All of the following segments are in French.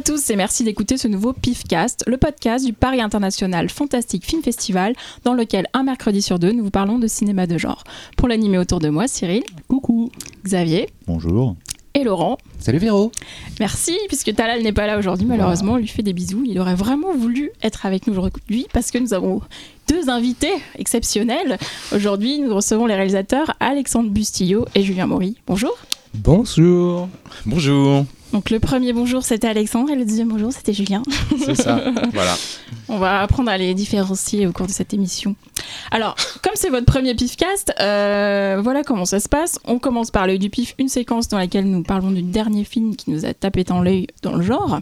Bonjour à tous et merci d'écouter ce nouveau PIFcast, le podcast du Paris International Fantastic Film Festival, dans lequel un mercredi sur deux, nous vous parlons de cinéma de genre. Pour l'animer autour de moi, Cyril. Coucou. Xavier. Bonjour. Et Laurent. Salut Véro. Merci, puisque Talal n'est pas là aujourd'hui, malheureusement, on lui fait des bisous. Il aurait vraiment voulu être avec nous aujourd'hui parce que nous avons deux invités exceptionnels. Aujourd'hui, nous recevons les réalisateurs Alexandre Bustillo et Julien Maury. Bonjour. Bonjour. Bonjour. Donc le premier bonjour c'était Alexandre et le deuxième bonjour c'était Julien. C'est ça, voilà. On va apprendre à les différencier au cours de cette émission. Alors, comme c'est votre premier pifcast, euh, voilà comment ça se passe. On commence par l'œil du pif, une séquence dans laquelle nous parlons du dernier film qui nous a tapé dans l'œil dans le genre.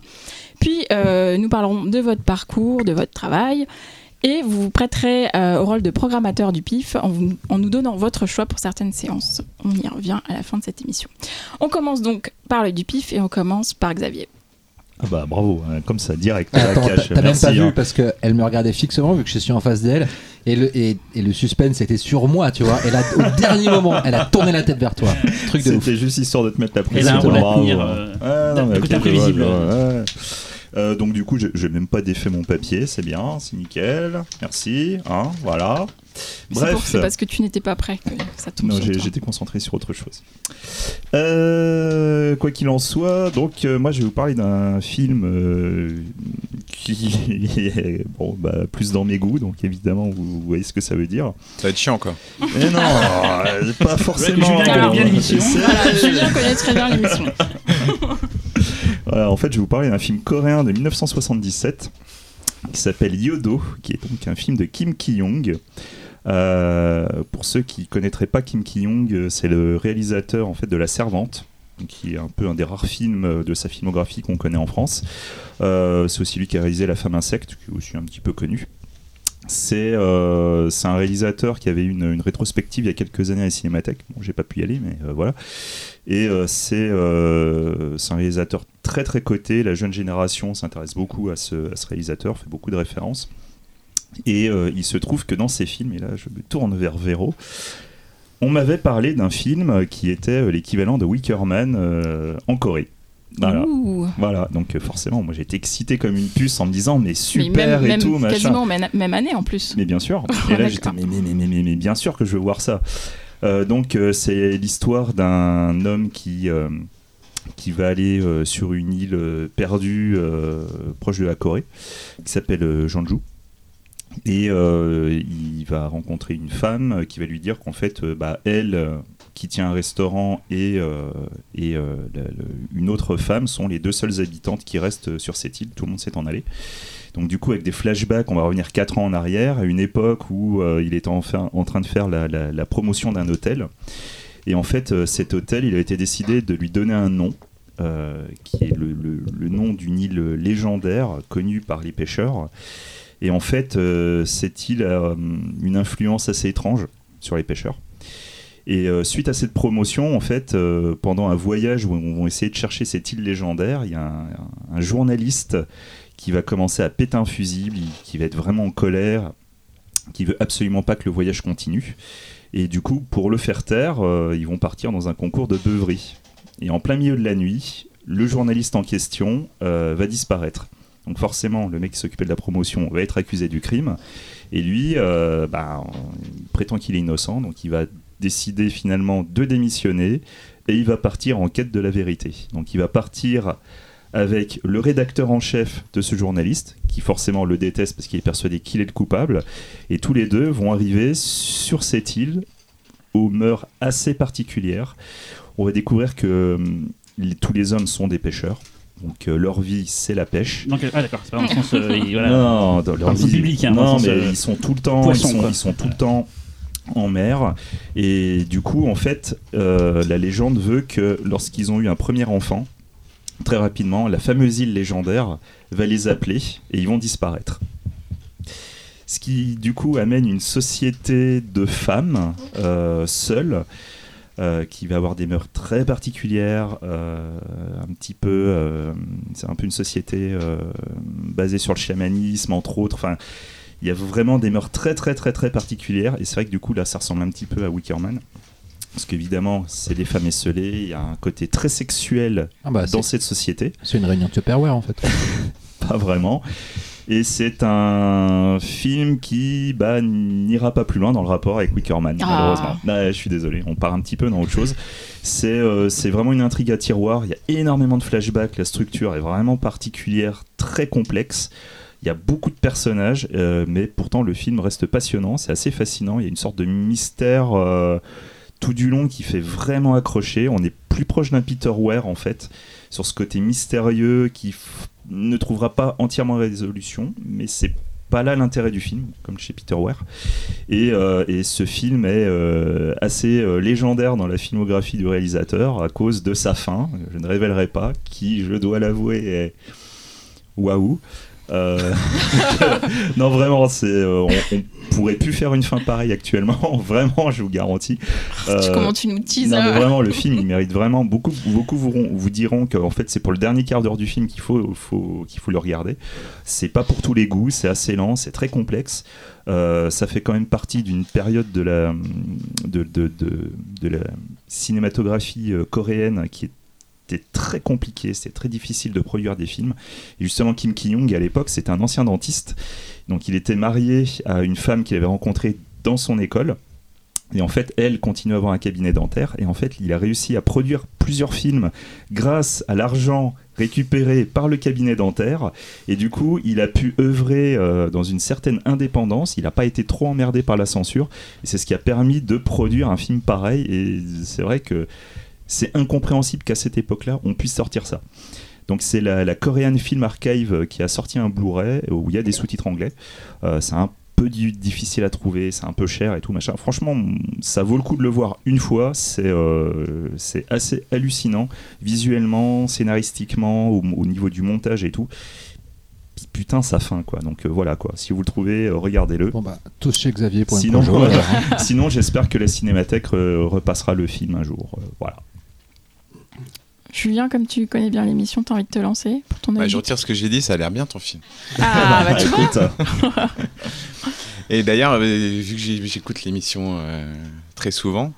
Puis euh, nous parlerons de votre parcours, de votre travail. Et vous vous prêterez euh, au rôle de programmateur du PIF en, vous- en nous donnant votre choix pour certaines séances. On y revient à la fin de cette émission. On commence donc par l'œil du PIF et on commence par Xavier. Ah bah bravo, hein, comme ça, direct Attends, t'as même pas vu hein. parce qu'elle me regardait fixement vu que je suis en face d'elle et le, et, et le suspense était sur moi, tu vois. Et là, au dernier moment, elle a tourné la tête vers toi. Truc de ouf. C'était juste histoire de te mettre la pression. rôle à bravo. tenir, euh, Ouais, non, mais vois, ouais. Euh, donc du coup, j'ai j'ai même pas défait mon papier, c'est bien, c'est nickel, merci, hein, voilà. Bref, C'est parce que tu n'étais pas prêt que ça tombe non, j'étais concentré sur autre chose. Euh, quoi qu'il en soit, donc euh, moi je vais vous parler d'un film euh, qui est bon, bah, plus dans mes goûts, donc évidemment vous, vous voyez ce que ça veut dire. Ça va être chiant, quoi. Mais non, pas forcément. Julien connaît bien l'émission. Julien connaît très bien l'émission. Voilà, en fait, je vais vous parler d'un film coréen de 1977 qui s'appelle Yodo, qui est donc un film de Kim Ki-young. Euh, pour ceux qui connaîtraient pas Kim Ki-young, euh, c'est le réalisateur en fait de La Servante, qui est un peu un des rares films euh, de sa filmographie qu'on connaît en France. Euh, c'est aussi lui qui a réalisé La Femme Insecte, qui est aussi un petit peu connu. C'est euh, c'est un réalisateur qui avait une, une rétrospective il y a quelques années à la Cinémathèque. Bon, j'ai pas pu y aller, mais euh, voilà. Et euh, c'est un réalisateur très très coté. La jeune génération s'intéresse beaucoup à ce, à ce réalisateur, fait beaucoup de références. Et il se trouve que dans ces films, et là je me tourne vers Véro, on m'avait parlé d'un film qui était l'équivalent de Wicker Man euh, en Corée. Voilà. Donc euh, forcément, moi j'étais excité comme une puce en me disant mais Mais super même, et même tout, machin. quasiment même, même année en plus. Mais bien sûr. Et là, j'étais, mais, mais, mais, mais, bien sûr que je veux voir ça. Euh, donc, euh, c'est l'histoire d'un homme qui, euh, qui va aller sur une île perdue proche de la Corée, qui s'appelle Jeonju. Et il va rencontrer une femme qui va lui dire qu'en fait, bah, elle, qui tient un restaurant, et, euh, euh, une autre femme sont les deux seules habitantes qui restent sur cette île. Tout le monde s'est en allé. Donc du coup, avec des flashbacks, on va revenir 4 ans en arrière, à une époque où euh, il était en train de faire la, promotion d'un hôtel. Et en fait, cet hôtel, il a été décidé de lui donner un nom, qui est le, nom d'une île légendaire connue par les pêcheurs. Et en fait, cette île a une influence assez étrange sur les pêcheurs. Et euh, suite à cette promotion, en fait, euh, pendant un voyage où on va essayer de chercher cette île légendaire, il y a un- journaliste qui va commencer à péter un fusible, il- qui va être vraiment en colère, qui veut absolument pas que le voyage continue. Et du coup, pour le faire taire, euh, ils vont partir dans un concours de beuverie. Et en plein milieu de la nuit, le journaliste en question va disparaître. Donc forcément, le mec qui s'occupait de la promotion va être accusé du crime. Et lui, euh, bah, il prétend qu'il est innocent, donc il va décider finalement de démissionner et il va partir en quête de la vérité. Donc il va partir avec le rédacteur en chef de ce journaliste, qui forcément le déteste parce qu'il est persuadé qu'il est le coupable, et tous les deux vont arriver sur cette île aux mœurs assez particulières. On va découvrir que hum, les- tous les hommes sont des pêcheurs, donc euh, leur vie c'est la pêche. Donc, ah d'accord, c'est pas dans le sens. euh, voilà. Non, dans leur vie- biblique, hein, non, mais euh, ils sont tout le temps, poisson, ils, sont, ils sont tout le temps en mer. Et du coup, en fait, euh, la légende veut que lorsqu'ils ont eu un premier enfant, très rapidement, la fameuse île légendaire va les appeler et ils vont disparaître. Ce qui, du coup, amène une société de femmes euh, seules. euh, qui va avoir des mœurs très particulières, un petit peu, c'est un peu une société basée sur le chamanisme entre autres. Il y a vraiment des mœurs très très très très particulières et c'est vrai que du coup là ça ressemble un petit peu à Wickerman. Parce qu'évidemment, c'est des femmes esselées, il y a un côté très sexuel Ah bah, dans cette société. c'est une réunion de Tupperware en fait. pas vraiment. Et c'est un film qui bah, n'ira pas plus loin dans le rapport avec Wickerman, Ah. malheureusement. Ah, je suis désolé, on part un petit peu dans autre chose. C'est euh, c'est vraiment une intrigue à tiroir, il y a énormément de flashbacks, la structure est vraiment particulière, très complexe. Il y a beaucoup de personnages, euh, mais pourtant le film reste passionnant, c'est assez fascinant, il y a une sorte de mystère euh, tout du long qui fait vraiment accrocher. On est plus proche d'un Peter Ware en fait, sur ce côté mystérieux qui ne trouvera pas entièrement résolution, mais c'est pas là l'intérêt du film, comme chez Peter Ware. Et, euh, et ce film est assez légendaire dans la filmographie du réalisateur à cause de sa fin, je ne révélerai pas, qui, je dois l'avouer, est waouh. Euh, non, vraiment, c'est, euh, on, on pourrait plus faire une fin pareille actuellement, vraiment, je vous garantis. Euh, Comment tu nous teases non, euh, vraiment, le film, il mérite vraiment. Beaucoup, beaucoup vous, vous diront qu'en fait, c'est pour le dernier quart d'heure du film qu'il faut, faut, qu'il faut le regarder. C'est pas pour tous les goûts, c'est assez lent, c'est très complexe. Euh, ça fait quand même partie d'une période de la, de, de, de, de la cinématographie euh, coréenne qui était très compliquée, c'était très difficile de produire des films. Et justement, Kim Ki-young, à l'époque, c'était un ancien dentiste. Donc, il était marié à une femme qu'il avait rencontrée dans son école. Et en fait, elle continue à avoir un cabinet dentaire. Et en fait, il a réussi à produire plusieurs films grâce à l'argent récupéré par le cabinet dentaire. Et du coup, il a pu œuvrer euh, dans une certaine indépendance. Il n'a pas été trop emmerdé par la censure. Et c'est ce qui a permis de produire un film pareil. Et c'est vrai que c'est incompréhensible qu'à cette époque-là, on puisse sortir ça. Donc c'est la, la Korean Film Archive qui a sorti un Blu-ray où il y a des sous-titres anglais. Euh, c'est un peu di- difficile à trouver, c'est un peu cher et tout machin. Franchement, ça vaut le coup de le voir une fois. C'est euh, c'est assez hallucinant visuellement, scénaristiquement, au, au niveau du montage et tout. Putain, ça fin quoi. Donc euh, voilà quoi. Si vous le trouvez, euh, regardez-le. Bon bah, tous chez Xavier Sinon. Sinon, j'espère que la Cinémathèque euh, repassera le film un jour. Euh, voilà. Julien, comme tu connais bien l'émission, t'as envie de te lancer pour ton Bah, avis je retire ce que j'ai dit, ça a l'air bien ton film. Ah, bah tu vois Et d'ailleurs, euh, vu que j'écoute l'émission euh, très souvent,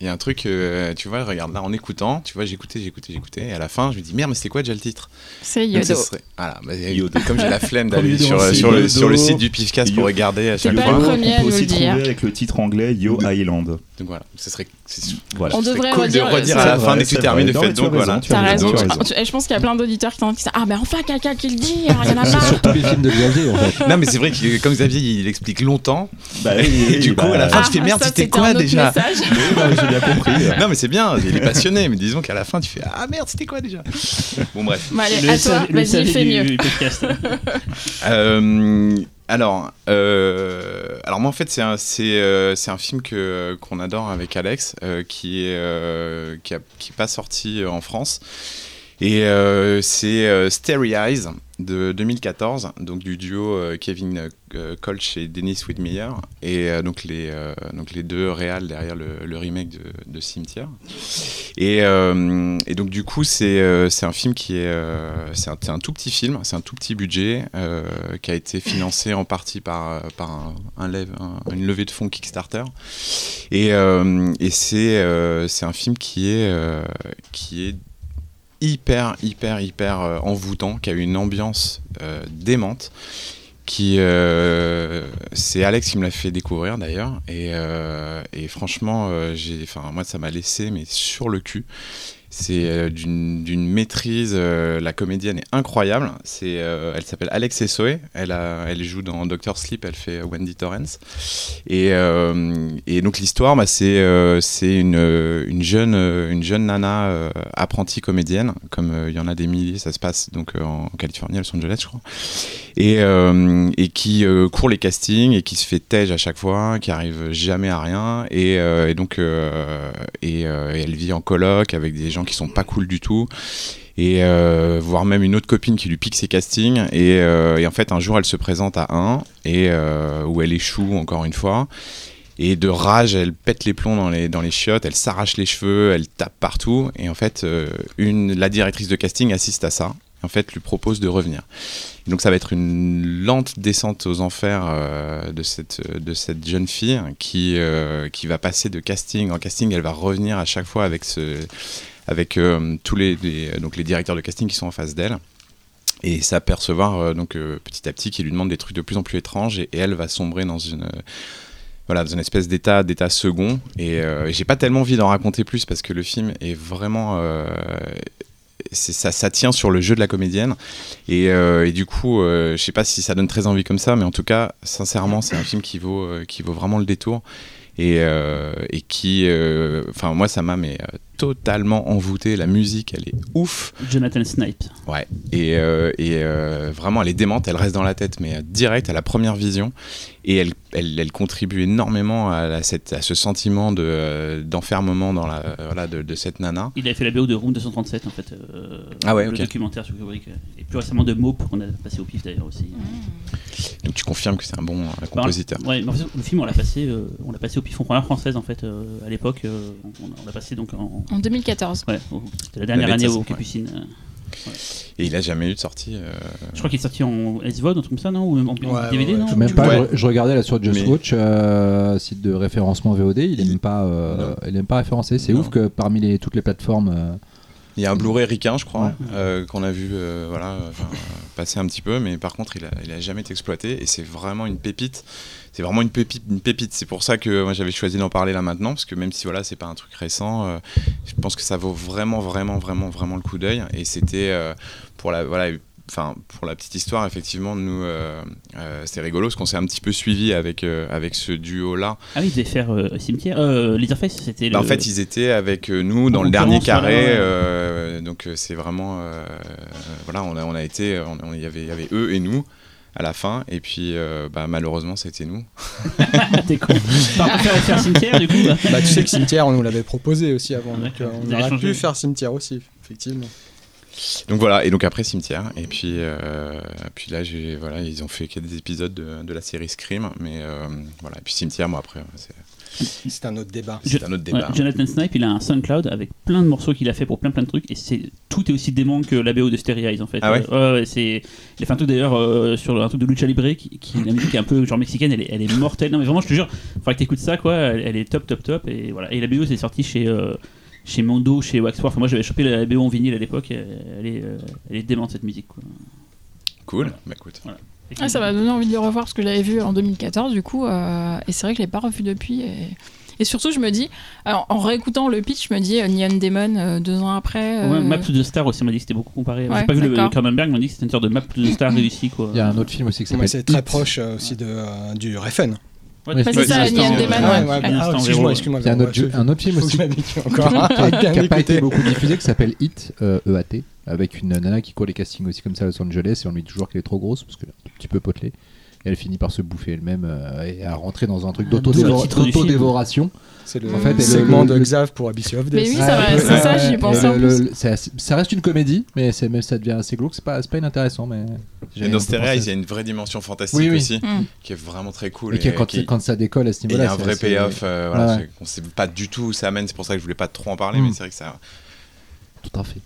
il y a un truc, euh, tu vois, regarde là en écoutant, tu vois, j'écoutais, j'écoutais, j'écoutais, et à la fin, je me dis merde, mais c'était quoi déjà le titre? C'est Donc, ça Yodo. serait- voilà, bah, Yodo. Comme j'ai la flemme d'aller Yodo, sur, le, Yodo. sur le site du Pifcast pour regarder à chaque pas fois. le Yodo, premier on peut aussi le dire. trouver avec le titre anglais Yo Island. Donc voilà, ce serait, Voilà. On ce serait devrait cool redire- de redire c'est à la vrai, fin dès que tu termines Non, fait. as Donc raison, voilà. T'as raison. raison. Ah, je pense qu'il y a plein d'auditeurs qui ça. Ah, mais enfin, quelqu'un qui le dit, il y en a C'est marre. sur tous les films de Xavier en fait. Non mais c'est vrai que comme Xavier il explique longtemps Bah, et du coup à la fin Ah, tu fais merde ça, c'était quoi déjà message. J'ai bien compris. Non mais c'est bien, il est passionné mais disons qu'à la fin tu fais ah merde c'était quoi déjà Bon bref. Allez, Le à toi, le vas-y, fais mieux. Euh, alors, moi en fait c'est un, euh, film qu'on adore avec Alex euh, qui est pas sorti en France et euh, c'est euh, Starry Eyes de 2014 donc du duo euh, Kevin Kolch et Dennis Widmeyer et donc les donc les deux réals derrière le, le remake de, de Cimetière. Et, donc du coup c'est c'est un film qui est c'est un, un tout petit film c'est un tout petit budget qui a été financé en partie par par un, un lève- un- une levée de fonds Kickstarter. Et, et c'est c'est un film qui est qui est hyper hyper hyper euh, envoûtant qui a une ambiance euh, démente qui euh, c'est Alex qui me l'a fait découvrir d'ailleurs et, franchement j'ai moi ça m'a laissé mais sur le cul c'est euh, d'une maîtrise euh, la comédienne est incroyable. C'est euh, elle s'appelle Alex Essoe elle a elle joue dans Doctor Sleep. Elle fait Wendy Torrance. Et, et donc l'histoire bah, c'est c'est une, une jeune une jeune nana apprentie comédienne. Comme il y en a des milliers ça se passe donc en Californie à Los Angeles je crois. Et, et qui court les castings et qui se fait tège à chaque fois, qui arrive jamais à rien. Et, et donc et elle vit en coloc avec des gens qui sont pas cool du tout et euh, voire même une autre copine qui lui pique ses castings et, euh, en fait un jour elle se présente à un et euh, où elle échoue encore une fois et de rage, elle pète les plombs dans les, dans les chiottes, elle s'arrache les cheveux, elle tape partout. Et en fait, euh, une, la directrice de casting assiste à ça. en fait lui propose de revenir. Donc ça va être une lente descente aux enfers de, cette, de cette jeune fille qui, qui va passer de casting en casting, elle va revenir à chaque fois avec, ce, avec euh, tous les, donc les directeurs de casting qui sont en face d'elle. Et s'apercevoir euh, donc euh, petit à petit qu'il lui demande des trucs de plus en plus étranges et, elle va sombrer dans une voilà dans une espèce d'état d'état second. Et, euh, j'ai pas tellement envie d'en raconter plus parce que le film est vraiment euh, ça, ça tient sur le jeu de la comédienne. Et, et du coup je sais pas si ça donne très envie comme ça mais en tout cas sincèrement c'est un film qui vaut qui vaut vraiment le détour. Et, et qui enfin moi ça m'a totalement envoûté la musique elle est ouf Jonathan Snipe. Ouais, et, euh, et euh, vraiment, elle est démente, elle reste dans la tête, mais euh, direct à la première vision. Et elle, elle, elle contribue énormément à, la- cette, à ce sentiment de, euh, d'enfermement dans la, voilà, de, de cette nana. Il avait fait la BO de Room 237 en fait. Ah ouais, le documentaire sur Kubrick. Et plus récemment de Mope qu'on a passé au pif d'ailleurs aussi. Donc tu confirmes que c'est un bon Bah, compositeur. ouais, mais en fait, le film on l'a passé, on l'a passé au pif en première française en fait à l'époque. on, on l'a passé donc en. En 2014. Ouais, au- c'était la dernière La année au Capucine. euh. Et il a jamais eu de sortie. euh, Je crois qu'il est sorti en SVOD, un truc comme ça, non Ou même en Ouais, DVD, ouais, non ouais. Même pas, Ouais. je, je regardais là sur Just Mais- Watch, euh, site de référencement VOD, il est même pas, euh, il est même pas référencé. C'est ouf que parmi les, toutes les plateformes, euh, Il y a un Blu-ray ricain, je crois, Ouais. euh, qu'on a vu euh, voilà, euh, passer un petit peu, mais par contre, il a, il a jamais été exploité et c'est vraiment une pépite. C'est vraiment une pépite, une pépite. C'est pour ça que moi j'avais choisi d'en parler là maintenant, parce que même si voilà, c'est pas un truc récent, euh, je pense que ça vaut vraiment, vraiment, vraiment, vraiment le coup d'œil. Et c'était euh, pour la voilà. Enfin, pour la petite histoire, effectivement, nous, euh, c'était rigolo parce qu'on s'est un petit peu suivi avec, avec ce duo-là. Ah oui, ils devaient faire Cimetière. Leatherface, c'était. Bah, le- en fait, ils étaient avec nous dans En le dernier carré. donc, c'est vraiment. voilà, on a, on a été. on- y avait- il y avait eux et nous à la fin. Et puis, euh, bah, malheureusement, c'était nous. T'es con. T'as préféré faire Cimetière du coup bah. Bah, tu sais que Cimetière, on nous l'avait proposé aussi avant. Ouais, Donc, euh, on aurait changé. pu faire Cimetière aussi, effectivement. Donc voilà, et donc après Cimetière. Et puis, euh, puis là, j'ai, voilà, ils ont fait quelques épisodes de, de la série Scream. Mais euh, voilà, et puis Cimetière, moi après, c'est, C'est un autre débat. c'est un autre débat. Ouais, Jonathan Snipe, il a un SoundCloud avec plein de morceaux qu'il a fait pour plein plein de trucs et c'est tout est aussi dément que la BO de Stereo Eyes en fait. Ah ouais Euh, ouais, c'est il a fait un truc d'ailleurs euh, sur un truc de Lucha Libre qui, qui la musique est un peu genre mexicaine, elle est, elle est mortelle. Non mais vraiment, je te jure, faudrait que t'écoutes ça quoi. Elle, elle est top top top et voilà. Et la BO c'est sorti chez euh, chez Mondo, chez Waxwork. Enfin, moi j'avais chopé la BO en vinyle à l'époque. Elle, elle est euh, elle est démente cette musique quoi. Cool. Bah écoute. Ah, ça m'a donné envie de le revoir parce que je l'avais vu en 2014 du coup euh, et c'est vrai que je l'ai pas revu depuis et, et surtout je me dis alors, en réécoutant le pitch je me dis euh, Neon Demon euh, deux ans après Ouais, euh, Map to the Star aussi, on m'a dit que c'était beaucoup comparé. Ouais, J'ai pas vu le. Cronenberg, mais on m'a dit que c'était une sorte de Map to the Star réussi quoi. il y a un autre film aussi qui Ouais, s'appelle c'est très proche euh, aussi de, euh, du Refn. Ouais, c'est ça excuse-moi, excuse-moi. Il y a un autre, un autre film aussi. qui n'a pas été beaucoup diffusé qui s'appelle Hit euh, EAT avec une nana qui court les castings aussi comme ça à Los Angeles et on lui dit toujours qu'elle est trop grosse parce qu'elle est un petit peu potelée elle finit par se bouffer elle-même euh, et à rentrer dans un truc Ah, d'autodévoration. C'est le En fait, et le- segment le- de Xav pour Abyss of Death. Mais oui, ça ouais, c'est ça, j'y ouais, pensais en plus. le- c'est assez- ça reste une comédie, mais c'est même ça devient assez glauque. C'est pas, c'est pas inintéressant, mais. Et dans Stereo, il y a une vraie dimension fantastique Oui, oui. aussi, Mm. qui est vraiment très cool. Et quand, qui- quand ça décolle à ce il y niveau-là, a un vrai payoff. euh, voilà, Ouais. On sait pas du tout où ça amène, c'est pour ça que je voulais pas trop en parler, Mm. mais c'est vrai que ça. Tout à fait.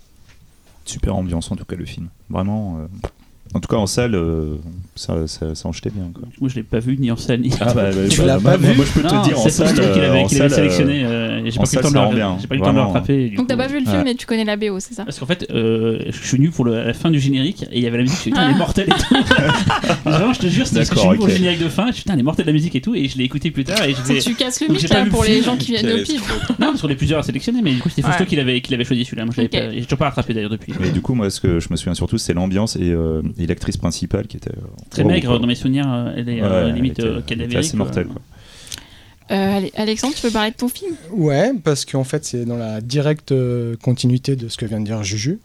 Super ambiance en tout cas le film. Vraiment. euh, En tout cas en salle, euh, ça, ça, ça en jetait bien. Quoi. Moi je l'ai pas vu ni en salle ni. Ah bah, bah, Tu bah, l'as moi, pas moi, vu moi, je peux Non, te dire en c'est salle, Faustin qu'il euh, avait, en qu'il avait salle, euh, sélectionné. euh, et j'ai pas eu le temps de le vraiment. rattraper. donc t'as pas vu le film Ouais. mais tu connais la BO c'est ça Parce qu'en fait, euh, je suis venu pour le- la fin du générique et il y avait la musique. Je suis dit, putain, elle est mortelle et tout. Vraiment, je te jure, c'était parce que je suis venu pour le générique de fin. Je suis putain, elle est mortelle la musique et tout. Et je l'ai écouté plus tard. Et je C'est- tu casses le mythe là pour le les film. gens qui viennent au pif. Non, sur les plusieurs à sélectionner, mais du coup, c'était Fausto qui l'avait qui l'avait choisi celui-là. J'ai toujours pas rattrapé d'ailleurs depuis. Mais du coup, moi, ce que je me souviens surtout, c'est l'ambiance et, euh, et l'actrice principale qui était euh, Très wow, maigre quoi. dans mes souvenirs. euh, Elle est Ouais, euh, elle limite elle était cadavérique. assez mortelle. Quoi. Euh, Alexandre tu veux parler de ton film? Ouais, parce qu'en fait, c'est dans la directe euh, continuité de ce que vient de dire Juju.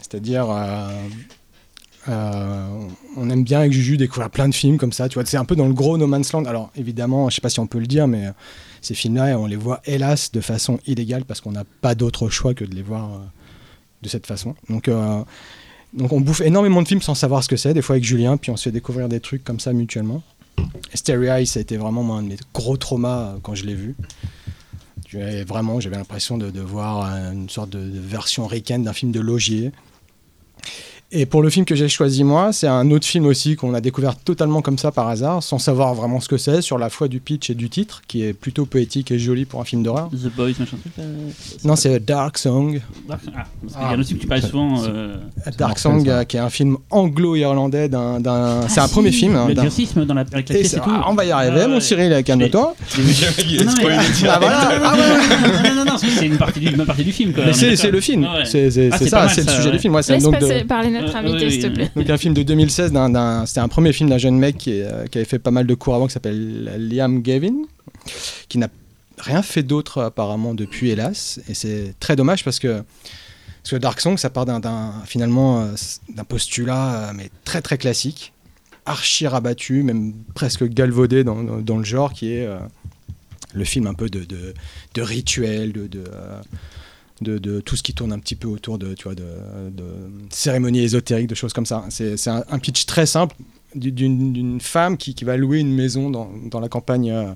C'est-à-dire, euh, euh, on aime bien avec Juju découvrir plein de films comme ça. Tu vois, c'est un peu dans le gros No Man's Land. Alors, évidemment, je sais pas si on peut le dire, mais ces films-là, on les voit hélas de façon illégale parce qu'on n'a pas d'autre choix que de les voir euh, de cette façon. Donc, euh, donc, on bouffe énormément de films sans savoir ce que c'est, des fois avec Julien, puis on se fait découvrir des trucs comme ça mutuellement. Et Stereo Eyes, ça a été vraiment moi, un de mes gros traumas euh, quand je l'ai vu. J'avais vraiment, j'avais l'impression de, voir euh, une sorte de, de version ricaine d'un film de Logier. Et pour le film que j'ai choisi moi, c'est un autre film aussi qu'on a découvert totalement comme ça par hasard, sans savoir vraiment ce que c'est, sur la foi du pitch et du titre, qui est plutôt poétique et joli pour un film d'horreur. The Boys, machin truc. euh, Non, c'est Dark Song. Dark- Ah, parce qu'il y a un aussi que tu parles souvent. euh, Dark Song, euh, qui est un film anglo-irlandais d'un. d'un- c'est ah, un si, premier film. hein, L'exorcisme dans la, avec la Et pièce c'est- et tout. ah, on va y arriver, Ah, mon. Cyril, calme-toi. Non, non, Ah. Ah, non, non, non, non, c'est une partie du, une partie du film. C'est le film. Ah. C'est Ah, ça, c'est le sujet du film. C'est notre invité, oui, s'il te plaît. Donc un film de 2016, d'un- d'un- c'était un premier film d'un jeune mec qui, est, euh, qui avait fait pas mal de cours avant, qui s'appelle Liam Gavin, qui n'a rien fait d'autre apparemment depuis, hélas. Et c'est très dommage parce que, parce que Dark Song, ça part d'un, finalement euh, d'un postulat euh, mais très très classique, archi rabattu, même presque galvaudé dans, dans- dans le genre, qui est euh, le film un peu de, de, de rituel, de... de euh, de, tout ce qui tourne un petit peu autour de, tu de, cérémonies ésotériques, de choses comme ça. C'est un, pitch très simple du- d'une femme qui, va louer une maison dans, la campagne, euh,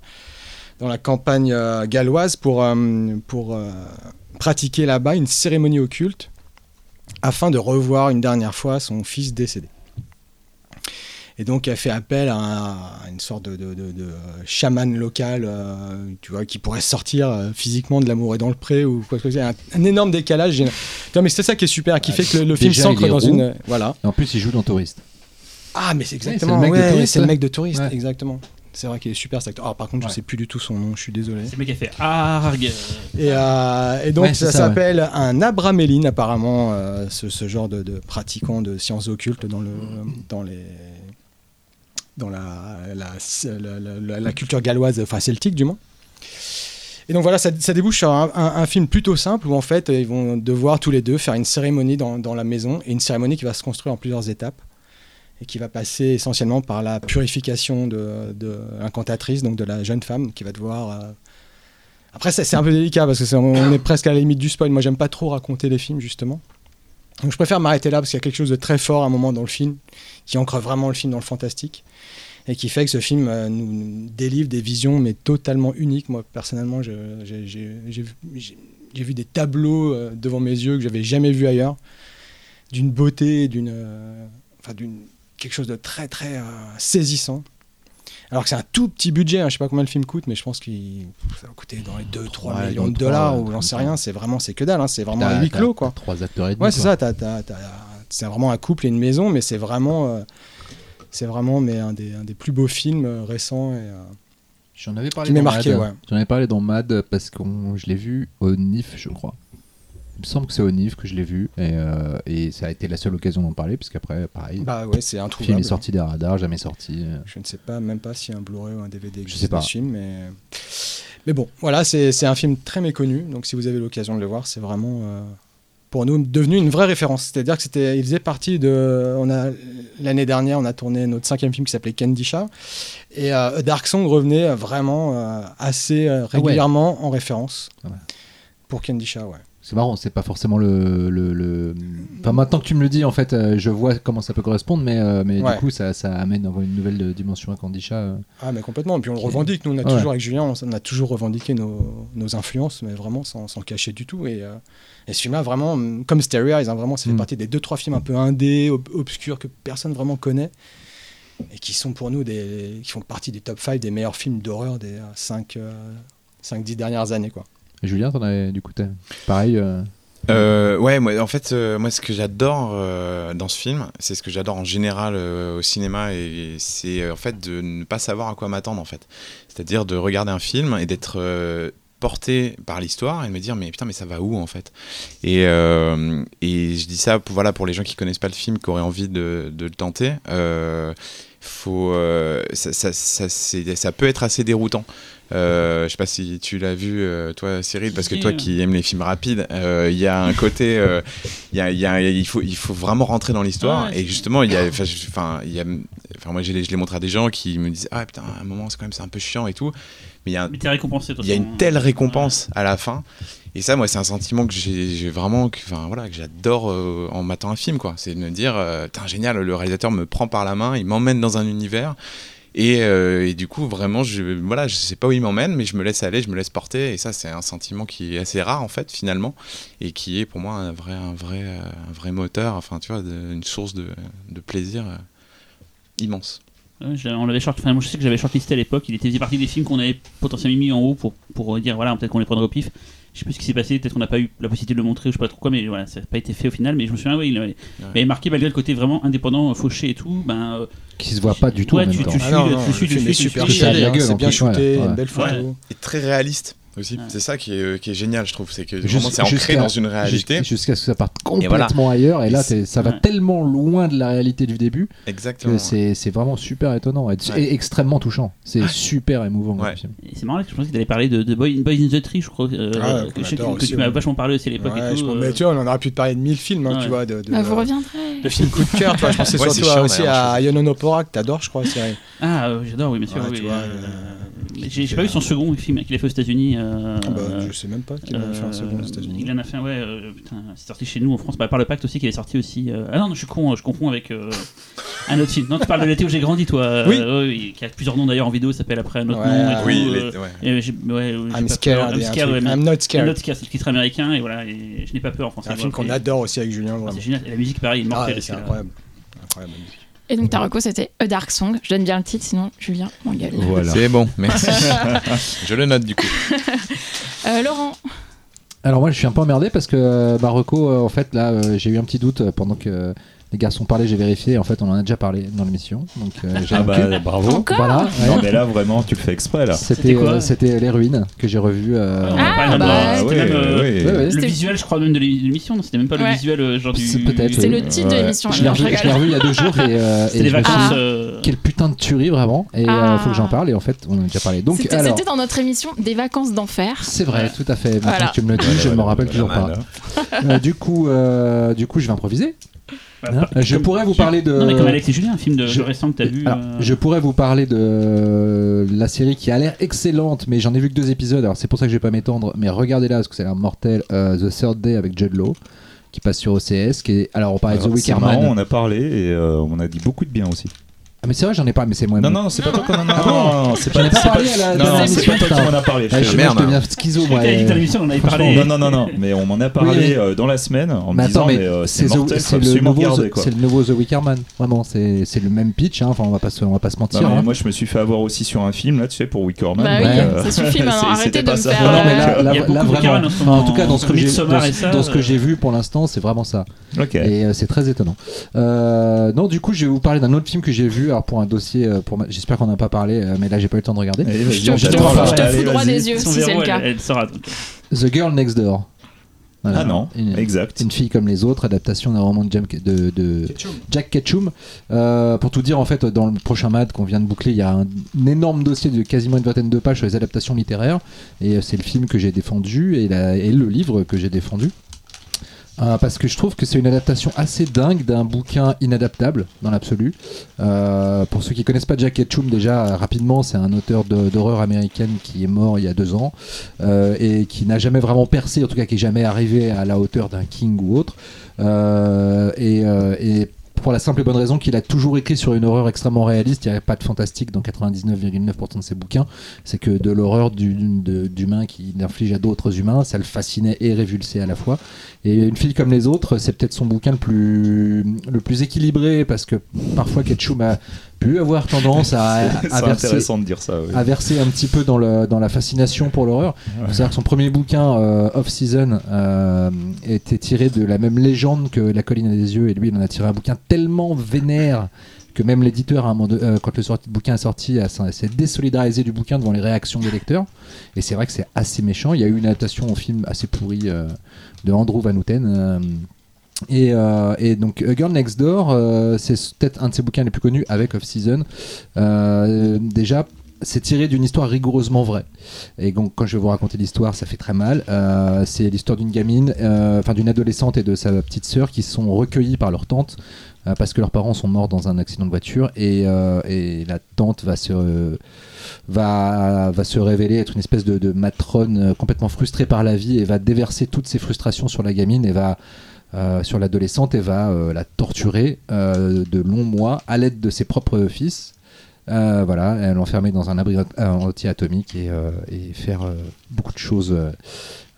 dans la campagne euh, galloise pour, euh, pour euh, pratiquer là-bas une cérémonie occulte afin de revoir une dernière fois son fils décédé. Et donc elle fait appel à, un- à une sorte de, de- de- de, chaman local, euh, tu vois, qui pourrait sortir euh, physiquement de l'amour et dans le pré ou quoi que ce soit. Un, un énorme décalage. Tu vois, mais c'est ça qui est super, qui Ouais, fait que le, le film s'ancre dans roux. une. Voilà. Et en plus, il joue dans Touriste. Ah, mais c'est c'est exactement. le mec de ouais, Touriste, c'est le mec de touriste, Ouais. exactement. C'est vrai qu'il est super cet acteur. Ah, par contre, je Ouais. sais plus du tout son nom, je suis désolé. C'est le mec qui a fait Arg. Et, euh, et donc Ouais, ça, ouais. s'appelle un abraméline apparemment, euh, ce, ce genre de, de pratiquant de sciences occultes dans, le, dans, les, dans la, la, la- culture galloise, enfin celtique du moins. Et donc voilà, ça, ça débouche sur un, film plutôt simple où en fait ils vont devoir tous les deux faire une cérémonie dans, dans la maison et une cérémonie qui va se construire en plusieurs étapes et qui va passer essentiellement par la purification de, de l'incantatrice, donc de la jeune femme qui va devoir euh, après, c'est un peu délicat parce que c'est- on est presque à la limite du spoil. Moi, j'aime pas trop raconter les films, justement. Donc, je préfère m'arrêter là parce qu'il y a quelque chose de très fort à un moment dans le film qui ancre vraiment le film dans le fantastique et qui fait que ce film euh, nous, délivre des visions, mais totalement uniques. Moi, personnellement, j'ai- vu- des tableaux euh, devant mes yeux que j'avais jamais vus ailleurs, d'une beauté, d'une, euh, enfin, d'une quelque chose de très très saisissant. Alors que c'est un tout petit budget, hein, je sais pas combien le film coûte, mais je pense qu'il ça va coûter dans les 2-3 Ouais, millions de dollars ou j'en sais rien, c'est vraiment c'est que dalle, hein, c'est vraiment un huis clos quoi. Trois acteurs et demi. Ouais, c'est ça, t'as- t'as- t'as- c'est vraiment un couple et une maison, mais c'est vraiment, euh, c'est vraiment mais un, des, un des plus beaux films euh, récents. Et, euh, J'en avais parlé Qui m'est dans marqué, Mad. ouais. J'en avais parlé dans Mad parce que je l'ai vu au NIF, je crois. Il me semble que c'est au NIF que je l'ai vu et, euh, et ça a été la seule occasion d'en parler parce qu'après, pareil, bah ouais, c'est le film introuvable. est sorti des radars, jamais sorti. euh. Je ne sais pas, même pas si un Blu-ray ou un DVD existe sais pas. film, mais. Mais bon, voilà, c'est un film très méconnu, donc si vous avez l'occasion de le voir, c'est vraiment euh, pour nous devenu une vraie référence. C'est-à-dire que c'était, il faisait partie de, on a l'année dernière, on a tourné notre cinquième film qui s'appelait Candy et euh, Dark Song revenait vraiment euh, assez euh, Ah ouais. régulièrement en référence Ah ouais. pour Candy ouais. C'est marrant, c'est pas forcément le, le, le- Enfin, maintenant que tu me le dis, en fait, euh, je vois comment ça peut correspondre, mais, euh, mais Ouais. du coup, ça, ça amène une nouvelle dimension à Candisha. euh. Ah mais complètement, et puis on le revendique, nous on a Ouais. toujours avec Julien, on, a toujours revendiqué nos, nos influences, mais vraiment sans, sans cacher du tout. Et, et ce film-là, vraiment, comme Stereo Eyes, hein, vraiment, ça fait Mm. partie des deux trois films un peu indés, ob- obscurs, que personne vraiment connaît, et qui sont pour nous des, qui font partie des top 5 des meilleurs films d'horreur des 5 5-10 dernières années. Quoi. Et Julien, t'en avais du coup, pareil. euh, Euh, ouais, moi, en fait, euh, moi, ce que j'adore dans ce film, c'est ce que j'adore en général au cinéma, et c'est en fait de ne pas savoir à quoi m'attendre, en fait. C'est-à-dire de regarder un film et d'être porté par l'histoire et de me dire mais putain mais ça va où en fait? Et, et je dis ça pour, voilà, pour les gens qui connaissent pas le film qui auraient envie de, de le tenter faut ça, ça, ça peut être assez déroutant euh, je sais pas si tu l'as vu euh, toi Cyril parce que toi qui aimes les films rapides euh, il y a un côté euh, il y a, il y a- il faut il faut vraiment rentrer dans l'histoire. Ouais, et justement il y a enfin je- enfin, il y a enfin moi je l'ai montré à des gens qui me disent ah putain à un moment c'est quand même c'est un peu chiant et tout. Mais il y a un récompensé, y a une telle récompense à la fin. Et ça moi c'est un sentiment que j'ai vraiment que enfin voilà que j'adore euh, en matant un film quoi. C'est de me dire euh, Putain, génial le réalisateur me prend par la main il m'emmène dans un univers Et, euh, et du coup, vraiment, je, voilà, je sais pas où il m'emmène, mais je me laisse aller, je me laisse porter. Et ça, c'est un sentiment qui est assez rare, en fait, finalement, et qui est pour moi un vrai, un vrai, euh, un vrai moteur, enfin, tu vois, une source de, plaisir euh, immense. On l'avait je sais que j'avais shortlisté à l'époque, il était faisait partie des films qu'on avait potentiellement mis en haut pour, pour dire voilà, peut-être qu'on les prendrait au pif. Je sais plus ce qui s'est passé, peut-être qu'on n'a pas eu la possibilité de le montrer, ou je sais pas trop quoi, mais voilà, ça n'a pas été fait au final. Mais je me souviens, oui, il avait, il avait marqué malgré le côté vraiment indépendant, fauché et tout. Ben, euh, Qui se voit pas du tout Ouais, en même tu- temps. tu- Ah non, suis- non, tu suis- tu suis- tu suis- c'est en bien shooté, une belle photo. Et très réaliste aussi. Ouais. C'est ça qui est, qui est génial, je trouve. C'est que Juste- vraiment, c'est ancré dans une réalité. Jus- Jusqu'à ce que ça parte Et voilà. complètement ailleurs. Et là, Et ça va ouais. tellement loin de la réalité du début Exactement. que c'est vraiment super étonnant et, Ouais. et extrêmement touchant. C'est super émouvant. Film. c'est marrant, je pensais que tu allais parler de, de Boy, Boys in the Tree, je crois. euh, Ah, que, je sais que- tu m'as vachement parlé aussi à l'époque euh, mais tu vois, on en aurait pu te parler de mille films, hein, Ouais. tu vois. De, de, Bah, vous reviendrez. de films coup de cœur, tu vois. Je pensais surtout c'est chiant, à- aussi à Yononopora, que t'adores, je crois. Ah, euh, j'adore, oui, bien sûr. Euh, euh, j'ai pas vu son second film qu'il a fait aux États-Unis. euh, Ah bah, je sais même pas qu'il en a fait un second aux euh, États-Unis. Il en a fait un, ouais, euh, putain, c'est sorti chez nous en France, bah, par le pacte aussi, qui est sorti aussi. euh, Ah non, non, je suis con, je confonds avec euh, un autre film. Non, tu parles de l'été où j'ai grandi, toi. euh, Oui. qui a plusieurs noms d'ailleurs en vidéo, s'appelle après un autre Ouais, nom. Et ah, tout, Oui, euh, les- ouais. I'm scared. I'm un scared, I'm not scared. not c'est le titre américain, et voilà, et je n'ai pas peur en français. C'est un film qu'on adore aussi avec Julien, ah. C'est génial, et la musique pareil, Ah, mortelle. ouais, aussi, c'est incroyable. Incroyable. Et donc, ta reco, c'était A Dark Song. Je donne bien le titre, sinon Julien m'engueule. Voilà. C'est bon, merci. je le note du coup. Euh, Laurent, Alors moi je suis un peu emmerdé parce que euh, Marocco euh, en fait là j'ai eu un petit doute pendant que les garçons parlaient j'ai vérifié en fait on en a déjà parlé dans l'émission donc euh, j'ai Ah bah bravo. Encore voilà ouais. Non mais là vraiment tu le fais exprès là. c'était C'était euh, c'était les ruines que j'ai revu euh, On Ah, a parlé bah, c'était ouais, même, euh, ouais. ouais, ouais. Le visuel, je crois, même de l'é- de l'émission, non C'était même pas le visuel, genre du. C'est peut-être, c'est oui. le titre de l'émission. je l'ai revu, je je l'ai rigole. revu il y a deux jours et, euh, C'était et les je me suis vacances. dit, Ah. euh, quelle putain de tuerie vraiment et euh, Ah. faut que j'en parle et en fait on en a déjà parlé donc C'était alors c'était dans notre émission Des vacances d'enfer. c'est vrai tout à fait maintenant que tu me le dis je ne me rappelle toujours pas du coup du coup je vais improviser je comme- pourrais vous parler de Non, mais comme Alex et Julien, un film de, Je- récent que t'as vu. Alors, euh, je pourrais vous parler de la série qui a l'air excellente, mais j'en ai vu que deux épisodes, alors c'est pour ça que je vais pas m'étendre, mais regardez-la parce que c'est un mortel. euh, The Third Day avec Judd Law, qui passe sur OCS, qui est, alors on parlait de The Alors, C'est marrant, Wickerman. on a parlé et euh, on a dit beaucoup de bien aussi. Ah mais c'est vrai, j'en ai pas, mais c'est moi. Non non, c'est pas toi qu'on en a. Ah non, c'est pas c'est parlé à la- pas toi qui m'en a parlé. je te je, deviens schizo, moi. euh, on en avait parlé. Non, non, non, non, mais on m'en a parlé euh, dans la semaine en me Mais disant, attends, mais euh, c'est c'est mortel, absolument The- quoi. c'est le nouveau The Wickerman. Vraiment, c'est c'est le même pitch, hein, enfin on va pas se, on va pas se mentir. Hein. moi je me suis fait avoir aussi sur un film là, tu sais, pour Wickerman. Bah donc, oui, euh, ça suffit maintenant. Arrêtez c'était de pas me ça. faire. Non, non, mais là, vraiment, en en tout cas dans ce que j'ai vu pour l'instant, c'est vraiment ça. Ok. Et c'est très étonnant. Non, du coup, je vais vous parler d'un autre film que j'ai vu. Alors pour un dossier, euh, pour ma- j'espère qu'on n'a pas parlé, euh, mais là j'ai pas eu le temps de regarder. Allez, Je te- je te- je fous droit des yeux Son si c'est le cas. elle, donc. The Girl Next Door. Voilà. Ah non, Une- exact. Une fille comme les autres, adaptation d'un roman de, Jam- de- de Jack Ketchum. Euh, pour tout dire, en fait, dans le prochain MAD qu'on vient de boucler, il y a un, un énorme dossier de quasiment une vingtaine de pages sur les adaptations littéraires. Et c'est le film que j'ai défendu et, la- et le livre que j'ai défendu. Euh, parce que je trouve que c'est une adaptation assez dingue d'un bouquin inadaptable dans l'absolu. Euh, pour ceux qui connaissent pas Jack Ketchum, déjà rapidement, c'est un auteur d'horreur américaine qui est mort il y a deux ans euh, et qui n'a jamais vraiment percé, en tout cas qui est jamais arrivé à la hauteur d'un King ou autre. Pour la simple et bonne raison qu'il a toujours écrit sur une horreur extrêmement réaliste. Il n'y a pas de fantastique dans 99,9% de ses bouquins. C'est que de l'horreur d'humains qui inflige à d'autres humains, ça le fascinait et révulsait à la fois. Et une fille comme les autres, c'est peut-être son bouquin le plus, le plus équilibré parce que parfois Ketchum a pu avoir tendance à, verser, intéressant de dire ça. oui. à verser un petit peu dans, le, dans la fascination pour l'horreur. Ouais. C'est-à-dire que son premier bouquin, euh, Off-Season, euh, était tiré de la même légende que La colline des yeux, et lui, il en a tiré un bouquin tellement vénère que même l'éditeur, euh, quand le sorti- bouquin est sorti, a- s'est désolidarisé du bouquin devant les réactions des lecteurs. Et c'est vrai que c'est assez méchant. Il y a eu une adaptation au film assez pourri euh, de Andrew Van Houten. Euh, et, donc A Girl Next Door, euh, c'est peut-être un de ses bouquins les plus connus avec Off Season. Euh, déjà, c'est tiré d'une histoire rigoureusement vraie. Et donc, quand je vais vous raconter l'histoire, ça fait très mal. C'est l'histoire d'une gamine, enfin d'une adolescente et de sa petite sœur qui sont recueillis par leur tante parce que leurs parents sont morts dans un accident de voiture et, la tante va se va, va se révéler être une espèce de, matrone complètement frustrée par la vie et va déverser toutes ses frustrations sur la gamine et va sur l'adolescente et va euh, la torturer euh, de longs mois à l'aide de ses propres fils Euh, voilà, elle l'enfermer dans un abri euh, anti-atomique et, euh, faire euh, beaucoup de choses euh,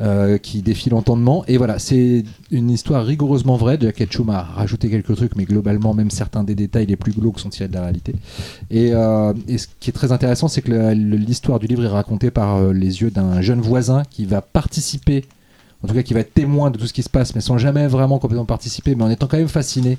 euh, qui défient l'entendement. Et voilà, c'est une histoire rigoureusement vraie. Jack Ketchum a rajouté quelques trucs, mais globalement, même certains des détails les plus glauques sont tirés de la réalité. Et, euh, ce qui est très intéressant, c'est que l'histoire du livre est racontée par euh, les yeux d'un jeune voisin qui va participer, en tout cas qui va être témoin de tout ce qui se passe, mais sans jamais vraiment complètement participer, mais en étant quand même fasciné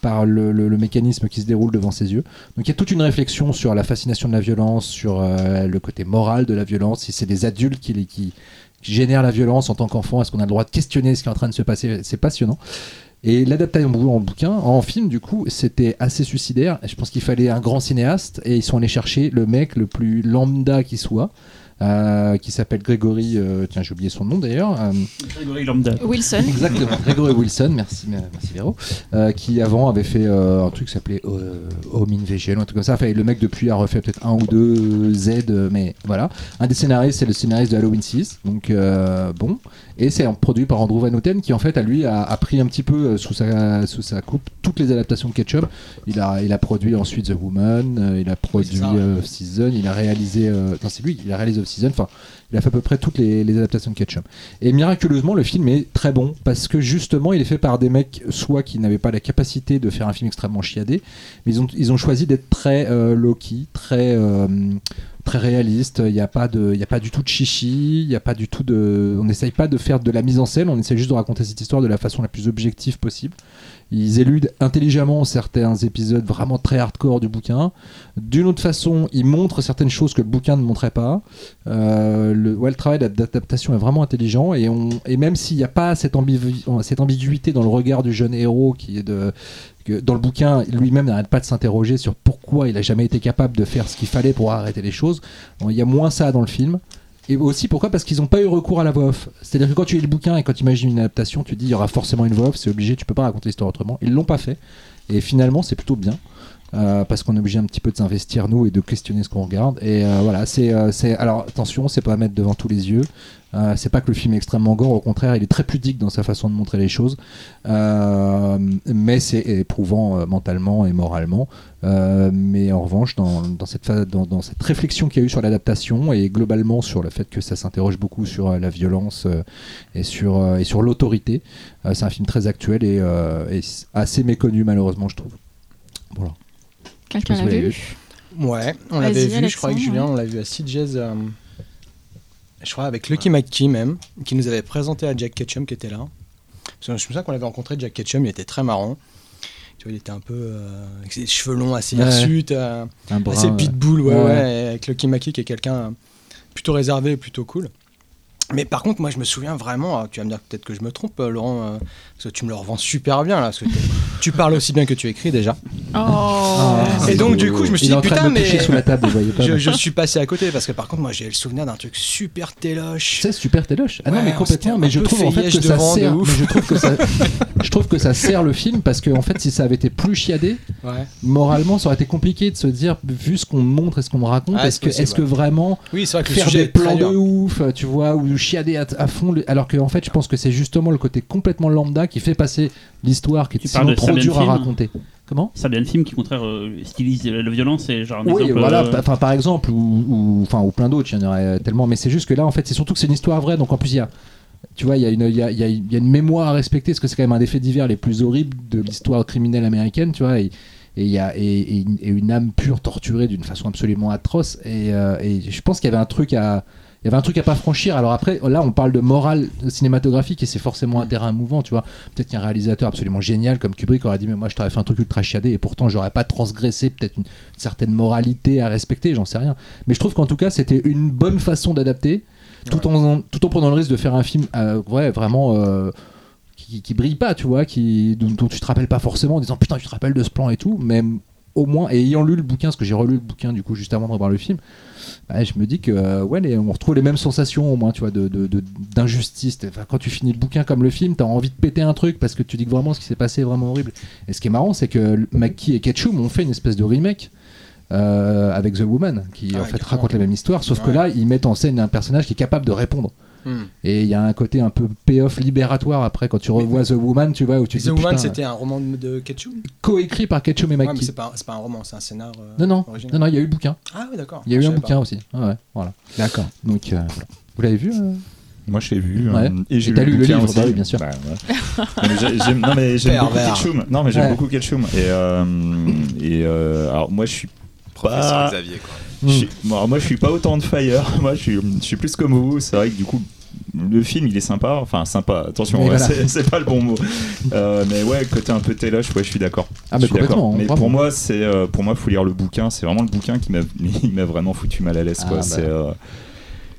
par le, mécanisme qui se déroule devant ses yeux. Donc il y a toute une réflexion sur la fascination de la violence, sur euh, le côté moral de la violence, si c'est des adultes qui, les- qui, génèrent la violence en tant qu'enfant, est-ce qu'on a le droit de questionner ce qui est en train de se passer? C'est passionnant. Et l'adaptation en bouquin, en film, du coup, c'était assez suicidaire. Je pense qu'il fallait un grand cinéaste et ils sont allés chercher le mec le plus lambda qui soit, qui s'appelle Grégory. euh, tiens, j'ai oublié son nom d'ailleurs. euh, Grégory Lambda. Wilson. Exactement, Grégory Wilson, merci, merci Véro, euh, qui avant avait fait euh, un truc qui s'appelait euh, Home Invasion, un truc comme ça. Enfin, le mec depuis a refait peut-être un ou deux Z, euh, mais voilà. Un des scénaristes, c'est le scénariste de Halloween 6, donc euh, bon. Et c'est produit par Andrew Van Houten qui en fait, à lui, a, a pris un petit peu euh, sous sa, sous sa coupe toutes les adaptations de Ketchup. Il a, il a produit ensuite The Woman, euh, il a produit euh, Season, il a réalisé, non c'est lui, il a réalisé Off Season, enfin, il a fait à peu près toutes les, adaptations de Ketchup. Et miraculeusement, le film est très bon parce que justement, il est fait par des mecs soit qui n'avaient pas la capacité de faire un film extrêmement chiadé, mais ils ont, ils ont choisi d'être très euh, low-key, très, euh, très réaliste. Il n'y a, pas a pas du tout de chichi, y a pas du tout de. On n'essaye pas de faire de la mise en scène, on essaie juste de raconter cette histoire de la façon la plus objective possible. Ils éludent intelligemment certains épisodes vraiment très hardcore du bouquin. D'une autre façon, ils montrent certaines choses que le bouquin ne montrait pas. Euh, le, ouais, le travail d'ad- d'adaptation est vraiment intelligent et, même s'il n'y a pas cette, ambigu- cette ambiguïté dans le regard du jeune héros qui dans le bouquin lui-même n'arrête pas de s'interroger sur pourquoi il a jamais été capable de faire ce qu'il fallait pour arrêter les choses. Il y a moins ça dans le film. Et aussi pourquoi? Parce qu'ils n'ont pas eu recours à la voix off. C'est-à-dire que quand tu lis le bouquin et quand tu imagines une adaptation, tu te dis il y aura forcément une voix off, c'est obligé, tu peux pas raconter l'histoire autrement. Ils l'ont pas fait. Et finalement, c'est plutôt bien. Euh, parce qu'on est obligé un petit peu de s'investir nous et de questionner ce qu'on regarde. Et euh, voilà c'est euh, c'est alors attention c'est pas à mettre devant tous les yeux. C'est pas que le film est extrêmement gore au contraire il est très pudique dans sa façon de montrer les choses. Mais c'est éprouvant mentalement et moralement. Mais en revanche dans, cette phase, dans, cette réflexion qu'il y a eu sur l'adaptation et globalement sur le fait que ça s'interroge beaucoup sur la violence et sur et sur l'autorité c'est un film très actuel et, et assez méconnu malheureusement je trouve. Voilà Quelqu'un vous vu Ouais, on l'avait vu, je crois avec Julien, ouais. on l'a vu à CJ's, euh, je crois avec Lucky McKee même, qui nous avait présenté à Jack Ketchum qui était là. Parce que je me souviens qu'on l'avait rencontré, Jack Ketchum, il était très marrant. Tu vois, il était un peu euh, avec ses cheveux longs, assez Ouais. hirsutes, euh, assez pitbull, ouais, ouais. avec Lucky McKee qui est quelqu'un euh, plutôt réservé et plutôt cool. Mais par contre, moi, je me souviens vraiment, euh, tu vas me dire peut-être que je me trompe, euh, Laurent, euh, parce que tu me le revends super bien là, parce que tu parles aussi bien que tu écris déjà. Oh Ah, Et donc, du coup, je me suis dit, putain, mais- sous la table, vous voyez pas. Je, suis passé à côté parce que par contre, moi, j'ai le souvenir d'un truc super téloche. C'est super téloche. Ah non, mais complètement. Mais je trouve en fait que ça sert. je trouve que ça. je trouve que ça sert le film parce que en fait, si ça avait été plus chiadé, Ouais. moralement, ça aurait été compliqué de se dire, vu ce qu'on me montre et ce qu'on me raconte, Ouais, est-ce que, est-ce vraiment Oui, vrai que faire des plans de ouf, tu vois, ou chiader à, à fond, alors que en fait, je pense que c'est justement le côté complètement lambda qui fait passer l'histoire qui est sinon trop dure à raconter. Comment? Ça bien le film qui, au contraire, euh, stylise la violence et genre un Oui, exemple, voilà, euh, par exemple, ou, ou, enfin, ou plein d'autres, il y en aurait tellement, mais c'est juste que là, en fait, c'est surtout que c'est une histoire vraie, donc en plus, il y a, tu vois, il y, a une- il y, a, il y a- une mémoire à respecter, parce que c'est quand même un des faits divers les plus horribles de l'histoire criminelle américaine, tu vois, et et y a et, une- et une âme pure torturée d'une façon absolument atroce, et, euh, et je pense qu'il y avait un truc à. Il y avait un truc à pas franchir. Alors après, là, on parle de morale cinématographique et c'est forcément un terrain mouvant, tu vois. Peut-être qu'un réalisateur absolument génial comme Kubrick aurait dit, mais moi, je t'aurais fait un truc ultra chiadé et pourtant, j'aurais pas transgressé peut-être une certaine moralité à respecter, j'en sais rien. Mais je trouve qu'en tout cas, c'était une bonne façon d'adapter, tout, en, tout en prenant le risque de faire un film euh, ouais, vraiment euh, qui, qui brille pas, tu vois, qui, dont, dont tu te rappelles pas forcément en disant putain, tu te rappelles de ce plan et tout, mais au moins, et ayant lu le bouquin, parce que j'ai relu le bouquin du coup juste avant de revoir le film, bah, je me dis que euh, ouais, les- on retrouve les mêmes sensations au moins, tu vois, de, de- de- d'injustice. Enfin, quand tu finis le bouquin comme le film, t'as envie de péter un truc parce que tu dis que vraiment ce qui s'est passé est vraiment horrible. Et ce qui est marrant, c'est que McKee et Ketchum ont fait une espèce de remake. euh, avec The Woman qui Ah en ouais, fait raconte la même histoire sauf que là ils mettent en scène un personnage qui est capable de répondre Et il y a un côté un peu payoff libératoire après quand tu revois The Woman, tu vois, où tu The dis, Woman, c'était un roman de, Ketchum? coécrit par Ketchum et Ouais, mais McKee. c'est pas, un roman, c'est un scénar. euh, non, non, original. non, non, il y a eu le bouquin. Ah oui, d'accord. Il y a eu un bouquin pas. aussi. Ah ouais, voilà. D'accord. Donc, euh, voilà. Vous l'avez vu euh? Moi, je l'ai vu. Ouais. euh, et j'ai lu le bouquin livre, aussi. bah oui, bien sûr. Bah, ouais. Non, mais j'ai- j'aime- beaucoup. Ketchum. Non, mais j'aime Ouais. beaucoup Ketchum. Et, euh, et euh, alors, moi, je suis Professeur pas. Xavier, quoi. Je suis- bon, alors, moi, je suis pas autant de fire. Moi, je suis, je suis plus comme vous. C'est vrai que du coup. Le film il est sympa, enfin sympa, attention, ouais, voilà. c'est- pas le bon mot. Euh, mais ouais, côté un peu téloche, ouais, je suis d'accord. Ah, mais complètement. Pour moi, c'est euh, pour moi, faut lire le bouquin. C'est vraiment le bouquin qui m'a vraiment foutu mal à l'aise. Ah, quoi. bah. Euh,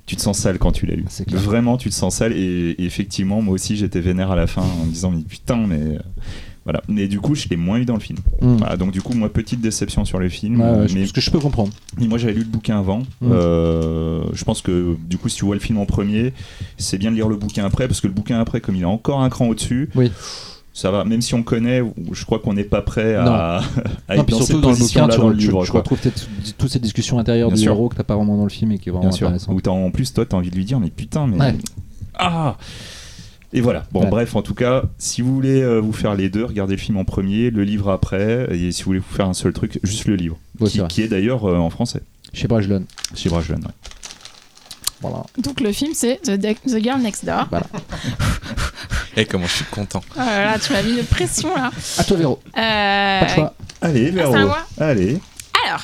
tu te sens sale quand tu l'as lu. Vraiment, tu te sens sale. Et, et effectivement, moi aussi, j'étais vénère à la fin en me disant mais putain, mais voilà. Mais du coup, je l'ai moins eu dans le film. Hmm. Voilà, donc du coup, moi, petite déception sur le film. Ouais, ouais, je- mais ce que je peux comprendre. moi j'avais lu le bouquin avant. Mm. Euh, je pense que du coup si tu vois le film en premier, c'est bien de lire le bouquin après parce que le bouquin après comme il est encore un cran au-dessus, Oui. ça va. Même si on connaît, je crois qu'on n'est pas prêt à, à Non, être dans cette dans le bouquin, là tu, dans le livre. retrouves peut-être toutes ces discussions intérieures Bien du sûr. héros que t'as pas vraiment dans le film et qui est vraiment Bien sûr. intéressant. Où t'as- en plus toi t'as envie de lui dire mais putain mais Ouais. ah. Et voilà. Bon, Ouais. bref, en tout cas, si vous voulez euh, vous faire les deux, regardez le film en premier, le livre après, et si vous voulez vous faire un seul truc, juste le livre, Ouais, qui, est d'ailleurs euh, en français, Chez Brajlon. chez Brajlon. ouais. Voilà. Donc le film c'est The, De- The Girl Next Door. Et comment je suis content. Oh là là, tu m'as mis une pression là. À toi, Véro. Euh, Pas de choix. Allez, Véro. c'est à moi Allez. Alors,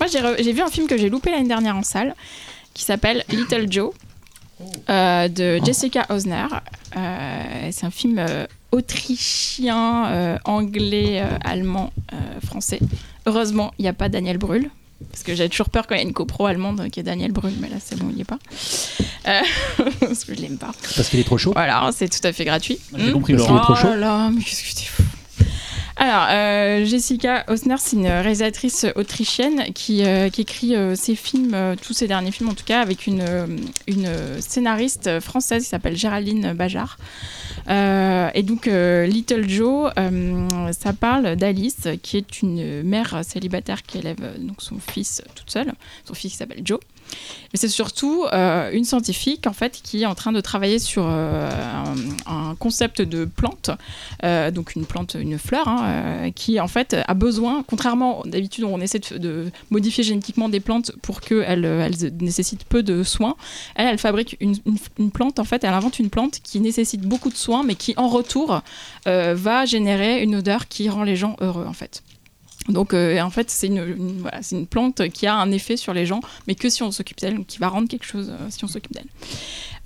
moi j'ai re- j'ai vu un film que j'ai loupé l'année dernière en salle qui s'appelle Little Joe euh, de Jessica Osner. Euh, c'est un film euh, autrichien, euh, anglais, euh, allemand, euh, français. Heureusement, il n'y a pas Daniel Brühl. Parce que j'avais toujours peur quand il y a une copro allemande qui est Daniel Brühl, mais là c'est bon, il n'y est pas. Euh, parce que je l'aime pas. Parce qu'il est trop chaud. Voilà, c'est tout à fait gratuit. J'ai Hmm compris, Laurent. qu'il est trop Oh chaud. là là, mais qu'est-ce que t'es fou. Alors, euh, Jessica Osner, c'est une réalisatrice autrichienne qui, euh, écrit euh, ses films, tous ses derniers films en tout cas, avec une, scénariste française qui s'appelle Géraldine Bajard. Et donc, Little Joe, ça parle d'Alice, qui est une mère célibataire qui élève son fils toute seule. Son fils qui s'appelle Joe. Mais c'est surtout euh, une scientifique en fait qui est en train de travailler sur euh, un, concept de plante, euh, donc une plante, une fleur, hein, qui en fait a besoin, contrairement d'habitude on essaie de, modifier génétiquement des plantes pour qu'elles elles nécessitent peu de soins, elle, fabrique une, une- plante, en fait, elle invente une plante qui nécessite beaucoup de soins, mais qui en retour va générer une odeur qui rend les gens heureux en fait. Donc euh, en fait c'est une, une- plante qui a un effet sur les gens, mais que si on s'occupe d'elle, qui va rendre quelque chose euh, si on s'occupe d'elle.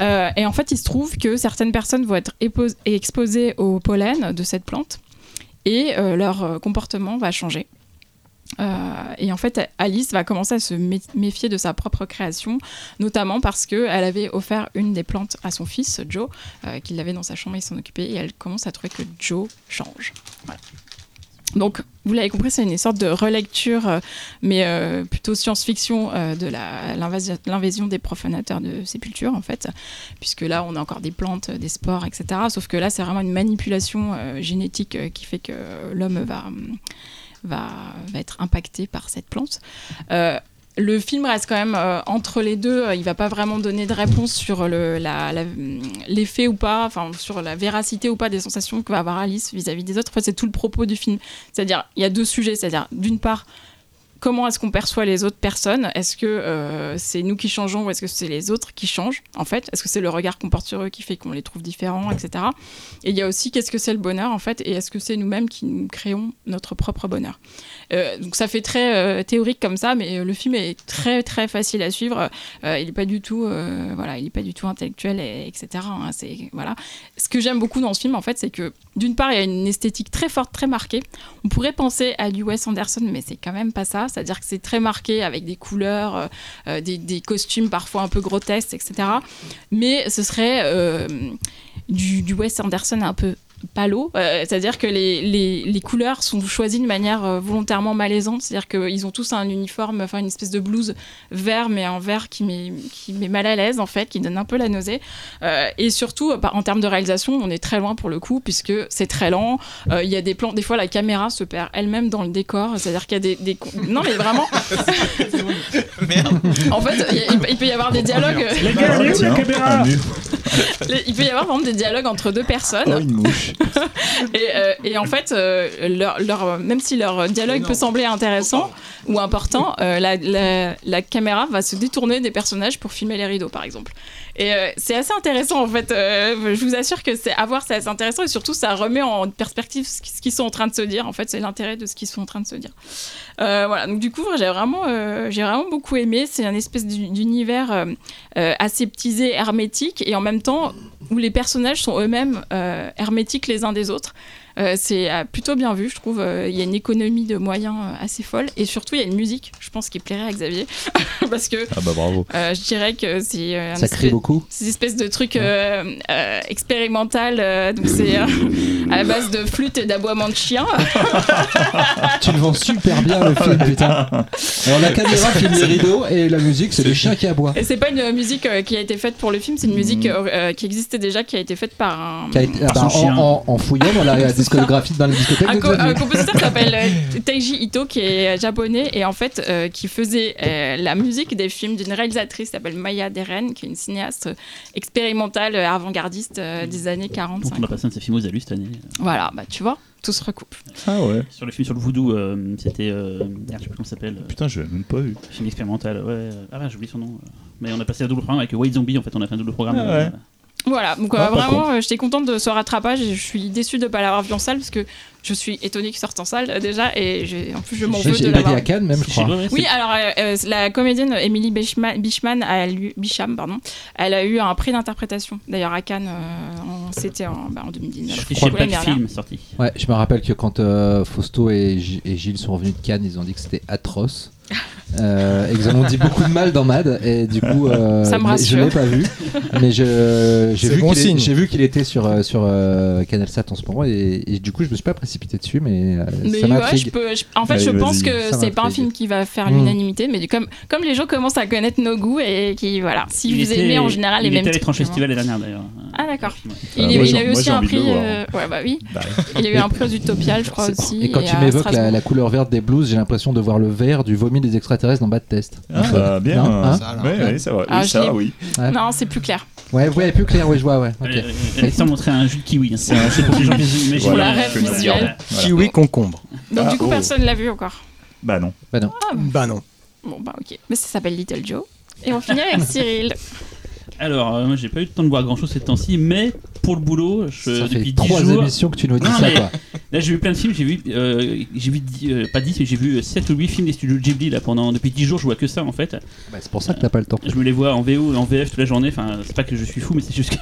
Euh, et en fait il se trouve que certaines personnes vont être exposées au pollen de cette plante et leur comportement va changer. Et en fait, Alice va commencer à se mé- méfier de sa propre création, notamment parce qu'elle avait offert une des plantes à son fils, Joe, qu'il avait dans sa chambre, il s'en occupait, et elle commence à trouver que Joe change. Voilà. Donc, vous l'avez compris, c'est une sorte de relecture, euh, mais euh, plutôt science-fiction, euh, de l'invasion des profanateurs de sépulture, en fait, puisque là, on a encore des plantes, des spores, etc. Sauf que là, c'est vraiment une manipulation génétique qui fait que l'homme va, va être impacté par cette plante. Le film reste quand même euh, entre les deux. euh, Il va pas vraiment donner de réponse sur l'effet ou pas, enfin sur la véracité ou pas des sensations que va avoir Alice vis-à-vis des autres. En fait, c'est tout le propos du film. C'est-à-dire, il y a deux sujets. C'est-à-dire, d'une part, comment est-ce qu'on perçoit les autres personnes? Est-ce que euh, c'est nous qui changeons ou est-ce que c'est les autres qui changent En fait, est-ce que c'est le regard qu'on porte sur eux qui fait qu'on les trouve différents, etc. Et il y a aussi qu'est-ce que c'est le bonheur en fait, et est-ce que c'est nous-mêmes qui nous créons notre propre bonheur? Euh, Donc ça fait très euh, théorique comme ça, mais euh, le film est très très facile à suivre. Il n'est pas du tout, voilà, il est pas du tout intellectuel, et, etc. hein. c'est voilà. Ce que j'aime beaucoup dans ce film en fait, c'est que d'une part il y a une esthétique très forte, très marquée. On pourrait penser à du Wes Anderson, mais c'est quand même pas ça. C'est-à-dire que c'est très marqué avec des couleurs, des, costumes parfois un peu grotesques, etc. Mais ce serait du, du Wes Anderson un peu palo, euh, c'est-à-dire que les, les, les couleurs sont choisies de manière euh, volontairement malaisante, c'est-à-dire qu'ils ont tous un uniforme, enfin une espèce de blouse vert, mais un vert qui met, qui met mal à l'aise en fait, qui donne un peu la nausée. Euh, et surtout, bah, en termes de réalisation, on est très loin pour le coup, puisque c'est très lent. Euh, Il y a des plans, des fois la caméra se perd elle-même dans le décor, c'est-à-dire qu'il y a des, des... Non mais vraiment, Merde. en fait, il, y a- il peut- il peut y avoir des dialogues... Les gars, la caméra. Les- Il peut y avoir par exemple des dialogues entre deux personnes Oh, une mouche. et, euh, et en fait, euh, leur, leur- même si leur dialogue peut sembler intéressant ou important, euh, la, la- la caméra va se détourner des personnages pour filmer les rideaux par exemple. Et euh, c'est assez intéressant en fait. euh, je vous assure que c'est à voir, c'est assez intéressant et surtout ça remet en perspective ce qui- ce qu'ils sont en train de se dire. En fait, c'est l'intérêt de ce qu'ils sont en train de se dire. Euh, voilà. Donc du coup, j'ai vraiment, euh, j'ai vraiment beaucoup aimé. C'est un espèce d'u- d'univers aseptisé, hermétique et en même temps où les personnages sont eux-mêmes euh, hermétiques les uns des autres. Euh, c'est euh, plutôt bien vu, je trouve. Euh, Il y a une économie de moyens assez folle. Et surtout, il y a une musique, je pense, qui plairait à Xavier. Parce que Ah bah bravo. euh, je dirais que c'est euh, un Ça crie beaucoup. c'est une espèce de truc euh, euh, expérimental. euh, donc, c'est euh, à la base de flûte et d'aboiement de chien. Tu le vends super bien le film, putain. Alors la caméra filme les rideaux et la musique, c'est le chien qui aboie. Et c'est pas une musique euh, qui a été faite pour le film, c'est une musique euh, euh, qui existait déjà, qui a été faite par un. Qui a été- ah bah, en, en- en fouillant dans la discographie dans la discothèque un, de co- un compositeur qui s'appelle euh, Teiji Ito qui est japonais et en fait euh, qui faisait euh, la musique des films d'une réalisatrice qui s'appelle Maya Deren qui est une cinéaste expérimentale avant-gardiste euh, des années 40 Donc on a passé un de ses films aux alus cette année. voilà bah tu vois tout se recoupe Ah ouais. Sur le film sur le voodoo, euh, c'était. Euh, je sais plus comment ça s'appelle. euh, Putain, je l'ai même pas vu. film expérimental, ouais. Ah, ouais, j'ai oublié son nom. Mais on a passé un double programme avec White Zombie, en fait, on a fait un double programme. Ah euh, ouais. Voilà donc euh, Ah, vraiment euh, j'étais contente de ce rattrapage et je suis déçue de ne pas l'avoir vu en salle parce que je suis étonnée qu'il sorte en salle euh, déjà et j'ai- en plus je m'en veux de j'ai l'avoir à Cannes même, je crois. Oui, alors euh, euh, la comédienne Emily Bishman, Bishman a eu, Bisham, pardon, elle a eu un prix d'interprétation. D'ailleurs à Cannes, euh, en- c'était en, bah, en 2019. C'était je l'année dernière. Film sorti. Ouais, je me rappelle que quand euh, Fausto et Gilles sont revenus de Cannes, ils ont dit que c'était atroce. Euh, et qu'ils en ont dit beaucoup de mal dans Mad et du coup euh, Ça me je l'ai pas vu mais je j'ai vu bon qu'il est- signe. j'ai vu qu'il était sur euh, sur euh, Canal 7 en ce moment et, et du coup je me suis pas précipité dessus mais, euh, Mais ça ouais, je m'intrigue peux, je- en fait, Allez, je pense que c'est pas un film qui va faire Mm. l'unanimité, mais comme, comme les gens commencent à connaître nos goûts et qui, voilà, si Il vous était- aimez en général les il mêmes était à festival l'année dernière d'ailleurs. Ah, d'accord. Il, Ah, il a eu aussi un prix. ouais, bah oui. Bah, Il a eu un prix aux Utopiales, je crois aussi. et quand tu m'évoques la couleur verte des blues j'ai l'impression de voir le vert du vomi des extraterrestres dans Bad Test Ah, bah, bien. Non, hein Ça, ouais, ouais, ça va. Ah, oui, je ça, oui. Ouais. Non, c'est plus clair. ouais ouais plus clair oui je vois ouais ok. Euh, Alexandre montrait un jus de kiwi. hein. C'est un jeu pour que les gens imaginer. Voilà, Euh, rêve je le visuel. regarde. Voilà. Kiwi concombre. Donc, Ah, du coup, oh. personne l'a vu encore. Bah non. Ah, Bah non. bon, bah ok. Mais ça s'appelle Little Joe. Et on finit avec Cyril. Alors, euh, moi j'ai pas eu le temps de voir grand chose ces temps-ci, mais pour le boulot, je, ça depuis fait 10 trois jours. émissions que tu nous dis Non, ça mais- quoi Là j'ai vu plein de films, j'ai vu, euh, j'ai vu dix- euh, pas 10, mais j'ai vu 7 ou 8 films des studios Ghibli là pendant. Depuis 10 jours, je vois que ça en fait. Bah, c'est pour ça que t'as pas le temps Je me les vois en VO et en VF toute la journée. Enfin, c'est pas que je suis fou, mais c'est juste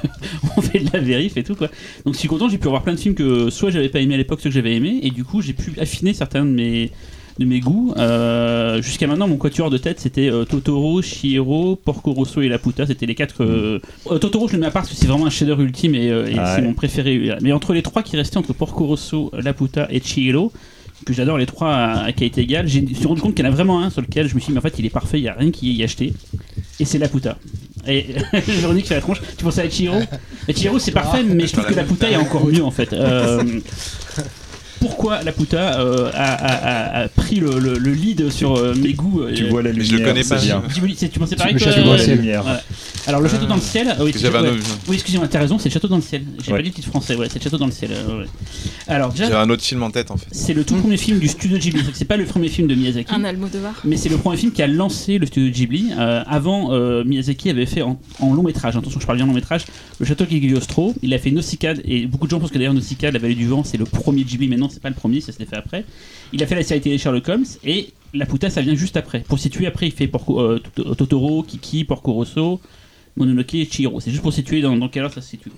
qu'on fait de la vérif et tout quoi. Donc, je suis content. J'ai pu revoir plein de films que soit j'avais pas aimé à l'époque, soit que j'avais aimé, et du coup, j'ai pu affiner certains de mes de mes goûts. Euh, Jusqu'à maintenant, mon quatuor de tête, c'était euh, Totoro, Chihiro, Porco Rosso et Laputa. C'était les quatre. euh, euh, Totoro, je le mets à part parce que c'est vraiment un chef-d'œuvre ultime et, et Ah c'est mon préféré. Mais entre les trois qui restaient, entre Porco Rosso, Laputa et Chihiro, que j'adore les trois à, qualité égale, j'ai- je me suis rendu compte qu'il y en a vraiment un sur lequel je me suis dit, mais en fait, il est parfait, il n'y a rien qui y est acheté. Et c'est Laputa. Et Véronique fait la tronche. Tu pensais à Chihiro? Chihiro, c'est parfait, mais je trouve que Laputa est encore mieux en fait. Pourquoi Laputa euh, a, a- a- a pris le, le- le lead sur euh, mes goûts euh, Tu vois la lumière. je le connais pas. bien. Tu pensais pareil Le toi, château dans le euh, ciel. lumière. ouais. Alors le château dans le ciel, oui, Que un ouais. autre- oui excusez-moi, t'as raison, c'est le château dans le ciel. J'ai Ouais. pas dit le titre français, ouais, c'est le château dans le ciel. euh, ouais. Alors déjà, J'avais un autre film en tête en fait. c'est le tout premier film du studio Ghibli. Que C'est pas le premier film de Miyazaki. Un Almodovar. Mais c'est le premier film qui a lancé le studio Ghibli. Euh, avant, euh, Miyazaki avait fait en, en long métrage, attention je parle bien long métrage, le château Cagliostro. Il a fait Nausicaa, et beaucoup de gens pensent que d'ailleurs Nausicaa, la vallée du vent, c'est le premier Ghibli, mais non, c'est pas le premier, ça se fait après. Il a fait la série télé Sherlock Holmes, et La Puta, ça vient juste après. Pour situer, après, il fait Porco- euh, Tot- Totoro, Kiki, Porco Rosso. Mononoke et Chihiro. C'est juste pour situer dans, dans quelle heure ça se situe.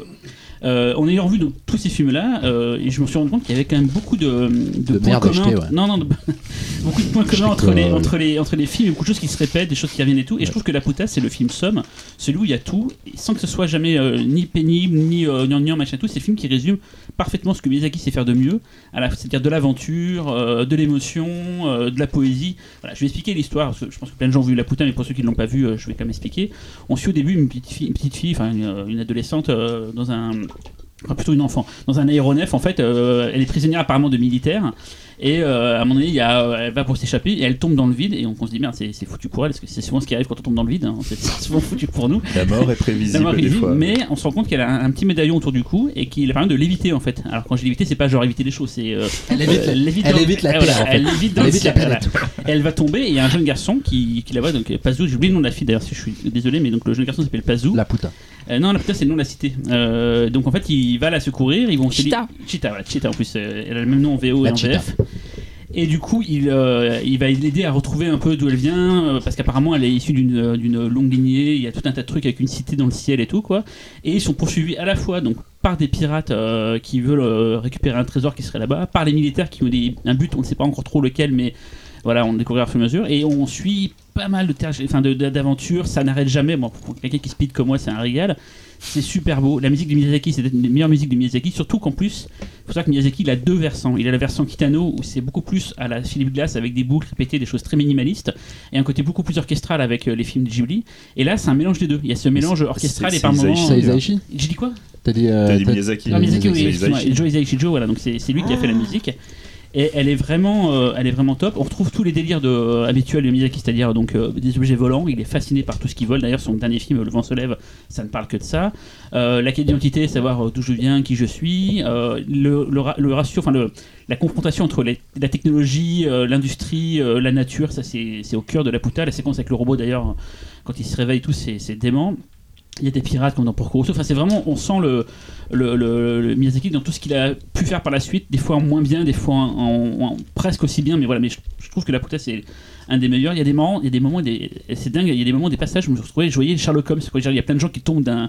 Euh, en ayant vu donc, tous ces films-là, euh, je me suis rendu compte qu'il y avait quand même beaucoup de, de, De points communs. ouais. Non, non, de- beaucoup de points communs entre euh, les, entre, les, entre les films, beaucoup de choses qui se répètent, des choses qui reviennent et tout. Et je trouve que La Puta, c'est le film somme, celui où il y a tout, sans que ce soit jamais euh, ni pénible, ni euh, gnangnan, machin tout. C'est le film qui résume parfaitement ce que Miyazaki sait faire de mieux, c'est-à-dire de l'aventure, euh, de l'émotion, euh, de la poésie. Voilà, je vais expliquer l'histoire, parce que je pense que plein de gens ont vu La Puta, mais pour ceux qui ne l'ont pas vu, euh, je vais quand même expliquer. On suit au début une petite fille, une, petite fille, enfin une, une adolescente, euh, dans un. Plutôt une enfant, dans un aéronef en fait, euh, elle est prisonnière apparemment de militaires et euh, à un moment donné il y a, euh, elle va pour s'échapper et elle tombe dans le vide et on, on se dit merde c'est foutu pour elle parce que c'est souvent ce qui arrive quand on tombe dans le vide, hein. c'est c'est souvent foutu pour nous. La mort est prévisible des fois. mais on se rend compte qu'elle a un, un petit médaillon autour du cou et qu'il a permis de l'éviter en fait. Alors quand je dis l'éviter, c'est pas genre éviter les choses, c'est euh, Elle évite, euh, elle la Terre, voilà, en fait. Elle évite Elle la ciel, planète. voilà. Elle va tomber et il y a un jeune garçon qui, qui la voit, donc Pazou, j'ai oublié le nom de la fille d'ailleurs, si je suis désolé, mais donc le jeune garçon s'appelle Pazou. La puta. Euh, non, la putain, c'est le nom de la cité. Euh, donc en fait, il va la secourir. Ils vont Cheetah. Cheetah, voilà, Cheetah en plus. euh, elle a le même nom en VO La et en cheetah. VF. Et du coup, il, euh, il va l'aider à retrouver un peu d'où elle vient, euh, parce qu'apparemment, elle est issue d'une euh, d'une longue lignée. Il y a tout un tas de trucs avec une cité dans le ciel et tout, quoi. Et ils sont poursuivis à la fois donc par des pirates qui veulent récupérer un trésor qui serait là-bas, par les militaires qui ont un but, on ne sait pas encore trop lequel, mais voilà, on le découvrira au fur et à mesure. Et on suit pas mal de- d'aventures, ça n'arrête jamais. Bon, pour quelqu'un qui speed comme moi, c'est un régal. C'est super beau. La musique de Miyazaki, c'est une des meilleures musiques de Miyazaki, surtout qu'en plus, il faut savoir que Miyazaki, il a deux versants. Il a la version Kitano, où c'est beaucoup plus à la Philippe Glass, avec des boucles répétées, des choses très minimalistes, et un côté beaucoup plus orchestral avec euh, les films de Ghibli. Et là, c'est un mélange des deux. Il y a ce mélange orchestral et par moments. Isaichi. C'est Isaichi J'ai dit quoi? T'as dit. euh, dit Miyazaki. non, Miyazaki, oui, Isaichi. Joe Joe, voilà, donc c'est c'est lui qui a fait la musique. Et elle est vraiment, euh, elle est vraiment top. On retrouve tous les délires euh, habituels de Miyazaki, c'est-à-dire euh, des objets volants. Il est fasciné par tout ce qui vole. D'ailleurs, son dernier film, Le vent se lève, ça ne parle que de ça. La quête d'identité, savoir d'où je viens, qui je suis. Le, la confrontation entre la technologie, l'industrie, la nature, ça c'est au cœur de la puta. La séquence avec le robot, d'ailleurs, quand il se réveille, tout c'est dément. Il y a des pirates comme dans Porco Rosso. Enfin, c'est vraiment, on sent le, le, le- Miyazaki dans tout ce qu'il a pu faire par la suite, des fois en moins bien, des fois presque aussi bien, mais voilà, mais je, trouve que la puta c'est un des meilleurs. Il y a des moments, il y a des moments, c'est dingue, il y a des moments, des passages où je me retrouvais, je voyais Sherlock Holmes, quoi, il y a plein de gens qui tombent d'un,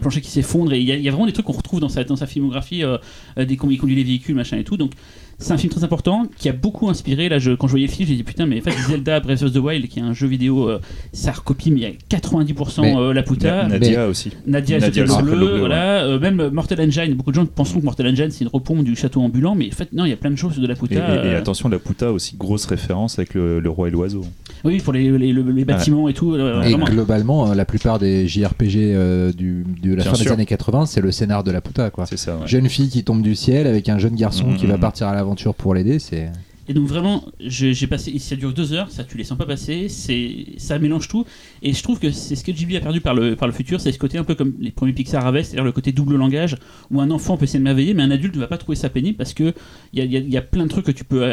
plancher qui s'effondre, et il y, a, vraiment des trucs qu'on retrouve dans sa, dans sa filmographie, euh, euh, des conduit les véhicules, machin et tout, donc c'est un film très important qui a beaucoup inspiré. Là, je, quand je voyais le film, j'ai dit putain, mais en fait, Zelda Breath of the Wild, qui est un jeu vidéo, euh, ça recopie, mais il y a 90% Mais- euh, la puta. Nadia aussi. Nadia, Nadia, c'était le le bleu, ouais. voilà. Euh, même Mortal Engine, beaucoup de gens penseront que Mortal Engine c'est une repompe du château ambulant, mais en fait non, il y a plein de choses de la Et, puta. et- et euh, attention, la Puta aussi grosse référence avec le, le roi et l'oiseau. oui, pour les, les- le- les bâtiments et tout. euh, Et vraiment. globalement, euh, la plupart des JRPG euh, du, de la Bien fin des années 80, c'est le scénar de la puta, quoi. C'est ça. ouais. Jeune fille qui tombe du ciel avec un jeune garçon qui va Mhm. partir à pour l'aider, c'est. Et donc vraiment, j'ai passé, ça dure deux heures, ça tu les sens pas passer, c'est, ça mélange tout. Et je trouve que c'est ce que Ghibli a perdu par le, par le futur, c'est ce côté un peu comme les premiers Pixar avaient, c'est-à-dire le côté double langage, où un enfant peut s'émerveiller, mais un adulte ne va pas trouver ça pénible parce que il y a, plein de trucs que tu peux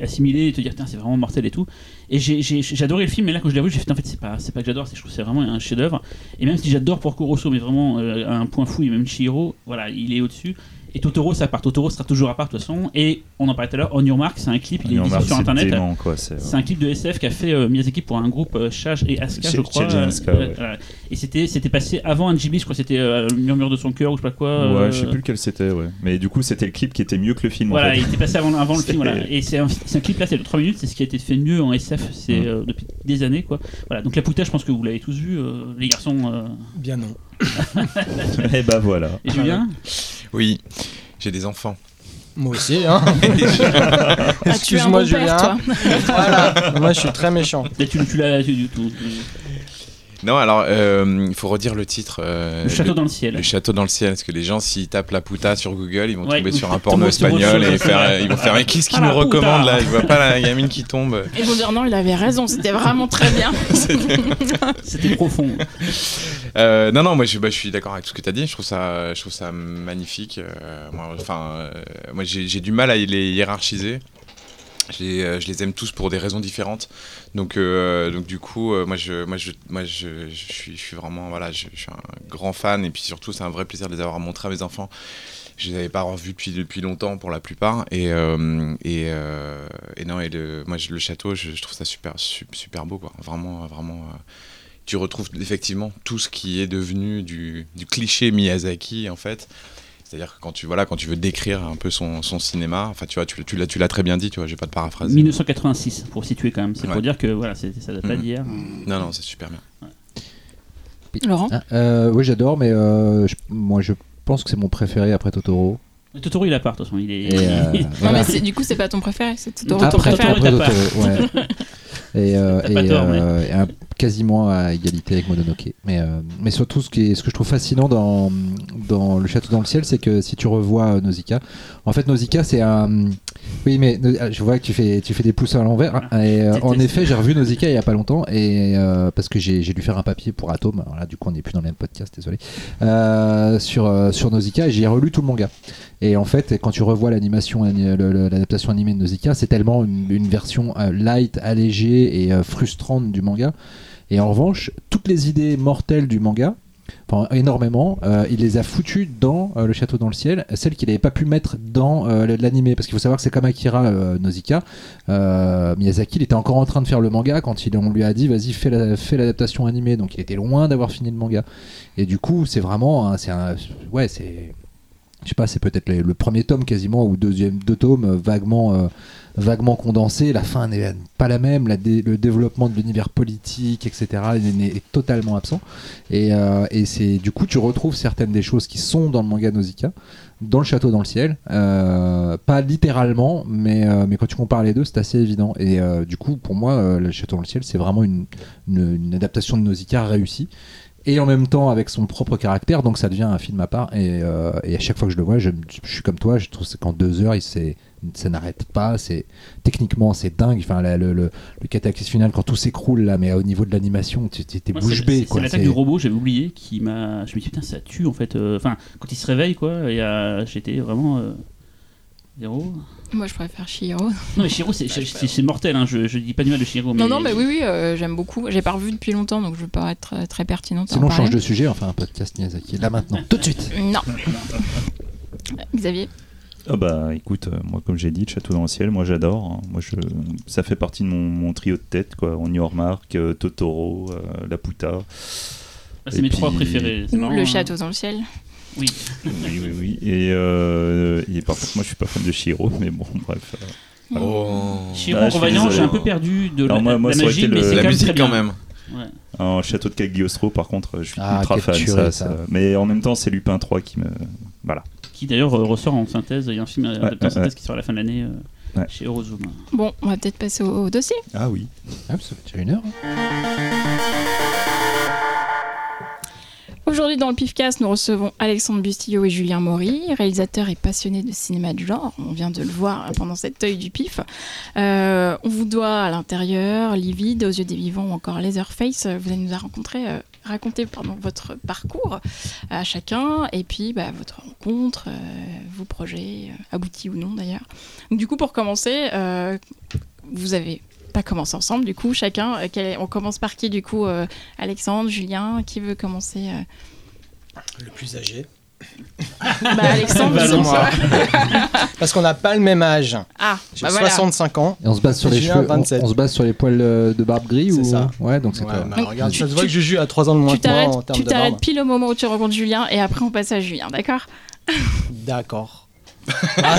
assimiler et te dire, Tiens, c'est vraiment mortel et tout. Et j'ai, adoré le film, mais là quand je l'ai vu, j'ai fait, en fait, c'est pas, c'est pas que j'adore, c'est, je trouve c'est vraiment un chef-d'œuvre. Et même si j'adore Porco Rosso, mais vraiment euh, à un point fou, et même Chihiro, voilà, il est au-dessus. Et Totoro, ça part. Totoro sera toujours à part de toute façon. Et on en parlait tout à l'heure, On Your Mark, c'est un clip, il est sur internet. c'est- un clip de SF qu'a fait euh, Miyazaki pour un groupe euh, Chage et Asuka, Ch- je crois. Chage et Asuka, Euh, ouais. euh, et c'était c'était passé avant un Ghibli, je crois que c'était euh, le murmure de son cœur ou je sais pas quoi. Ouais, euh, je sais plus lequel c'était, ouais. Mais du coup, c'était le clip qui était mieux que le film. en Voilà, fait. il était passé avant, avant le film. Voilà. Et c'est un, clip là, c'est de 3 minutes, c'est ce qui a été fait mieux en SF c'est, Mm. euh, depuis des années. quoi. Voilà, donc la Puta, je pense que vous l'avez tous vu, euh, les garçons. euh, Bien non. Et bah voilà. et Julien Oui, j'ai des enfants. Moi aussi, hein. Ah, Excuse-moi, bon père, Julien. toi. voilà. Moi, je suis très méchant. Là, tu, tu l'as. tu- tu- Non, alors, euh, il faut redire le titre. euh, Le château le, dans le ciel. le château dans le ciel. Parce que les gens, s'ils tapent la puta sur Google, ils vont Ouais. tomber sur un porno espagnol et faire, ils vont faire Mais qu'est-ce qu'il Ah, nous la puta. recommande là? Je vois pas la gamine qui tombe. Et ils vont dire non, il avait raison, c'était vraiment très bien. C'était profond. Euh, non, non, moi je, bah, je suis d'accord avec tout ce que tu as dit. Je trouve ça, je trouve ça magnifique. Euh, moi, enfin, euh, moi j'ai j'ai du mal à les hiérarchiser. Je les, euh, je les aime tous pour des raisons différentes. Donc, euh, donc du coup, euh, moi, je, moi, je, moi je, suis, je suis vraiment, voilà, je, suis un grand fan. Et puis surtout, c'est un vrai plaisir de les avoir montrés à mes enfants. Je les avais pas revus depuis, depuis longtemps pour la plupart. Et, et, non, et le, moi, le château, je, trouve ça super, su- super beau, quoi. Vraiment, vraiment. tu retrouves effectivement tout ce qui est devenu du, du cliché Miyazaki en fait. C'est-à-dire que quand tu, voilà, quand tu veux décrire un peu son, son cinéma, enfin tu vois, tu, tu l'as, tu l'as très bien dit, tu vois, j'ai pas de paraphrase. 1986, pour situer quand même. C'est Ouais. pour dire que voilà, c'est- ça date pas Mhm. d'hier. Non, non, c'est super bien. Laurent Ah, euh, oui, j'adore, mais euh, je- moi je pense que c'est mon préféré après Totoro. Totoro, il a part, de toute façon. Il est. Et, euh, Non, voilà. mais c'est- du coup, c'est pas ton préféré, c'est ton Ah, ton préféré. Totoro, Après t'as pas. Totoro, ouais. Et, euh, et, tort, mais- et un- quasiment à égalité avec Mononoke. Mais, euh, mais surtout, ce, qui est, ce que je trouve fascinant dans, dans Le Château dans le Ciel, c'est que si tu revois euh, Nausicaa, en fait, Nausicaa, c'est un. Oui, mais euh, je vois que tu fais, tu fais des pouces à l'envers. hein. Et, euh, en effet, j'ai revu Nausicaa il y a pas longtemps, et, euh, parce que j'ai dû faire un papier pour Atom. Alors là, du coup, on n'est plus dans le même podcast, désolé. Sur, sur Nausicaa, et j'ai relu tout le manga. Et en fait, quand tu revois l'animation, l'adaptation animée de Nausicaa, c'est tellement une, une version light, allégée et frustrante du manga. Et en revanche, toutes les idées mortelles du manga, enfin énormément, euh, il les a foutues dans euh, Le Château dans le ciel, celles qu'il n'avait pas pu mettre dans euh, l'animé. Parce qu'il faut savoir que c'est comme Akira euh. Euh, Miyazaki, il était encore en train de faire le manga quand on lui a dit vas-y, fais la- fais l'adaptation animée. Donc il était loin d'avoir fini le manga. Et du coup, c'est vraiment. un- c'est ouais, c'est je sais pas, c'est peut-être le, premier tome quasiment ou deuxième deux tomes euh, vaguement euh, vaguement condensé. La fin n'est pas la même, le développement de l'univers politique, etc. est, totalement absent. Et, euh, et c'est du coup tu retrouves certaines des choses qui sont dans le manga Nausicaa dans le château dans le ciel, pas littéralement, mais quand tu compares les deux, c'est assez évident. Et du coup, pour moi, le château dans le ciel, c'est vraiment une, une adaptation de Nausicaa réussie et en même temps avec son propre caractère, donc ça devient un film à part. Et, euh, et à chaque fois que je le vois, je, je suis comme toi, je trouve qu'en deux heures, il s'est- ça n'arrête pas. C'est techniquement c'est dingue. Enfin, la- le, le, le cataclysme final quand tout s'écroule là, mais au niveau de l'animation, tu t'es bouche bée c'est- l'attaque du robot, j'avais oublié, qui m'a. Je me dis putain, ça tue en fait. euh, Enfin, quand il se réveille quoi, et euh, j'étais vraiment. euh, Zéro. Moi, je préfère Shihiro. Non, mais Shiro, c'est c'est- c'est mortel, hein. je, je dis pas du mal de Shiro. Mais... Non, non, mais oui, oui, euh, j'aime beaucoup. J'ai pas revu depuis longtemps, donc je vais pas être très, très pertinente. Sinon, on change de sujet, enfin un podcast Miyazaki là maintenant, tout de suite. Non. Xavier Ah bah écoute, euh, moi comme j'ai dit, le Château dans le ciel, moi j'adore. hein. Moi je, ça fait partie de mon, mon trio de tête quoi. On y remarque euh, Totoro, euh, Laputa. Ah, c'est Et mes trois préférés. Ou Le hein. château dans le ciel. Oui. Oui oui oui. Et, euh, et par contre moi je suis pas fan de Shiro, mais bon bref. euh. Oh. Shiro, Ah, j'ai un peu perdu de Alors, la, moi- moi, la magie, mais le- c'est La quand même musique quand même. Ouais. En Château de Cagliostro par contre, je suis Ah, ultra fan. tuerie, ça, ça. ça- Mais en même temps c'est Lupin 3 qui me... Voilà. Qui d'ailleurs euh, ressort en synthèse. Il y a un film adapté en ouais, synthèse ouais. qui sort à la fin de l'année euh, Ouais. chez Eurozoom. Bon, on va peut-être passer au, au dossier. Ah oui. Ah, ça fait déjà une heure. Aujourd'hui, dans le PIFcast, nous recevons Alexandre Bustillo et Julien Maury, réalisateurs et passionnés de cinéma de genre. On vient de le voir pendant cet œil du PIF. Euh, on vous doit à l'intérieur, Livide, aux yeux des vivants ou encore Laserface. Vous allez nous a euh, raconter pardon, votre parcours à chacun et puis bah, votre rencontre, euh, vos projets, euh, aboutis ou non d'ailleurs. Du coup, pour commencer, euh, vous avez pas commencé ensemble, du coup, chacun. euh, quel est- on commence par qui, du coup euh, Alexandre, Julien, qui veut commencer euh Le plus âgé. Bah, Alexandre, Bah, non, ça. Parce qu'on n'a pas le même âge. Ah, J'ai bah voilà. 65 ans. Et on se base sur les cheveux, on, 27. on se base sur les poils de barbe gris C'est ou ça. Ouais, donc c'est Ouais, bah, regarde, tu- ça se voit tu- que Juju a 3 ans de moins Tu que moi t'arrêtes en termes tu de t'arrêtes barbe. pile au moment où tu rencontres Julien et après on passe à Julien, d'accord? D'accord. Ah,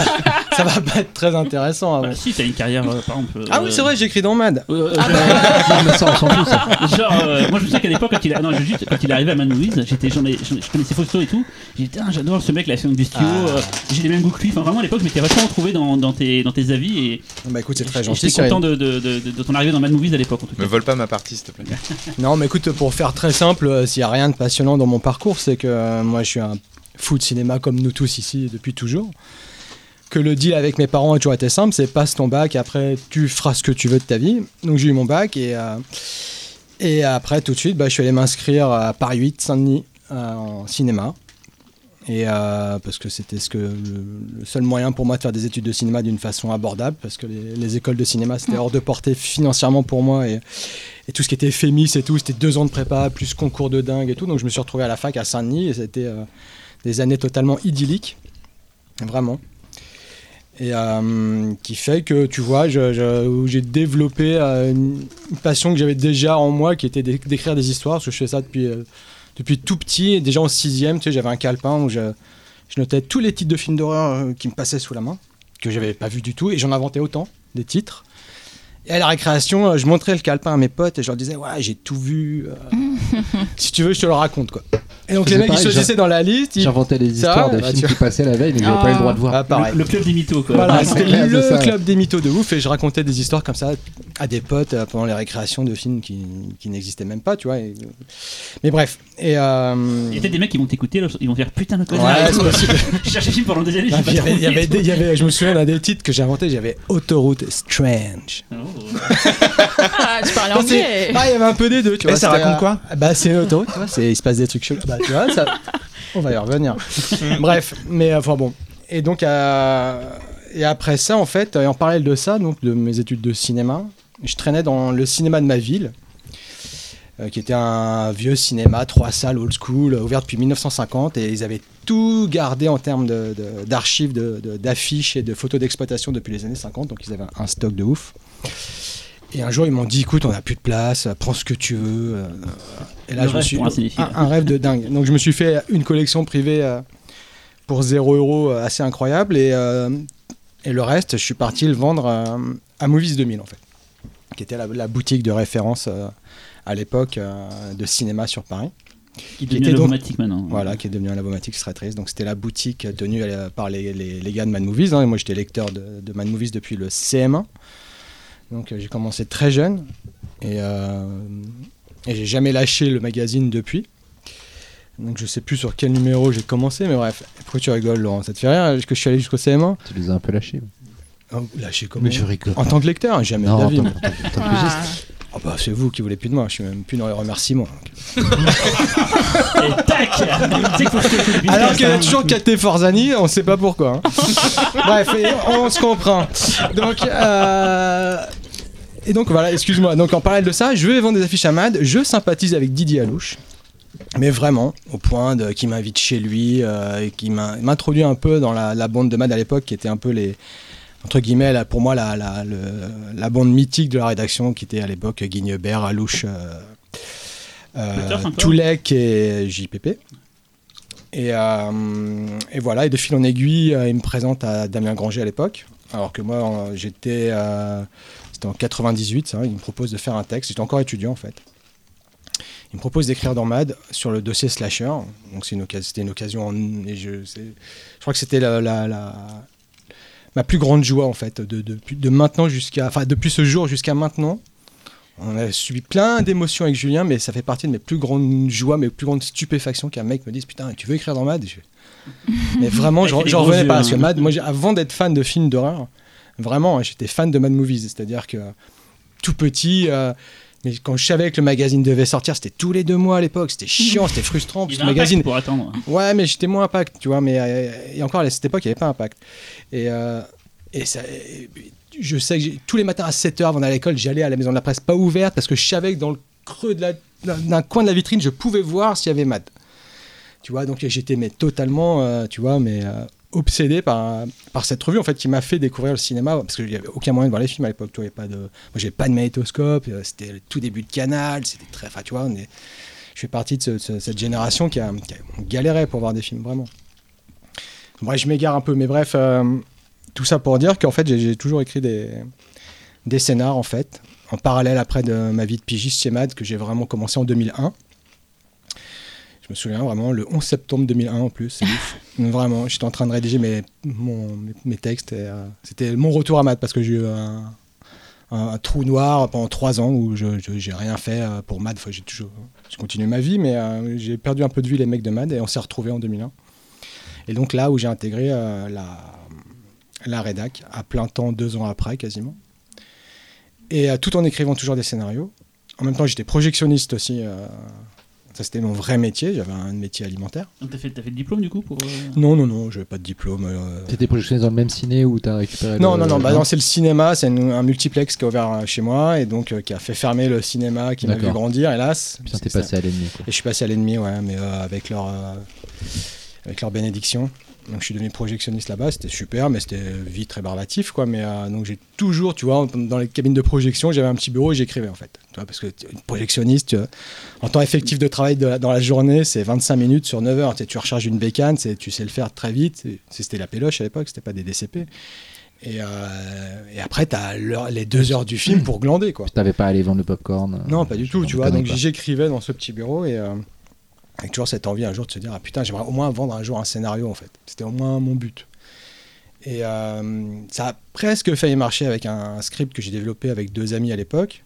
ça va pas être très intéressant avant. Bah, si, t'as une carrière, euh, par exemple. Ah oui, c'est vrai, j'écris dans Mad. Euh, Ah euh, non, mais ça, on s'en fout, ça. Genre, euh, moi je me souviens qu'à l'époque, quand il, a... non, je- juste, quand il est arrivé à Mad Movies, j'étais, j'en ai, je connaissais Fausto et tout. J'ai dit, Tain, j'adore ce mec, la scène du studio, Ah. euh, j'ai les mêmes goûts que lui. Enfin, vraiment, à l'époque, je m'étais vachement retrouvé dans, dans, tes, dans tes avis et Bah écoute, c'est très gentil. j'étais content de, de, de, de ton arrivée dans Mad Movies à l'époque, en tout cas. Me vole pas ma partie, s'il te plaît. Non, mais écoute, pour faire très simple, euh, s'il n'y a rien de passionnant dans mon parcours, c'est que euh, moi je suis un fou de cinéma comme nous tous ici depuis toujours. Que le deal avec mes parents a toujours été simple, c'est passe ton bac, après tu feras ce que tu veux de ta vie. Donc j'ai eu mon bac et, euh, et après tout de suite, bah, je suis allé m'inscrire à Paris 8, Saint-Denis, euh, en cinéma. Et euh, parce que c'était ce que le, le seul moyen pour moi de faire des études de cinéma d'une façon abordable, parce que les, les écoles de cinéma c'était hors de portée financièrement pour moi et, et tout ce qui était FEMIS et tout, c'était deux ans de prépa plus concours de dingue et tout. Donc je me suis retrouvé à la fac à Saint-Denis et c'était euh, des années totalement idylliques, vraiment. Et euh, qui fait que, tu vois, j'ai développé euh, une passion que j'avais déjà en moi, qui était d'é- d'écrire des histoires, parce que je fais ça depuis, euh, depuis tout petit. Et déjà en sixième, tu sais, j'avais un calepin où je, notais tous les titres de films d'horreur qui me passaient sous la main, que j'avais pas vu du tout, et j'en inventais autant, des titres. Et à la récréation, je montrais le calepin à mes potes et je leur disais, ouais, j'ai tout vu. euh, si tu veux, je te le raconte, quoi. Et donc les mecs, ils choisissaient dans la liste. ils- J'inventais les Ça histoires des Bah, films tu- qui passaient la veille, mais j'avais Ah. pas eu le droit de voir. Ah, pareil. Le, le club des mythos, quoi. Voilà, c'était le ça. club des mythos de ouf et je racontais des histoires comme ça à des potes euh, pendant les récréations de films qui, qui n'existaient même pas, tu vois. et- Mais bref. Et euh, Il y a peut-être des mecs qui vont t'écouter, ils vont dire putain, le Ouais, et. J'ai cherché film pendant des années, Ah, j'ai il y pas avait- il y trouvé. avait des- il y avait- je me souviens d'un des titres que j'ai inventé, j'avais Autoroute Strange. Oh. Ah, tu parlais Non, anglais. Ah, il y avait un peu des deux, tu Et vois. ça c'était, raconte euh, quoi Bah, c'est une autoroute, tu vois, c'est- il se passe des trucs chelous. Bah, tu vois, ça. On va y revenir. Bref, mais enfin bon. Et donc, euh, et après ça, en fait, et en parallèle de ça, donc de mes études de cinéma, je traînais dans le cinéma de ma ville, euh, qui était un vieux cinéma, trois salles old school, euh, ouvert depuis 1950, et ils avaient tout gardé en termes de- de- d'archives, de, de- d'affiches et de photos d'exploitation depuis les années 50, donc ils avaient un stock de ouf. Et un jour, ils m'ont dit, écoute, on n'a plus de place, prends ce que tu veux. euh, Et là, Le je me suis un un, rêve de dingue. Donc, je me suis fait une collection privée euh, pour 0 euros euh, assez incroyable. Et, et le reste, je suis parti le vendre à Movies 2000, en fait, qui était la, la boutique de référence à l'époque de cinéma sur Paris. Qui est Qui était donc- Lavomatique maintenant. Voilà, qui est devenu un Lavomatic Stratrice. Donc c'était la boutique tenue par les, les- les gars de Mad Movies. hein, et moi j'étais lecteur de, de Mad Movies depuis le CM1. Donc euh, j'ai commencé très jeune. Et, euh, et j'ai jamais lâché le magazine depuis. Donc je sais plus sur quel numéro j'ai commencé, mais bref. Pourquoi tu rigoles, Laurent? Ça te fait rire? Que je suis allé jusqu'au CM1 Tu les as un peu lâchés. Oh, Lâché comment? Mais je rigole. En tant que lecteur, jamais Non, de la vie. Oh, bah, c'est vous qui voulez plus de moi, je suis même plus dans les remerciements. Et tac Alors qu'il y a toujours Katé Forzani, on sait pas pourquoi. hein. Bref, et on se comprend. Donc, euh, et donc voilà, excuse-moi. Donc en parallèle de ça, je vais vendre des affiches à Mad. Je sympathise avec Didier Alouche. Mais vraiment, au point de qui m'invite chez lui euh, et qui m'a- m'introduit un peu dans la, la bande de Mad à l'époque, qui était un peu les entre guillemets la- pour moi la, la, le- la bande mythique de la rédaction, qui était à l'époque Guignebert, Alouche, euh, euh, Toulek et JPP. Et, euh, et voilà, et de fil en aiguille, il me présente à Damien Granger à l'époque. Alors que moi, j'étais. euh, c'était en 98, ça, il me propose de faire un texte. J'étais encore étudiant en fait. Il me propose d'écrire dans MAD sur le dossier Slasher. Donc c'était une occasion. en- et je, crois que c'était la, la- la- ma plus grande joie en fait, de, de, de maintenant jusqu'à, enfin depuis ce jour jusqu'à maintenant. On a subi plein d'émotions avec Julien, mais ça fait partie de mes plus grandes joies, mes plus grandes stupéfactions qu'un mec me dise Putain, tu veux écrire dans MAD? Je Mais vraiment, j'en revenais pas. Parce que. Mad, moi, avant d'être fan de films d'horreur, vraiment, hein, j'étais fan de Mad Movies. C'est-à-dire que tout petit, euh, mais quand je savais que le magazine devait sortir, c'était tous les deux mois à l'époque. C'était chiant, c'était frustrant. Il y avait le magazine, pour attendre. Ouais, mais j'étais moins impact, tu vois. Mais euh, et encore à cette époque, il n'y avait pas impact. Et, euh, et ça, et je sais que tous les matins à 7h avant d'aller à l'école, j'allais à la maison de la presse pas ouverte parce que je savais que dans le creux d'un d'un coin de la vitrine, je pouvais voir s'il y avait Mad. Tu vois, donc j'étais mais totalement, euh, tu vois, mais euh, obsédé par, par cette revue en fait qui m'a fait découvrir le cinéma parce qu'il n'y avait aucun moyen de voir les films à l'époque. Tu vois, pas de, moi j'avais pas de magnétoscope, euh, c'était le tout début de Canal, c'était très, enfin tu vois, je fais partie de ce- ce- cette génération qui a, qui a galéré pour voir des films vraiment. Bref, je m'égare un peu, mais bref, euh, tout ça pour dire qu'en fait j'ai toujours écrit des, des scénars en fait, en parallèle après de ma vie de pigiste chez Mad que j'ai vraiment commencé en 2001. Je me souviens vraiment, le 11 septembre 2001 en plus, c'est ouf. Vraiment, j'étais en train de rédiger mes, mon- mes, mes textes. euh, C'était mon retour à Mad parce que j'ai eu un, un- un trou noir pendant trois ans où je je- j'ai rien fait euh, pour Mad. Enfin, j'ai toujours j'ai continué ma vie, mais euh, j'ai perdu un peu de vue les mecs de Mad et on s'est retrouvés en 2001. Et donc là où j'ai intégré euh, la, la rédac à plein temps, deux ans après quasiment. Et tout en écrivant toujours des scénarios. En même temps, j'étais projectionniste aussi. euh, ça, c'était mon vrai métier. J'avais un métier alimentaire. Donc t'as fait, t'as fait le diplôme du coup pour. euh, Non, non, non, je n'avais pas de diplôme. euh, T'étais projectionné dans le même ciné où t'as récupéré Non, le- non, non, bah non, c'est le cinéma, c'est un multiplex qui a ouvert euh, chez moi et donc euh, qui a fait fermer le cinéma, qui m'a vu grandir, hélas. Putain, t'es ça. passé à l'ennemi. quoi. Et je suis passé à l'ennemi, ouais, mais euh, avec leur, euh, avec leur bénédiction. Donc je suis devenu projectionniste là-bas, c'était super, mais c'était vite rébarbatif, quoi. Mais euh, donc j'ai toujours, tu vois, dans les cabines de projection, j'avais un petit bureau et j'écrivais en fait. Tu vois, parce que projectionniste, tu vois, en temps effectif de travail de la- dans la journée, c'est 25 minutes sur 9 heures. Tu, sais, tu recharges une bécane, tu sais le faire très vite. C'était la péloche à l'époque, c'était pas des DCP. Et, euh, et après, tu as les deux heures du film pour glander, quoi. T'avais pas à aller vendre le popcorn euh, Non, pas du tout, tu vois. Donc j'écrivais dans ce petit bureau et euh, avec toujours cette envie un jour de se dire ah putain, j'aimerais au moins vendre un jour un scénario en fait. C'était au moins mon but. Et euh, ça a presque failli marcher avec un, script que j'ai développé avec deux amis à l'époque,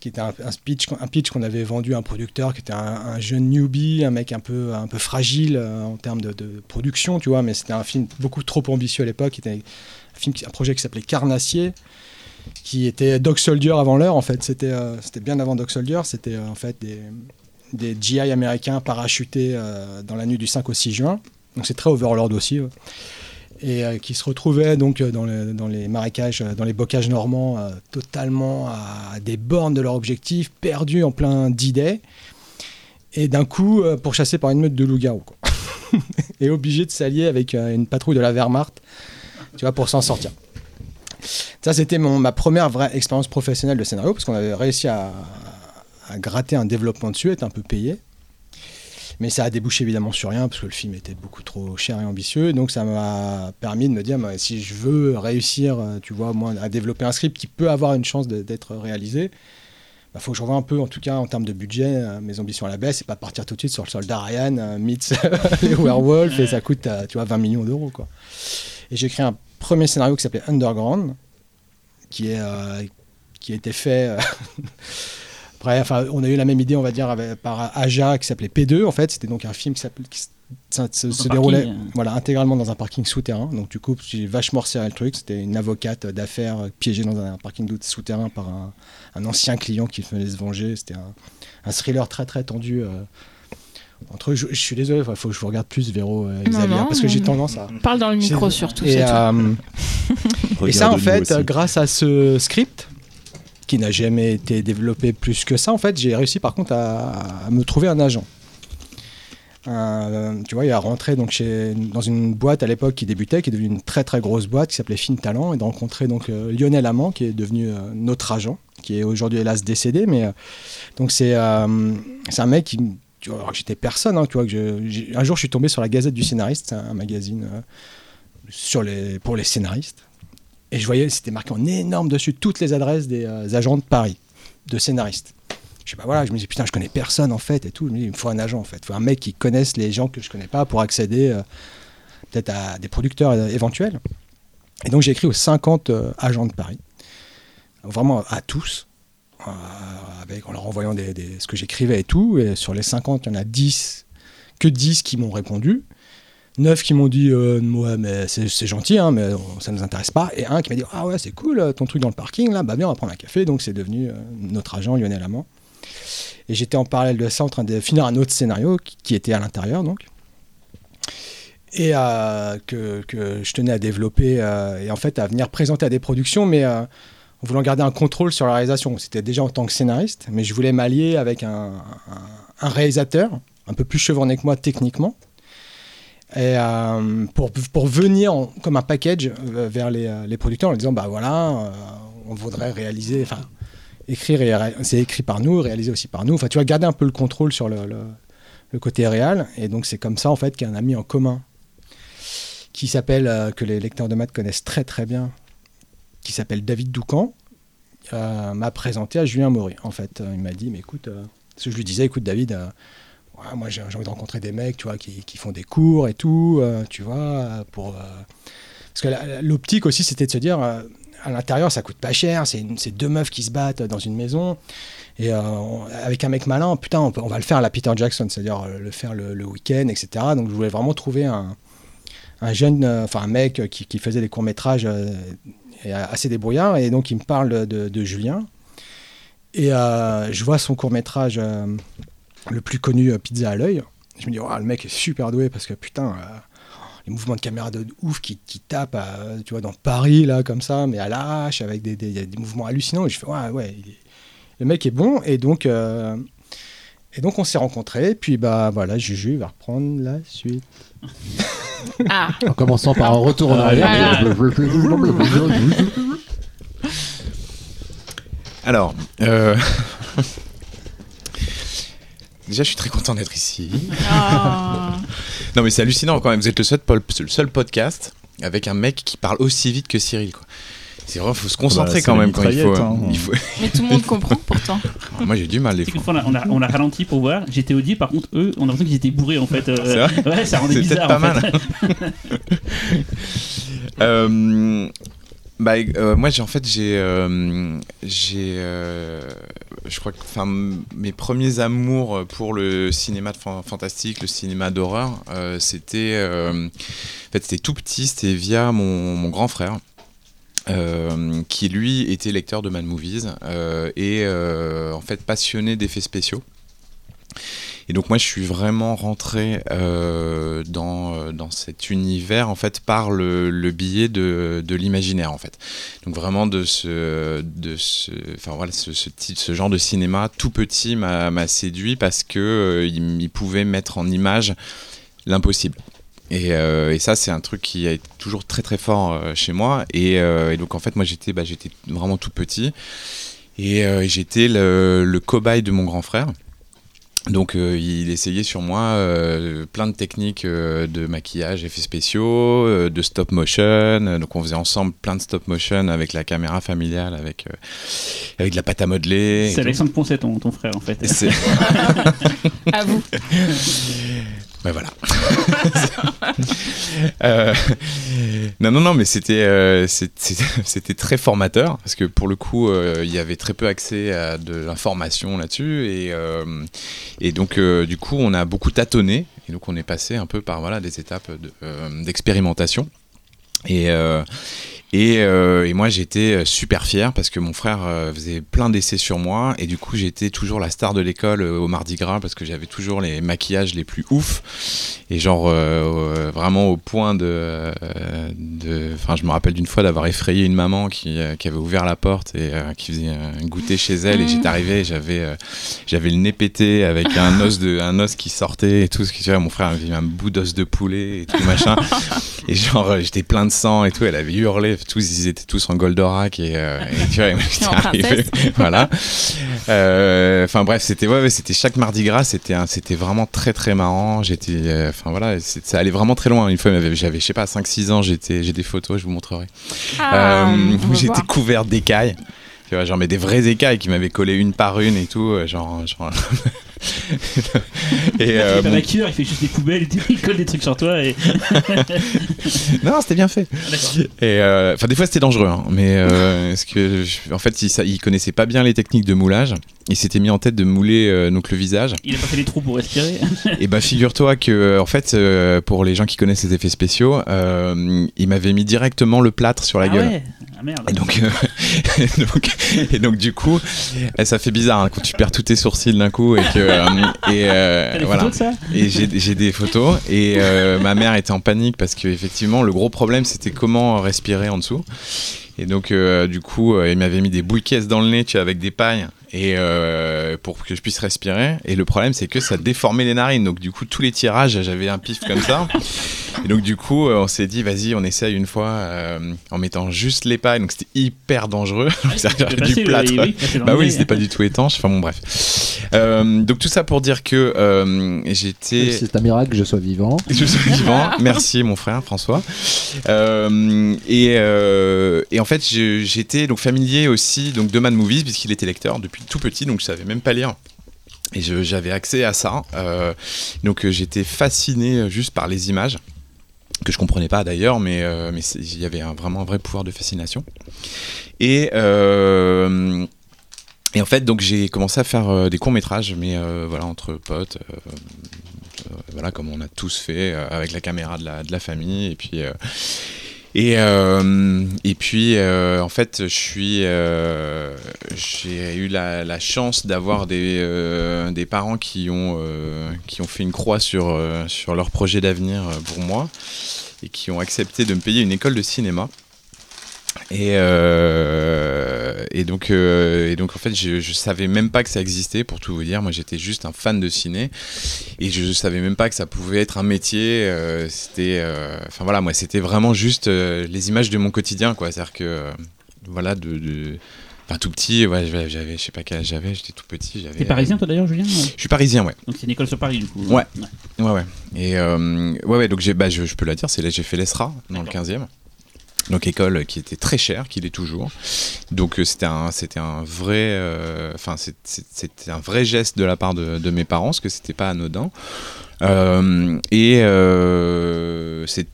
qui était un, pitch, un pitch qu'on avait vendu à un producteur qui était un, un jeune newbie, un mec un peu, un peu fragile euh, en termes de, production, tu vois. Mais c'était un film beaucoup trop ambitieux à l'époque. C'était un, film, un projet qui s'appelait Carnassier qui était Dog Soldier avant l'heure en fait. C'était euh, c'était bien avant Dog Soldier. C'était en fait des, des GI américains parachutés euh, dans la nuit du 5 au 6 juin. Donc c'est très Overlord aussi. Et euh, qui se retrouvaient donc euh, dans, le- dans les marécages, dans les bocages normands, totalement à des bornes de leur objectif, perdus en plein D-Day. Et d'un coup, pourchassés par une meute de loups-garous. et obligés de s'allier avec une patrouille de la Wehrmacht, tu vois, pour s'en sortir. Ça, c'était ma première vraie expérience professionnelle de scénario, parce qu'on avait réussi à, à gratter un développement dessus, être un peu payé. Mais ça a débouché évidemment sur rien, parce que le film était beaucoup trop cher et ambitieux. Donc ça m'a permis de me dire, bah, si je veux réussir, euh, tu vois, moins à développer un script qui peut avoir une chance d'être réalisé, il faut que je revoie un peu, en tout cas en termes de budget, euh, mes ambitions à la baisse et pas partir tout de suite sur le soldat Ryan, euh, meets les werewolves, et ça coûte, tu vois, 20 millions d'euros. quoi. Et j'ai créé un premier scénario qui s'appelait Underground, qui, est, qui a été fait. Après, enfin, on a eu la même idée, on va dire, avec- par Aja, qui s'appelait P2. En fait, c'était donc un film qui, qui ça- se, déroulait parking, euh. voilà, intégralement dans un parking souterrain. Donc, du coup, j'ai vachement resserré le truc. C'était une avocate d'affaires euh, piégée dans un parking souterrain par un, un ancien client qui venait se venger. C'était un, un thriller très, très tendu. euh, entre eux. je, je suis désolé, il faut que je vous regarde plus, Véro et Xavier, non, parce que j'ai tendance à. Parle dans le micro surtout. Et, euh, et ça, en fait, grâce à ce script, qui n'a jamais été développé plus que ça, en fait, j'ai réussi par contre à, me trouver un agent. Euh, tu vois, il a rentré donc chez, dans une boîte à l'époque qui débutait, qui est devenue une très très grosse boîte qui s'appelait Fin Talent, et de rencontrer donc euh, Lionel Amand, qui est devenu euh, notre agent, qui est aujourd'hui hélas décédé, mais donc c'est c'est un mec qui, tu vois, j'étais personne, hein, tu vois, un jour je suis tombé sur la Gazette du scénariste, un magazine sur les, pour les scénaristes. Et je voyais, c'était marqué en énorme dessus toutes les adresses des euh, agents de Paris, de scénaristes. Je sais pas, voilà, je me dis putain, je connais personne en fait et tout. Je me dis, il me faut un agent en fait, il faut un mec qui connaisse les gens que je connais pas pour accéder euh, peut-être à des producteurs euh, éventuels. Et donc j'ai écrit aux 50 euh, agents de Paris, vraiment à tous, avec, en leur envoyant des, des- ce que j'écrivais et tout. Et sur les 50, il y en a 10, que 10 qui m'ont répondu. 9 qui m'ont dit euh, mais c'est gentil hein, mais ça nous intéresse pas et un qui m'a dit ah ouais c'est cool ton truc dans le parking là bah bien on va prendre un café donc c'est devenu euh, notre agent Lionel Amand. Et j'étais en parallèle de ça en train de finir un autre scénario qui, était à l'intérieur donc. Et euh, que, je tenais à développer euh, et en fait à venir présenter à des productions mais en voulant garder un contrôle sur la réalisation. C'était déjà en tant que scénariste mais je voulais m'allier avec un réalisateur un peu plus chevronné que moi techniquement et euh, pour, pour venir en- comme un package euh, vers les, euh, les producteurs en leur disant bah voilà on voudrait réaliser enfin écrire c'est écrit par nous réalisé aussi par nous. Enfin tu vas garder un peu le contrôle sur le, le, côté réel. Et donc c'est comme ça en fait qu'un ami en commun qui s'appelle que les lecteurs de maths connaissent très très bien qui s'appelle David Doucan m'a présenté à Julien Maury en fait. Il m'a dit mais écoute euh, parce que je lui disais écoute David Moi j'ai envie de rencontrer des mecs tu vois qui, qui font des cours et tout euh, tu vois pour euh, parce que l'optique aussi c'était de se dire euh, à l'intérieur ça coûte pas cher c'est deux meufs qui se battent dans une maison et avec un mec malin putain on, va le faire à la Peter Jackson c'est-à-dire le faire le, week-end etc donc je voulais vraiment trouver un, un jeune enfin un mec qui, qui faisait des courts métrages et assez débrouillard et donc il me parle de, de Julien. Et je vois son court métrage le plus connu euh, Pizza à l'œil. Je me dis, oh, le mec est super doué parce que putain, euh, les mouvements de caméra de ouf qui, qui tapent, euh, tu vois, dans Paris, là, comme ça, mais à l'arrache, avec des, des, des mouvements hallucinants. Et je fais, ouais, ouais, il est- le mec est bon. Et donc, euh, et donc on s'est rencontrés. Puis, bah voilà, Juju va reprendre la suite. Ah, En commençant par un retour en arrière. Alors, euh, déjà, je suis très content d'être ici. Ah. Non, mais c'est hallucinant quand même. Vous êtes le seul, pol- le seul podcast avec un mec qui parle aussi vite que Cyril. Quoi. C'est vrai, faut se concentrer Bah, quand même quand il faut. hein. il faut- Mais tout le monde comprend pourtant. Moi, j'ai du mal des fois. fois, on a, on ralenti pour voir. J'étais audible, par contre, eux, on a l'impression qu'ils étaient bourrés en fait. Euh, C'est vrai ouais, ça rendait C'est bizarre. peut-être pas en fait. mal. Euh, bah, euh, moi, j'ai en fait, j'ai, euh, j'ai, euh, je crois que, mes premiers amours pour le cinéma de fan- fantastique, le cinéma d'horreur, euh, c'était, euh, en fait, c'était tout petit, c'était via mon, grand frère. euh, qui lui était lecteur de Mad Movies et en fait passionné d'effets spéciaux. Et donc moi je suis vraiment rentré euh, dans, euh, dans cet univers en fait par le, le biais de, de l'imaginaire en fait. Donc vraiment de ce, de ce, enfin voilà ce, type- ce genre de cinéma tout petit m'a séduit parce que euh, il, pouvait mettre en image l'impossible. Et, et ça, c'est un truc qui est toujours très très fort chez moi. Et, donc en fait, moi j'étais bah, vraiment tout petit. Et j'étais le, le cobaye de mon grand frère. Donc euh, il essayait sur moi euh, plein de techniques euh, de maquillage, effets spéciaux, euh, de stop motion. Euh, Donc on faisait ensemble plein de stop motion avec la caméra familiale, avec, euh, avec de la pâte à modeler. C'est. Alexandre Poncet, ton, ton frère en fait. À vous. Ben voilà. Euh, non, non, non, mais c'était euh, c'était très formateur parce que pour le coup, euh, il y avait très peu accès à de l'information là-dessus et, et donc du coup, on a beaucoup tâtonné et donc on est passé un peu par voilà des étapes de, d'expérimentation et et, euh, et moi j'étais super fier parce que mon frère euh, faisait plein d'essais sur moi. Et du coup j'étais toujours la star de l'école euh, au Mardi Gras parce que j'avais toujours les maquillages les plus ouf. Et genre euh, euh, vraiment au point de euh, enfin je me rappelle d'une fois d'avoir effrayé une maman qui, euh, qui avait ouvert la porte et euh, qui faisait un goûter chez elle. Et j'étais arrivé et j'avais euh, j'avais le nez pété avec un os de un os qui sortait et tout ce qui mon frère avait un bout d'os de poulet et tout machin. Et genre euh, j'étais plein de sang et tout. Elle avait hurlé tous ils étaient tous en Goldorak et, euh, et tu vois arrivé voilà Euh, enfin bref c'était ouais, c'était chaque mardi gras c'était c'était vraiment très très marrant j'étais euh, enfin voilà ça allait vraiment très loin une fois j'avais je sais pas 5 6 ans j'étais j'ai des photos je vous montrerai Ah, euh, j'étais couvert d'écailles. Tu vois, genre, mais des vraies écailles qui m'avaient collé une par une et tout. Genre. genre... et il euh, bon, maquilleur, il fait juste des poubelles, il il colle des trucs sur toi et. Non, c'était bien fait. Et euh, enfin, des fois, c'était dangereux. hein, mais euh, parce que, je- en fait, il, ça- il connaissait pas bien les techniques de moulage. Il s'était mis en tête de mouler euh, donc le visage. Il a pas fait les trous pour respirer. Et bah figure-toi que en fait pour les gens qui connaissent les effets spéciaux, il m'avait mis directement le plâtre sur la ah gueule. ouais Ah merde. Et donc, euh, et donc, et donc, du coup, eh, ça fait bizarre hein, quand tu perds tous tes sourcils d'un coup et que et euh, T'as des voilà. photos de ça Et j'ai des photos et euh, ma mère était en panique parce que effectivement le gros problème c'était comment respirer en dessous. Et donc euh, du coup euh, il m'avait mis des caisses dans le nez tu sais, avec des pailles et euh, pour que je puisse respirer. Et le problème c'est que ça déformait les narines. Donc du coup tous les tirages j'avais un pif comme ça. Et donc du coup euh, on s'est dit vas-y on essaye une fois euh, en mettant juste les pailles. Donc c'était hyper dangereux. passer, du plâtre. oui, Bah oui, c'était pas du tout étanche. Enfin bon, bref. Euh, donc tout ça pour dire que euh, j'étais. C'est un miracle que je sois vivant. Je suis vivant. Merci mon frère François. Euh, et, euh, et en fait, j'étais donc familier aussi donc de Mad Movies puisqu'il était lecteur depuis tout petit, donc je savais même pas lire. Et j'avais accès à ça. Euh, donc euh, j'étais fasciné euh, juste par les images que je comprenais pas d'ailleurs, mais mais il y avait vraiment un vrai pouvoir de fascination. Et et en fait, donc j'ai commencé à faire des courts métrages, mais voilà entre potes, voilà comme on a tous fait avec la caméra de la, de la famille, et puis et euh, et puis euh, en fait, je suis euh, j'ai eu la, la chance d'avoir des euh, des parents qui ont qui ont fait une croix sur sur leur projet d'avenir pour moi et qui ont accepté de me payer une école de cinéma. Et, et donc, euh, et donc en fait, je, je savais même pas que ça existait, pour tout vous dire. Moi, j'étais juste un fan de ciné, et je, savais même pas que ça pouvait être un métier. euh, c'était, euh, enfin voilà, moi, c'était vraiment juste euh, les images de mon quotidien, quoi. C'est-à-dire que, euh, voilà, de, de- enfin tout petit, ouais, j'avais, je sais pas quel âge j'avais, j'étais tout petit. J'avais, T'es parisien toi d'ailleurs, Julien? Je suis parisien, ouais. Donc c'est une école sur Paris du coup. Ouais. Ouais, ouais. Et euh, ouais, ouais, donc j'ai, bah, je, je peux la dire, c'est là j'ai fait l'ESRA dans le D'accord. 15e. Donc école qui était très chère, qui l'est toujours. Donc euh, c'était un, c'était un vrai, euh, enfin c'était un vrai geste de la part de, de mes parents, parce que c'était pas anodin. Euh, et euh, j'ai,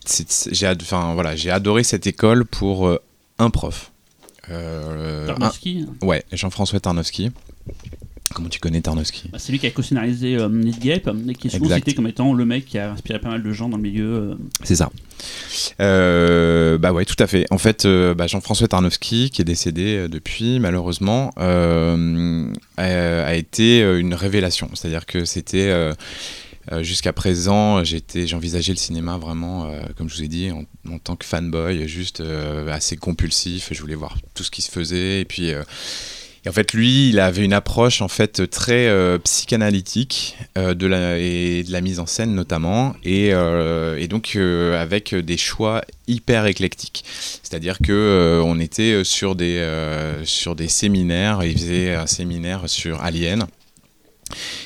enfin voilà, j'ai adoré cette école pour un prof. Tarnowski, un- ouais, Jean-François Tarnowski. Comment tu connais Tarnowski bah, c'est lui qui a co-scénarisé euh, Netgap et qui est souvent cité comme étant le mec qui a inspiré pas mal de gens dans le milieu. euh, C'est ça. Euh, bah ouais, tout à fait. En fait, euh, bah, Jean-François Tarnowski, qui est décédé euh, depuis, malheureusement, a, a été une révélation. C'est-à-dire que c'était euh, jusqu'à présent, j'envisageais le cinéma vraiment, euh, comme je vous ai dit, en, en tant que fanboy, juste euh, assez compulsif. Je voulais voir tout ce qui se faisait, et puis. Et en fait, lui, il avait une approche en fait très euh, psychanalytique euh, de la mise en scène notamment, et, euh, donc avec des choix hyper éclectiques. C'est-à-dire que euh, on était sur des sur des séminaires. Il faisait un séminaire sur Alien.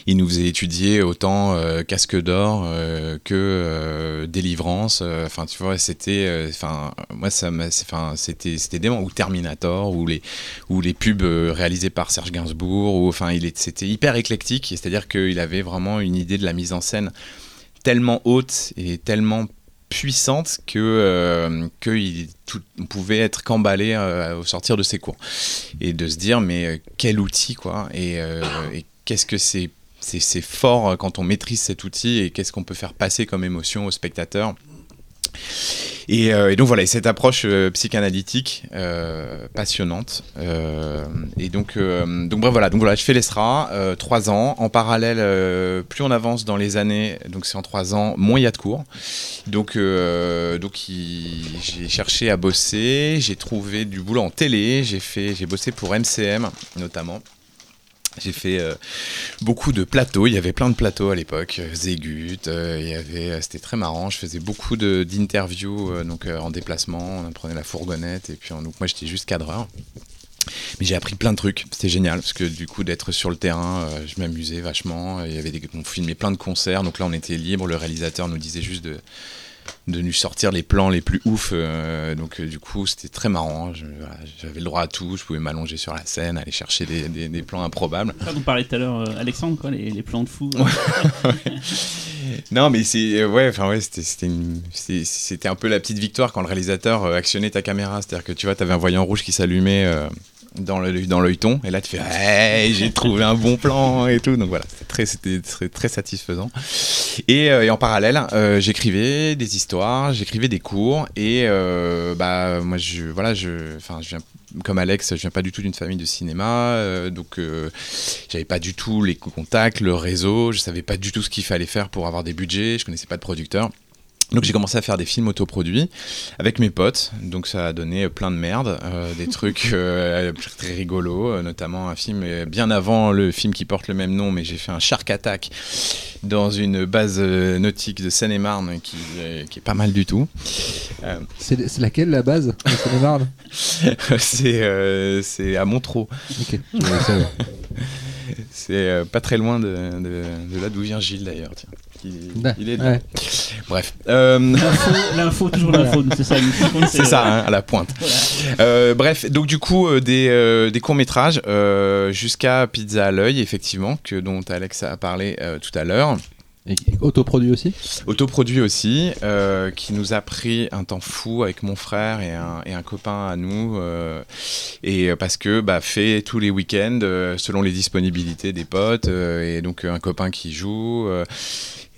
Il nous faisait étudier autant euh, Casque d'or euh, que euh, Délivrance. Enfin, tu vois, c'était, enfin, moi ça, enfin, c'était, c'était dément. Ou Terminator, ou les, ou les pubs réalisés par Serge Gainsbourg. Ou enfin, il c'était hyper éclectique. C'est-à-dire qu'il avait vraiment une idée de la mise en scène tellement haute et tellement puissante que, que tout, pouvait être qu'emballé au sortir de ses cours et de se dire mais quel outil quoi qu'est-ce que c'est fort euh, quand on maîtrise cet outil et qu'est-ce qu'on peut faire passer comme émotion au spectateur et, euh, donc voilà, et cette approche euh, psychanalytique passionnante. et donc, donc bref, voilà, donc voilà, je fais l'ESRA, trois ans. En parallèle, plus on avance dans les années, donc c'est en trois ans, moins il y a de cours. Donc, donc j'ai cherché à bosser, j'ai trouvé du boulot en télé, j'ai fait, j'ai bossé pour MCM notamment. J'ai fait euh, beaucoup de plateaux. Il y avait plein de plateaux à l'époque. Zégut, euh, il y avait, euh, c'était très marrant. Je faisais beaucoup de- d'interviews donc en déplacement. On prenait la fourgonnette et puis on- donc moi j'étais juste cadreur. Mais j'ai appris plein de trucs. C'était génial parce que du coup d'être sur le terrain, je m'amusais vachement. Il y avait on filmait plein de concerts. Donc là on était libre. Le réalisateur nous disait juste de de nous sortir les plans les plus ouf. euh, donc euh, du coup, c'était très marrant. Voilà, J'avais le droit à tout. Je pouvais m'allonger sur la scène, aller chercher des, des- des plans improbables. Ça dont parlait tout à l'heure euh, Alexandre, quoi, les, les plans de fou. Non, mais c'est ouais, enfin ouais, c'était un peu la petite victoire quand le réalisateur actionnait ta caméra, c'est-à-dire que tu vois, t'avais un voyant rouge qui s'allumait dans le dans l'œilleton, et là tu fais hey, j'ai trouvé un bon plan et tout, donc voilà, c'était très c'était très, satisfaisant. Et, euh, et en parallèle, euh, j'écrivais des histoires, j'écrivais des cours, et euh, bah moi je voilà je enfin je viens comme Alex, je viens pas du tout d'une famille de cinéma, donc j'avais pas du tout les contacts, le réseau, je savais pas du tout ce qu'il fallait faire pour avoir des budgets, je connaissais pas de producteur. Donc j'ai commencé à faire des films autoproduits avec mes potes, donc ça a donné plein de merde, euh, des trucs euh, très rigolos, euh, notamment un film euh, bien avant le film qui porte le même nom, mais j'ai fait un Shark Attack dans une base nautique de Seine-et-Marne qui, euh, qui est pas mal du tout. Euh, C'est laquelle la base de Seine-et-Marne? C'est euh, c'est à Montreux. Ok. C'est euh, pas très loin de, de, de là d'où vient Gilles d'ailleurs. Tiens. Il, est ouais. Bref. Euh, L'info, toujours l'info, c'est ça. c'est hein, à la pointe. Voilà. Euh, bref, donc du coup, euh, des, euh, des courts-métrages euh, jusqu'à Pizza à l'œil, effectivement, que, dont Alex a parlé euh, tout à l'heure. Et et autoproduit aussi? Autoproduit aussi, euh, qui nous a pris un temps fou avec mon frère et un, et un copain à nous. euh, et parce que bah, fait tous les week-ends euh, selon les disponibilités des potes. euh, et donc euh, un copain qui joue.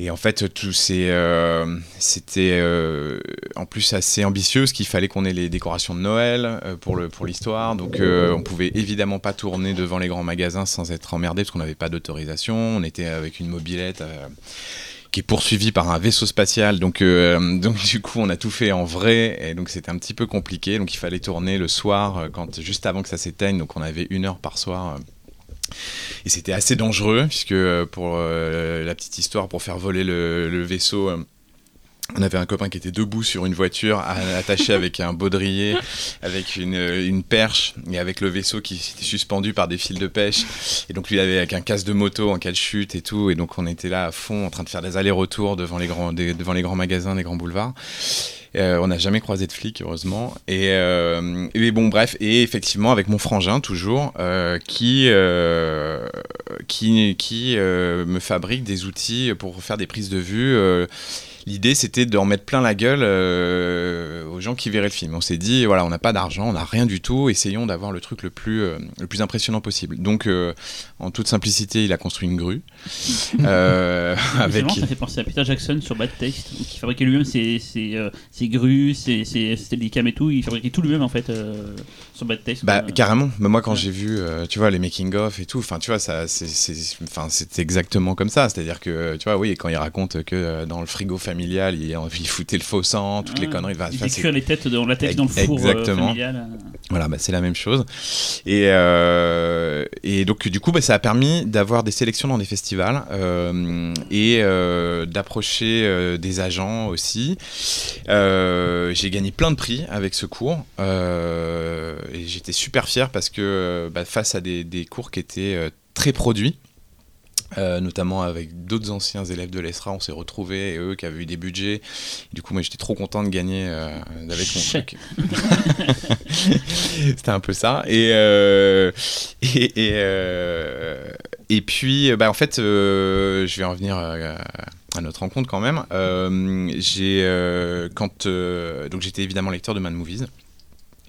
Et en fait, tout euh, c'était euh, en plus assez ambitieux, parce qu'il fallait qu'on ait les décorations de Noël euh, pour, le, pour l'histoire. Donc on pouvait évidemment pas tourner devant les grands magasins sans être emmerdé, parce qu'on n'avait pas d'autorisation. On était avec une mobilette. qui est poursuivi par un vaisseau spatial. Donc, donc du coup, on a tout fait en vrai, et donc c'était un petit peu compliqué. Donc il fallait tourner le soir, quand, juste avant que ça s'éteigne. Donc on avait une heure par soir. Et c'était assez dangereux, puisque euh, pour euh, la petite histoire, pour faire voler le, le vaisseau, euh, on avait un copain qui était debout sur une voiture, attaché avec un baudrier, avec une, une perche, et avec le vaisseau qui était suspendu par des fils de pêche. Et donc lui, il avait avec un casque de moto en cas de chute et tout. Et donc on était là à fond, en train de faire des allers-retours devant les grands, devant les grands magasins, les grands boulevards. Euh, on n'a jamais croisé de flics, heureusement. Et, euh, bon, bref, et effectivement, avec mon frangin, toujours, euh, qui, euh, qui, qui euh, me fabrique des outils pour faire des prises de vue. L'idée, c'était d'en mettre plein la gueule euh, aux gens qui verraient le film. On s'est dit, voilà, on n'a pas d'argent, on n'a rien du tout, essayons d'avoir le truc le plus, euh, le plus impressionnant possible. Donc, euh, en toute simplicité, il a construit une grue. avec... ça fait penser à Peter Jackson sur Bad Taste, qui fabriquait lui-même ses, ses, ses grues, ses, ses steadicam et tout. Il fabriquait tout lui-même en fait sur Bad Taste. Bah carrément. Mais moi quand Ouais. j'ai vu, euh, tu vois, les making of et tout, enfin tu vois ça, c'est, c'est, enfin c'est exactement comme ça. C'est-à-dire que tu vois, oui, quand il raconte que euh, dans le frigo familial, il, il foutait le faux sang, toutes les conneries. Enfin, Il cuire les têtes dans la tête dans le four euh, Exactement. familial. Voilà, bah, c'est la même chose. Et, euh, et donc, du coup, bah, ça a permis d'avoir des sélections dans des festivals euh, et euh, d'approcher euh, des agents aussi. Euh, j'ai gagné plein de prix avec ce cours euh, et j'étais super fier parce que bah, face à des, des cours qui étaient euh, très produits, euh, notamment avec d'autres anciens élèves de l'ESRA, on s'est retrouvés, et eux qui avaient eu des budgets. Du coup, moi j'étais trop content de gagner euh, avec mon Chèque. truc. C'était un peu ça. Et, euh, et, et, euh, et puis, bah, en fait, euh, je vais en revenir euh, à notre rencontre quand même. Euh, j'ai, euh, quand, euh, donc j'étais évidemment lecteur de Mad Movies.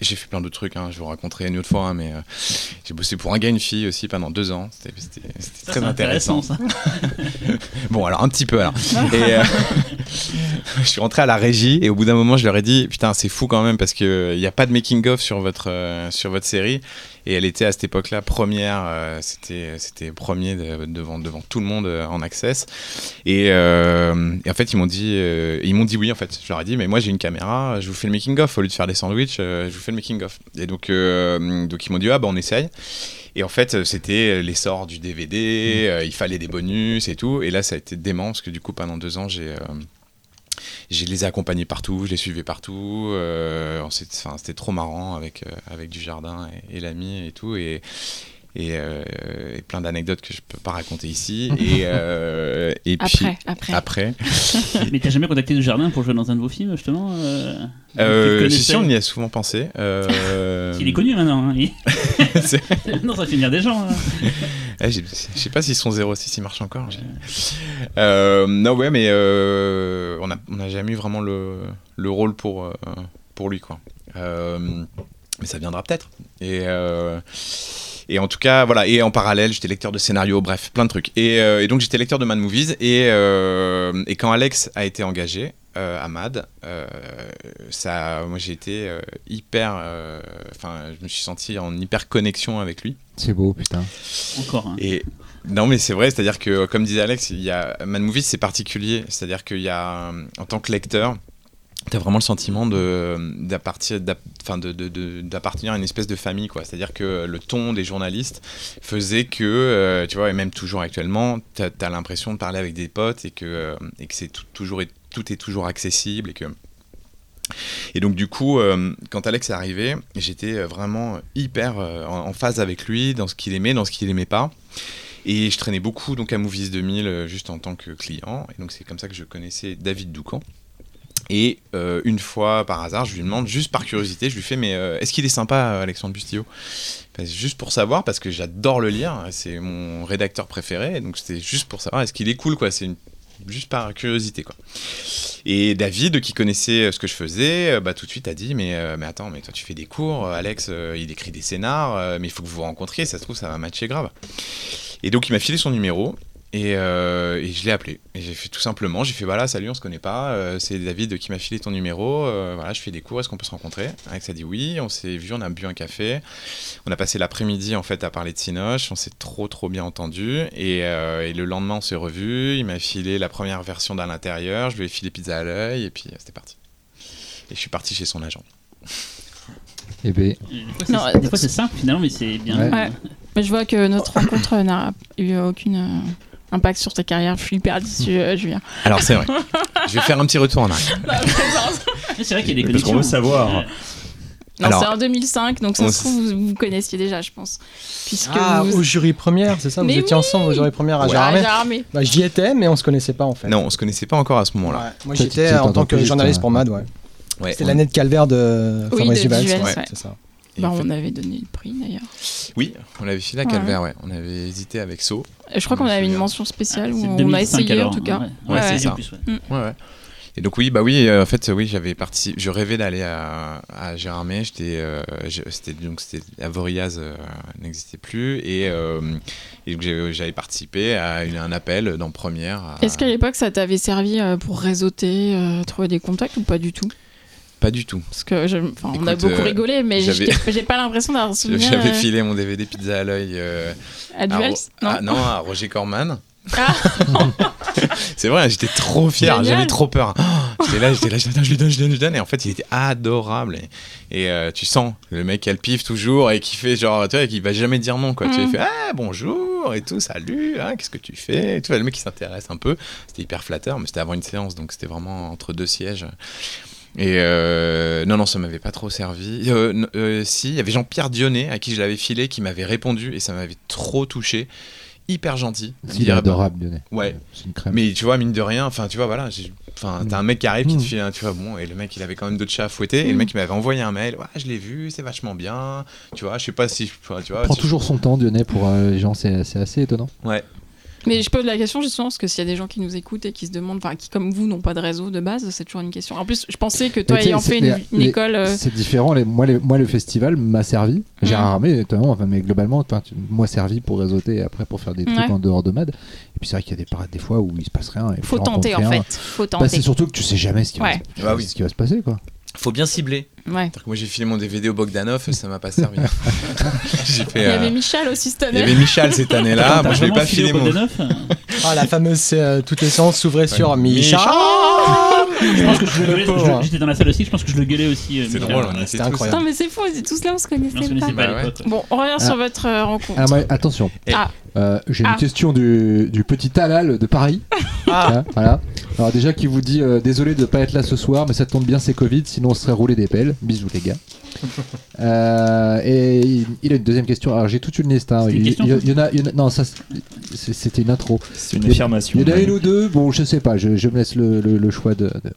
J'ai fait plein d'autres trucs, hein, je vous raconterai une autre fois, hein, mais euh, j'ai bossé pour un gars et une fille aussi pendant deux ans. C'était très intéressant. ça. Bon, alors un petit peu alors. Et, euh, je suis rentré à la régie et au bout d'un moment, je leur ai dit Putain, c'est fou quand même parce qu'il n'y a pas de making-of sur, votre euh, sur votre série. Et elle était à cette époque-là première, euh, c'était c'était premier de- devant, devant tout le monde euh, en access. Et, euh, et en fait, ils m'ont dit, euh, ils m'ont dit oui. En fait, je leur ai dit, mais moi j'ai une caméra, je vous fais le making of au lieu de faire des sandwichs, je vous fais le making of. Et donc, donc ils m'ont dit ah bah on essaye. Et en fait, c'était l'essor du DVD, euh, il fallait des bonus et tout. Et là, ça a été dément parce que du coup, pendant deux ans, j'ai je les ai accompagnés partout, je les suivais partout. euh, c'était trop marrant avec, euh, avec du jardin et, et l'ami et tout. Et, et, euh, et plein d'anecdotes que je peux pas raconter ici. Et, euh, et puis Après, après. après. Mais t'as jamais contacté du jardin pour jouer dans un de vos films justement euh, Euh, si, si, on y a souvent pensé. Euh, Il est connu maintenant. Hein. il- non, ça fait venir des gens. hein. Eh, j'ai- je sais pas si son 06 il marche encore. Euh, non, ouais, mais euh, on n'a a jamais eu vraiment le, le rôle pour, euh, pour lui, quoi. Mais ça viendra peut-être. Et, en tout cas, voilà. Et en parallèle, j'étais lecteur de scénario, bref, plein de trucs. Et, donc, j'étais lecteur de Mad Movies. Et quand Alex a été engagé euh, à Mad, euh, ça, moi, j'ai été euh, hyper. euh, Enfin, je me suis senti en hyper connexion avec lui. C'est beau, putain. Encore. hein. Et non, mais c'est vrai, c'est-à-dire que, comme disait Alex, il y a Mad Movies, c'est particulier. C'est-à-dire qu'il y a, en tant que lecteur, T'as vraiment le sentiment de d'appartir d'ap- enfin, de- de- de- d'appartenir à une espèce de famille quoi. C'est-à-dire que le ton des journalistes faisait que euh, tu vois et même toujours actuellement, t'as as, l'impression de parler avec des potes et que euh, et que c'est toujours est toujours accessible et que et donc du coup, euh, quand Alex est arrivé, j'étais vraiment hyper euh, en, phase avec lui dans ce qu'il aimait, dans ce qu'il aimait pas. Et je traînais beaucoup donc à Movies 2000 euh, juste en tant que client. Et donc c'est comme ça que je connaissais David Doucan. Et une fois par hasard, je lui demande juste par curiosité, je lui fais mais est-ce qu'il est sympa Alexandre Bustillo? C'est Juste pour savoir parce que j'adore le lire, c'est mon rédacteur préféré. Donc c'était juste pour savoir est-ce qu'il est cool quoi? C'est une juste par curiosité quoi. Et David, qui connaissait euh, ce que je faisais, euh, bah, tout de suite a dit mais, euh, mais attends, mais toi tu fais des cours, Alex, il écrit des scénars, mais il faut que vous vous rencontriez, ça se trouve ça va matcher grave. Et donc il m'a filé son numéro. Et, euh, et je l'ai appelé. Et j'ai fait tout simplement, j'ai fait voilà, salut, on se connaît pas. euh, c'est David qui m'a filé ton numéro. euh, voilà, je fais des cours, est-ce qu'on peut se rencontrer? Alex a dit oui. On s'est vu, on a bu un café. On a passé l'après-midi en fait à parler de Cinoche. On s'est trop trop bien entendu. Et, euh, et le lendemain, on s'est revu. Il m'a filé la première version d'à l'intérieur. Je lui ai filé pizza à l'œil. Et puis euh, c'était parti. Et je suis parti chez son agent. Eh ben, Des fois, c'est- Non, des fois, c'est simple finalement, mais c'est bien. Ouais. Ouais. Mais je vois que notre rencontre n'a eu aucun impact sur ta carrière. Je suis hyper déçue, euh, Julien. Alors c'est vrai. je vais faire un petit retour en arrière. Mais C'est vrai qu'il y a des Parce qu'on veut savoir. Non, c'est en 2005, donc ça se trouve, vous, vous connaissiez déjà, je pense. Puisque Ah, vous... au jury première, c'est ça? Vous Mais étiez oui ensemble au jury première à Ouais, bah, J'y étais, mais on se connaissait pas en fait. Non, on se connaissait pas encore à ce moment-là. Ouais, Moi Toi, j'y tu- étais tu en tant que journaliste pour Mad, ouais. Ouais, C'était l'année de calvaire de Oui, Fabrice ouais. c'est ça. Bah, fait- on avait donné le prix d'ailleurs. Oui, on avait filé à Ouais. Calvaire, ouais. On avait hésité avec So. Et je crois qu'on avait une mention spéciale Ah, où on a 2005 essayé alors, en tout cas. Ouais, Ouais, ouais, c'est c'est ça. en plus, ouais. Ouais, ouais. Et donc oui, bah oui, euh, en fait, oui, j'avais parti. Je rêvais d'aller à, à Gérardmer. J'étais, euh, c'était donc c'était Avoriaz euh, n'existait plus et, euh, et j'avais participé à une- un appel dans première. à- Est-ce qu'à l'époque ça t'avait servi pour réseauter, euh, trouver des contacts ou pas du tout? Pas du tout. Parce que je- on a beaucoup euh, rigolé, mais j'ai pas l'impression d'avoir souvenir J'avais euh, filé mon DVD Pizza à l'œil euh, à à. Ro- Non. à- non, à Roger Corman. Ah. C'est vrai, j'étais trop fier, j'avais trop peur. Oh, j'étais là, j'étais là, je, je lui donne, je lui donne, je lui donne. Et en fait, il était adorable. Et, et, euh, tu sens le mec qui a le pif toujours et qui fait genre, tu vois, qui va jamais dire non, quoi. Tu Mm. lui fais, ah, bonjour et tout, salut, hein, qu'est-ce que tu fais et tout. Le mec qui s'intéresse un peu. C'était hyper flatteur, mais c'était avant une séance, donc c'était vraiment entre deux sièges. Et euh, non, non, ça m'avait pas trop servi. Euh, euh, si, il y avait Jean-Pierre Dionnet à qui je l'avais filé, qui m'avait répondu et ça m'avait trop touché. Hyper gentil. il est adorable, Lionel. Ouais. C'est une crème. mais tu vois, mine de rien, enfin, tu vois, voilà, enfin, t'as un mec qui arrive qui te Mm. file tu vois, bon, et le mec, il avait quand même d'autres chats à fouetter, et le Mm. mec, il m'avait envoyé un mail, ouais, je l'ai vu, c'est vachement bien, tu vois, je sais pas si, tu vois, vois, prend si- toujours son temps, Dionnet, pour les gens, c'est assez étonnant. Ouais. Mais je pose la question justement parce que s'il y a des gens qui nous écoutent et qui se demandent, enfin qui comme vous n'ont pas de réseau de base, c'est toujours une question. En plus, je pensais que toi ayant fait une, les- une les- école, euh, C'est différent. les- moi, les- moi, le festival m'a servi. J'ai Mm. armé, notamment, enfin, mais globalement, moi servi pour réseauter et après pour faire des trucs Ouais. en dehors de MAD. Et puis c'est vrai qu'il y a des parades des fois où il se passe rien. Et faut tenter en rien. fait, faut Bah, tenter. c'est surtout que tu sais jamais ce qui, va, Ouais. se- Bah oui. ce qui va se passer, quoi. Faut bien cibler. ouais. C'est-à-dire que moi, j'ai filé mon DVD au Bogdanov, ça m'a pas servi. j'ai fait. Il y euh, avait Michel aussi cette il y année. avait Michal cette année-là, moi, je vais vraiment pas filé filé au mon. Bogdanov Ah, la fameuse euh, toutes les séances s'ouvraient sur. Michel. Je pense que je le gueulais. J'étais dans la salle aussi, je pense que je le gueulais aussi. euh, C'est drôle, était C'était incroyable. Putain, mais c'est fou, on est tous là, on se On se connaissait connaissait pas. pas Bah ouais. Bon, on revient Ah. sur votre euh, rencontre. Ah, attention. Ah. Euh, J'ai Ah. une question du, du petit Talal de Paris. Hein, voilà. Alors déjà qui vous dit euh, désolé de pas être là ce soir, mais ça tombe bien c'est Covid, sinon on serait roulé des pelles. Bisous les gars. Euh, et il, il a une deuxième question. Alors j'ai toute une liste. hein. Une Il, y, il y en a, il y en a- non ça c'est- c'était une intro. C'est une affirmation. Il y en a une ou deux. Bon je sais pas. Je, je me laisse le, le- le choix de, de,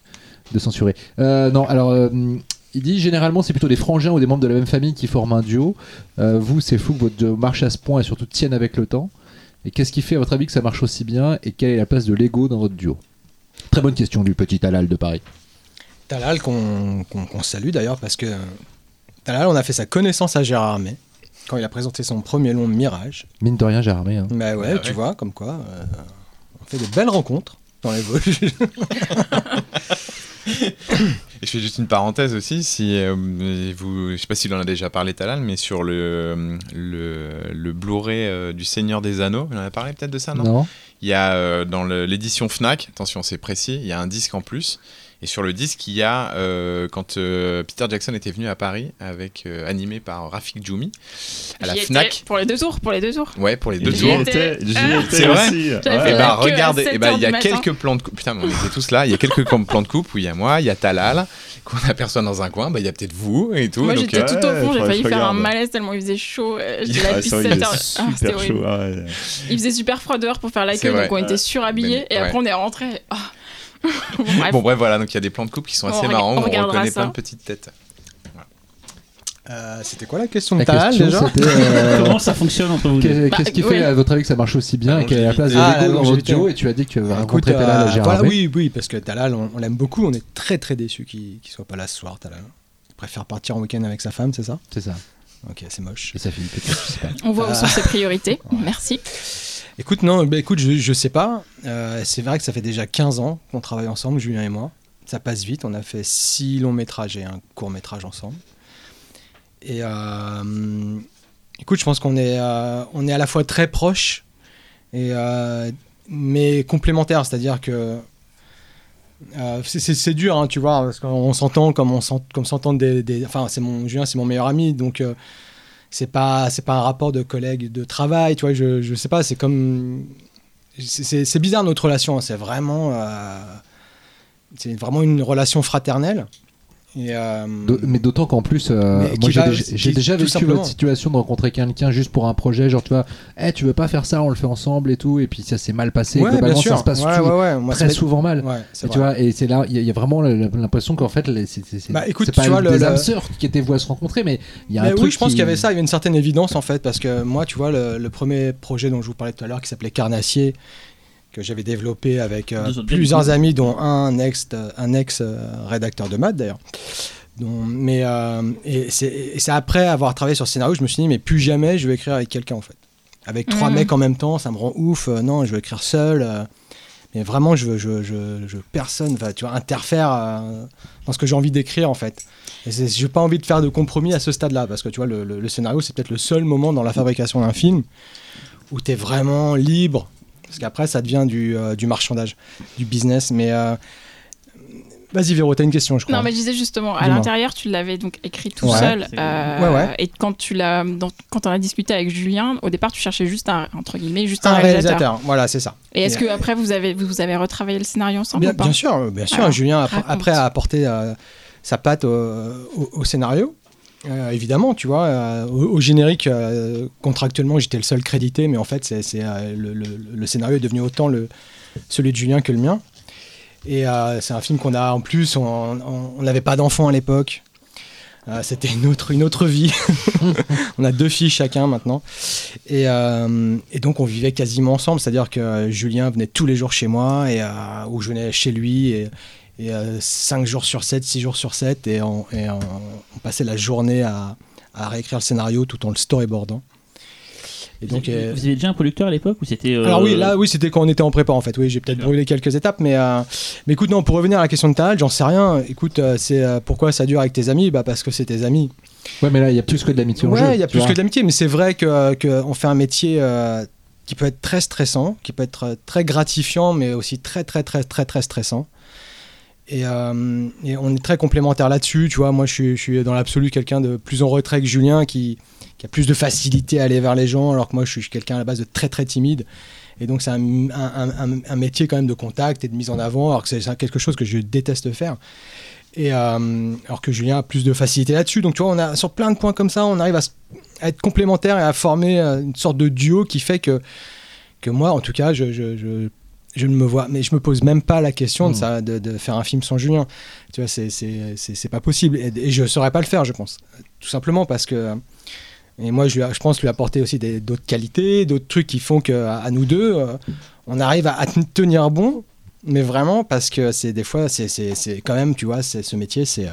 de censurer. Euh, non alors. Il dit généralement c'est plutôt des frangins ou des membres de la même famille qui forment un duo. Euh, vous c'est fou que votre duo marche à ce point et surtout tienne avec le temps. Et qu'est-ce qui fait à votre avis que ça marche aussi bien et quelle est la place de l'ego dans votre duo? Très bonne question du petit Talal de Paris. Talal qu'on salue d'ailleurs parce que Talal, on a fait sa connaissance à Gérard Armé quand il a présenté son premier long Mirage. Mine de rien j'ai armé. Hein. Bah ouais, Ah ouais. tu vois, comme quoi, euh, on fait de belles rencontres dans les Vosges. Et je fais juste une parenthèse aussi, si euh, vous, je sais pas s'il en a déjà parlé Talal, mais sur le, le, le Blu-ray euh, du Seigneur des Anneaux, il en a parlé peut-être de ça, non, non Il y a euh, dans l'édition Fnac, attention c'est précis, il y a un disque en plus. Et sur le disque, il y a euh, quand euh, Peter Jackson était venu à Paris, avec euh, animé par Rafik Djoumi, à la Fnac. Pour les deux tours, pour les deux tours. Ouais, pour les deux tours. C'est vrai Ouais. Et la bah queue à regardez, 7 et bah, heures il y a quelques plans de coupe. Putain, mais on était tous là. Il y a quelques plans de coupe où il y a moi, il y a Talal qu'on aperçoit dans un coin. Bah il y a peut-être vous et tout. Moi j'étais euh, tout au fond, j'ai failli faire un malaise tellement il faisait chaud. J'étais Ah, là Ah, depuis c'est vrai, 7 il heures. est Ah, c'était super horrible. chaud. Il faisait super froid dehors pour faire l'accueil, vrai. donc on était surhabillés. Et après on est rentré. Bon, bref. Bon bref voilà, donc il y a des plans de coupe qui sont On assez marrants. on On reconnaît ça. plein de petites têtes. Euh, C'était quoi la question de La Talal question déjà euh, Comment ça fonctionne entre vous Bah, qu'est-ce qui oui. fait à votre avis que ça marche aussi bien et quelle est la place de. Ah, l'ego la dans votre longévité. duo Et tu as dit que tu avais Écoute, rencontré Talal euh, à Gérard voilà, Armé. oui, oui, parce que Talal, on, on l'aime beaucoup. On est très très déçus qu'il qu'il soit pas là ce soir, Talal. Il préfère partir en week-end avec sa femme, c'est ça? C'est ça. Ok, c'est moche. Et peut-être, je sais pas. On voit où sont ses priorités. Merci. Écoute, non, bah, écoute, je, je sais pas. Euh, c'est vrai que ça fait déjà 15 ans qu'on travaille ensemble, Julien et moi. Ça passe vite. On a fait 6 longs métrages et un court métrage ensemble. Et euh, écoute, je pense qu'on est, euh, on est à la fois très proches, et, mais complémentaires. C'est-à-dire que c'est- dur, hein, tu vois, parce qu'on s'entend comme on s'ent- comme s'entendent des, Enfin, mon Julien, c'est mon meilleur ami, donc c'est pas c'est pas un rapport de collègue de travail, tu vois. Je je sais pas, c'est comme c'est- bizarre notre relation. hein, C'est vraiment euh, c'est vraiment une relation fraternelle. Et, euh, Mais d'autant qu'en plus, euh, moi j'ai déjà, vécu simplement. votre situation de rencontrer quelqu'un juste pour un projet, genre tu vois, Eh, tu veux pas faire ça, on le fait ensemble et tout, et puis ça s'est mal passé. ouais, Globalement, ça se passe ouais, ouais, moi, très souvent mal. Et tu vois, et c'est là, il y, a- il y a vraiment l'impression qu'en fait, c'est Bah, c'est pas tu vois, des le- âmes sœurs qui étaient vouées à se rencontrer, mais il y a un Mais truc oui, je pense qui- qu'il y avait ça, il y avait une certaine évidence en fait, parce que moi, tu vois, le, le premier projet dont je vous parlais tout à l'heure, qui s'appelait Carnassier, que j'avais développé avec euh, plusieurs amis, dont un ex, un ex euh, rédacteur de maths d'ailleurs. dont- Mais euh, et c'est après avoir travaillé sur ce scénario, je me suis dit, mais plus jamais je vais écrire avec quelqu'un en fait. Avec trois Mhm. mecs en même temps, ça me rend ouf. euh, non, je veux écrire seul. euh, mais vraiment, je veux, je, je, je- personne va, tu vois, interfère euh, dans ce que j'ai envie d'écrire en fait. J'ai pas envie de faire de compromis à ce stade-là, parce que tu vois, le, le- le scénario, c'est peut-être le seul moment dans la fabrication d'un film où tu es vraiment libre. Parce qu'après, ça devient du, euh, du marchandage, du business. Mais euh, vas-y, Véro, t'as une question, je crois. Non, mais je disais justement, à l'intérieur, tu l'avais donc écrit tout Ouais. seul. Euh, Ouais, ouais. Et quand tu l'as, quand on a discuté avec Julien, au départ, tu cherchais juste un, entre guillemets, juste un un, réalisateur. réalisateur, voilà, c'est ça. Et est-ce que après vous avez, vous avez retravaillé le scénario ensemble Bien, bien sûr, bien sûr. Alors, Julien, raconte. après, a apporté euh, sa patte au, au- au scénario. Euh, évidemment, tu vois, euh, au, générique, euh, contractuellement, j'étais le seul crédité, mais en fait, c'est, le, scénario est devenu autant celui de Julien que le mien. Et c'est un film qu'on a en plus, on n'avait pas d'enfants à l'époque. C'était une autre, une autre vie. on a deux filles chacun maintenant. Et, donc on vivait quasiment ensemble, c'est-à-dire que Julien venait tous les jours chez moi, et, ou je venais chez lui, et 5 jours sur 7, 6 jours sur 7, et, on, et on, on passait la journée à, à réécrire le scénario tout en le storyboardant. Et donc, vous, euh, vous aviez déjà un producteur à l'époque ou c'était euh, alors oui, là, oui, c'était quand on était en prépa en fait. Oui, j'ai peut-être brûlé quelques étapes, mais, euh, mais écoute, non, pour revenir à la question de Tal, j'en sais rien. Écoute, euh, c'est euh, pourquoi ça dure avec tes amis? Bah parce que c'est tes amis. Ouais, mais là, il y a plus que de l'amitié. Ouais, il y a plus vois. que d'amitié, mais c'est vrai que, que on fait un métier euh, qui peut être très stressant, qui peut être euh, très gratifiant, mais aussi très très très très très stressant. Et, euh, et on est très complémentaires là-dessus. Tu vois, moi, je suis, je suis dans l'absolu quelqu'un de plus en retrait que Julien, qui, a plus de facilité à aller vers les gens, alors que moi, je suis quelqu'un à la base de très très timide. Et donc, c'est un, un- métier quand même de contact et de mise en avant, alors que c'est quelque chose que je déteste faire. Et euh, alors que Julien a plus de facilité là-dessus. Donc, tu vois, on a sur plein de points comme ça, on arrive à, être complémentaires et à former euh, une sorte de duo qui fait que, que moi, en tout cas, je, je ne me vois, mais je me pose même pas la question de, Mm. ça, de, de faire un film sans Julien. Tu vois, c'est- c'est pas possible. Et, et je saurais pas le faire, je pense. Tout simplement parce que. Et moi, je, lui je pense lui apporter aussi d'autres qualités, d'autres trucs qui font que à, nous deux, euh, on arrive à, à tenir bon. Mais vraiment, parce que c'est des fois, c'est c'est- c'est quand même, tu vois, c'est- ce métier, c'est euh,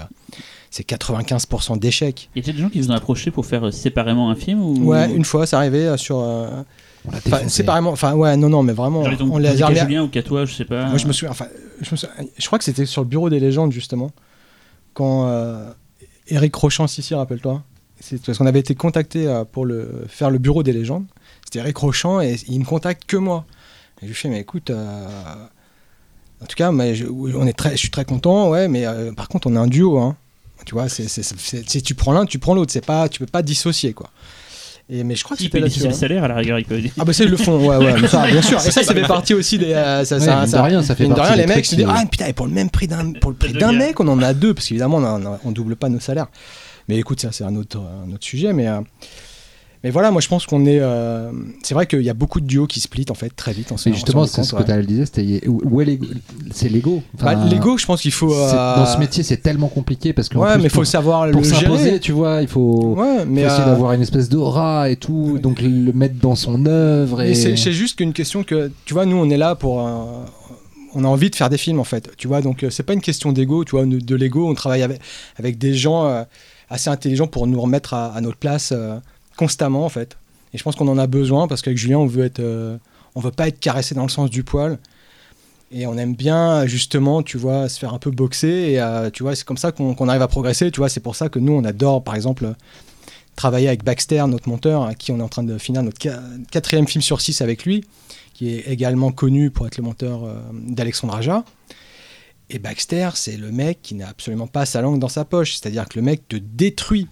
c'est 95% d'échecs. Il y a des gens qui vous ont approché pour faire euh, séparément un film ou... Ouais, une fois, c'est arrivé sur. euh, On l'a Enfin, défoncé. séparément. Enfin, ouais, non, non, mais vraiment. Genre, ils ont on les posé a qu'à Julien ou qu'à toi, je sais pas. Moi, je me souviens. Enfin, je, me souviens- je crois que c'était sur le bureau des légendes, justement. Quand euh, Eric Rochant, si, si, rappelle-toi. C'est parce qu'on avait été contacté euh, pour le, faire le bureau des légendes. C'était Eric Rochant et il me contacte que moi. Et je lui fais, mais écoute. euh, en tout cas, mais je, on est très, je suis très content, ouais, mais euh, par contre, on est un duo. Hein. Tu vois, c'est, c'est- c'est- si tu prends l'un, tu prends l'autre. C'est pas, tu peux pas dissocier, quoi. Et, mais je crois que c'était là-dessus. le salaire à la rigueur, il peut. Ah bah ça ils le font, ouais, ouais, bien sûr. Et ça, ça fait partie aussi des... euh, ça, Ouais, ça- mine de ça- rien, ça fait mine de partie rien, des les mecs trucs se disent, qui- ah putain, et pour le même prix d'un, pour le prix Deux d'un gars. mec, on en a deux, parce qu'évidemment, on, a- on double pas nos salaires. Mais écoute, ça c'est un autre, un autre sujet, mais... euh, mais voilà, moi je pense qu'on est... euh, c'est vrai qu'il y a beaucoup de duos qui split en fait très vite. S'en- Mais justement, c'est ce que tu disais, c'était où est l'ego? C'est l'ego. Bah, Enfin, L'ego, je pense qu'il faut... euh, Dans ce métier, c'est tellement compliqué parce que Ouais, mais il faut savoir pour le gérer. tu vois, il faut, Ouais, mais... faut essayer euh, d'avoir une espèce d'aura et tout, donc le mettre dans son œuvre. Et... c'est juste qu'une question que, tu vois, nous on est là pour. on a envie de faire des films en fait, tu vois, donc euh, c'est pas une question d'ego, tu vois, de, de l'ego, on travaille avec, avec des gens euh, assez intelligents pour nous remettre à, à notre place euh, constamment en fait. Et je pense qu'on en a besoin parce qu'avec Julien on veut être. euh, on veut pas être caressé dans le sens du poil. Et on aime bien, justement, tu vois, se faire un peu boxer. Et euh, tu vois, c'est comme ça qu'on arrive à progresser. Tu vois, c'est pour ça que nous, on adore, par exemple, travailler avec Baxter, notre monteur, à qui on est en train de finir notre qua- quatrième film sur six avec lui, qui est également connu pour être le monteur euh, d'Alexandre Aja. Et Baxter, c'est le mec qui n'a absolument pas sa langue dans sa poche. C'est-à-dire que le mec te détruit.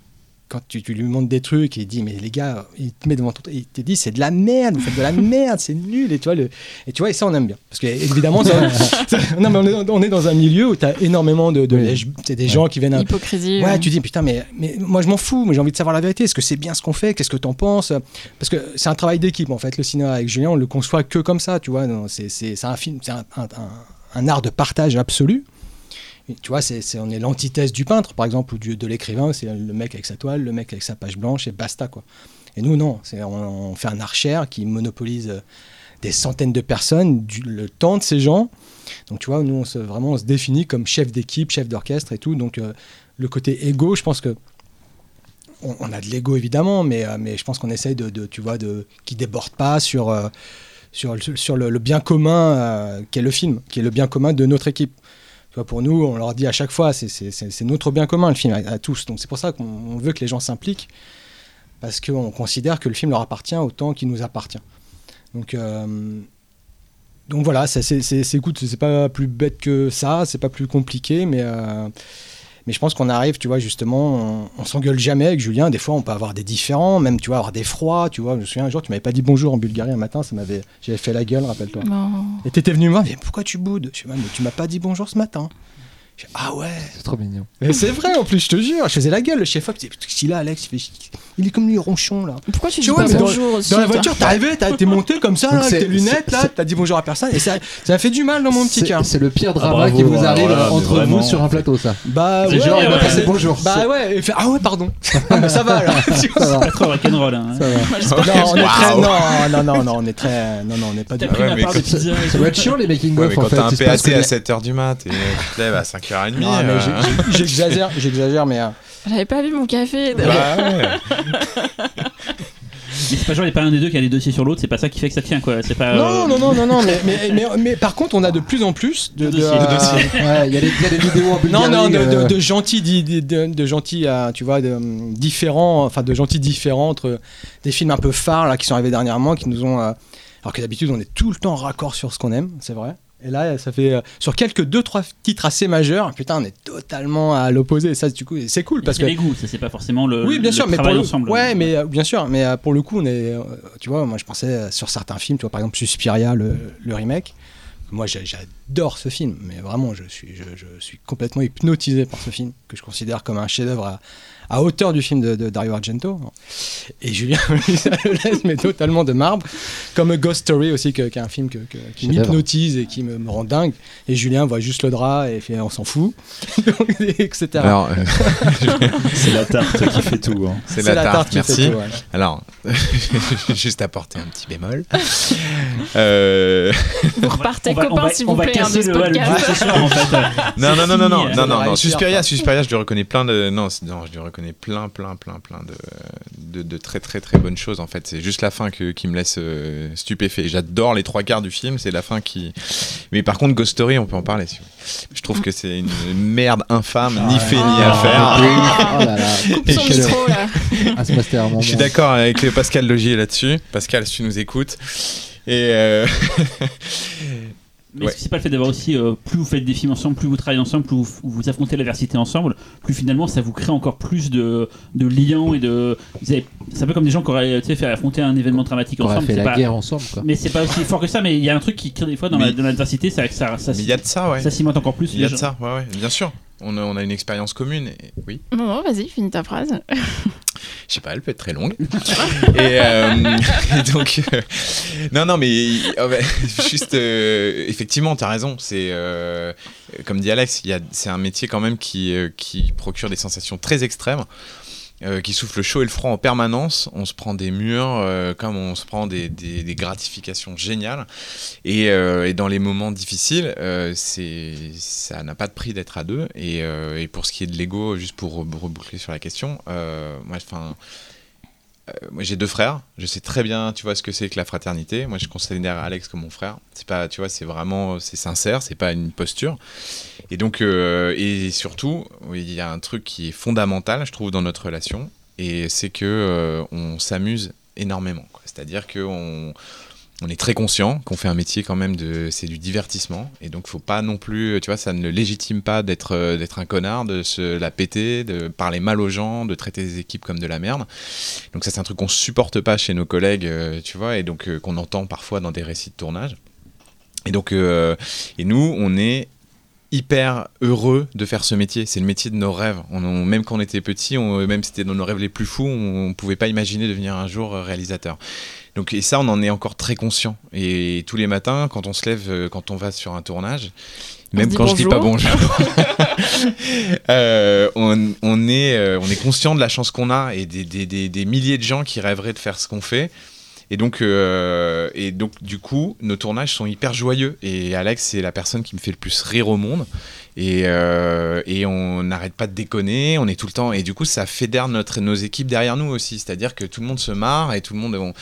Quand tu, tu lui montres des trucs et il dit, mais les gars, il te met devant ton. Il te dit, c'est de la merde, vous faites de la merde, c'est nul. Et tu vois, le, et tu vois, et ça, on aime bien. Parce que, évidemment, ça- ça- non, mais on, est, on est dans un milieu où tu as énormément de. de Oui. des gens qui viennent un, Hypocrisie. Ouais, euh. tu dis putain, mais, mais moi je m'en fous, mais j'ai envie de savoir la vérité. Est-ce que c'est bien ce qu'on fait? Qu'est-ce que t'en penses? Parce que c'est un travail d'équipe en fait. Le cinéma avec Julien, on le conçoit que comme ça, tu vois. Non, C'est c'est- c'est un film, c'est un, un- un- un art de partage absolu. Tu vois, c'est on est l'antithèse du peintre, par exemple, ou de l'écrivain. C'est le mec avec sa toile, le mec avec sa page blanche et basta quoi. Et nous, non. On, on fait un archer qui monopolise euh, des centaines de personnes, le temps de ces gens. Donc tu vois, nous, on se, vraiment, on se définit comme chef d'équipe, chef d'orchestre et tout. Donc euh, le côté égo, je pense que on, a de l'ego évidemment, mais, euh, mais je pense qu'on essaye de, de, tu vois, de qui déborde pas sur sur, sur le, le bien commun qu'est le film, qui est le bien commun de notre équipe. Pour nous, on leur dit à chaque fois, c'est- notre bien commun le film à, tous. Donc c'est pour ça qu'on on veut que les gens s'impliquent parce qu'on considère que le film leur appartient autant qu'il nous appartient. Donc euh, donc voilà, c'est, c'est pas plus bête que ça, c'est pas plus compliqué, mais, euh, mais je pense qu'on arrive, tu vois, justement, on, on s'engueule jamais avec Julien. Des fois, on peut avoir des différends, même, tu vois, avoir des froids, tu vois. Je me souviens un jour, tu m'avais pas dit bonjour en Bulgarie un matin, ça m'avait, j'avais fait la gueule, rappelle-toi. Non. Et t'étais venu me voir, mais pourquoi tu boudes? Je sais, mais tu m'as pas dit bonjour ce matin. Ah ouais, C'est trop mignon. mais c'est vrai en plus, je te jure. Je faisais la gueule, le chef-op, il a, Alex? Il, fait, il est comme lui, ronchon là. Pourquoi tu Tu dis pas bonjour Dans la voiture, t'es arrivé, t'as- t'es monté comme ça, là, avec tes lunettes, là, t'as dit bonjour à personne, et ça, ça a fait du mal dans mon petit cœur. c'est le pire drama bravo, qui vous alors arrive là, entre vraiment. vous sur un plateau, ça. Bah C'est ouais, Genre, il ouais, va passer bonjour. bah ouais, il fait ah ouais, pardon. Ah, mais ça va là. Va. Pas trop rock'n'roll. Hein. Va. non, on est très, Waouh. non, non, non, non, on est très, non, non, on n'est pas du quand- et Ça tout. doit être chiant les making Ouais, of mais en quand fait. t'as un PAT à que- 7h du mat et tu te lèves à 5h30. Non, mais euh, j'ai- j'exagère, j'exagère, mais euh, J'avais pas vu mon café. bah ouais. Mais c'est pas genre, il n'y a pas un des deux qui a des dossiers sur l'autre, c'est pas ça qui fait que ça tient quoi. C'est pas. non, euh, non, non, non, non, mais, mais, mais, mais par contre, on a de plus en plus de, De de, dossiers. euh. Ouais, il y, a des- il y a des vidéos en Non, Bulgarie. non, de, de, euh, de gentils, de, de gentils, euh, tu vois, de, hum, différents, enfin de gentils différents entre des films un peu phares là qui sont arrivés dernièrement, qui nous ont, euh, alors que d'habitude on est tout le temps raccord sur ce qu'on aime, c'est vrai. Et là, ça fait euh, sur quelques deux trois titres assez majeurs, putain, on est totalement à l'opposé. Et ça, du coup, c'est cool parce que les goûts, ça c'est pas forcément le. oui, bien le sûr, mais pour le, ensemble. ouais, mais euh, bien sûr, mais euh, pour le coup, on est, tu vois, moi je pensais sur certains films, tu vois, par exemple Suspiria, le, le remake. Moi, j'adore ce film, mais vraiment, je suis, je, je suis complètement hypnotisé par ce film que je considère comme un chef-d'œuvre à, à hauteur du film de, de Dario Argento. Et Julien, ça le laisse mais totalement de marbre, comme Ghost Story aussi, qui est un film que, que- qui m'hypnotise et qui me, me rend dingue. Et Julien voit juste le drap et fait, on s'en fout, Donc, etc. Alors, euh, C'est la tarte qui fait tout. hein. c'est la, tarte, qui fait merci. tout, ouais. Alors, je vais juste apporter un petit bémol. Euh, Vous repartez On va- on copains, va- s'il on vous va plaît, hein, casser de ce le, ouais, le podcast. jeu ce soir en fait. Non, non, non, non, non, non, non, va non, réussir. Suspiria, Suspiria, je lui reconnais plein de, non, non, je lui reconnais plein, plein, plein, plein de, de, de très, très, très bonnes choses en fait. C'est juste la fin que, qui me laisse euh, stupéfait. J'adore les trois quarts du film, c'est la fin qui. Mais par contre, Ghost Story, on peut en parler. Si vous voulez. Je trouve que c'est une merde infâme, ni fait ni à faire. Oh là là. Coupe son Quel- micro là. Ah, moment. Je suis d'accord avec Pascal Logier là-dessus. Pascal, si tu nous écoutes. Et euh, Mais Ouais. c'est pas le fait d'avoir aussi, euh, plus vous faites des films ensemble, plus vous travaillez ensemble, plus vous, vous affrontez l'adversité ensemble, plus finalement ça vous crée encore plus de, de liens et de. C'est un peu comme des gens qui auraient tu sais, fait affronter un événement dramatique ensemble. fait la pas- guerre ensemble, quoi. Mais c'est pas aussi fort que ça, mais il y a un truc qui crée des fois dans la- l'adversité, ça, ça, ça, mais il y a de ça, ouais. ça cimente encore plus. Il y a de gens. ça, ouais, ouais, bien sûr. On a, on a une expérience commune. Et, oui. Non, non, vas-y, finis ta phrase. Je sais pas, elle peut être très longue. et, euh, et donc, euh, non, non, mais oh, bah, juste, euh, effectivement, tu as raison. C'est comme dit Alex, c'est un métier quand même qui, qui procure des sensations très extrêmes. Euh, qui souffle le chaud et le froid en permanence, on se prend des murs euh, comme on se prend des, gratifications géniales. Et, euh, et dans les moments difficiles, ça n'a pas de prix d'être à deux. Et, pour ce qui est de l'ego, juste pour re- reboucler sur la question, moi, enfin, j'ai deux frères, je sais très bien, tu vois, ce que c'est que la fraternité. Moi je considère Alex comme mon frère. C'est pas, tu vois, c'est vraiment, c'est sincère, c'est pas une posture. Et donc, euh, et surtout, il y a un truc qui est fondamental, je trouve, dans notre relation, et c'est que euh, on s'amuse énormément. C'est-à-dire qu'on on est très conscient qu'on fait un métier quand même de c'est du divertissement et donc faut pas non plus tu vois ça ne légitime pas d'être euh, d'être un connard de se la péter de parler mal aux gens de traiter les équipes comme de la merde donc ça c'est un truc qu'on supporte pas chez nos collègues tu vois et donc qu'on entend parfois dans des récits de tournage et donc et nous on est hyper heureux de faire ce métier. C'est le métier de nos rêves. On, on- même quand on était petit on, même si c'était dans nos rêves les plus fous on, on pouvait pas imaginer devenir un jour réalisateur. Donc et ça on en est encore très conscient. Et tous les matins quand on se lève euh, quand on va sur un tournage même quand je dis pas bonjour. bonjour euh, on, on est euh, on est conscient de la chance qu'on a et des, des, des, des milliers de gens qui rêveraient de faire ce qu'on fait et donc, euh, et donc, du coup, nos tournages sont hyper joyeux. Et Alex, c'est la personne qui me fait le plus rire au monde. Et, euh, et on n'arrête pas de déconner. On est tout le temps. Et du coup, ça fédère notre, nos équipes derrière nous aussi. C'est-à-dire que tout le monde se marre et tout le monde. on-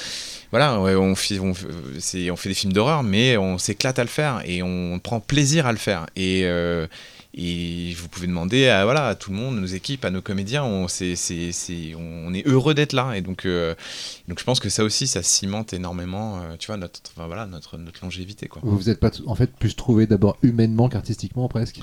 voilà, on, on, on fait des films d'horreur, mais on s'éclate à le faire et on prend plaisir à le faire. Et, euh, et vous pouvez demander à, voilà, à tout le monde, nos équipes, à nos comédiens, on, c'est, c'est, c'est- on est heureux d'être là. Et donc, euh, donc je pense que ça aussi, ça cimente énormément, euh, tu vois, notre, enfin, voilà, notre, notre longévité. Quoi. Vous vous êtes pas en fait plus trouvé d'abord humainement qu'artistiquement presque?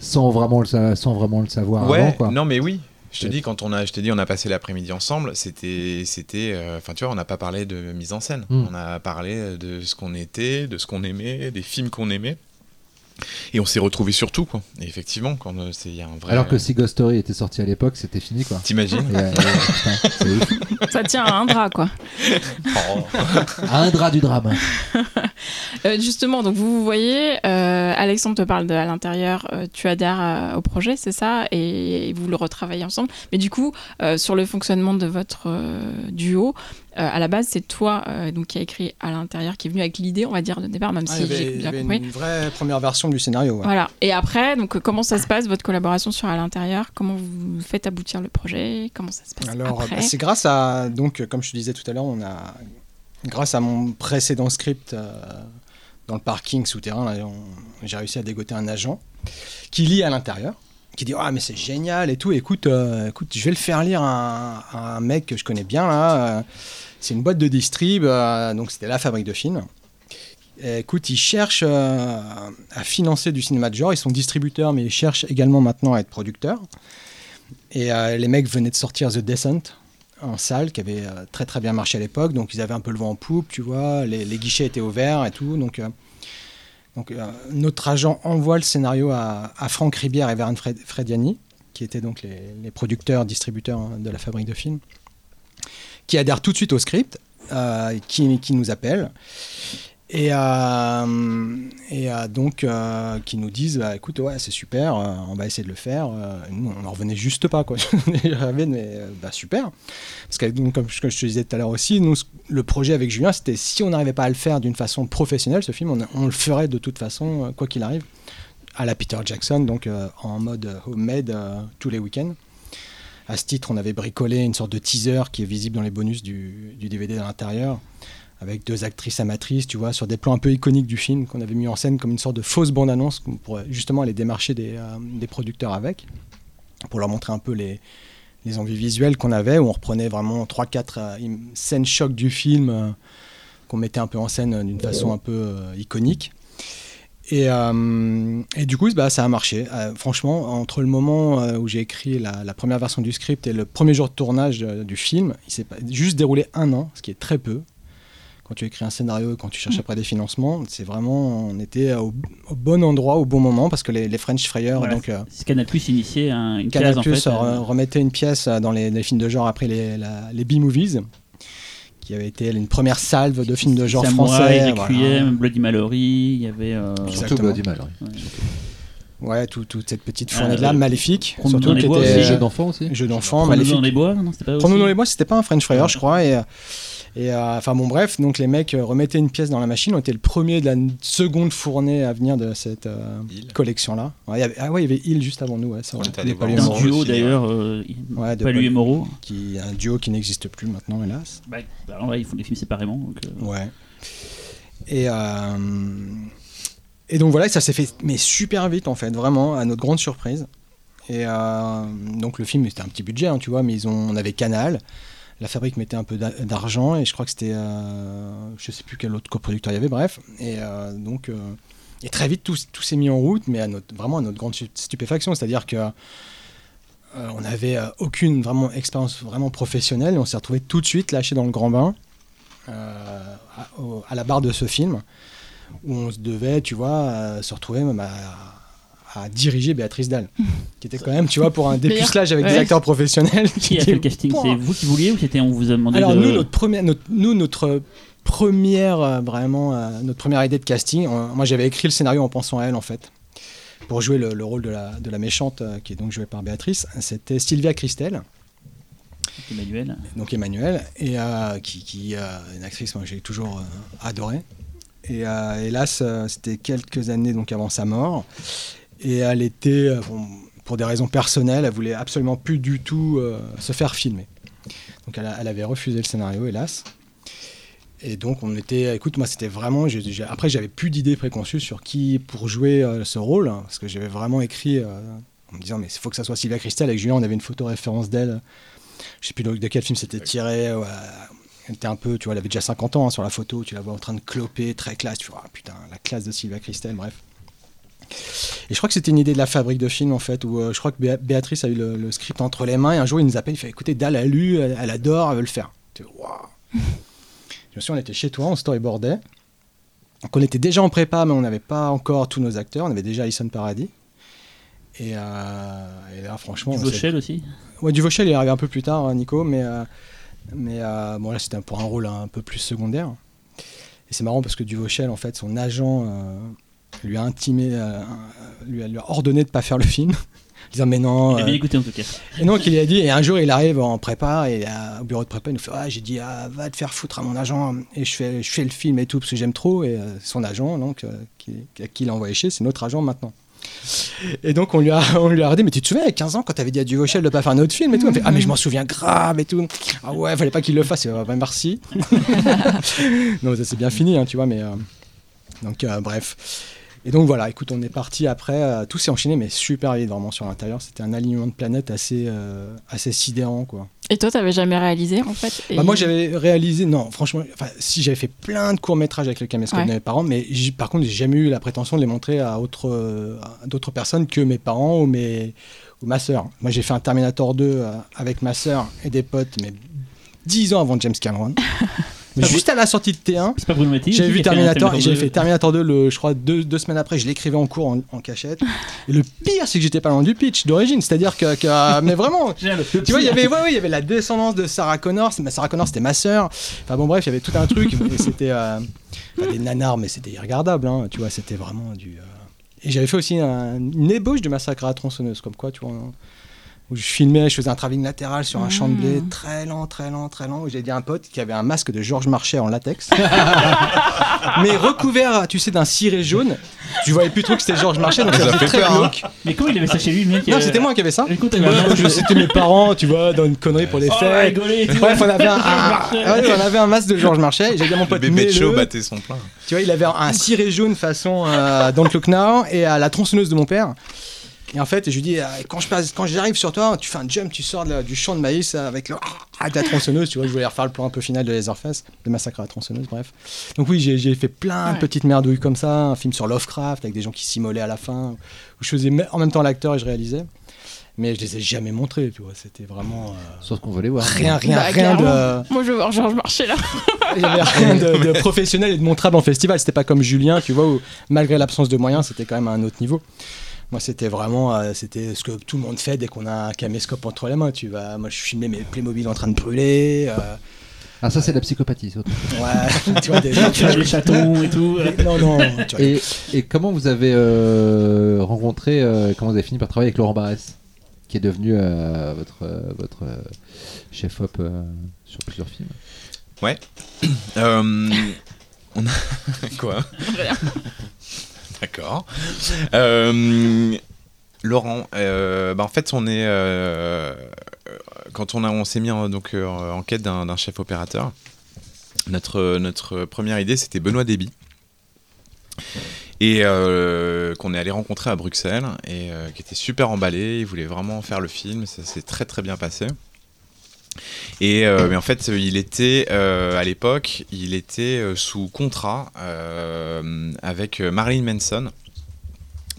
Sans vraiment le, sa- sans vraiment le savoir ouais, avant quoi. non mais oui. Je te dis quand on a, je te dis, on a passé l'après-midi ensemble. C'était, c'était, euh, enfin tu vois, on n'a pas parlé de mise en scène. Mm. On a parlé de ce qu'on était, de ce qu'on aimait, des films qu'on aimait. Et on s'est retrouvés sur tout quoi. Et effectivement, quand euh, c'est, il y a un vrai. Alors que si Ghost Story était sorti à l'époque, c'était fini quoi. T'imagines Et, euh. Ça tient à un drap, quoi. À un drap du drame. Euh, justement, donc vous vous voyez, euh, Alexandre te parle de à l'intérieur, euh, tu adhères euh, au projet, c'est ça, et, vous le retravaillez ensemble. Mais du coup, euh, sur le fonctionnement de votre euh, duo, euh, à la base, c'est toi euh, donc qui a écrit à l'intérieur, qui est venu avec l'idée, on va dire de départ, même Ah, si j'ai bien compris. une vraie première version du scénario. ouais. Voilà. Et après, donc euh, comment ça se passe votre collaboration sur à l'intérieur? Comment vous faites aboutir le projet? Comment ça se passe Alors, bah, c'est grâce à, donc, euh, comme je te disais tout à l'heure, on a, grâce à mon précédent script euh, dans le parking souterrain, j'ai réussi à dégoter un agent qui lit à l'intérieur, qui dit ah mais c'est génial et tout. Écoute, euh, écoute, je vais le faire lire à à un mec que je connais bien là. C'est une boîte de distrib, euh, donc c'était la fabrique de films. Écoute, ils cherchent euh, à financer du cinéma de genre. Ils sont distributeurs, mais ils cherchent également maintenant à être producteurs. Et euh, les mecs venaient de sortir The Descent en salle, qui avait très très bien marché à l'époque. Donc ils avaient un peu le vent en poupe, tu vois. Les, guichets étaient ouverts et tout. Donc, notre agent envoie le scénario à, Franck Ribière et Verne Fred- Frediani, qui étaient donc les, les producteurs, distributeurs hein, de la fabrique de films, qui adhèrent tout de suite au script, euh, qui, nous appellent. Et, euh, euh, donc, qui nous disent bah, écoute, ouais, c'est super, on va essayer de le faire. Nous, on n'en revenait juste pas, quoi. Mais bah, super. Parce que, comme je, te disais tout à l'heure aussi, nous, le projet avec Julien, c'était si on n'arrivait pas à le faire d'une façon professionnelle, ce film, on, le ferait de toute façon, quoi qu'il arrive, à la Peter Jackson, donc en mode homemade euh, tous les week-ends. À ce titre, on avait bricolé une sorte de teaser qui est visible dans les bonus du, DVD à l'intérieur avec deux actrices amatrices, tu vois, sur des plans un peu iconiques du film qu'on avait mis en scène comme une sorte de fausse bande-annonce pourrait justement aller démarcher des, euh, des producteurs avec, pour leur montrer un peu les, envies visuelles qu'on avait, où on reprenait vraiment 3-4 euh, scènes chocs du film euh, qu'on mettait un peu en scène d'une façon un peu iconique. Et, euh, et du coup, bah, ça a marché. Euh, franchement, entre le moment euh, où j'ai écrit la, la première version du script et le premier jour de tournage du film, il s'est juste déroulé un an, ce qui est très peu quand tu écris un scénario et quand tu cherches après des financements, c'est vraiment, on était au, au bon endroit au bon moment parce que les, les French Frayers, Voilà, donc c'est Canal Plus initiait un, une Canal case en Plus fait. remettait une pièce dans les, les films de genre après les B-movies, qui avait été une première salve de films de genre Samouraï, français. Voilà. Bloody Mallory, il y avait. euh, Surtout. Bloody Mallory. Ouais, tout- toute cette petite Ah, fournée là, euh, maléfique, surtout dans les qui bois était euh, jeux d'enfants aussi jeu d'enfant, Promenade maléfique. dans les bois, non, c'était pas dans les bois, c'était pas un French Fryer, Ouais. je crois. Et, euh, Et euh, enfin bon bref, donc les mecs euh, remettaient une pièce dans la machine. On était le premier de la seconde fournée à venir de cette euh, collection-là. Ouais, il ah ouais, il y avait Hill juste avant nous. Ouais, ça, Moreau duo d'ailleurs, Ouais, de pas lui Paul. et Moreau. qui un duo qui n'existe plus maintenant, hélas. Bah, bah, ouais, ils font des films séparément. Donc, Ouais. Et, euh, et donc voilà, ça s'est fait mais super vite en fait, vraiment, à notre grande surprise. Et euh, donc le film était un petit budget, hein, tu vois, mais ils ont, on avait Canal. La fabrique mettait un peu d'a- d'argent et je crois que c'était, euh, je sais plus quel autre coproducteur il y avait, bref. Et euh, donc, euh, et très vite tout, tout s'est mis en route, mais à notre, vraiment à notre grande stu- stupéfaction, c'est-à-dire que euh, on n'avait aucune vraiment expérience vraiment professionnelle et on s'est retrouvé tout de suite lâché dans le grand bain à, la barre de ce film où on se devait, tu vois, se retrouver même à, à diriger Béatrice Dalle, qui était quand même, tu vois, pour un dépucelage avec des acteurs professionnels. Qui a fait le casting C'est vous qui vouliez ou c'était on vous a demandé Alors de... nous, notre première, notre, nous, notre première, euh, vraiment, euh, notre première idée de casting, moi j'avais écrit le scénario en pensant à elle en fait, pour jouer le, le rôle de la, de la méchante, euh, qui est donc jouée par Béatrice. C'était Sylvia Christel, Emmanuel. donc Emmanuel, et euh, qui, qui euh, une actrice que j'ai toujours euh, adorée. Et euh, hélas, euh, c'était quelques années donc avant sa mort, et elle était, euh, bon, pour des raisons personnelles, elle voulait absolument plus du tout euh, se faire filmer. Donc elle, a- elle avait refusé le scénario, hélas. Et donc on était, écoute, moi c'était vraiment, après j'avais plus d'idées préconçues sur qui pour jouer euh, ce rôle, hein, parce que j'avais vraiment écrit euh, en me disant mais il faut que ça soit Sylvia Christel. Avec Julien, on avait une photo référence d'elle. Je sais plus de, de quel film c'était tiré. ouais. Elle était un peu, tu vois, elle avait déjà 50 ans hein, sur la photo. Tu la vois en train de cloper, très classe. Tu vois, ah, putain, la classe de Sylvia Christel, bref. Et je crois que c'était une idée de la fabrique de film en fait, où euh, je crois que Béa- Béatrice a eu le, le script entre les mains et un jour il nous appelle, il fait écoutez, Dal a lu, elle, elle adore, elle veut le faire. Tu fais, Waouh. Je me souviens, on était chez toi, on storyboardait. Donc on était déjà en prépa, mais on n'avait pas encore tous nos acteurs, on avait déjà Alison Paradis. Et, euh, et là, franchement. Du Vauchel aussi Ouais, Duvauchel, il est arrivé un peu plus tard, hein, Nico, mais, euh, mais euh, bon, là, c'était pour un rôle un peu plus secondaire. Et c'est marrant parce que Duvauchel, en fait, son agent euh, lui a intimé, euh, lui, a, lui a ordonné de pas faire le film. disant, mais non. Il a euh, bien écouté en tout cas. et donc il a dit, et un jour il arrive en prépa, et euh, au bureau de prépa, il nous fait Ah, j'ai dit, ah, va te faire foutre à mon agent, et je fais, je fais le film et tout, parce que j'aime trop, et euh, son agent, donc, euh, qui, à qui il a envoyé chez, c'est notre agent maintenant. Et donc on lui a, on lui a dit, mais tu te souviens, à 15 ans, quand t'avais dit à Duvauchel de pas faire un autre film et tout, me fait, ah, mais je m'en souviens grave et tout. Ah ouais, fallait pas qu'il le fasse, euh, bah, merci. non, ça c'est bien fini, hein, tu vois, mais. euh, donc, euh, bref. Et donc voilà, écoute, on est parti après, euh, tout s'est enchaîné, mais super vite vraiment sur l'intérieur. C'était un alignement de planètes assez, euh, assez sidérant, quoi. Et toi, t'avais jamais réalisé en fait et- Bah, moi, j'avais réalisé, non, franchement, si j'avais fait plein de courts-métrages avec le caméscope Ouais. de mes parents, mais par contre, j'ai jamais eu la prétention de les montrer à, autre, à d'autres personnes que mes parents ou, mes, ou ma sœur. Moi, j'ai fait un Terminator 2 euh, avec ma sœur et des potes, mais 10 ans avant James Cameron. mais juste à la sortie de T1, C'est pas Bruno Mattei j'avais vu Terminator et j'avais fait 2? Terminator 2, le, je crois, deux, deux semaines après, je l'écrivais en cours en, en cachette. Et le pire, c'est que j'étais pas loin du pitch d'origine, c'est-à-dire que, que- mais vraiment, tu vois, il y avait, ouais, ouais, il y avait la descendance de Sarah Connor. c'est- Sarah Connor, c'était ma sœur. Enfin bon, bref, il y avait tout un truc. c'était euh, des nanars, mais c'était irregardable. hein, tu vois, c'était vraiment du. euh, Et j'avais fait aussi un- une ébauche de massacre à la tronçonneuse, comme quoi, tu vois. hein, Où je filmais, je faisais un travelling latéral sur un champ de blé, Mmh. très lent, très lent, très lent. Où j'ai dit à un pote qui avait un masque de Georges Marchais en latex, mais recouvert, tu sais, d'un ciré jaune. Je voyais plus trop que c'était Georges Marchais, donc Ça faisait fait très peur, hein. glauque. Mais comment il avait ça chez lui, le mec Non, euh, c'était moi qui avais ça. C'était mes parents, tu vois, dans une connerie pour les Oh, fêtes. Bref, on avait un, un- Marchais. ah ouais, on avait un masque de Georges Marchais. J'ai dit à mon Le pote bébé mets-le. battait son plein. Tu vois, il avait un ciré jaune façon euh, Don't Look Now et à la tronçonneuse de mon père. Et en fait, je lui dis, euh, quand je passe, quand j'arrive sur toi, tu fais un jump, tu sors la- du champ de maïs euh, avec, le, avec la tronçonneuse. Tu vois, je voulais refaire le plan un peu final de Laserface, de Massacre à la tronçonneuse, bref. Donc oui, j'ai j'ai fait plein de petites merdouilles comme ça, un film sur Lovecraft avec des gens qui s'immolaient à la fin, où je faisais en même temps l'acteur et je réalisais. Mais je les ai jamais montrés, tu vois. C'était vraiment euh, Sauf qu'on les voir. rien, rien, Bah, rien de. Moi, je veux voir Georges Marchais là. Il y avait rien de, de professionnel et de montrable en festival. C'était pas comme Julien, tu vois, où malgré l'absence de moyens, c'était quand même à un autre niveau. Moi, c'était vraiment, euh, c'était ce que tout le monde fait dès qu'on a un caméscope entre les mains. Tu vas, moi, je filmais mes Playmobil en train de brûler. euh, Ah, ça, c'est de la psychopathie. chose. ouais, tu vois, des, Tu as les chatons et tout. non, non. tu vois, Et, et comment vous avez euh, rencontré, euh, comment vous avez fini par travailler avec Laurent Barès, qui est devenu euh, votre, euh, votre chef-op euh, sur plusieurs films? Euh, on a... Quoi? D'accord. Euh, Laurent, euh, bah, en fait, on est euh, quand on a on s'est mis en, en quête d'un chef opérateur. Notre première idée, c'était Benoît Déby. Et qu'on est allé rencontrer à Bruxelles et qui était super emballé. Il voulait vraiment faire le film. Ça s'est très très bien passé. Et euh, en fait, il était euh, à l'époque, il était euh, sous contrat avec Marilyn Manson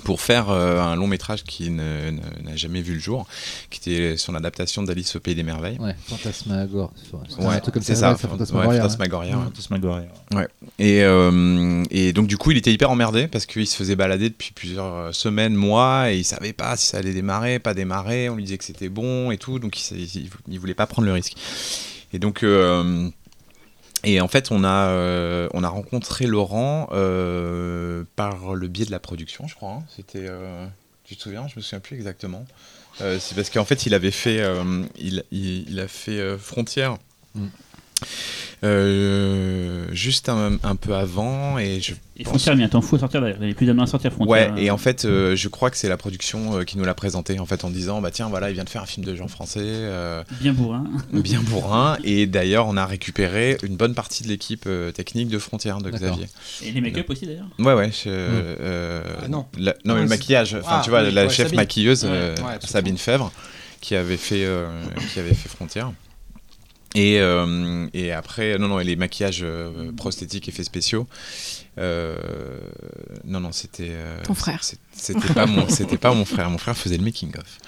pour faire euh, un long métrage qui n'a jamais vu le jour, qui était son adaptation d'Alice au pays des merveilles. Ouais, Fantasmagor. c'est un Ouais, c'est ça. Fantasmagoria, ouais. Fantasmagoria, ouais. Fantasmagoria. Et, euh, et donc du coup, il était hyper emmerdé parce qu'il se faisait balader depuis plusieurs euh, semaines, mois, et il savait pas si ça allait démarrer, pas démarrer. On lui disait que c'était bon et tout, donc il, il, il voulait pas prendre le risque. Et donc, euh, et en fait, on a, euh, on a rencontré Laurent euh, par le biais de la production, je crois. hein. C'était, euh, tu te souviens? Je me souviens plus exactement. Euh, c'est parce qu'en fait, il avait fait, il, il, a fait Frontières. Mm. Euh, juste un, un peu avant et je Et pense- Frontières, mais attends, fou à sortir d'ailleurs. Il n'y a plus à sortir Ouais, Frontières. et en fait, euh, je crois que c'est la production euh, qui nous l'a présenté en fait en disant bah tiens voilà il vient de faire un film de gens français euh, Bien bourrin. bien bourrin et d'ailleurs on a récupéré une bonne partie de l'équipe euh, technique de Frontières de. Xavier. Et les make-up aussi d'ailleurs. Ouais ouais. je- euh, Ah, non. la- non mais Ouais, le c'est- maquillage. Enfin Ah, tu vois oui, la ouais, chef Sabine. maquilleuse Ouais, euh, ouais, Sabine Fèvre qui avait fait euh, qui avait fait Frontières. Et, euh, et après, non, non, et les maquillages euh, prosthétiques, effets spéciaux. euh, non, non, c'était. euh, Ton frère. C'était pas, mon, c'était pas mon frère. Mon frère faisait le making-of.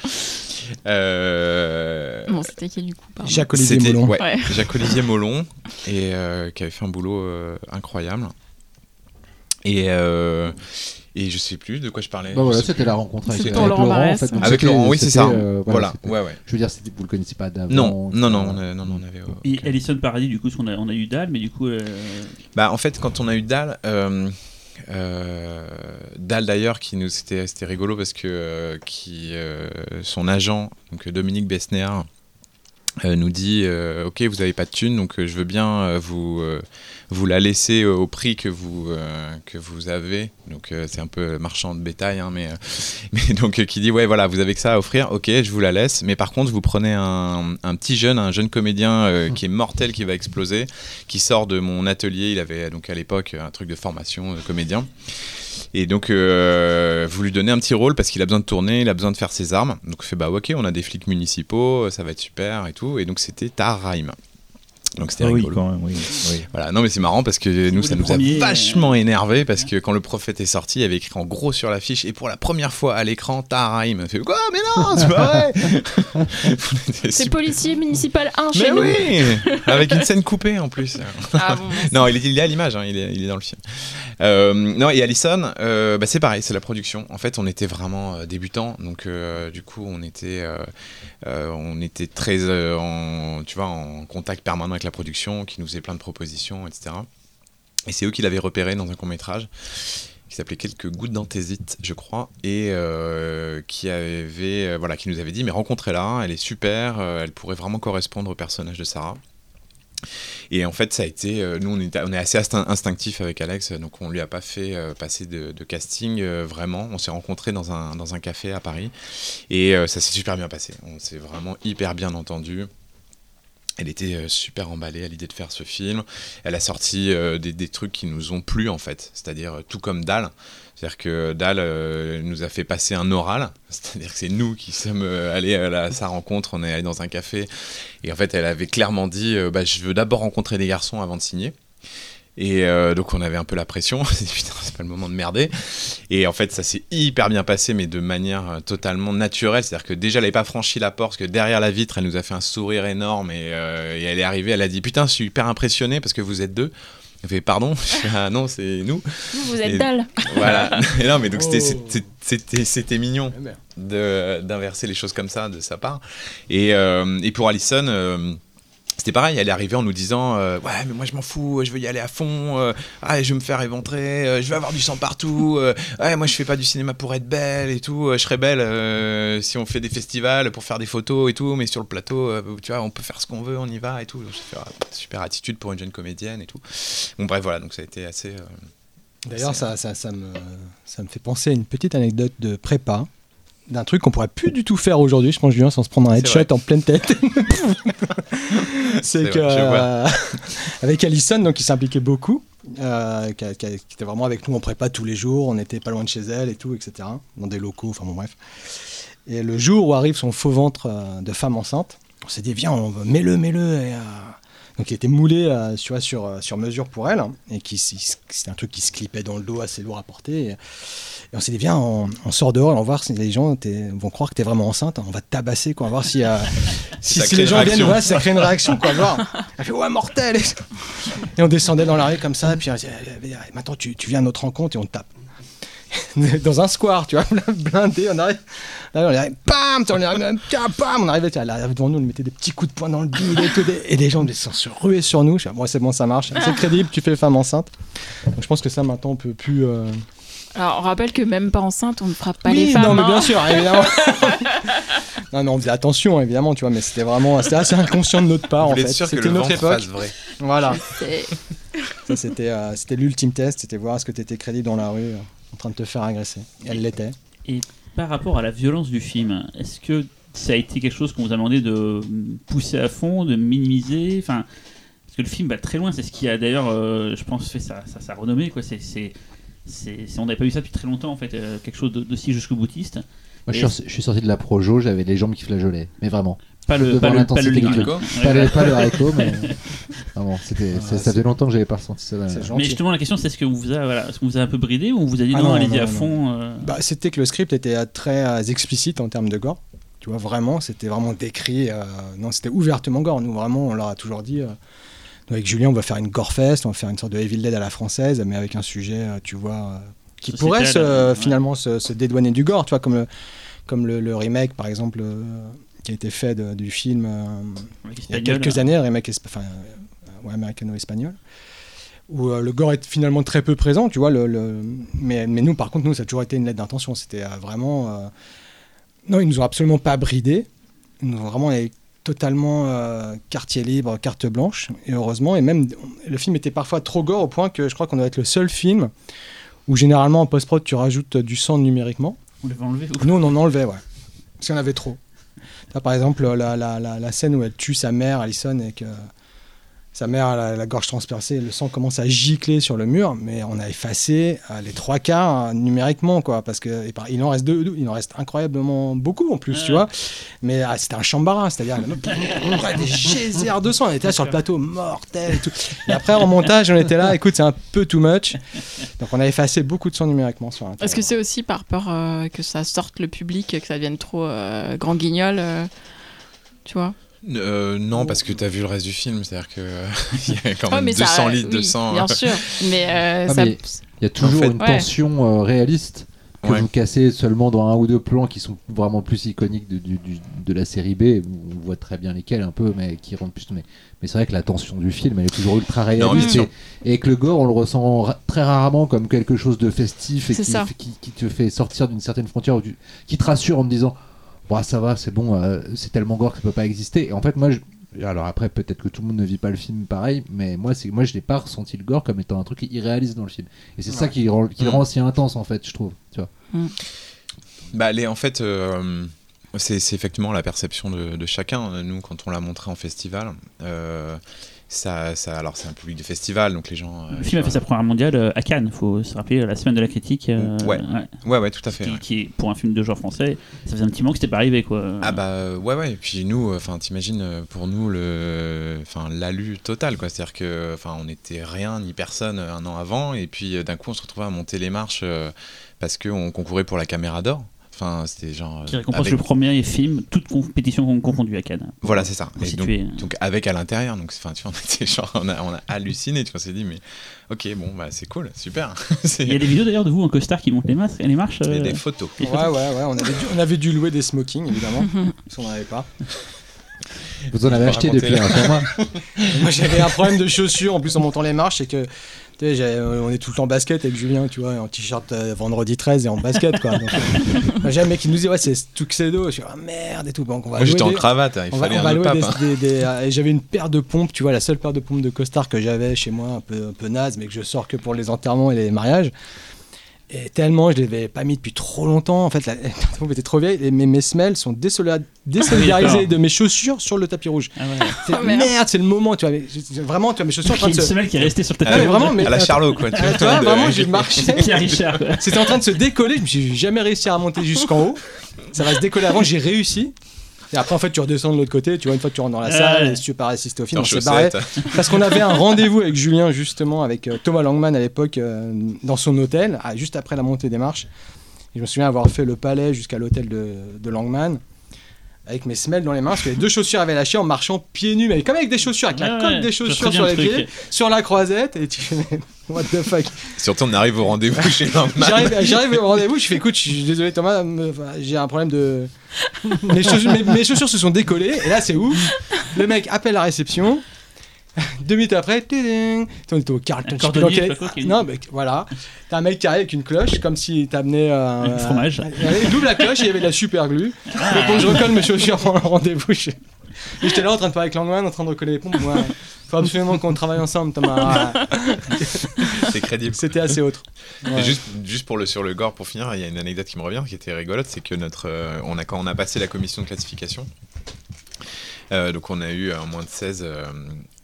Euh, Bon, c'était qui du coup. Jacques-Olivier Molon. ouais, Ouais. Jacques-Olivier Molon, et, euh, qui avait fait un boulot euh, incroyable. Et, euh, et je sais plus de quoi je parlais. Bah Je c'était la rencontre avec, C'était avec Laurent Laurent. en Barès. fait, donc Avec Laurent, oui, c'est ça. euh, Voilà, ouais, ouais. Je veux dire, vous le connaissiez pas d'avant. Non, non, non, on, a- non, non, on avait. euh, Et Alison Paradis, du coup, on a, on a eu Dahl, mais du coup. euh, Bah, en fait, quand on a eu Dal, euh, euh, Dal d'ailleurs, qui nous c'était c'était rigolo parce que euh, qui euh, son agent, donc Dominique Bessner, euh, nous dit euh, ok vous avez pas de thune donc euh, je veux bien euh, vous euh, vous la laisser au prix que vous euh, que vous avez donc euh, c'est un peu marchand de bétail hein, mais euh, mais donc euh, qui dit ouais voilà vous avez que ça à offrir ok je vous la laisse mais par contre vous prenez un, un petit jeune un jeune comédien euh, qui est mortel qui va exploser qui sort de mon atelier il avait donc à l'époque un truc de formation de comédien et donc, euh, vous lui donnez un petit rôle parce qu'il a besoin de tourner, il a besoin de faire ses armes. Donc, on fait bah ok, on a des flics municipaux, ça va être super et tout. Et donc, c'était Tarheim. Donc, c'était Ah oui, rigolo. quand même, oui. oui. Voilà, non mais c'est marrant parce que nous ça nous premier, a euh, vachement énervé parce que quand le prophète est sorti, il y avait écrit en gros sur l'affiche et pour la première fois à l'écran. On fait quoi Mais non, c'est pas vrai. C'est super- policier municipal 1 Mais chez nous. oui, avec une scène coupée en plus. Ah bon, Non, il est, il est à l'image, hein, il, est, il est dans le film. Euh, non, et Allison, euh, bah, c'est pareil, c'est la production. En fait, on était vraiment euh, débutants, donc euh, du coup, on était, euh, euh, on était très, euh, en, tu vois, en contact permanent avec la production, qui nous faisait plein de propositions, etc. Et c'est eux qui l'avaient repéré dans un court métrage qui s'appelait Quelques gouttes d'anthésite, je crois, et euh, qui avait, euh, voilà, qui nous avait dit mais rencontrez-la, elle est super, euh, elle pourrait vraiment correspondre au personnage de Sarah. Et en fait, ça a été. nous, on est, assez instin- instinctif avec Alex, donc on lui a pas fait passer de, casting vraiment. On s'est rencontrés dans un, dans un café à Paris et ça s'est super bien passé. On s'est vraiment hyper bien entendu. Elle était euh, super emballée à l'idée de faire ce film. Elle a sorti euh, des, trucs qui nous ont plu en fait, c'est-à-dire euh, tout comme Dahl. C'est-à-dire que Dahl euh, nous a fait passer un oral, c'est-à-dire que c'est nous qui sommes allés à, sa rencontre, on est allé dans un café, et en fait elle avait clairement dit bah, je veux d'abord rencontrer des garçons avant de signer. Et euh, donc on avait un peu la pression, on s'est dit putain c'est pas le moment de merder. Et en fait ça s'est hyper bien passé mais de manière euh, totalement naturelle, c'est-à-dire que déjà elle n'avait pas franchi la porte, parce que derrière la vitre elle nous a fait un sourire énorme et, euh, et elle est arrivée, elle a dit putain je suis hyper impressionné parce que vous êtes deux. Elle fait pardon, Je fais, ah non c'est nous. Vous, vous êtes Et- dalle. Voilà. Et non mais donc c'était- Oh. c'était mignon Eh de- d'inverser les choses comme ça de sa part. Et, euh, et pour Allison, euh, c'était pareil, elle est arrivée en nous disant euh, Ouais, mais moi je m'en fous, je veux y aller à fond, euh, ah, je vais me faire éventrer, euh, je veux avoir du sang partout, ouais, moi je fais pas du cinéma pour être belle et tout, je serais belle si on fait des festivals pour faire des photos et tout, mais sur le plateau, tu vois, on peut faire ce qu'on veut, on y va et tout. Donc, fait, ah, super attitude pour une jeune comédienne et tout. Bon, bref, voilà, donc ça a été assez. D'ailleurs, ça, ça, ça me, ça me fait penser à une petite anecdote de prépa d'un truc qu'on pourrait plus du tout faire aujourd'hui, je pense, Julien, sans se prendre un headshot en pleine tête. C'est que, vrai, euh, avec Alison, donc, qui s'impliquait beaucoup, euh, qui, était vraiment avec nous en prépa tous les jours, on était pas loin de chez elle et tout, etc., dans des locaux, enfin bon, bref. Et le jour où arrive son faux ventre euh, de femme enceinte, on s'est dit, viens, on mets-le, mets-le. Et, euh, donc il était moulé euh, vois, sur, euh, sur mesure pour elle, hein, et qui c'était un truc qui se clippait dans le dos assez lourd à porter. Et, et on s'est dit, viens, on, on sort dehors on va voir si les gens vont croire que tu es vraiment enceinte. On va te tabasser, quoi, on va voir si, euh, si, si les gens viennent, ouais, ça crée une réaction. Quoi. Elle fait, ouais, mortel Et on descendait dans la rue comme ça, et puis on dit, Allez, allez, maintenant tu, tu viens à notre rencontre et on te tape. dans un square, tu vois, blindé, on arrive, là, on arrive, bam, on arrive, tiens, bam, on arrive, elle arrive devant nous, on mettait des petits coups de poing dans le bide et tout, des- et les gens sont se ruer sur nous. Je dis, bon, c'est bon, ça marche, c'est crédible, tu fais femme enceinte. Donc je pense que ça maintenant on peut plus. euh, Alors, on rappelle que même pas enceinte, on ne frappe pas oui, les femmes. non, mais hein. bien sûr, évidemment. non, mais on faisait attention, évidemment, tu vois, mais c'était vraiment, c'était assez inconscient de notre part Vous en fait. sûr que C'était notre époque. vrai Voilà. Ça, c'était, euh, c'était l'ultime test, c'était voir est-ce que tu étais crédible dans la rue euh, en train de te faire agresser. Et elle l'était. Par rapport à la violence du film, est-ce que ça a été quelque chose qu'on vous a demandé de pousser à fond, de minimiser? Enfin, parce que le film va très loin. C'est ce qui a d'ailleurs, euh, je pense, fait sa, sa, sa renommée. Quoi. C'est, c'est, c'est, c'est- on n'avait pas vu ça depuis très longtemps, en fait. euh, quelque chose de- d'aussi jusqu'au boutiste. Moi, je suis, sorti- je suis sorti de la projo, j'avais les jambes qui flageolaient. Mais vraiment. Pas le, pas le, pas le. Ouais, Pas, le, pas le haricot, mais. Vraiment, c'était, Ah, ça faisait longtemps que j'avais pas ressenti ça. Mais justement, la question, c'est est-ce que vous a, voilà, vous a un peu bridé ou on vous a dit Ah non, non, allez-y à fond euh, Bah, c'était que le script était très explicite en termes de gore. Tu vois, vraiment, c'était vraiment décrit. euh, non, c'était ouvertement gore. Nous, vraiment, on leur a toujours dit. euh, nous, avec Julien, on va faire une gore fest, on va faire une sorte de Evil Dead à la française, mais avec un sujet, tu vois, qui Sociétal, pourrait se- euh, ouais. finalement se, se dédouaner du gore. Tu vois, comme le, comme le, le remake, par exemple, euh, qui a été fait de- du film euh, il y a quelques années, un remake enfin, euh, ouais, américano-espagnol, où euh, le gore est finalement très peu présent, tu vois. Le, le- Mais, mais nous, par contre, nous, ça a toujours été une lettre d'intention. C'était vraiment. Non, ils nous ont absolument pas bridés. Ils nous ont vraiment été totalement euh, quartier libre, carte blanche. Et heureusement, et même le film était parfois trop gore au point que je crois qu'on doit être le seul film où généralement en post-prod tu rajoutes du sang numériquement. On l'avait enlevé ou- Nous, on en enlevait, ouais. Parce qu'il y en avait trop. Par exemple, la, la, la, la scène où elle tue sa mère, Alison, et que sa mère a la, la gorge transpercée, le sang commence à gicler sur le mur, mais on a effacé euh, les trois quarts euh, numériquement, quoi. Parce que et par- il en reste deux, deux- il en reste incroyablement beaucoup en plus, tu vois. Mais ah, c'était un chambara, c'est-à-dire on aurait des geysers de sang. On était là sur le plateau mortel et tout. Et après, en montage, on était là, écoute, c'est un peu too much. Donc on a effacé beaucoup de sang numériquement sur Est-ce que c'est aussi par peur euh, que ça sorte le public, que ça devienne trop euh, grand guignol euh, Tu vois? Euh, non, parce que t'as vu le reste du film, c'est-à-dire que euh, il y a quand même mais 200 ça- litres de oui, sang. Bien sûr. Mais, euh, Ah, ça- Il y a toujours fait, une ouais. tension euh, réaliste que Ouais. vous cassez seulement dans un ou deux plans qui sont vraiment plus iconiques de, du- du- de la série B. où On voit très bien lesquels un peu, mais qui rendent plus. Mais, mais c'est vrai que la tension du film, elle est toujours ultra réaliste. et, et que le gore, on le ressent ra- très rarement comme quelque chose de festif et C'est qui, ça. qui- qui te fait sortir d'une certaine frontière, tu- qui te rassure en te disant Bon, ça va, c'est bon, euh, c'est tellement gore que ça peut pas exister. Et en fait, moi, je- alors après, peut-être que tout le monde ne vit pas le film pareil, mais moi, c'est moi, je n'ai pas ressenti le gore comme étant un truc irréaliste dans le film. Et c'est ça qui, rend, qui le Mm. rend si intense, en fait, je trouve. Tu vois. Bah, les, en fait, euh, c'est c'est effectivement la perception de, de chacun. Nous, quand on l'a montré en festival, euh, ça, ça, alors c'est un public de festival, donc les gens. euh, Le film a fait sa première mondiale euh, à Cannes, faut se rappeler, la semaine de la critique. euh, Ouais. Ouais, ouais, tout à fait. Qui, ouais. qui est pour un film de genre français, ça faisait un petit moment que c'était pas arrivé quoi. Ah bah euh, ouais ouais et puis nous enfin t'imagines euh, pour nous le enfin l'alu total quoi c'est à dire que enfin on était rien ni personne euh, un an avant et puis euh, d'un coup on se retrouvait à monter les marches euh, parce qu'on concourait pour la caméra d'or enfin c'était genre qui euh, récompense avec- le premier film, toute compétition confondue à Cannes. voilà c'est ça Et donc, situer. donc avec à l'intérieur donc enfin tu vois on était genre on a, on a halluciné tu vois on s'est dit mais ok bon bah c'est cool super Il y a des vidéos d'ailleurs de vous en costard qui montent les, masques, les marches. il y a euh, des photos Ouais, ouais, ouais. On avait dû, on avait dû louer des smokings, évidemment, parce qu'on n'en avait pas. Vous en avez acheté depuis un format. Moi j'avais un problème de chaussures en plus en montant les marches, c'est que tu sais, j'ai- on est tout le temps en basket avec Julien, tu vois, en t-shirt euh, vendredi 13 et en basket quoi. Donc, euh, moi, j'ai un mec qui nous dit ouais c'est Tuxedo, je suis ah merde et tout. Donc on va Moi j'étais en cravate, hein, il fallait va un louer pape. des, hein. des- des- euh, j'avais une paire de pompes, tu vois, la seule paire de pompes de costard que j'avais chez moi, un peu, un peu naze, mais que je sors que pour les enterrements et les mariages. Et tellement, je les avais pas mis depuis trop longtemps. En fait, la, la pompe était trop vieille. Et mes, mes semelles sont désolidarisées d'accord. de mes chaussures sur le tapis rouge. Ah ouais. C'est- Oh, merde. c'est le moment, tu vois. mais vraiment, tu vois, mes chaussures en Il y train a une se. semelle qui est restée sur le Ah, tapis. mais vraiment, mais- à la Charlot quoi. tu Ah, vois, tu vois, de- vraiment, j'ai marché. C'était en train de se décoller. Je suis jamais réussi à remonter jusqu'en haut. Ça va se décoller avant. J'ai réussi. Et après, en fait, tu redescends de l'autre côté. Tu vois, une fois que tu rentres dans la salle, et si tu veux pas assister au film, on s'est barré. Parce qu'on avait un rendez-vous avec Julien, justement, avec euh, Thomas Langman à l'époque, euh, dans son hôtel, ah, juste après la montée des marches. Et je me souviens avoir fait le palais jusqu'à l'hôtel de, de Langman, avec mes semelles dans les mains, parce que les deux chaussures avaient lâché en marchant pieds nus, mais comme avec des chaussures, avec la Ouais, coque des chaussures sur les le pieds, sur la croisette, et tu fais, what the fuck. Surtout on arrive au rendez-vous chez Langman. J'arrive, j'arrive au rendez-vous, je fais écoute, je suis désolé Thomas, j'ai un problème de. Mes chaussures, mes- mes chaussures se sont décollées, et là c'est ouf. Le mec appelle la réception. Deux minutes après, tiding, on était au Carlton. Un Non, mais voilà. T'as un mec qui arrive avec une cloche, comme s'il t'amenait euh, fromage. euh, Il ouvre la cloche, et il y avait de la super glue. Donc je recolle mes chaussures pendant le rendez-vous. Et j'étais là en train de parler avec Langman, en train de recoller les pompes. Moi, faut absolument qu'on travaille ensemble, Thomas. C'est crédible. C'était assez autre. Et Ouais. juste, juste pour le sur le gore, pour finir, il y a une anecdote qui me revient qui était rigolote, c'est que notre, euh, on a quand on a passé la commission de classification, euh, donc on a eu un moins de 16 euh,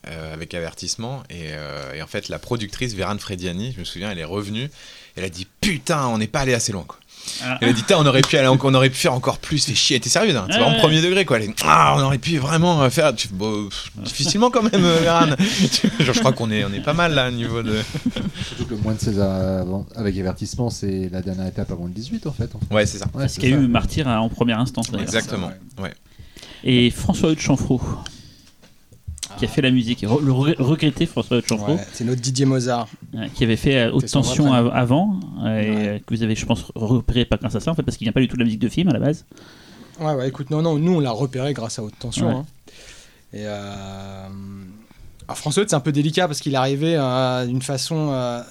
euh, avec avertissement, et, euh, et en fait la productrice Véran Frediani, je me souviens, elle est revenue, elle a dit putain, on n'est pas allé assez loin quoi. Ah. Elle a dit on aurait pu aller, en- on aurait pu faire encore plus, fait chier, t'es sérieuse, hein, c'est Ouais, vraiment ouais. premier degré quoi. Elle est, ah, on aurait pu vraiment euh, faire, tu- bon, pff, difficilement quand même, euh, Véran. Genre, je crois qu'on est, on est pas mal là au niveau de. Surtout que le moins de 16 avant- avec avertissement, c'est la dernière étape avant le 18 en fait. Ouais, c'est ça. Ouais, Ce c'est qu'il y a eu Martyr en première instance. d'ailleurs. Exactement. Ouais. Et François de qui a fait la musique. Le re- regretté François Chanfro, Ouais, c'est notre Didier Mozart. qui avait fait euh, Haute Tension av- avant, euh, et, Ouais. euh, que vous avez, je pense, repéré pas grâce à ça, en fait, parce qu'il vient pas du tout de la musique de film à la base. Ouais, ouais, écoute, non, non, nous on l'a repéré grâce à Haute Tension. Ouais. hein. Et euh... alors, François c'est un peu délicat parce qu'il est arrivé euh, d'une façon. euh,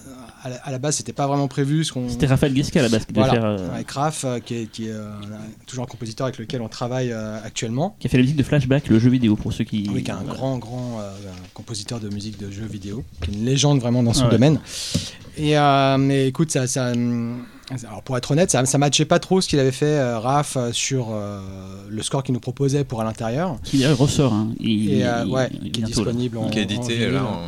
à, la, à la base, c'était pas vraiment prévu. Ce qu'on... C'était Raphaël Guesca à la base qui devait Voilà, faire. euh, avec Raph, euh, qui est, qui est, euh, toujours un compositeur avec lequel on travaille euh, actuellement. qui a fait la musique de Flashback, le jeu vidéo pour ceux qui. Oui, qui est un voilà. grand, grand euh, compositeur de musique de jeux vidéo, qui est une légende vraiment dans son Ah ouais. domaine. Et euh, mais écoute, ça, ça, hum, alors pour être honnête, ça, ça matchait pas trop ce qu'il avait fait, euh, Raph, sur euh, le score qu'il nous proposait pour à l'intérieur. Qui ressort. Hein. Il, Et euh, il- ouais, il- qui est disponible en, qui est édité là en,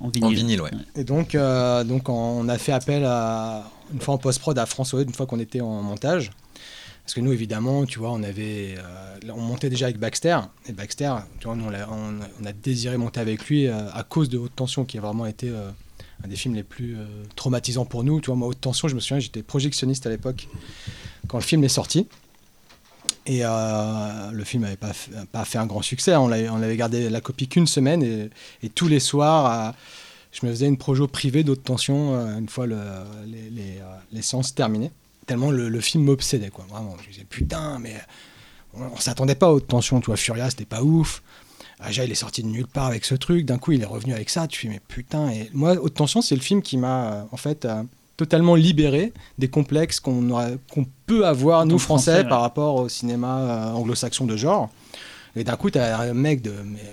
en en vinyle. vinyle, ouais. Et donc, euh, donc on a fait appel à, une fois en post-prod à François, une fois qu'on était en montage. Parce que nous, évidemment, tu vois, on avait, euh, on montait déjà avec Baxter. Et Baxter, tu vois, nous, on, a- on a désiré monter avec lui euh, à cause de Haute Tension, qui a vraiment été euh, un des films les plus euh, traumatisants pour nous. Tu vois, moi, Haute Tension, je me souviens, j'étais projectionniste à l'époque quand le film est sorti. Et euh, le film n'avait pas, fait- un grand succès. On avait gardé la copie qu'une semaine et, tous les soirs, à- je me faisais une projo privée d'haute tension euh, une fois le- les, euh, séances terminées. Tellement le, film m'obsédait. Vraiment, je disais putain, mais on, on s'attendait pas à haute tension. Tu vois, Furia, c'était pas ouf. Aja, il est sorti de nulle part avec ce truc. D'un coup, il est revenu avec ça. Tu fais mais putain. Et moi, haute tension, c'est le film qui m'a euh, en fait euh, totalement libéré des complexes qu'on peut avoir nous français, français, ouais. par rapport au cinéma euh, anglo-saxon de genre. Et d'un coup, tu as un mec de, mais,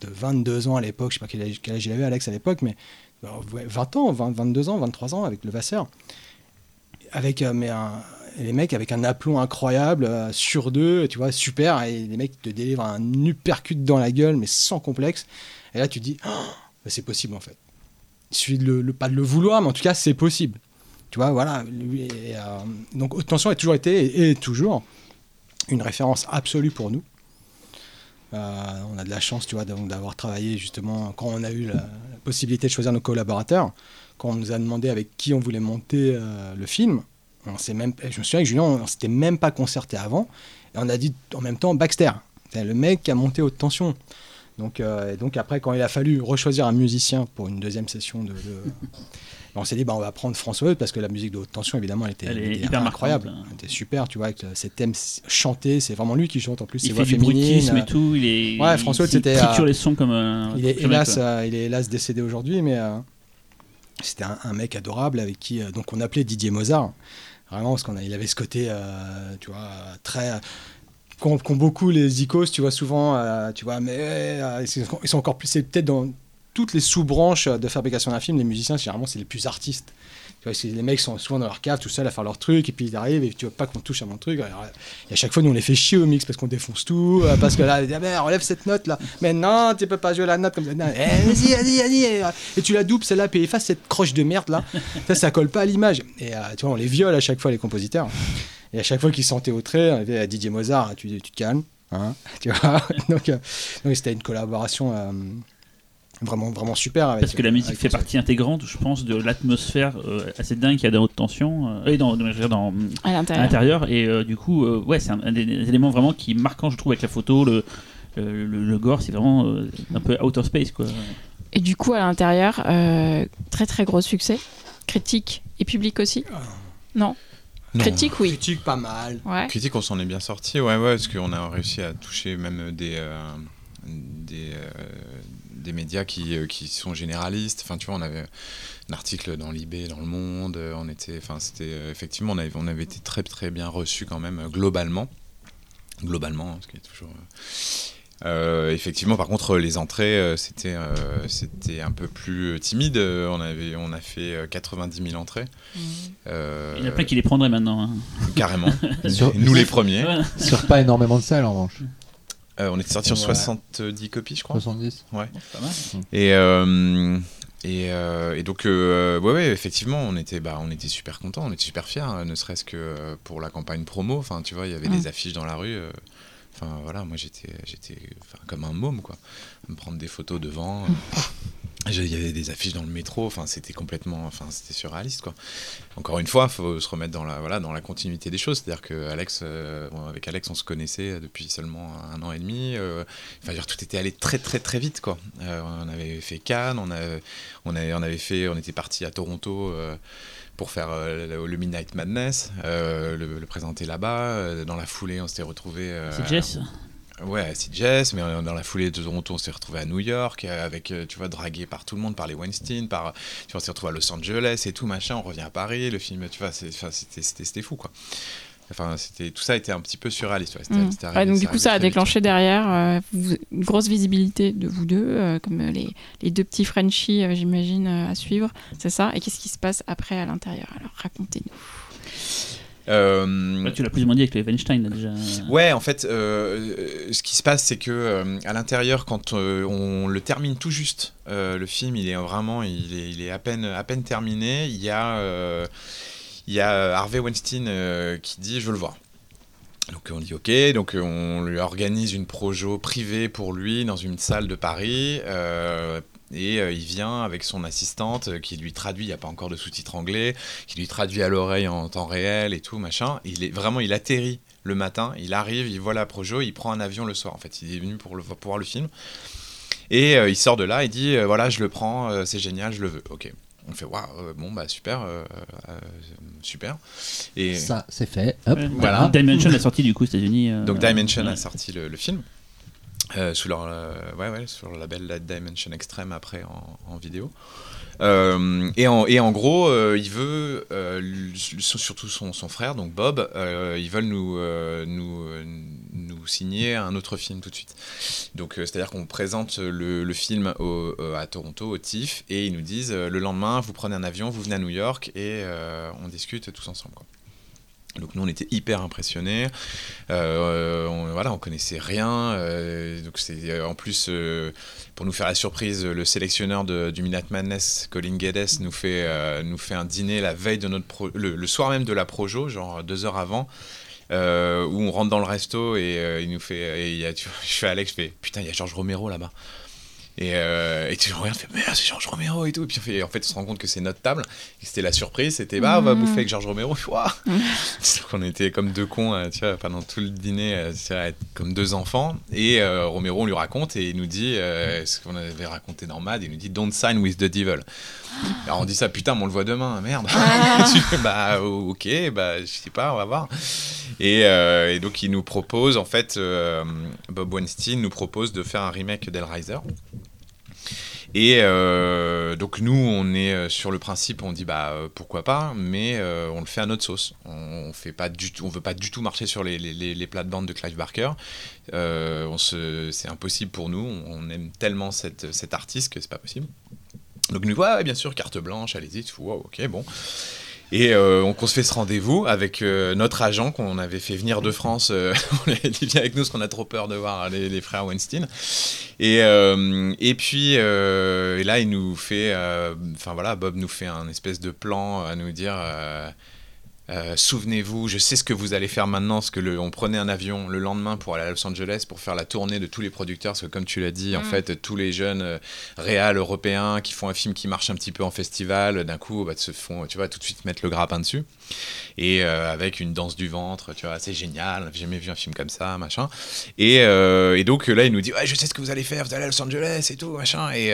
de 22 ans à l'époque, je sais pas quel âge, quel âge il avait Alex à l'époque, mais euh, ouais, 20 ans, 20, 22 ans, 23 ans avec le Vasseur. Avec euh, mais un- et les mecs avec un aplomb incroyable, euh, sur deux, tu vois, super, et les mecs te délivrent un uppercut dans la gueule, mais sans complexe. Et là, tu te dis, Oh, bah, c'est possible en fait. Il suffit de le, le- pas de le vouloir, mais en tout cas, c'est possible. Tu vois, voilà. lui, euh, donc, Haute Tension a toujours été, et toujours, une référence absolue pour nous. Euh, on a de la chance, tu vois, d'av- d'avoir travaillé justement quand on a eu la, possibilité de choisir nos collaborateurs. Quand on nous a demandé avec qui on voulait monter euh, le film, on même, je me souviens que Julien, on s'était même pas concerté avant, et on a dit en même temps Baxter, le mec qui a monté Haute Tension. Donc, euh, et donc après, quand il a fallu rechoisir un musicien pour une deuxième session de, de- on s'est dit bah, on va prendre François Hood parce que la musique de haute tension évidemment elle était, Elle hyper incroyable, marquante, hein. elle était super, tu vois, avec ses thèmes chantés, c'est vraiment lui qui chante en plus, Il fait du euh, et tout. Il est. Ouais, François, il c'était, triture euh, les sons comme un. il est hélas, euh, il est hélas décédé aujourd'hui, mais euh, c'était un, un mec adorable avec qui donc on appelait Didier Mozart. Vraiment, parce qu'on a- il avait ce côté, euh, tu vois, très. Qu'ont beaucoup les icos, tu vois, souvent, euh, tu vois, mais euh, ils sont- encore plus. C'est peut-être dans toutes les sous-branches de fabrication d'un film, les musiciens, généralement, c'est les plus artistes. Tu vois, les mecs sont souvent dans leur cave tout seuls à faire leur truc, et puis ils arrivent, et tu veux pas qu'on touche à mon truc. Alors, et à chaque fois, nous, on les fait chier au mix parce qu'on défonce tout, euh, parce que là, ah ben, relève cette note là. Mais non, tu peux pas jouer la note comme ça. Eh, vas-y, vas-y, vas-y. Et, tu la doubles, celle-là, puis efface cette croche de merde là. Ça, ça colle pas à l'image. Et tu vois, on les viole à chaque fois, les compositeurs. Et à chaque fois qu'ils sentaient au trait, on avait à Didier Mozart, tu, tu te calmes. Hein, tu vois donc, euh, donc c'était une collaboration euh, vraiment, vraiment super. Avec, Parce que la musique fait François. partie intégrante, je pense, de l'atmosphère euh, assez dingue qu'il y a dans Haute Tension, euh, et dans, dans, je veux dire, dans- À l'intérieur. Et euh, du coup, euh, ouais, c'est un, un des, éléments vraiment qui est marquant, je trouve, avec la photo, le, le, le- le gore, c'est vraiment euh, un peu out of space, quoi. Et du coup, à l'intérieur, euh, très très gros succès. Critique et public aussi Non? Non. Critique, oui. Critique pas mal. Ouais. Critique, on s'en est bien sorti, ouais, ouais, parce qu'on a réussi à toucher même des, euh, des, euh, des médias qui, euh, qui sont généralistes. Enfin, tu vois, on avait un article dans l'IB, dans Le Monde, on était, enfin, c'était, euh, effectivement, on avait, on avait été très, très bien reçus quand même, globalement. Globalement, ce qui est toujours. Euh, effectivement, par contre, les entrées, euh, c'était, euh, c'était un peu plus timide. On, avait, on a fait euh, 90 000 entrées. Euh, Il y en a plein qui les prendraient maintenant. hein. Carrément. Sur- Nous les premiers. Ouais. Sur pas énormément de salles en revanche. Euh, on était sorti sur Ouais. 70 copies, je crois. 70. Bon, c'est pas mal. Et, euh, et, euh, et donc, euh, ouais, ouais, effectivement, on était, bah, on était super contents, on était super fiers, euh, ne serait-ce que pour la campagne promo. Enfin, tu vois, il y avait Mm. des affiches dans la rue. euh, Enfin, voilà, moi j'étais, j'étais enfin, comme un môme, quoi. Me prendre des photos devant. euh. Il y avait des affiches dans le métro. Enfin, c'était complètement, enfin, c'était surréaliste, quoi. Encore une fois, faut se remettre dans la, voilà, dans la continuité des choses. C'est-à-dire que Alex, euh, bon, avec Alex, on se connaissait depuis seulement un an et demi. euh, Enfin, dire, tout était allé très très très vite quoi. Euh, on avait fait Cannes, on, a, on, avait, on avait fait, on était parti à Toronto pour faire euh, le, Midnight Madness, euh, le, le présenter là-bas. Euh, Dans la foulée, on s'était retrouvé. C'est Jess. Ouais, à CJS, mais dans la foulée de Toronto, on s'est retrouvé à New York, avec, tu vois, dragué par tout le monde, par les Weinstein, par, tu vois, on s'est retrouvé à Los Angeles et tout, machin, on revient à Paris, le film, tu vois, c'était fou, quoi. Enfin, c'était tout ça était un petit peu surréaliste. Ouais, c'était- Mm. c'était Ouais, arrivé- donc du coup, ça a vite. déclenché derrière euh, vous- une grosse visibilité de vous deux, euh, comme euh, les, les deux petits Frenchies, euh, j'imagine, euh, à suivre. C'est ça? Et qu'est-ce qui se passe après à l'intérieur? Alors racontez-nous. Euh, Ouais, tu l'as plus ou moins dit avec les Weinstein, déjà. Ouais, en fait, euh, ce qui se passe, c'est que euh, à l'intérieur, quand euh, on le termine tout juste, euh, le film, il est vraiment, il est, il est à peine, à peine terminé. Il y a, euh, il y a Harvey Weinstein euh, qui dit, je veux le voir. Donc on dit ok, donc euh, on lui organise une projo privée pour lui dans une salle de Paris. euh, et euh, il vient avec son assistante euh, qui lui traduit, il n'y a pas encore de sous-titres anglais, qui lui traduit à l'oreille en temps réel et tout, machin. Il est vraiment, il atterrit le matin, il arrive, il voit la projo, il prend un avion le soir. En fait, il est venu pour, pour voir le film. Et euh, il sort de là, il dit euh, voilà, je le prends, euh, c'est génial, je le veux. Ok. On fait waouh, euh, bon bah super, euh, euh, super. Et Ça, c'est fait. Hop, Ouais. Voilà. Dimension est sorti du coup aux États-Unis. euh, donc Dimension ouais. a sorti le, le film. euh, sous leur, euh, ouais, ouais, sur le label Dimension Extreme après en, en vidéo. Euh, et, en, gros, euh, il veut, euh, surtout son, frère, donc Bob, ils veulent nous, signer un autre film tout de suite. Donc, c'est-à-dire qu'on présente le, film à Toronto, au TIFF, et ils nous disent le lendemain, vous prenez un avion, vous venez à New York, et on discute tous ensemble. Donc nous on était hyper impressionnés, Euh, on, voilà on connaissait rien, euh, donc c'est euh, en plus pour nous faire la surprise, le sélectionneur du Minute Madness, Colin Guedes, nous fait nous fait un dîner la veille de notre le, soir même de la projo, genre deux heures avant. où on rentre dans le resto et il nous fait je fais Alex je fais putain il y a Georges Romero là-bas Et, euh, et tu regardes, tu fais, mais c'est Georges Romero et tout. Et puis fait- en fait, on se rend compte que c'est notre table. Et c'était la surprise. C'était, bah, on va Mhm. bouffer avec Georges Romero. Ouah. Donc on était comme deux cons, euh, tu vois, pendant tout le dîner, euh, tu vois, être comme deux enfants. Et euh, Romero, on lui raconte et il nous dit ce qu'on avait raconté dans Mad. Il nous dit, don't sign with the devil. Alors on dit ça, putain, mais on le voit demain, merde. Tu fais, bah, ok, bah, je sais pas, on va voir. Et, et donc il nous propose, en fait, Bob Weinstein nous propose de faire un remake d'Hellraiser. Et euh, donc nous, on est euh, sur le principe, on dit bah euh, pourquoi pas, mais on le fait à notre sauce. On, fait pas du tout, on veut pas du tout marcher sur les, les, les, plates-bandes de Clive Barker. On se, c'est impossible pour nous. On aime tellement cette, cet artiste que c'est pas possible. Donc nous, ouais, bien sûr, carte blanche, allez-y, wow, ok, bon. Et euh, on, se fait ce rendez-vous avec euh, notre agent qu'on avait fait venir de France. euh, on lui a dit viens avec nous parce qu'on a trop peur de voir les, frères Weinstein. Et, et puis là, il nous fait, enfin voilà, Bob nous fait un espèce de plan à nous dire. Euh, Souvenez-vous, je sais ce que vous allez faire maintenant, parce que le, on prenait un avion le lendemain pour aller à Los Angeles pour faire la tournée de tous les producteurs, parce que comme tu l'as dit, en Mm. fait, tous les jeunes euh, réals européens qui font un film qui marche un petit peu en festival, d'un coup, bah, se font, tu vois, tout de suite mettre le grappin dessus. Et euh, avec une danse du ventre, tu vois, c'est génial, j'ai jamais vu un film comme ça, machin. Et, euh, et donc là, il nous dit, ouais, je sais ce que vous allez faire, vous allez à Los Angeles et tout, machin. Et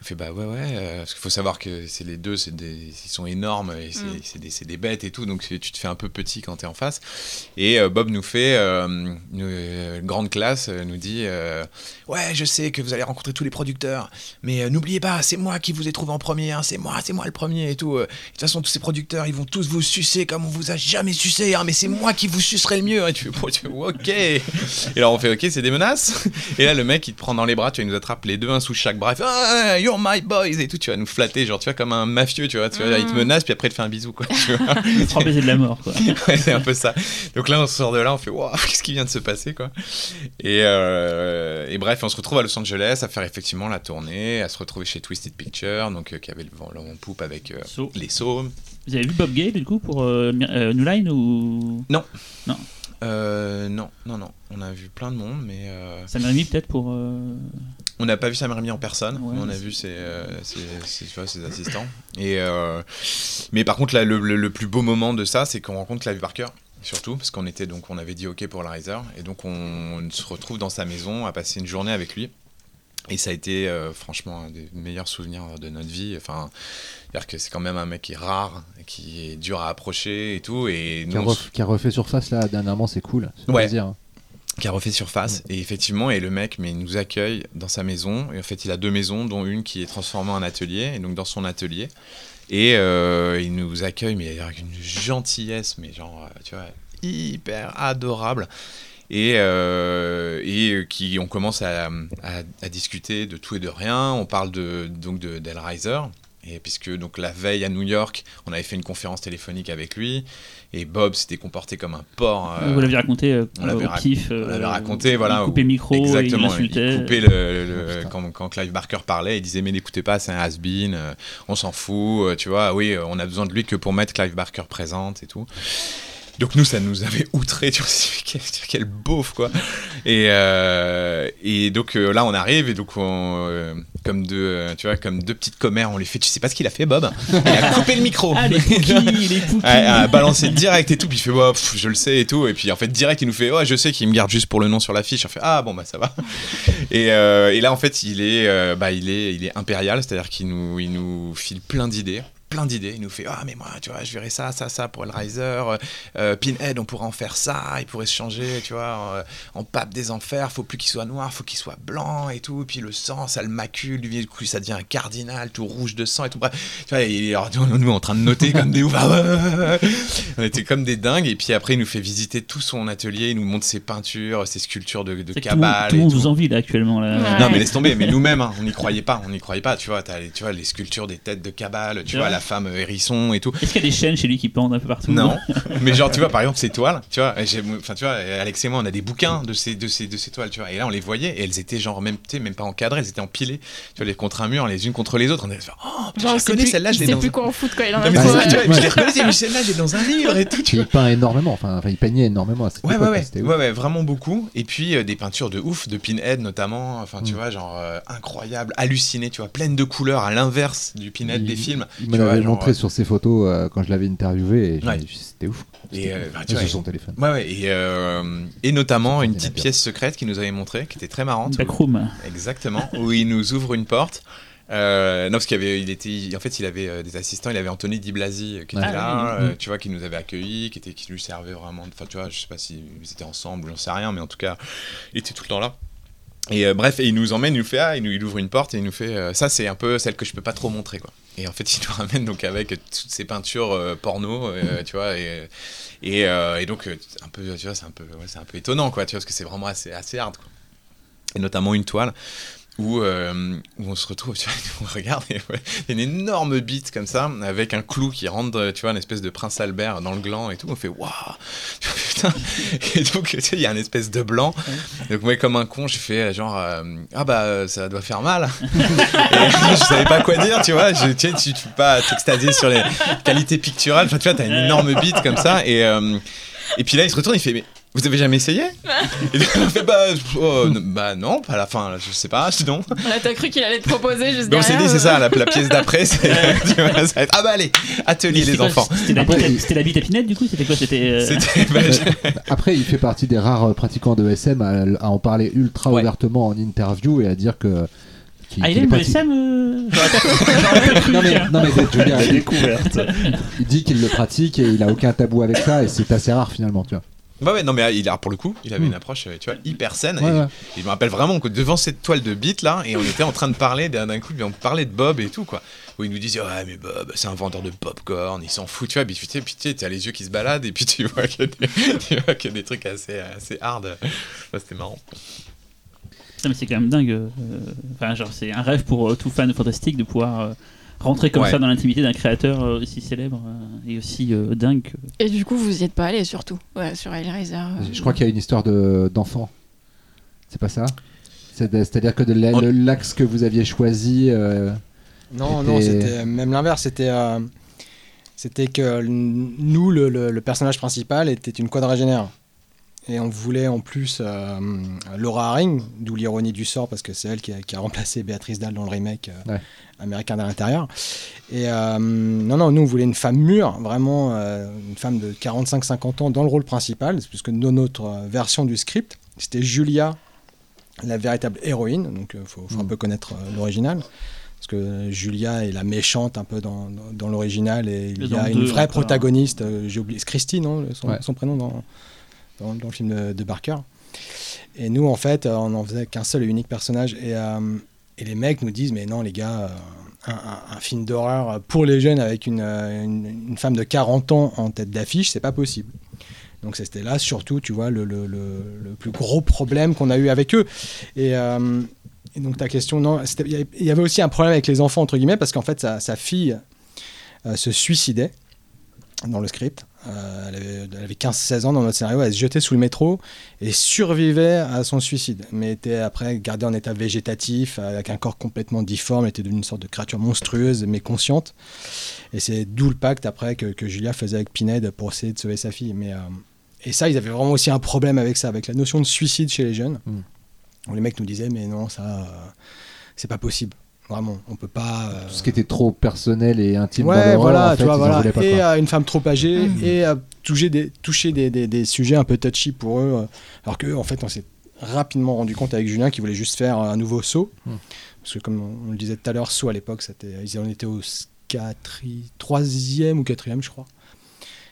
on fait, bah ouais, ouais, euh, parce qu'il faut savoir que c'est les deux, c'est des, ils sont énormes, et c'est Mm. c'est des, c'est des bêtes et tout, donc tu te fais un peu petit quand t'es en face. Et euh, Bob nous fait, euh, une euh, grande classe, nous dit, euh, ouais, je sais que vous allez rencontrer tous les producteurs, mais n'oubliez pas, c'est moi qui vous ai trouvé en premier, hein, c'est moi, c'est moi le premier et tout. de toute façon, tous ces producteurs, ils vont tous vous sucer comme on vous a jamais sucé, hein, mais c'est moi qui vous sucerai le mieux. Et tu fais, bon, tu fais, ok. Et alors on fait, ok, c'est des menaces. Et là, le mec, il te prend dans les bras, tu vois, il nous attrape les deux, un sous chaque bras, il fait, ah, you're my boys et tout, tu vas nous flatter, genre, tu vois, comme un mafieux, tu vois, tu vois, il te Mm. menace, puis après, il te fait un bisou, quoi. Tu vois. Trois baisers de la mort, quoi. Ouais, c'est un peu ça. Donc là, on sort de là, on fait waouh, qu'est-ce qui vient de se passer, quoi. Et, euh, et bref, on se retrouve à Los Angeles à faire effectivement la tournée, à se retrouver chez Twisted Picture, donc euh, qui avait le vent, le vent en poupe avec euh, So. les sauts. Vous avez vu Bob Gale, du coup, pour euh, New Line ou? Euh, non, non, non, on a vu plein de monde, mais euh, Sam Raimi, peut-être, pour. euh, on n'a pas vu Sam Raimi en personne. Ouais, on a vu ses, euh, ses- ses- tu vois, ses assistants. Et euh, mais par contre, là, le, le- le plus beau moment de ça, c'est qu'on rencontre Clive Barker. Surtout parce qu'on était donc on avait dit ok pour le Riser et donc on, se retrouve dans sa maison à passer une journée avec lui et ça a été euh, franchement un des meilleurs souvenirs de notre vie enfin c'est-à-dire que c'est quand même un mec qui est rare qui est dur à approcher et tout et Qui a, nous, on ref- qui a refait surface là dernièrement, c'est cool. Ouais. plaisir, hein. Qui a refait surface. Et effectivement, et le mec mais il nous accueille dans sa maison. Et en fait, il a deux maisons, dont une qui est transformée en atelier. Et donc, dans son atelier. Et euh, il nous accueille, mais avec une gentillesse, mais genre, euh, tu vois, hyper adorable. Et, euh, et qui, on commence à, à- à discuter de tout et de rien. On parle de, donc de d'Hellraiser. Et puisque donc la veille à New York, on avait fait une conférence téléphonique avec lui, et Bob s'était comporté comme un porc. euh, Vous l'avez raconté euh, on l'avait rac- l'avait raconté, voilà, Il coupait micro, Exactement, il il coupait le, le- Oh, putain. quand, quand Clive Barker parlait, il disait mais n'écoutez pas, c'est un has-been, euh, on s'en fout, euh, tu vois, oui, euh, on a besoin de lui que pour mettre Clive Barker présente et tout. Donc nous, ça nous avait outré, tu quel, quel beauf, quoi. Et, euh, et donc euh, là, on arrive, et donc, on, euh, comme, deux, tu vois, comme deux petites commères, on lui fait, tu sais pas ce qu'il a fait, Bob? Il a coupé le micro. Ah, les les à balancer direct et tout, puis il fait pff, je le sais et tout, et puis en fait direct il nous fait ouais je sais qu'il me garde juste pour le nom sur l'affiche, on fait ah bon bah ça va. et, et là en fait il est bah il est il est impérial, c'est-à-dire qu'il nous il nous file plein d'idées plein d'idées, il nous fait ah mais moi tu vois je verrais ça ça ça pour le Riser, euh, euh, Pinhead on pourrait en faire ça, il pourrait se changer tu vois euh, en pape des enfers, faut plus qu'il soit noir, faut qu'il soit blanc et tout, puis le sang ça le macule, lui du coup ça devient un cardinal tout rouge de sang et tout bref, tu vois et alors, nous, nous en train de noter comme des ouf, on était comme des dingues et puis après il nous fait visiter tout son atelier, il nous montre ses peintures, ses sculptures de, de C'est que tout le monde- cabale tout et tout. vous envie là actuellement. Là. Ouais. Non mais laisse tomber, mais nous-mêmes, hein, on n'y croyait pas, on n'y croyait pas. Tu vois, tu vois les sculptures des têtes de cabale, tu C'est vois vrai la femme hérisson et tout. Est-ce qu'il y a des chaînes chez lui qui pendent un peu partout? Non, mais genre tu vois par exemple ces toiles, tu vois, j'ai- enfin tu vois, Alex et moi on a des bouquins de ces de ces de ces toiles, tu vois, et là on les voyait et elles étaient genre même même pas encadrées, elles étaient empilées, tu vois, les contre un mur, les unes contre les autres. On était genre, oh, putain, je il sait connais plus- celle-là, je il l'ai dans plus un- quoi en foutre quand il en a je les reconnaissais, mais celle-là j'ai dans un livre et tout, tu Il vois. peint énormément, enfin, il peignait énormément à cette Ouais, ouais, époque, ouais, ouais, ouf. ouais, vraiment beaucoup. Et puis euh, des peintures de ouf, de Pinhead notamment, enfin tu Mm. vois, genre euh, incroyable, halluciné, tu vois, pleine de couleurs, à l'inverse du Pinhead des films. Il genre, montré sur ses photos euh, quand je l'avais interviewé et c'était ouf. Et, euh, bah, Sur son téléphone. Ouais, ouais, et, euh, et notamment une petite pièce secrète qu'il nous avait montrée, qui était très marrante. Backroom. Exactement, où il nous ouvre une porte. Euh, non, parce qu'il avait, il était, en fait, il avait euh, des assistants. Il avait Anthony Di Blasi euh, qui Ouais. était là, Ah oui, euh, tu vois, qui nous avait accueillis, qui était, qui lui servait vraiment. Enfin, tu vois, je sais pas si ils étaient ensemble, j'en sais rien, mais en tout cas, il était tout le temps là. Et euh, bref, et il nous emmène, il nous fait ah, il, nous, il ouvre une porte et il nous fait euh, ça, c'est un peu celle que je peux pas trop montrer quoi. Et en fait, il nous ramène donc avec toutes ces peintures euh, porno, euh, tu vois, et et, et donc un peu, tu vois, c'est un peu, ouais, c'est un peu étonnant quoi, tu vois, parce que c'est vraiment assez assez hard quoi. Et notamment une toile où, euh, où on se retrouve, tu vois, on regarde et ouais, une énorme bite comme ça, avec un clou qui rentre, tu vois, une espèce de prince Albert dans le gland et tout. On fait waouh. Et donc, tu sais, il y a une espèce de blanc. Donc, moi, comme un con, je fais genre, euh, ah bah, ça doit faire mal. et je savais pas quoi dire, tu vois. Je, tu tu, tu peux pas t'extasier sur les qualités picturales. Enfin, tu vois, t'as une énorme bite comme ça. Et, euh, et puis là, il se retourne, il fait, mais vous avez jamais essayé Et donc, on fait, bah, oh, bah non, pas à la fin, je sais pas, non. Là, t'as cru qu'il allait te proposer juste Donc on s'est derrière. dit, c'est ça, la, la pièce d'après, c'est, ah bah allez, atelier les quoi, enfants. C'était la, Après, bite à- Pinette du coup C'était quoi C'était. euh, bah, je- Après, il fait partie des rares pratiquants de SM à, à en parler ultra Ouais. ouvertement en interview et à dire que. Ah, il aime le pratique- SM euh, Non mais, non mais je veux dire, La il, découverte. il dit qu'il le pratique et il a aucun tabou avec ça et c'est assez rare finalement, tu vois. Bah ouais, non mais il a, pour le coup, il avait Hmm. une approche, euh, tu vois, hyper saine. Ouais, et ouais. Je me rappelle vraiment que devant cette toile de bite là, et on était en train de parler d'un d'un coup, on parlait de Bob et tout quoi. Où il nous disait, ouais, mais Bob, c'est un vendeur de popcorn, il s'en fout, tu vois. Puis tu sais, puis tu sais, t'as les yeux qui se baladent, et puis tu vois qu'il y qu'il y a des trucs assez, assez hard. Ouais, C'était marrant. Non, mais c'est quand même dingue. euh, Enfin, genre, c'est un rêve pour euh, tout fan fantastique de pouvoir euh, rentrer comme Ouais. ça dans l'intimité d'un créateur euh, aussi célèbre euh, et aussi euh, dingue. que- Et du coup, vous y êtes pas allé surtout. Ouais, sur Hellraiser. euh, Je crois qu'il y a une histoire de- d'enfant. C'est pas ça? C'est- C'est-à-dire que de la- En- le- l'axe que vous aviez choisi. euh, Non, C'était- non, c'était même l'inverse. C'était euh, c'était que nous, le, le- le personnage principal était une quadragénaire. Et on voulait en plus euh, Laura Haring, d'où l'ironie du sort, parce que c'est elle qui a, qui a remplacé Béatrice Dalle dans le remake euh, Ouais. américain de l'intérieur. Et euh, non, non, nous, on voulait une femme mûre, vraiment euh, une femme de 45-50 ans dans le rôle principal, puisque dans notre version du script, c'était Julia, la véritable héroïne. Donc, il faut, faut un Mm. peu connaître euh, l'original. Parce que Julia est la méchante un peu dans, dans, dans l'original et il y a une deux, vraie protagoniste, euh, j'ai oublié, c'est Christine, non, son, Ouais. son prénom dans, dans, le film de, Barker. Et nous, en fait, on n'en faisait qu'un seul et unique personnage. Et, euh, les mecs nous disent, mais non, les gars, euh, un, film d'horreur pour les jeunes avec une, euh, femme de 40 ans en tête d'affiche, c'est pas possible. Donc c'était là surtout, tu vois, le, plus gros problème qu'on a eu avec eux. Et, donc ta question, non, il y avait- aussi un problème avec les enfants, entre guillemets, parce qu'en fait, sa, fille se suicidait dans le script. Euh, elle avait, elle avait 15-16 ans dans notre scénario, elle se jetait sous le métro et survivait à son suicide, mais était après gardée en état végétatif, avec un corps complètement difforme, était devenue une sorte de créature monstrueuse mais consciente. Et c'est d'où le pacte après que, que Julia faisait avec Pinhead pour essayer de sauver sa fille. Mais, euh, et ça, ils avaient vraiment aussi un problème avec ça, avec la notion de suicide chez les jeunes. Mm. Où les mecs nous disaient, mais non, ça, euh, c'est pas possible. Vraiment, on peut pas. euh, Tout ce qui était trop personnel et intime dans Ouais, l'horreur, voilà, en fait, tu vois, ils en voilà. voulaient pas, et euh, une femme trop âgée Mhm. et euh, toucher des, toucher des, des- des sujets un peu touchy pour eux. euh, alors que en fait, on s'est rapidement rendu compte avec Julien qu'ils voulaient juste faire un nouveau saut. Mhm. Parce que comme on, on le disait tout à l'heure, saut à l'époque, c'était, ils en étaient au quatri- troisième ou quatrième, je crois.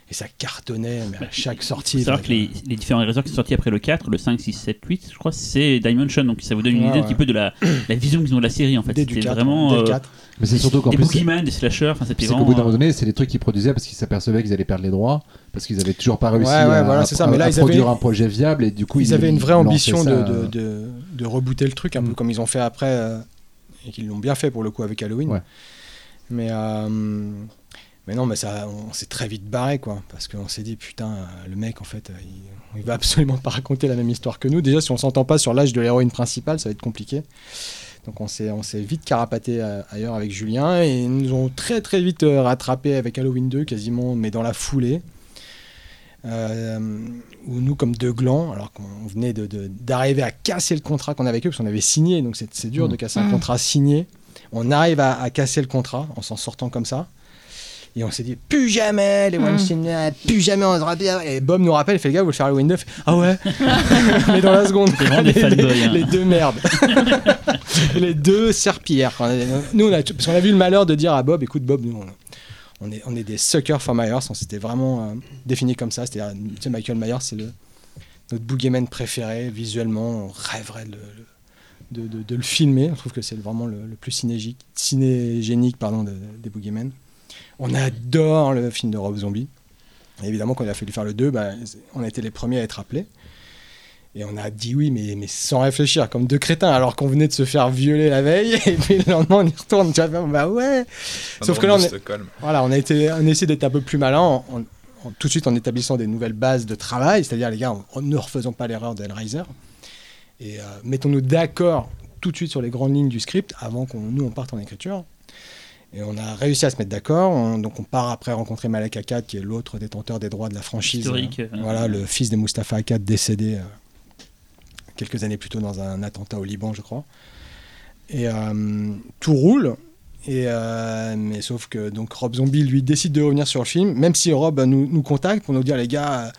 Et ça cartonnait, mais à chaque Il faut sortie. savoir donc, que les, les différents réseaux qui sont sortis après le 4, le 5, 6, 7, 8, je crois, c'est Dimension. Donc ça vous donne une idée un petit peu de la, la vision qu'ils ont de la série en fait. C'était 4, vraiment. dès le euh, 4. Mais c'est surtout qu'en des plus. boogeyman, des slashers, enfin c'était C'est qu'au bout d'un euh, moment donné, c'est des trucs qu'ils produisaient parce qu'ils s'apercevaient qu'ils allaient perdre les droits, parce qu'ils avaient toujours pas réussi Ouais, ouais, à, voilà, c'est ça. à- Mais là, à ils produire avaient- un projet viable et du coup ils avaient une vraie ambition de, euh, de, de, de rebooter le truc, un Mm. peu comme ils ont fait après, euh, et qu'ils l'ont bien fait pour le coup avec Halloween. Ouais. Mais, euh, mais non, mais ça, on s'est très vite barré, quoi. Parce qu'on s'est dit, putain, le mec, en fait, il, il va absolument pas raconter la même histoire que nous. Déjà, si on s'entend pas sur l'âge de l'héroïne principale, ça va être compliqué. Donc on s'est, on s'est vite carapaté euh, ailleurs avec Julien et ils nous ont très très vite euh, rattrapé avec Halloween 2 quasiment, mais dans la foulée. Euh, où nous, comme deux glands, alors qu'on venait de, de- d'arriver à casser le contrat qu'on avait avec eux, parce qu'on avait signé, donc c'est, c'est dur Mmh. de casser un Mmh. contrat signé. On arrive à, à casser le contrat en s'en sortant comme ça. Et on s'est dit, plus jamais les Mmh. Weinstein, euh, plus jamais on sera bien. Et Bob nous rappelle, il fait, les gars, vous voulez faire Halloween 2 Fait, Ah ouais Mais dans la seconde. les, les- hein. les deux merdes. les deux serpillères. Nous, on a, parce qu'on a vu le malheur de dire à Bob, écoute Bob, nous, on, on est, on est des suckers for Myers. On s'était vraiment euh, défini comme ça. C'est-à-dire, tu sais, Michael Myers, c'est le, notre boogeyman préféré. Visuellement, on rêverait de, le- de, de- de le filmer. On trouve que c'est vraiment le, le plus cinégique, cinégénique pardon, de- des boogeymen. On adore le film de Rob Zombie. Et évidemment, quand il a fallu faire le 2, bah, on a été les premiers à être appelés. Et on a dit oui, mais, mais sans réfléchir, comme deux crétins, alors qu'on venait de se faire violer la veille, et puis le lendemain on y retourne. Tu vois, bah ouais Sauf que là, on est- Stockholm. voilà, on a, été, on a essayé d'être un peu plus malin tout de suite en établissant des nouvelles bases de travail, c'est-à-dire les gars, ne refaisons pas l'erreur d'Hellraiser. Et euh, mettons-nous d'accord tout de suite sur les grandes lignes du script avant qu'on nous on parte en écriture. Et on a réussi à se mettre d'accord. On- donc on part après rencontrer Malek Akkad, qui est l'autre détenteur des droits de la franchise. Historique, Euh, euh, voilà, le fils de Mustafa Akkad décédé euh, quelques années plus tôt dans un attentat au Liban, je crois. Et euh, tout roule. Et mais sauf que donc Rob Zombie lui décide de revenir sur le film, même si Rob nous, nous contacte pour nous dire les gars,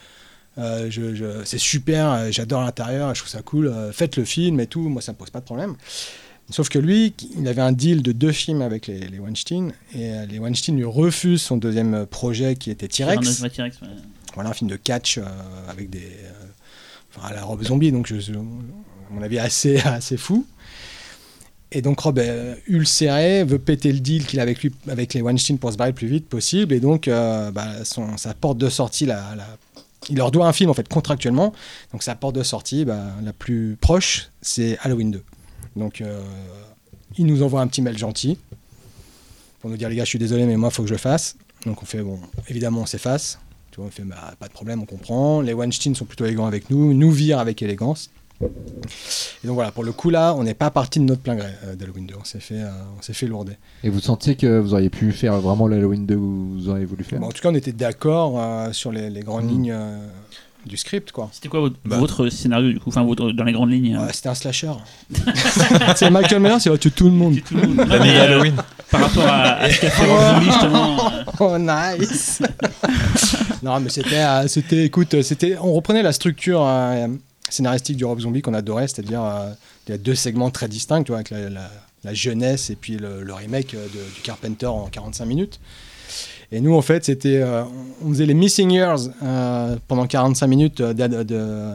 je, je- c'est super, j'adore l'intérieur, je trouve ça cool, faites le film et tout, moi ça me pose pas de problème. Sauf que lui, il avait un deal de deux films avec les, les Weinstein et euh, les Weinstein lui refusent son deuxième projet qui était T-Rex. Ouais. Voilà un film de catch euh, avec des, euh, enfin, à la Rob Zombie, donc je, à mon avis assez assez fou. Et donc Rob est ulcéré, veut péter le deal qu'il a avec lui, avec les Weinstein pour se barrer le plus vite possible. Et donc euh, bah, son, sa porte de sortie, la, la- il leur doit un film en fait contractuellement. Donc sa porte de sortie, bah, la plus proche, c'est Halloween 2. Donc euh, il nous envoie un petit mail gentil pour nous dire les gars, je suis désolé, mais moi, il faut que je le fasse. Donc on fait bon, évidemment, on s'efface. Tu vois, on fait bah, pas de problème, on comprend. Les Weinstein sont plutôt élégants avec nous, nous virent avec élégance. Et donc voilà, pour le coup là, on n'est pas parti de notre plein gré euh, d'Halloween 2. On s'est fait, euh, on s'est fait lourder. Et vous sentiez que vous auriez pu faire vraiment l'Halloween 2 que vous auriez voulu faire? Bon, en tout cas, on était d'accord euh, sur les, les grandes Mm. lignes du script, quoi. C'était quoi votre, Bah. votre scénario du coup? Enfin, votre- dans les grandes lignes hein Ouais, c'était un slasher. c'est Michael Myers, il va tuer tout le monde. Tout le monde. Non, mais, euh, Halloween. Par rapport à, à ce qu'a fait Rob Zombie, justement. euh, Oh nice. non mais c'était, euh, c'était, écoute, c'était, on reprenait la structure euh, scénaristique du Rob Zombie qu'on adorait, c'est-à-dire euh, il y a deux segments très distincts, tu vois, avec la, la- la jeunesse et puis le, le remake de- du Carpenter en 45 minutes. Et nous en fait c'était, euh, on faisait les missing years euh, pendant 45 minutes euh, de, de-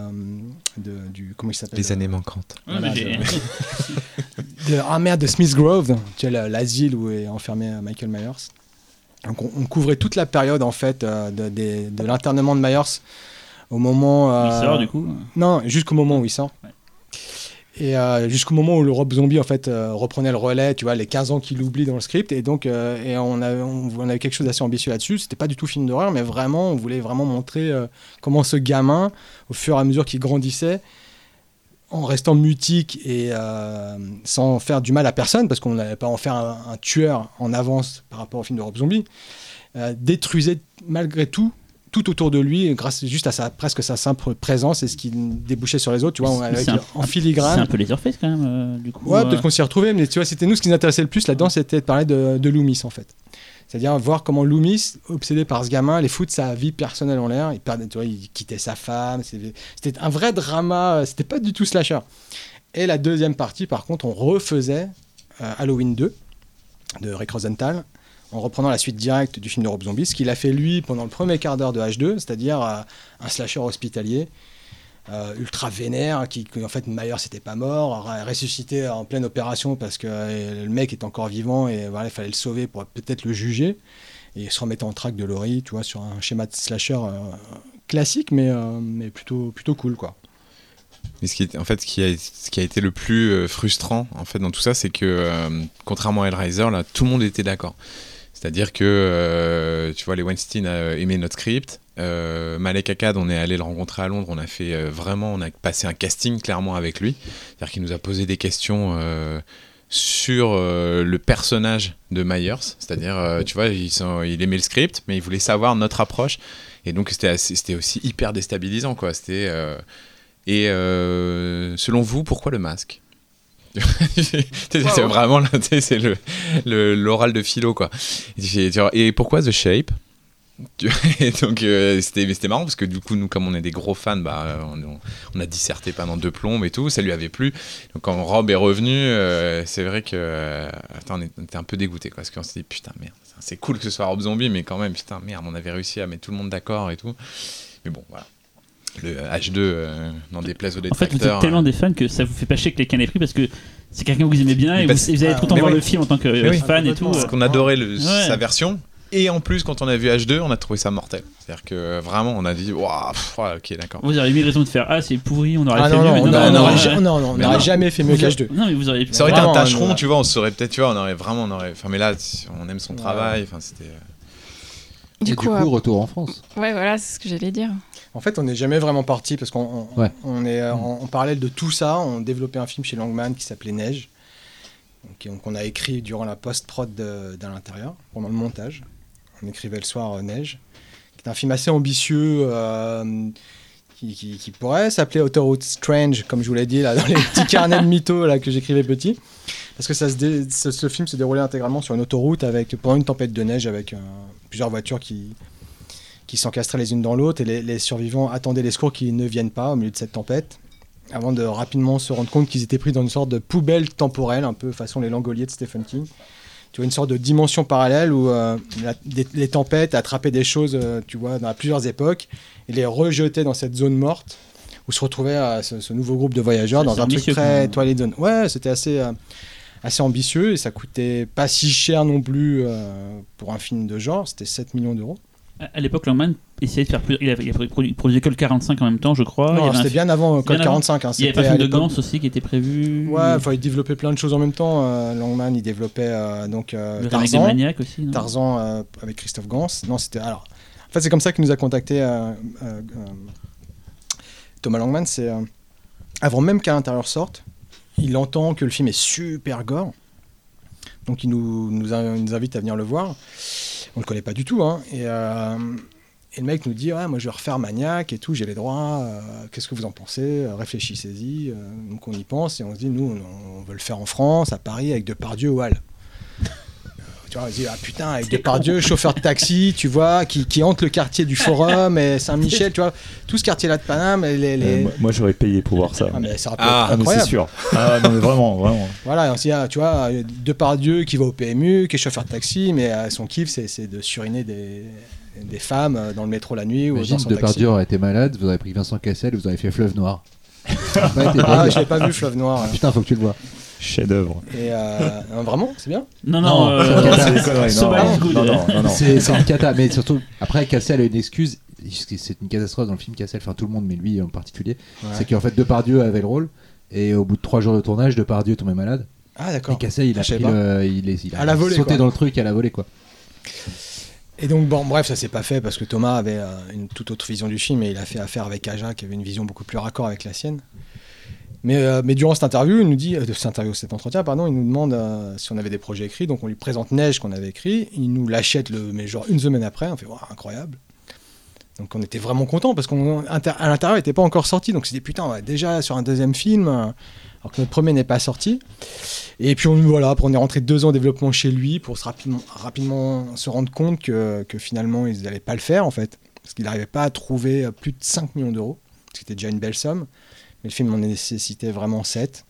de- du comment il s'appelle Les années manquantes. ouais, Voilà, de, ah merde, de Smith Grove, tu sais, la- l'asile où est enfermé Michael Myers. Donc on, on couvrait toute la période en fait euh, de, l'internement de Myers au moment. il sort du coup? Non, jusqu'au moment où il sort. Ouais. Et euh, jusqu'au moment où le Rob Zombie en fait euh, reprenait le relais, tu vois, les 15 ans qu'il oublie dans le script. Et donc, euh, on, avait, quelque chose d'assez ambitieux là-dessus. C'était pas du tout film d'horreur, mais vraiment, on voulait vraiment montrer comment ce gamin, au fur et à mesure qu'il grandissait, en restant mutique et sans faire du mal à personne, parce qu'on n'allait pas en faire un, un tueur en avance par rapport au film de Rob Zombie, détruisait malgré tout tout autour de lui, grâce juste à sa presque sa simple présence et ce qui débouchait sur les autres, tu vois, C'est avec, un- en C'est filigrane. un peu Leatherface quand même, euh, du coup. Ouais, euh, peut-être qu'on s'y retrouvait, mais tu vois, c'était nous ce qui nous intéressait le plus là-dedans, c'était de parler de, de Loomis en fait. C'est-à-dire voir comment Loomis, obsédé par ce gamin, les fout sa vie personnelle en l'air. Il, perdait, tu vois, il quittait sa femme. C'était un vrai drama. C'était pas du tout slasher. Et la deuxième partie, par contre, on refaisait euh, Halloween 2 de Rick Rosenthal en reprenant la suite directe du film de Rob Zombie, ce qu'il a fait lui pendant le premier quart d'heure de H2, c'est-à-dire euh, un slasher hospitalier euh, ultra vénère, qui, en fait Myers n'était pas mort, ressuscité en pleine opération parce que euh, le mec est encore vivant et il fallait le sauver pour peut-être le juger. Et se remettait en traque de Laurie, tu vois, sur un schéma de slasher classique, mais, mais plutôt, plutôt cool, quoi. Mais ce qui est, en fait, ce qui a, été le plus frustrant en fait dans tout ça, c'est que contrairement à Hellraiser, là, tout le monde était d'accord. C'est-à-dire que, euh, tu vois, les Weinstein a aimé notre script. Euh, Malek Akkad, on est allé le rencontrer à Londres. On a fait euh, vraiment, on a passé un casting clairement avec lui. C'est-à-dire qu'il nous a posé des questions euh, sur euh, le personnage de Myers. C'est-à-dire, euh, tu vois, il, il aimait le script, mais il voulait savoir notre approche. Et donc, c'était aussi hyper déstabilisant, quoi. C'était. euh, et euh, selon vous, pourquoi le masque? C'est Wow. vraiment c'est le l'oral de philo quoi. Et pourquoi The Shape? Et donc euh, c'était c'était marrant parce que du coup nous comme on est des gros fans bah on, on a disserté pendant deux plombes et tout ça lui avait plu donc quand Rob est revenu euh, c'est vrai que euh, attends, on était un peu dégoûté quoi parce qu'on s'est dit putain merde c'est cool que ce soit Rob Zombie mais quand même putain merde on avait réussi à mettre tout le monde d'accord et tout mais bon voilà le H2 euh, n'en déplaise aux En fait, vous détracteurs êtes tellement des fans que ça vous fait pas chier que quelqu'un l'ait pris parce que c'est quelqu'un que vous aimez bien et vous, vous allez ah, tout le temps voir oui. le film en tant que oui. fan et tout. Euh. Parce qu'on adorait le- Ouais. sa version. Et en plus, quand on a vu H2, on a trouvé ça mortel. C'est-à-dire que euh, vraiment, on a dit, waouh, ok, d'accord. Vous auriez mille raisons de faire Ah, c'est pourri, on aurait Ah fait non, mieux. non, mais non, on non, non, n'aurait non. jamais fait mieux Vous- qu'H2. Non, mais vous auriez Ça aurait été un tâcheron, euh, tu vois, on serait peut-être, tu vois, on aurait vraiment, on aurait. Enfin, mais là, on aime son Ouais. travail. Enfin, c'était. euh, Du coup, du coup, euh, retour en France. Ouais, voilà, c'est ce que j'allais dire. En fait, on n'est jamais vraiment parti parce qu'on on, Ouais. on est euh, en, en parallèle de tout ça. On développait un film chez Langman qui s'appelait Neige, donc, qu'on a écrit durant la post-prod d'à l'intérieur, pendant le montage. On écrivait le soir euh, Neige, qui est un film assez ambitieux. euh, qui, qui- qui pourrait s'appeler Autoroute Strange, comme je vous l'ai dit là, dans les petits carnets de mythos là, que j'écrivais petit. Parce que ça se dé- ce, ce film se déroulait intégralement sur une autoroute avec, pendant une tempête de neige avec euh, plusieurs voitures qui, qui s'encastraient les unes dans l'autre et les, les survivants attendaient les secours qui ne viennent pas au milieu de cette tempête avant de rapidement se rendre compte qu'ils étaient pris dans une sorte de poubelle temporelle, un peu façon les Langoliers de Stephen King. Tu vois, une sorte de dimension parallèle où euh, la- des- les tempêtes attrapaient des choses, euh, tu vois, dans plusieurs époques et les rejetaient dans cette zone morte où se retrouvait euh, ce, ce nouveau groupe de voyageurs dans un truc très. Twilight Zone. Ouais, c'était assez, assez ambitieux et ça coûtait pas si cher non plus euh, pour un film de genre, c'était 7 millions d'euros. À l'époque, Langman essayait de faire plus. Il, avait, il produisait que le 45 en même temps, je crois. non, c'était bien avant euh, Code bien avant. 45. Hein, Il y avait pas film de Gans aussi qui était prévu. Ouais, enfin, il développait plein de choses en même temps. euh, Langman, il développait euh, donc euh, le Tarzan, Maniac aussi. non? Tarzan avec Christophe Gans. Non, c'était alors. En fait, c'est comme ça qu'il nous a contacté Thomas Langman. C'est avant même qu'à l'intérieur sorte, il entend que le film est super gore. Donc il nous, nous, a- nous invite à venir le voir. On le connaît pas du tout. Hein, et, euh, et le mec nous dit ouais, moi je vais refaire Maniac et tout, j'ai les droits. euh, Qu'est-ce que vous en pensez Euh, Réfléchissez-y. Donc on y pense et on se dit nous on, veut le faire en France, à Paris, avec Depardieu au Hall. Tu vois, on se dit, ah putain, avec Depardieu, chauffeur de taxi, tu vois, qui, qui hante le quartier du Forum et Saint-Michel, tu vois, tout ce quartier-là de Paname, et les, les- Euh, moi, j'aurais payé pour voir ça. Ah, mais ça Ah, c'est sûr. Ah, non, mais vraiment, vraiment. Voilà, et on se dit, ah, tu vois, Depardieu qui va au PMU, qui est chauffeur de taxi, mais euh, son kiff, c'est c'est de suriner des, des femmes euh, dans le métro la nuit ou Imagine, dans son taxi. Depardieu aurait été malade, vous aurez pris Vincent Cassel, vous aurez fait Fleuve Noir. Ah, je l'ai pas vu, Fleuve Noir. Putain, faut que tu le vois. Chef-d'œuvre. Et euh, non, vraiment, c'est bien. Non, Non, euh, c'est une cata, mais surtout, après, Cassel a une excuse. C'est une catastrophe dans le film Cassel, enfin tout le monde, mais lui en particulier. C'est qu'en fait, Depardieu avait le rôle, et au bout de trois jours de tournage, Depardieu tombait malade. Ah, Et d'accord. Cassel, il a, Je savais pris le- il, est- il a À la volée, sauté quoi. dans le truc à la volée, quoi. Et donc, bon, bref, ça s'est pas fait parce que Thomas avait euh, une toute autre vision du film et il a fait affaire avec Aja qui avait une vision beaucoup plus raccord avec la sienne. Mais, euh, mais durant cette interview, il nous dit, euh, cette interview, cet entretien, pardon, il nous demande euh, si on avait des projets écrits. Donc on lui présente Neige qu'on avait écrit. Il nous l'achète, mais genre une semaine après. On fait, Waouh, incroyable. Donc on était vraiment contents parce qu'à l'intérieur, il n'était pas encore sorti. Donc c'était putain, on va déjà sur un deuxième film, alors que notre premier n'est pas sorti. Et puis on, voilà, on est rentré deux ans en développement chez lui pour se rapidement, rapidement se rendre compte que, que finalement ils n'allaient pas le faire en fait. Parce qu'il n'arrivait pas à trouver plus de 5 millions d'euros, ce qui était déjà une belle somme. Mais le film en nécessitait vraiment 7.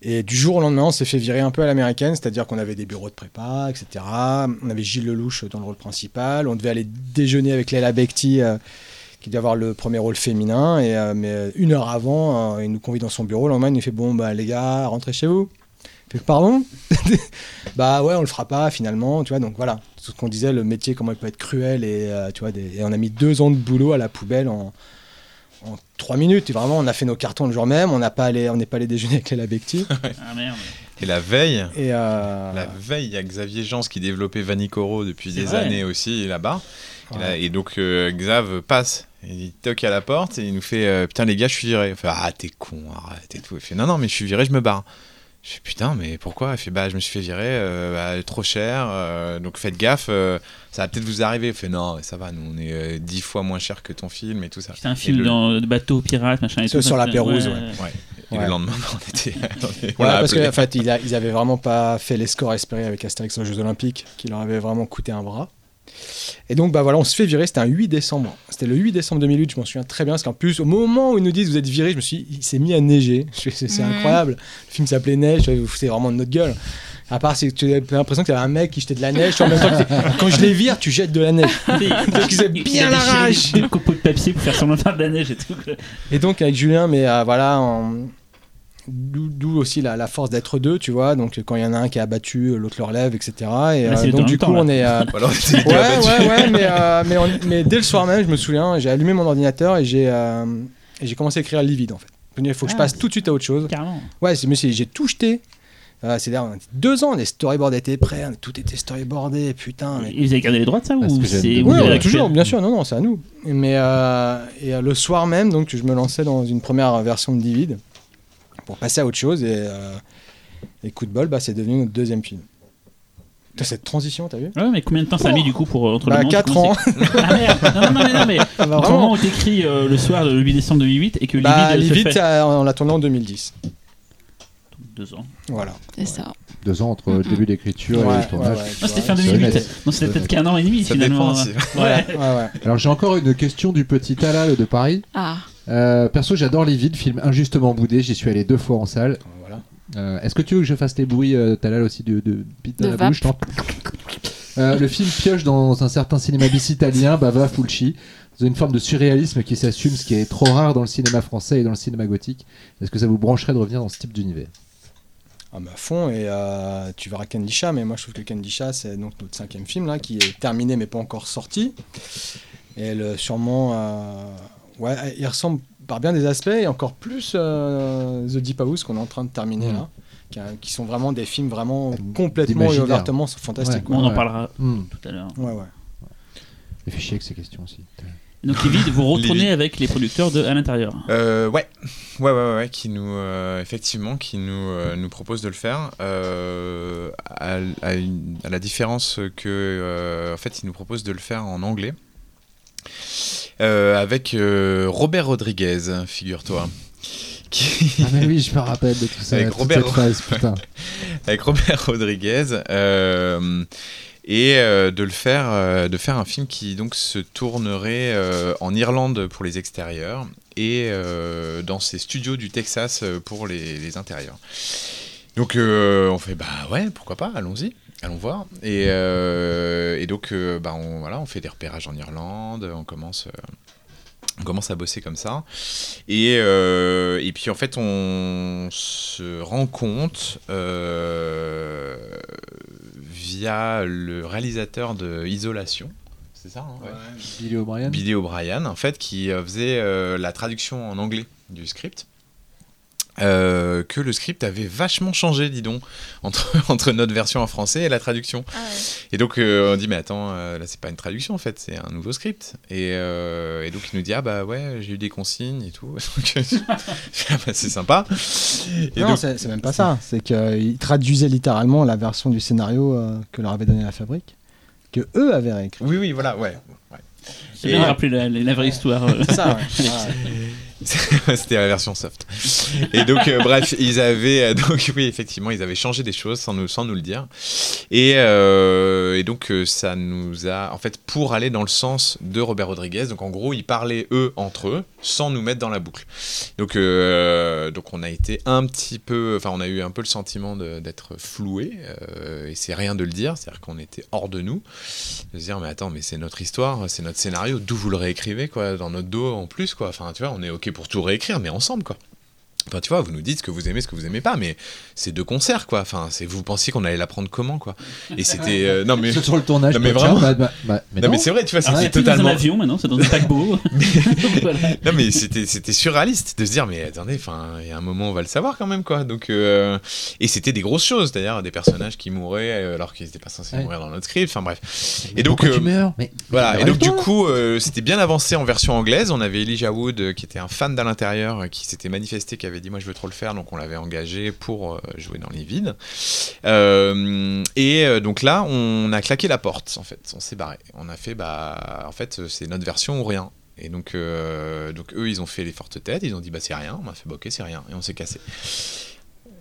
Et du jour au lendemain, on s'est fait virer un peu à l'américaine, c'est-à-dire qu'on avait des bureaux de prépa, etc. On avait Gilles Lelouch dans le rôle principal. On devait aller déjeuner avec Léla Becti, euh, qui devait avoir le premier rôle féminin. Et, euh, mais euh, une heure avant, il nous convie dans son bureau. Le lendemain, il nous fait Bon, bah, les gars, rentrez chez vous. Fait, Pardon? Bah ouais, on le fera pas finalement. Tu vois, donc voilà, tout ce qu'on disait, le métier, comment il peut être cruel. Et, tu vois, et on a mis deux ans de boulot à la poubelle en, en trois minutes. Et vraiment, on a fait nos cartons le jour même. On n'a pas allé, on n'est pas allé déjeuner avec les Labecti. Ah merde. Et la veille, Et euh, la veille, il y a Xavier Jans qui développait Vanicoro depuis des vrai. années aussi là-bas. Et, ouais. là- et donc euh, Xav passe, il toque à la porte et il nous fait euh, Putain, les gars, je suis viré. Il fait Ah, t'es con, arrête et tout. Il fait Non, non, mais je suis viré, je me barre. Je fais Putain, mais pourquoi? Il fait Bah, je me suis fait virer, euh, bah, trop cher, euh, donc faites gaffe, euh, ça va peut-être vous arriver. Il fait Non, ça va, nous on est euh, dix fois moins cher que ton film et tout ça. C'est un Et film le- dans de bateau pirate machin et Sur- tout. sur ça, la Pérouse, ouais. Ouais. Et Ouais. le lendemain, on était. on Ouais, l'a parce qu'en fait, il a- ils avaient vraiment pas fait les scores espérés avec Astérix aux Jeux Olympiques, qui leur avait vraiment coûté un bras. Et donc, bah voilà, on se fait virer. C'était un 8 décembre. C'était le 8 décembre 2008. Je m'en souviens très bien, parce qu'en plus, au moment où ils nous disent vous êtes viré, je me suis, dit, il s'est mis à neiger. C'est incroyable. Le film s'appelait Neige. Vous vous foutez vraiment de notre gueule. À part, c'est que tu as l'impression qu'il y avait un mec qui jetait de la neige. En même temps, quand je les vire, tu jettes de la neige. Donc ils bien la rage. Un copeau de papier pour faire semblant de faire de la neige et tout. Et donc avec Julien, mais euh, voilà, en- d'où aussi la, la force d'être deux, tu vois. Donc quand il y en a un qui est abattu, l'autre le relève, etc. Et Là, euh, donc du coup, temps, on est. euh, ouais, gars battus. ouais, ouais, mais, euh, mais, on- mais dès le soir même, je me souviens, j'ai allumé mon ordinateur et j'ai euh, et j'ai commencé à écrire Livide en fait. Il faut que je Ah. passe tout de suite à autre chose. Carrément. Ouais, c'est- mais j'ai tout jeté. Euh, C'est-à-dire, on était deux ans, les storyboards étaient prêts, tout était storyboardé, putain. mais- Et vous avez gardé les droits de ça Ah, ou c'est ouais, toujours, bien sûr, non, non, c'est à nous. Mais euh, et euh, le soir même, donc, je me lançais dans une première version de Divid pour passer à autre chose. Et, euh, et coup de bol, bah, c'est devenu notre deuxième film. Putain, Cette transition, t'as vu? Ouais, mais combien de temps ça a mis du coup pour euh, entre Bah, le moment où quatre tu ans. commences à- Ah merde Non, non, non, mais, non, mais Ah, bah, entre le vraiment. moment où t'écris euh, le soir le 8 décembre 2008 et que Bah, Livid se Livid, fait. on l'a tourné en 2010. Deux ans. Voilà. C'est ça. Deux ans entre le Mhm. début d'écriture Ouais, et ouais, le tournage. ouais, c'était fin c'est 2008. honnête. Non, c'était peut-être qu'un an et demi Ça finalement. dépend. Ouais, ouais, ouais. Alors j'ai encore une question du petit Talal de Paris. Ah, Euh, perso, j'adore les vides, film injustement boudé. J'y suis allé deux fois en salle. Voilà. Euh, Est-ce que tu veux que je fasse les bruits, euh, Talal, aussi de, de dans De la vape. bouche Euh, Le film pioche dans un certain cinéma bis italien, Bava Fulci, dans une forme de surréalisme qui s'assume, ce qui est trop rare dans le cinéma français et dans le cinéma gothique. Est-ce que ça vous brancherait de revenir dans ce type d'univers? Ah, mais à fond, et euh, tu verras Candisha, mais moi je trouve que Candisha, c'est donc notre cinquième film là, qui est terminé mais pas encore sorti. Et le, sûrement, euh, ouais, il ressemble par bien des aspects, et encore plus euh, The Deep House qu'on est en train de terminer Mhm. là, qui, sont vraiment des films vraiment complètement et ouvertement fantastiques. Ouais. On en parlera Hmm. tout à l'heure. Ouais, ouais. Et fait chier avec ces questions aussi. Donc Livid, vous retournez avec les producteurs de à l'intérieur. Euh, ouais. ouais, ouais, ouais, ouais, qui nous, euh, effectivement, qui nous, euh, nous propose de le faire. euh, à, à une- à la différence que, euh, en fait, il nous propose de le faire en anglais. Euh, avec euh, Robert Rodriguez, figure-toi. Qui- Ah mais oui, je me rappelle de tout ça. Avec Robert- cette phase, putain. avec Robert Rodriguez euh, et euh, de le faire euh, de faire un film qui donc se tournerait en Irlande pour les extérieurs et dans ses studios du Texas pour les, les intérieurs. Donc on fait bah ouais pourquoi pas allons-y allons voir et, euh, et donc euh, bah on voilà on fait des repérages en Irlande on commence euh, on commence à bosser comme ça et, euh, et puis en fait on se rend compte euh, via le réalisateur de Isolation c'est ça hein, ouais. Billy O'Brien. Billy O'Brien, en fait, qui faisait euh, la traduction en anglais du script. Euh, que le script avait vachement changé, dis donc, entre, entre notre version en français et la traduction. Et donc euh, on dit mais attends, euh, là c'est pas une traduction en fait, c'est un nouveau script. Et, euh, et donc il nous dit ah bah ouais j'ai eu des consignes et tout. Ah c'est sympa. Et non, c'est même pas ça. C'est qu'ils traduisaient littéralement la version du scénario que leur avait donné la fabrique, que eux avaient réécrit. oui oui voilà ouais. ouais. C'est bien Ouais. rappeler la, la vraie histoire. euh. C'est ça, ouais. C'était la version soft. Et donc, euh, bref, ils avaient. euh, donc, oui, effectivement, ils avaient changé des choses sans nous, sans nous le dire. Et, euh, et donc, ça nous a. En fait, pour aller dans le sens de Robert Rodriguez, donc en gros, ils parlaient eux entre eux sans nous mettre dans la boucle. Donc, donc on a été un petit peu. Enfin, on a eu un peu le sentiment d'être floué. et c'est rien de le dire. C'est-à-dire qu'on était hors de nous. De se dire, mais attends, mais c'est notre histoire, c'est notre scénario. D'où vous le réécrivez, quoi, dans notre dos en plus, quoi. Enfin, tu vois, on est OK pour tout réécrire, mais ensemble, quoi. Enfin, tu vois, vous nous dites ce que vous aimez, ce que vous aimez pas, mais c'est deux concerts, quoi. Enfin, c'est vous pensiez qu'on allait l'apprendre comment, quoi. Et c'était euh, non mais C'est sur le tournage. Non, mais vraiment. tiens, bah, bah, bah, mais non, non. mais c'est vrai, tu vois, Alors, c'était c'est plus dans un totalement avion maintenant, c'est dans un paquebot. Voilà. non mais c'était c'était surréaliste de se dire mais attendez enfin il y a un moment on va le savoir quand même quoi donc euh, et c'était des grosses choses c'est-à-dire des personnages qui mouraient euh, alors qu'ils n'étaient pas censés Ouais. mourir dans notre script enfin bref Mais et donc, euh, tu meurs Mais voilà et donc du coup euh, c'était bien avancé en version anglaise on avait Elijah Wood qui était un fan d'à l'intérieur qui s'était manifesté qui avait dit moi je veux trop le faire donc on l'avait engagé pour euh, jouer dans les vides. Euh, et euh, donc là on a claqué la porte en fait. On s'est barré. On a fait bah en fait c'est notre version ou rien. Et donc, donc eux, ils ont fait les fortes têtes, ils ont dit bah c'est rien, on a fait ok c'est rien, et on s'est cassé.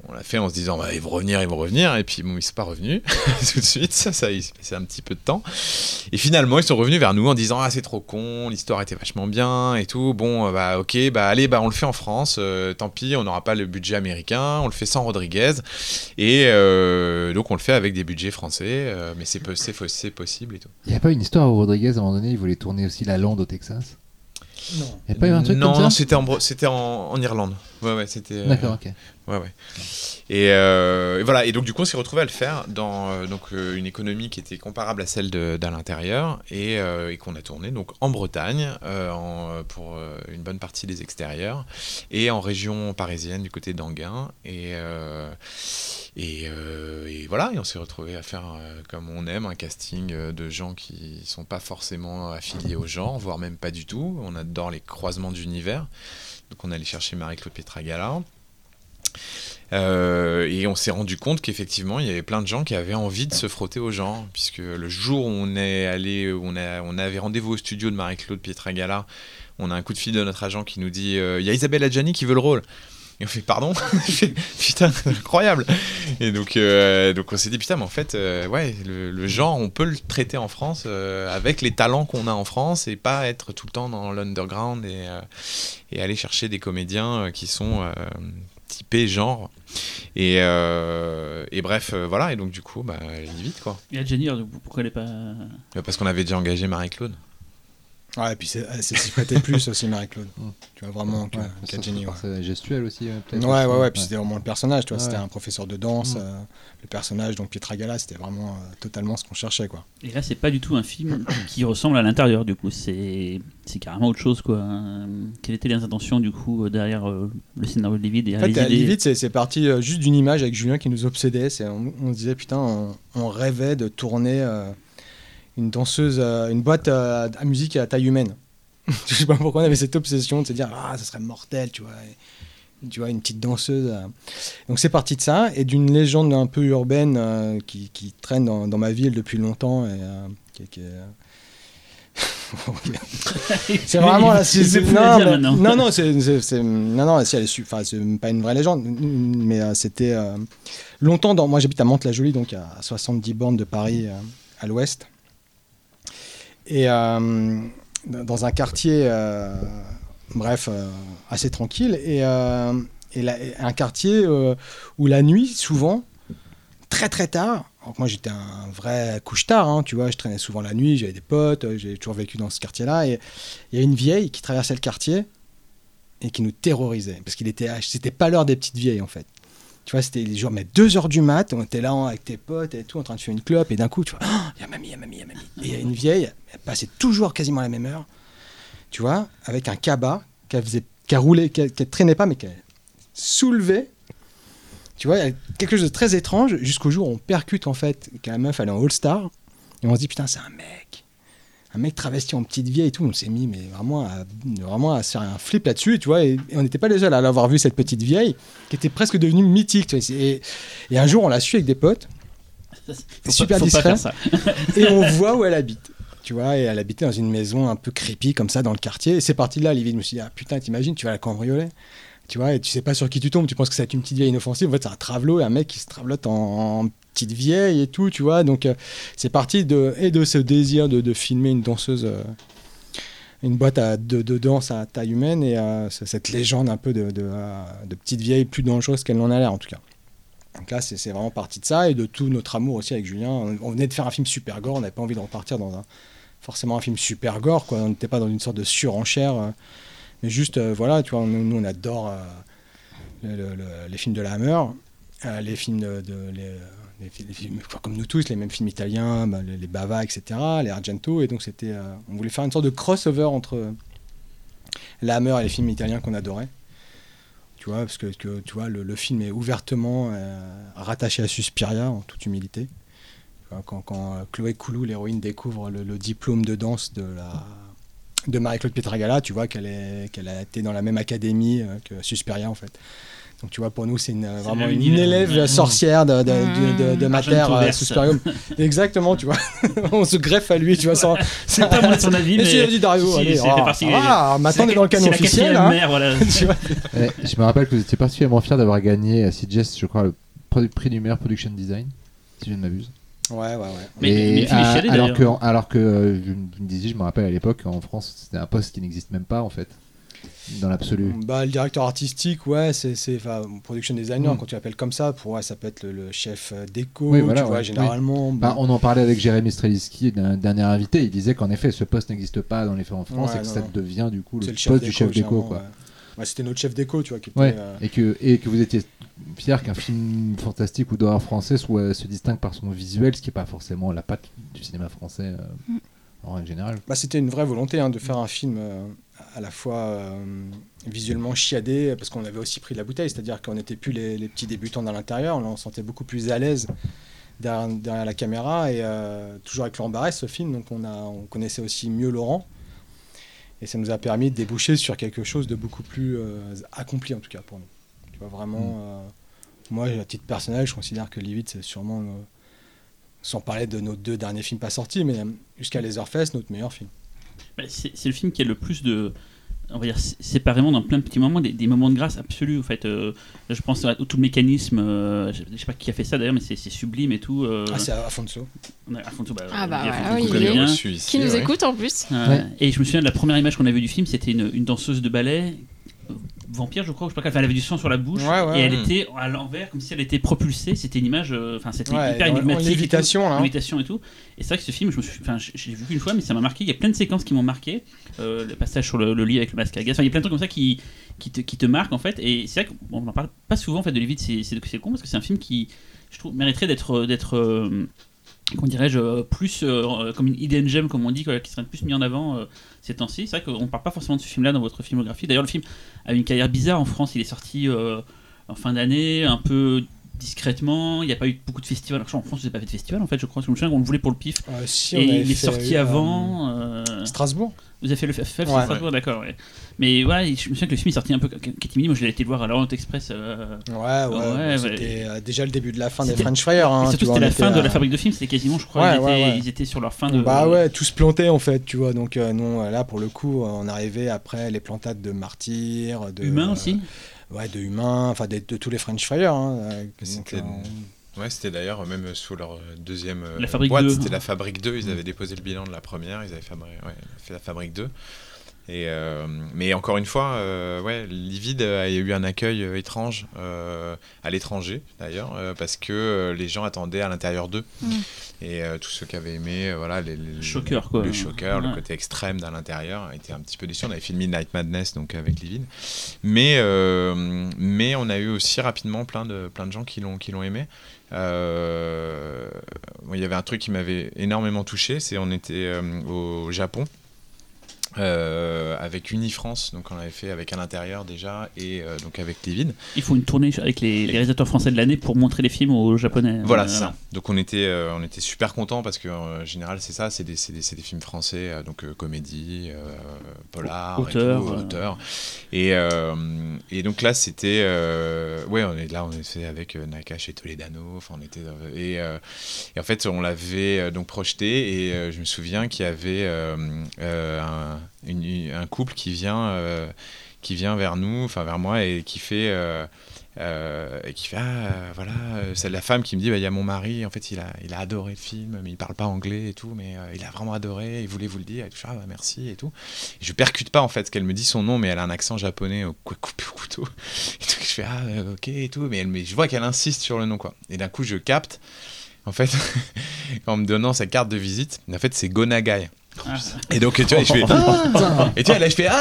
On l'a fait en se disant bah, ils vont revenir, ils vont revenir, et puis bon ils sont pas revenus tout de suite, ça, ça il s'est passé un petit peu de temps. Et finalement ils sont revenus vers nous en disant ah c'est trop con, l'histoire était vachement bien et tout, bon euh, bah ok bah allez bah on le fait en France, euh, tant pis on n'aura pas le budget américain, on le fait sans Rodriguez, et euh, donc on le fait avec des budgets français, euh, mais c'est possible et tout. Il n'y a pas une histoire où Rodriguez, à un moment donné, il voulait tourner aussi La Lande au Texas? Non. Il n'y a pas eu un truc non, comme ça? c'était en, Bre- c'était en, en Irlande. Ouais, ouais, c'était. euh, D'accord, ok. Ouais, ouais. Et, euh, et voilà. Et donc, du coup, on s'est retrouvé à le faire dans euh, donc, euh, une économie qui était comparable à celle d'à l'intérieur et, et qu'on a tourné donc en Bretagne pour une bonne partie des extérieurs et en région parisienne du côté d'Anguin. Et, et, voilà. Et on s'est retrouvé à faire comme on aime un casting de gens qui sont pas forcément affiliés au genre, voire même pas du tout. On adore les croisements d'univers. Donc on allait chercher Marie-Claude Petragala. Euh, et on s'est rendu compte qu'effectivement, il y avait plein de gens qui avaient envie de se frotter au genre, puisque le jour où on est allé, on, a, on avait rendez-vous au studio de Marie-Claude Pietragala, on a un coup de fil de notre agent qui nous dit euh, il y a Isabelle Adjani qui veut le rôle. Et on fait pardon? Putain, incroyable Et donc, euh, donc on s'est dit putain, mais en fait, ouais, le, genre, on peut le traiter en France avec les talents qu'on a en France et pas être tout le temps dans l'underground et, et aller chercher des comédiens qui sont typés genre. Et, euh, et bref, euh, voilà, et donc du coup, bah, allez vite quoi. Et Jenny, pourquoi elle est pas. Euh, Parce qu'on avait déjà engagé Marie-Claude. Ouais, et puis c'est s'est s'y prêter plus aussi, Marie-Claude. Mm. Tu vois vraiment que Ouais, c'est ouais. gestuelle aussi, euh, peut-être. Ouais, ouais, ouais, puis c'était vraiment le personnage, tu vois, c'était ouais. un professeur de danse, Mm. euh, le personnage, donc Pietragala, c'était vraiment euh, totalement ce qu'on cherchait, quoi. Et là, c'est pas du tout un film qui ressemble à l'intérieur, du coup. C'est c'est carrément autre chose, quoi. Euh, Quelles étaient les intentions, du coup, euh, derrière euh, le scénario de Livid et En fait, Livid, c'est c'est parti euh, juste d'une image avec Julien qui nous obsédait. C'est- On, on se disait, putain, on, on rêvait de tourner euh, une danseuse, euh, une boîte euh, à musique à taille humaine. Je sais pas pourquoi on avait cette obsession de se dire, ah, ça serait mortel, tu vois. Et- tu vois, une petite danseuse. euh. Donc c'est parti de ça et d'une légende un peu urbaine euh, qui, qui traîne dans, dans ma ville depuis longtemps et euh, qui, qui est, C'est vraiment là. c'est- C'est non, à mais- non, non, c'est, c'est- non, non, si elle est su- enfin, c'est pas une vraie légende, mais euh, c'était euh, longtemps dans. Moi, j'habite à Mantes-la-Jolie, donc à 70 bornes de Paris, euh, à l'ouest, et euh, dans un quartier, euh, bref, euh, assez tranquille, et, un quartier où la nuit, souvent, très très tard. Moi j'étais un vrai couche-tard, hein, tu vois, je traînais souvent la nuit, j'avais des potes, j'ai toujours vécu dans ce quartier-là, et il y a une vieille qui traversait le quartier et qui nous terrorisait, parce qu'il était, c'était pas l'heure des petites vieilles en fait. Tu vois, c'était les jours, mais 2 heures du mat, on était là avec tes potes et tout, en train de faire une clope, et d'un coup, tu vois, il y a mamie, il y a mamie, il y a mamie. Et il y a une vieille, elle passait toujours quasiment à la même heure, tu vois, avec un cabas qu'elle faisait, qu'elle roulait, qu'elle, traînait pas, mais qu'elle soulevait. Tu vois, quelque chose de très étrange jusqu'au jour où on percute en fait que la meuf elle est en All-Star et on se dit putain c'est un mec, un mec travesti en petite vieille et tout. On s'est mis mais vraiment à, vraiment à se faire un flip là-dessus, tu vois. Et, et on n'était pas les seuls à l'avoir vu cette petite vieille qui était presque devenue mythique. Tu vois, et, et un jour on l'a su avec des potes pas- super discret. et on voit où elle habite. Tu vois, et elle habitait dans une maison un peu creepy comme ça dans le quartier. Et c'est parti de là, Livy. Je me suis dit, ah putain, t'imagines, tu vas la cambrioler. Tu vois, et tu sais pas sur qui tu tombes. Tu penses que c'est une petite vieille inoffensive. En fait, c'est un travelot et un mec qui se travelote en, en petite vieille et tout, tu vois. Donc, euh, c'est parti de, et de ce désir de, filmer une danseuse, euh, une boîte à, de, de danse à taille humaine et euh, cette légende un peu de, euh, de petite vieille plus dangereuse qu'elle n'en a l'air, en tout cas. Donc là, c'est vraiment parti de ça et de tout notre amour aussi avec Julien. On, venait de faire un film super gore, on n'avait pas envie de repartir dans un, forcément un film super gore, quoi. On n'était pas dans une sorte de surenchère, mais juste, voilà, tu vois, nous, on adore le- le- le- les films de la Hammer, les films de- les, comme nous tous, les mêmes films italiens, bah, les, Bava, etc., les Argento, et donc c'était, euh, on voulait faire une sorte de crossover entre la Hammer et les films italiens qu'on adorait. Tu vois, parce que, que, tu vois, le, film est ouvertement euh, rattaché à Suspiria, en toute humilité. Quand, euh, Chloé Koulou, l'héroïne, découvre le, diplôme de danse de de Marie-Claude Pietragala, tu vois qu'elle qu'elle a été dans la même académie euh, que Suspiria en fait. Donc tu vois pour nous c'est une, vraiment une, élève Ouais. sorcière de, de, de, de, de Mater euh. Suspirium. Exactement, tu vois. On se greffe à lui, tu vois. Sans... C'est pas moi son avis, mais. si, vas-y, Dario, si, allez. ah, partie- ah, maintenant on est dans le canon officiel. hein. mère, voilà. Tu vois. Eh, je me rappelle que vous étiez particulièrement fier d'avoir gagné à CGS, je crois, le prix du meilleur production design, si je ne m'abuse. Ouais, ouais, ouais. Mais- mais à- chialé, alors que, alors que euh, je me disais, je me rappelle à l'époque, en France, c'était un poste qui n'existe même pas en fait, dans l'absolu. Bah, le directeur artistique, ouais, c'est c'est- enfin, production designer, Mm. quand tu l'appelles comme ça, pour ouais, ça peut être le, le chef déco, Oui, voilà, tu vois, ouais. généralement. Bah, on en parlait avec Jérémy Streliski, d'un dernier invité. Il disait qu'en effet, ce poste n'existe pas dans les faits en France Ouais, et que non, ça non. devient du coup le, poste du chef déco, Quoi. C'était notre chef déco, tu vois, qui était. Ouais. euh, Et, que, et que vous étiez fier qu'un film fantastique ou d'horreur français soit, se distingue par son visuel, ce qui n'est pas forcément la patte du cinéma français euh, Mm. en règle générale. Bah, c'était une vraie volonté hein, de faire un film euh, à la fois euh, visuellement chiadé, parce qu'on avait aussi pris de la bouteille, c'est-à-dire qu'on n'était plus les, les petits débutants dans l'intérieur, on se sentait beaucoup plus à l'aise derrière, derrière la caméra, et euh, toujours avec Laurent Barès, ce film, donc on, a, on connaissait aussi mieux Laurent, et ça nous a permis de déboucher sur quelque chose de beaucoup plus euh, accompli en tout cas pour nous. Tu vois, vraiment, euh, moi à titre personnel, je considère que Livid c'est sûrement, sans parler de nos deux derniers films pas sortis, mais jusqu'à Laserfest, notre meilleur film. Bah, c'est le film qui a le plus de on va dire sé- séparément dans plein de petits moments des, des moments de grâce absolus en fait euh, je pense à tout le mécanisme euh, je, je sais pas qui a fait ça d'ailleurs mais c'est c'est sublime et tout euh, Ah, c'est Afonso. on a- Alfonso, bah, Ah bah ouais, oui, qu'on il connaît est- bien. reçu ici, Qui nous ouais. écoute en plus Euh, Ouais. Et je me souviens de la première image qu'on a vue du film, c'était une, une danseuse de ballet, vampire je crois, je sais pas quoi, enfin, elle avait du sang sur la bouche, Ouais, ouais, et elle ouais. était à l'envers, comme si elle était propulsée, c'était une image, euh, enfin c'était Ouais, hyper énigmatique. et tout, lévitation, là, hein. lévitation et tout. Et c'est vrai que ce film, je me suis, enfin, j'ai j'ai vu qu'une fois, mais ça m'a marqué, il y a plein de séquences qui m'ont marqué, Euh, le passage sur le, le lit avec le masque à gaz, enfin il y a plein de trucs comme ça qui, qui, te, qui te marquent en fait, et c'est vrai qu'on n'en parle pas souvent en fait de Lévite, c'est c'est c'est con, parce que c'est un film qui, je trouve, mériterait d'être... d'être comment dirais-je, plus euh, comme une hidden gem, comme on dit, quoi, qui serait plus mis en avant euh, ces temps-ci. C'est vrai qu'on ne parle pas forcément de ce film-là dans votre filmographie. D'ailleurs, le film a une carrière bizarre en France. Il est sorti euh, en fin d'année, un peu discrètement. Il n'y a pas eu beaucoup de festivals. Alors, en France, vous n'avez pas fait de festival, en fait, je crois. Je me souviens qu'on le voulait pour le pif. Euh, si, et on il est sorti euh, avant. euh, Strasbourg vous avez fait le FF, Ouais. c'est Strasbourg, d'accord. ouais. Mais voilà, je me souviens que le film est sorti un peu catimini. Moi, je l'ai été le voir à l'Orient Express. euh, Ouais, ouais. Ouais, ouais. C'était déjà le début de la fin des French Fryers. Hein, surtout, c'était on la fin de la fabrique de films. C'était quasiment, je crois, Ouais, ils, ouais, étaient, ouais. ils étaient sur leur fin de. Bah ouais, tout se plantait en fait, tu vois. Donc, euh, non, là, pour le coup, on arrivait après les plantades de Martyrs, de. Humain euh, aussi. Ouais, de Humain, enfin, de, tous les French Fryers. Hein, euh, C'était- euh, Ouais, c'était d'ailleurs même sous leur euh, deuxième euh, La Fabrique boîte, 2. c'était la Fabrique 2. Ils avaient déposé le bilan de la première, ils avaient fabri- ouais, fait la Fabrique 2. Et, euh, mais encore une fois, euh, ouais, Livide a eu un accueil euh, étrange euh, à l'étranger d'ailleurs, euh, parce que les gens attendaient à l'intérieur d'eux. Mm. Et euh, tous ceux qui avaient aimé, euh, voilà, les, les- quoi. le choqueur, le côté extrême d'à l'intérieur, étaient un petit peu déçus. On avait filmé Night Madness donc avec Livide, mais euh, mais on a eu aussi rapidement plein de plein de gens qui l'ont qui l'ont aimé. Euh, il y avait un truc qui m'avait énormément touché, c'est on était euh, au Japon euh, avec Unifrance, donc on avait fait avec à l'intérieur déjà et euh, donc avec Livide. Il faut une tournée avec les, les réalisateurs français de l'année pour montrer les films aux japonais. Voilà, Euh, c'est ça. Donc on était, euh, on était super contents parce que en général c'est ça, c'est des, des, des films français, donc comédie, polar, Auteur, et, tout, auteur. Et, et donc là c'était, ouais, on est là, on était avec Nakash et Toledano, enfin on était et, et en fait on l'avait donc projeté et je me souviens qu'il y avait un, un couple qui vient, euh, qui vient vers nous, enfin vers moi et qui fait. euh, euh, qui fait ah voilà c'est la femme qui me dit bah, il y a mon mari en fait il a il a adoré le film mais il parle pas anglais et tout mais il a vraiment adoré il voulait vous le dire et tout ah merci et tout. Je percute pas en fait qu'elle me dit son nom mais elle a un accent japonais coupé au couteau. Et tout, je fais ah ok et tout mais mais je vois qu'elle insiste sur le nom quoi. Et d'un coup je capte en fait en me donnant sa carte de visite en fait c'est Gonagai Et donc, tu vois, je fais. Ah et tu vois, là, je fais. Ah,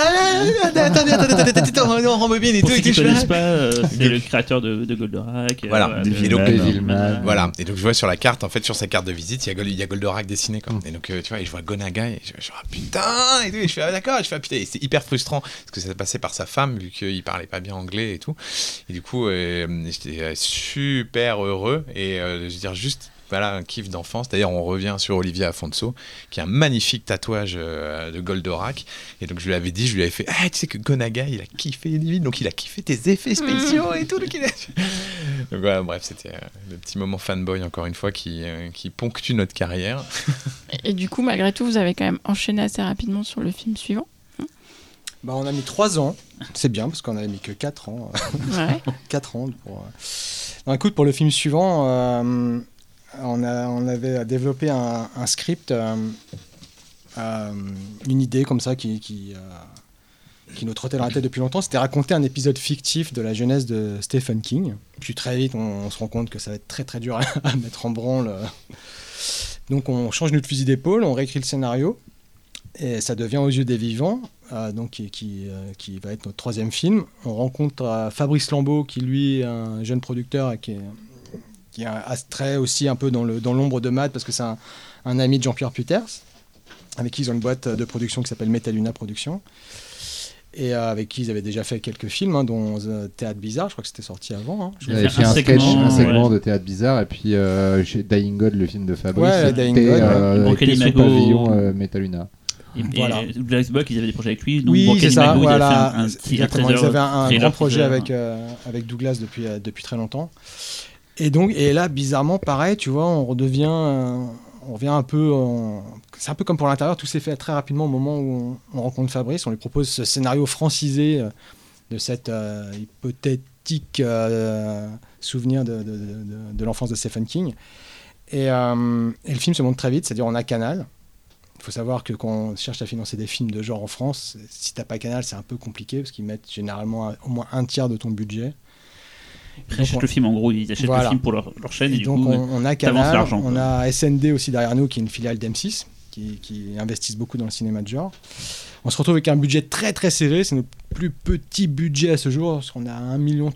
attendez, attendez, attendez, attendez, on rembobine et Pour tout. ceux Et qui je ne fais, connaissent pas, euh, c'est le créateur de, de Goldorak. euh, Voilà. de- Et donc. Voilà, et donc je vois sur la carte, en fait, sur sa carte de visite, il y a, Goldorak dessiné, quoi. Et donc, euh, tu vois, et je vois Gonaga, et je, je fais, ah, putain, et, tout, et je fais, ah, d'accord, je fais, ah, putain, et c'est hyper frustrant, parce que ça passait par sa femme, vu qu'il parlait pas bien anglais et tout. Et du coup, euh, j'étais euh, super heureux, et euh, je veux dire, juste, voilà, un kiff d'enfance. D'ailleurs, on revient sur Olivier Afonso, qui a un magnifique tatouage euh, de Goldorak. Et donc, je lui avais dit, je lui avais fait, ah, tu sais que Gonaga, il a kiffé David, donc il a kiffé tes effets spéciaux et tout. Donc, il a- donc voilà, bref, c'était euh, le petit moment fanboy, encore une fois, qui, euh, qui ponctue notre carrière. Et du coup, malgré tout, vous avez quand même enchaîné assez rapidement sur le film suivant. Bah, on a mis 3 ans. C'est bien parce qu'on avait mis que 4 ans. Ouais. 4 ans pour. euh. Non, écoute, pour le film suivant, euh, on, avait développé un, un script, euh, euh, une idée comme ça euh, qui nous trottait dans la tête depuis longtemps. C'était raconter un épisode fictif de la jeunesse de Stephen King. Puis très vite, on, se rend compte que ça va être très très dur à, mettre en branle. Donc on change notre fusil d'épaule, on réécrit le scénario. Et ça devient Aux yeux des vivants, donc qui, va être notre troisième film. On rencontre Fabrice Lambeau, qui lui est un jeune producteur et qui est, qui est un- astrait aussi un peu dans l'ombre de Mad, parce que c'est un, un ami de Jean-Pierre Puters, avec qui ils ont une boîte de production qui s'appelle Metaluna Productions. Et euh, avec qui ils avaient déjà fait quelques films, hein, dont euh, Théâtre Bizarre, je crois que c'était sorti avant. hein. Il avait fait un, sketch, un segment de théâtre bizarre, et puis euh, chez Dying God, le film de Fabrice, Ouais, Dying était, God, ouais. euh, était sous pavillon euh, Metaluna. Et, Voilà. et Black Box, ils avaient des projets avec lui. Donc oui, c'est ça. Ils avaient Voilà, fait un, un Ils avaient un, un grand projet avec, euh, avec Douglas depuis, euh, depuis très longtemps. Et donc, et là, bizarrement, pareil, tu vois, on redevient, on revient un peu. C'est un peu comme pour l'intérieur, tout s'est fait très rapidement au moment où on, on rencontre Fabrice. On lui propose ce scénario francisé euh, de cette euh, hypothétique euh, souvenir de, l'enfance de Stephen King. Et, et le film se monte très vite, c'est-à-dire on a Canal. Il faut savoir que quand on cherche à financer des films de genre en France, si t'as pas Canal, c'est un peu compliqué parce qu'ils mettent généralement au moins un tiers de ton budget. Ils achètent le film en gros, ils achètent Voilà. le film pour leur, leur chaîne et, Et du donc coup, on, on a Canal, l'argent, on quoi. a SND aussi derrière nous qui est une filiale d'M6 qui, qui investissent beaucoup dans le cinéma de genre. On se retrouve avec un budget très très serré, c'est notre plus petit budget à ce jour, parce qu'on a 1,3 million.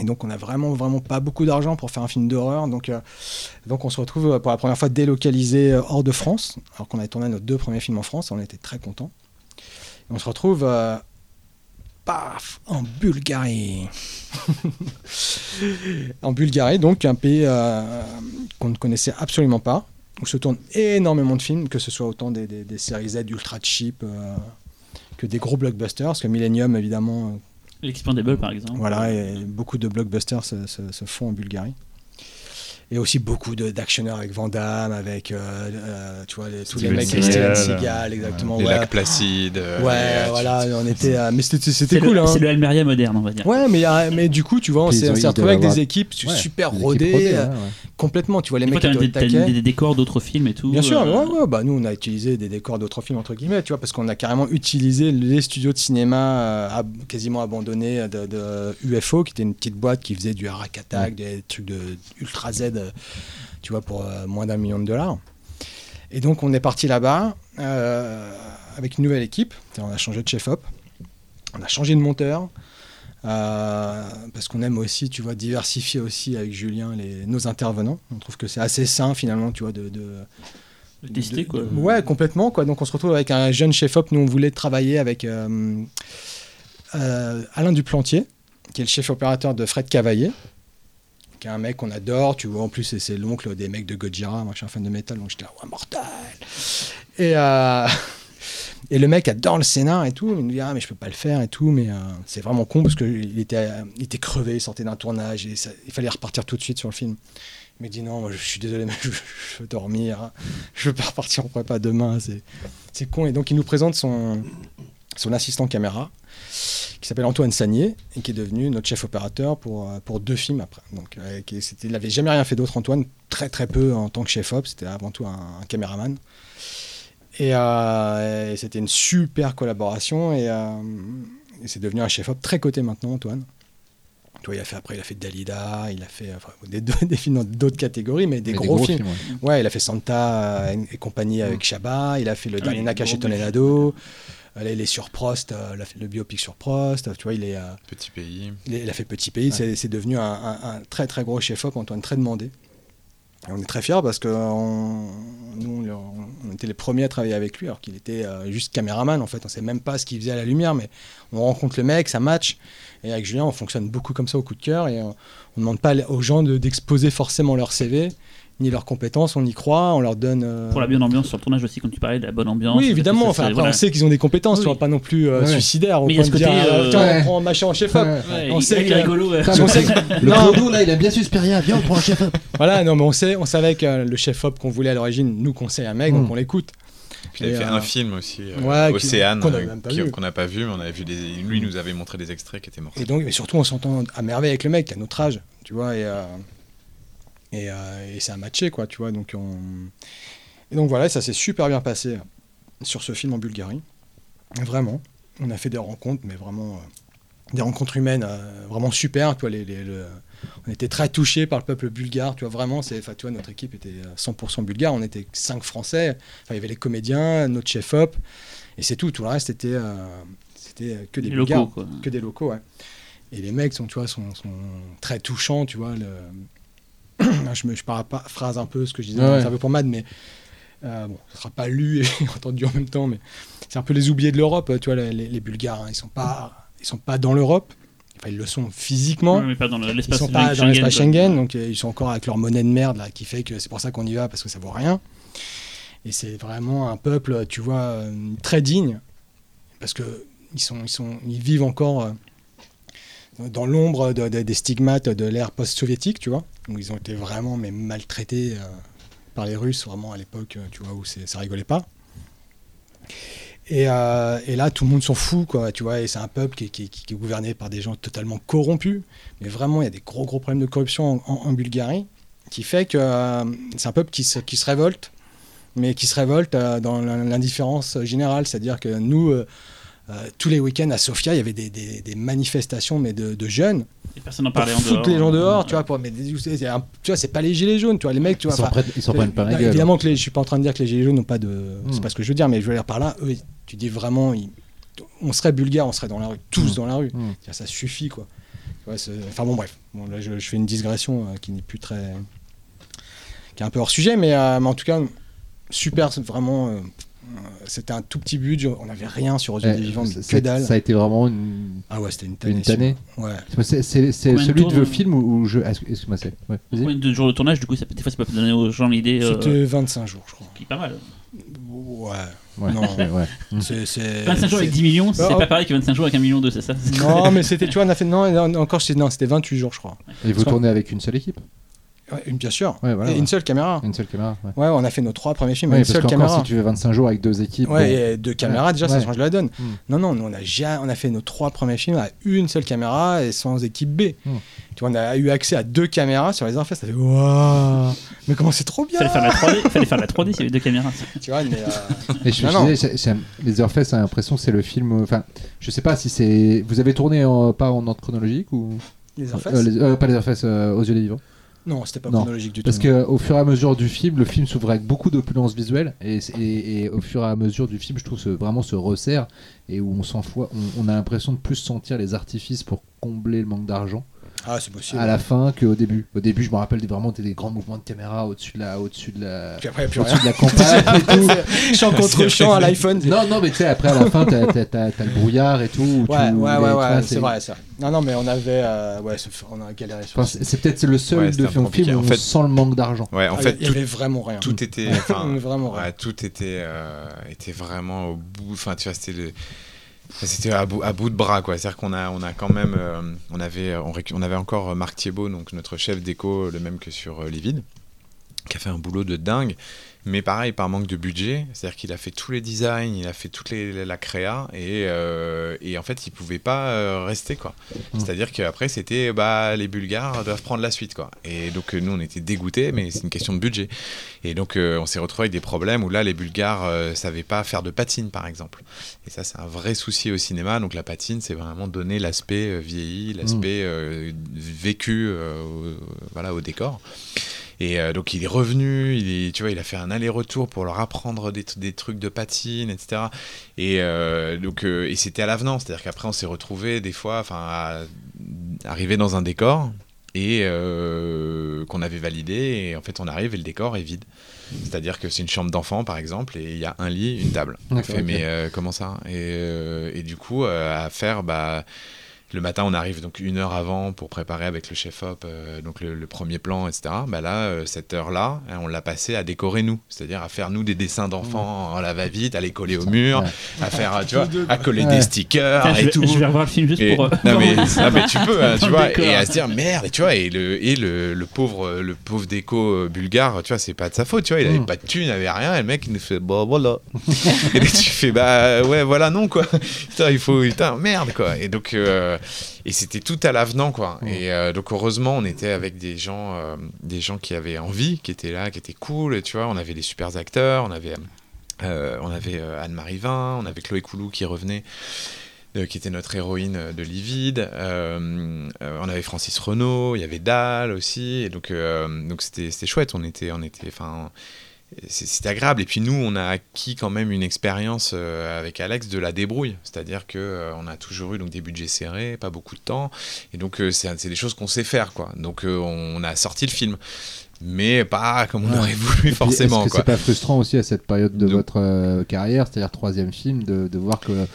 Et donc on a vraiment vraiment pas beaucoup d'argent pour faire un film d'horreur. Donc, euh, donc on se retrouve euh, pour la première fois délocalisé euh, hors de France, alors qu'on avait tourné nos deux premiers films en France, on était très contents. Et on se retrouve euh, paf, en Bulgarie. en Bulgarie, donc un pays euh, qu'on ne connaissait absolument pas, où se tournent énormément de films, que ce soit autant des, des- des séries Z ultra cheap euh, que des gros blockbusters, parce que Millennium, évidemment, euh, L'Expandable par exemple. voilà, et beaucoup de blockbusters se, se- se font en Bulgarie. Et aussi beaucoup de- d'actionneurs avec Van Damme, avec euh, euh, tu vois, les- tous les mecs. Steven Seagal, exactement. Les ouais, lacs placides. euh, Ouais, voilà, on était. euh, mais c'était cool, hein. c'est le Almeria moderne, on va dire. Ouais, mais, il y a- mais du coup, tu vois, on s'est retrouvé avec des équipes Ouais, super des équipes rodées, euh, complètement. Tu vois, les mecs qui des, décors d'autres films et tout. Bien sûr, euh, ouais, ouais, bah nous on a utilisé des décors d'autres films entre guillemets, tu vois, parce qu'on a carrément utilisé les studios de cinéma euh, ab- quasiment abandonnés de, de UFO, qui était une petite boîte qui faisait du Harak Attack, des trucs de Ultra Z, tu vois, pour euh, moins d'un million de dollars. Et donc on est parti là-bas euh, avec une nouvelle équipe. On a changé de chef-op, on a changé de monteur. euh, parce qu'on aime aussi, tu vois, diversifier aussi avec Julien les, nos intervenants. On trouve que c'est assez sain finalement, tu vois, de, de, de tester quoi. de- ouais, complètement. Quoi. Donc on se retrouve avec un jeune chef-op. Nous, on voulait travailler avec euh, euh, Alain Duplantier, qui est le chef opérateur de Fred Cavaillé, qui un mec qu'on adore. Tu vois, en plus, c'est- l'oncle des mecs de Gojira. Moi, je suis un fan de métal, donc j'étais là, ouais, mortel. Et, euh, le mec adore le scénar et tout. Il me dit, ah, mais je peux pas le faire et tout. Mais euh, c'est vraiment con parce qu'il était, il était crevé, il sortait d'un tournage et il fallait repartir tout de suite sur le film. Il m'a dit non, je suis désolé, mais je, veux dormir. Je veux pas repartir en prépa demain. C'est, con. Et donc, il nous présente son assistant caméra, qui s'appelle Antoine Sagnier, et qui est devenu notre chef opérateur pour, euh, pour deux films après. Donc, euh, qui- il n'avait jamais rien fait d'autre, Antoine, très très peu en tant que chef op. C'était avant tout un, un caméraman. Et, euh, et c'était une super collaboration. Et, euh, et c'est devenu un chef op très coté maintenant, Antoine. Tu vois, il a fait après, il a fait Dalida, il a fait enfin, des, des films dans d'autres catégories, mais des Mais gros, films. ouais. Ouais, il a fait Santa et compagnie avec Chabat, il a fait le Ah dernier Nakash et Tornado. Euh, Là, il est sur Prost, euh, il a fait le biopic sur Prost. Tu vois, il, est, euh, Petit pays. il, est- il a fait Petit Pays. C'est- C'est devenu un, un- un très très gros chef-op, Antoine, très demandé. Et on est très fiers parce que on- nous, on, on était les premiers à travailler avec lui, alors qu'il était euh, juste caméraman en fait. On sait même pas ce qu'il faisait à la lumière, mais on rencontre le mec, ça match. Et avec Julien, on fonctionne beaucoup comme ça au coup de cœur et euh, on ne demande pas aux gens de- d'exposer forcément leur CV ni leurs compétences. On y croit, on leur donne. euh, Pour la bonne ambiance sur le tournage aussi, quand tu parlais de la bonne ambiance. oui, évidemment. Enfin, après, voilà. on sait qu'ils ont des compétences, Oui. tu vois, pas non plus euh, Ouais. suicidaires. Au Mais il y a ce de dire, côté, euh, euh, tiens, ouais. on prend machin en chef-op. Ouais. Ouais, On sait que- rigolo. Le là, il aime bien Suspiria. Viens, on prend un chef. Voilà, non, mais on sait, on savait que le chef-op qu'on voulait à l'origine nous conseille un mec, Mm. donc on l'écoute. Puis il Et, a fait euh, un film aussi, euh, Océane, qu'on avait euh, n'a pas vu, mais on avait vu des. Lui nous avait montré des extraits qui étaient morts. Et donc, mais surtout, on s'entend à merveille avec le mec, à notre âge, tu vois, et, euh, et, euh, et c'est un matché, quoi, tu vois. Donc, on... Et donc voilà, ça s'est super bien passé euh, sur ce film en Bulgarie. Vraiment. On a fait des rencontres, mais vraiment euh, des rencontres humaines euh, vraiment super. Tu vois, les, les- le- On était très touchés par le peuple bulgare. Tu vois, vraiment, c'est, tu vois, notre équipe était euh, 100% bulgare. On était cinq Français. Enfin, il y avait les comédiens, notre chef-op, et c'est tout. Tout le reste, c'était, euh, c'était que des Les Bulgares locaux, quoi. que des locaux, ouais. Et les mecs sont, tu vois, sont, sont très touchants, tu vois. Le... je me je paraphrase un peu ce que je disais Ouais, ouais. l'interview pour Mad, mais euh, bon, ce sera pas lu et entendu en même temps, mais c'est un peu les oubliés de l'Europe, tu vois, les, les- les Bulgares, hein, ils sont pas, ils sont pas dans l'Europe. Enfin, ils le sont physiquement. Ouais, mais pas dans le- Ils l'espace sont pas dans Schengen, l'espace. Schengen, donc euh, ils sont encore avec leur monnaie de merde là, qui fait que c'est pour ça qu'on y va parce que ça vaut rien. Et c'est vraiment un peuple, tu vois, euh, très digne parce que ils sont, ils sont, ils vivent encore euh, dans l'ombre de- de- des stigmates de l'ère post-soviétique, tu vois, où ils ont été vraiment mais maltraités euh, par les Russes vraiment à l'époque, euh, tu vois, où ça rigolait pas. Et, euh, et là, tout le monde s'en fout, quoi, tu vois, et c'est un peuple qui, est- gouverné par des gens totalement corrompus. Mais vraiment, il y a des gros, gros problèmes de corruption en, Bulgarie, qui fait que c'est un peuple qui se, qui se révolte, mais qui se révolte dans l'in- l'indifférence générale. C'est-à-dire que nous, tous les week-ends à Sofia, il y avait des, des- des manifestations, mais de, de jeunes, Et personne n'en parlait en dehors. les gens dehors, tu vois, pour, mais tu vois, c'est pas les gilets jaunes, tu vois, les mecs, tu Ils vois. s'en enfin, prennent, ils s'en prennent pas bah, la gueule. Évidemment que les, je suis pas en train de dire que les gilets jaunes n'ont pas de. C'est Mm. pas ce que je veux dire, mais je veux dire par là, eux, tu dis vraiment, ils- on serait bulgare, on serait dans la rue, tous Mm. dans la rue. Mm. C'est-à-dire, Ça suffit, quoi. Enfin bon, bref. Bon, là, je, je fais une digression euh, qui n'est plus très. qui est un peu hors sujet, mais, euh, mais en tout cas, super, vraiment. euh, euh, c'était un tout petit budget, on n'avait rien sur Aux yeux des vivants, mais ça- que ça, dalle. ça a été vraiment une, Ah ouais, c'était une tannée. une tannée. Ouais. C'est, c'est, c'est Combien de celui de euh, films où, je. Est-ce est-ce que moi c'est ouais. Combien de jours de tournage, du coup, ça, peut- des fois, ça peut donner aux gens l'idée. euh, C'était 25 jours, je crois. qui est pas mal. Ouais. Ouais, Non. ouais, ouais. Mm. C'est, c'est- 25 jours avec c'est- 10 millions, c'est Ah, pas pareil que 25 jours avec 1 million 2, c'est ça? Non, mais c'était, tu vois, on a fait. Non, non, encore, c'était- non, c'était 28 jours, je crois. Et vous tournez avec une seule équipe? Une, bien sûr. Ouais, voilà. Et ouais. une seule caméra. Une seule caméra. Ouais, Ouais, on a fait nos trois premiers films Ouais, avec une parce seule caméra. si tu fais 25 jours avec deux équipes. Ouais, et deux caméras, déjà, ça change la donne. Mm. Non, non, nous, on a, ja- on a fait nos trois premiers films à une seule caméra et sans équipe B. Mm. Tu vois, on a eu accès à deux caméras sur les affaires. Ça fait waouh, mais comment c'est trop bien Fallait faire la 3D, fallait faire la 3D s'il y avait deux caméras. Tu vois, mais euh, Et je, Non, disais, les Heurfest, j'ai l'impression que c'est le film. Enfin, je sais pas si c'est. Vous avez tourné en- pas en ordre chronologique ou? Les Heurfest Euh, euh, Pas les Heurfest, euh, aux yeux des vivants. Non, c'était pas Non. chronologique du Parce tout. que au fur et à mesure du film, le film s'ouvre avec beaucoup d'opulence visuelle et, et- et au fur et à mesure du film, je trouve ce, vraiment se resserre et où on s'en on a l'impression de plus sentir les artifices pour combler le manque d'argent Ah, c'est possible. à la fin qu'au début. Au début, je me rappelle vraiment des, des grands mouvements de caméra au-dessus de la, au-dessus de la, après, au-dessus rien. de campagne et tout. Champ contre champ à l'iPhone. Non, non, mais tu sais, après à la fin, t'as, t'as- t'as- t'as le brouillard et tout. tu- Ouais, ouais, ouais, ouais, vois, c'est vrai ça. Non, non, mais on avait, euh, ouais, on a galéré sur Enfin, c'est, c'est peut-être le seul Ouais, de film compliqué. où En on fait- sent le manque d'argent. Ouais, en Ah, fait, il y tout, avait vraiment rien. tout était. vraiment rien. Ouais, tout était, euh, était vraiment au bout. Enfin, tu vois, c'était le- C'était à bout, de bras, quoi. C'est-à-dire qu'on a, on quand même, euh, on avait, encore Marc Thiebaud, notre chef déco, le même que sur euh, Les qui a fait un boulot de dingue. Mais pareil, par manque de budget, c'est-à-dire qu'il a fait tous les designs, il a fait toute les, la créa, et, euh, et en fait, il pouvait pas euh, rester, quoi. Mm. C'est-à-dire qu'après, c'était, bah, les Bulgares doivent prendre la suite, quoi. Et donc, euh, nous, on était dégoûtés, mais c'est une question de budget. Et donc, euh, on s'est retrouvé avec des problèmes où là, les Bulgares savaient pas faire de patine, par exemple. Et ça, c'est un vrai souci au cinéma. Donc, la patine, c'est vraiment donner l'aspect vieilli, l'aspect euh, vécu, voilà, au décor. Et euh, donc il est revenu, il est, tu vois, il a fait un aller-retour pour leur apprendre des, des trucs de patine, etc. Et euh, donc euh, et c'était à l'avenant, c'est-à-dire qu'après on s'est retrouvé des fois, enfin, à arriver dans un décor et qu'on avait validé et en fait on arrive et le décor est vide. C'est-à-dire que c'est une chambre d'enfant par exemple et il y a un lit, une table. On fait mais euh, comment ça? Et, euh, et du coup euh, à faire bah le matin, on arrive donc une heure avant pour préparer avec le chef-op euh, donc le, le premier plan, etc. Bah là, euh, cette heure-là, hein, on l'a passé à décorer nous, c'est-à-dire à faire nous des dessins d'enfants en la va-vite, à les coller au mur, Ouais. à faire, tu vois, à coller Ouais. des stickers Putain, je, et vais, tout. je vais revoir le film juste Et- pour. euh, non, mais, non, tu peux, hein, tu vois, décor. et à se dire merde, et tu vois, et le, et le, le pauvre, le pauvre déco bulgare, tu vois, c'est pas de sa faute, tu vois, il avait Mm. pas de thune, il avait rien, et le mec il nous fait bah voilà. et là, tu fais bah ouais, voilà, non quoi. Putain, il faut, putain, merde quoi. Et donc, et c'était tout à l'avenant quoi. Mm. Et euh, donc, heureusement, on était avec des gens, euh, des gens qui avaient envie, qui étaient là, qui étaient cool, tu vois, on avait des super acteurs, on avait. euh, on avait euh, Anne-Marie Vin, on avait Chloé Coulou qui revenait euh, qui était notre héroïne euh, de Livide. Euh, euh, on avait Francis Renault, il y avait Dahl aussi. Et donc, euh, donc c'était, c'était chouette. On était, on était, enfin, c'est- agréable. Et puis nous, on a acquis quand même une expérience euh, avec Alex de la débrouille. C'est-à-dire que euh, on a toujours eu donc des budgets serrés, pas beaucoup de temps. Et donc euh, c'est, des choses qu'on sait faire, quoi. Donc euh, on a sorti le film. Mais pas comme on Ouais. aurait voulu forcément. Est-ce que c'est pas frustrant aussi à cette période de Donc- votre carrière, c'est-à-dire troisième film, de, de voir que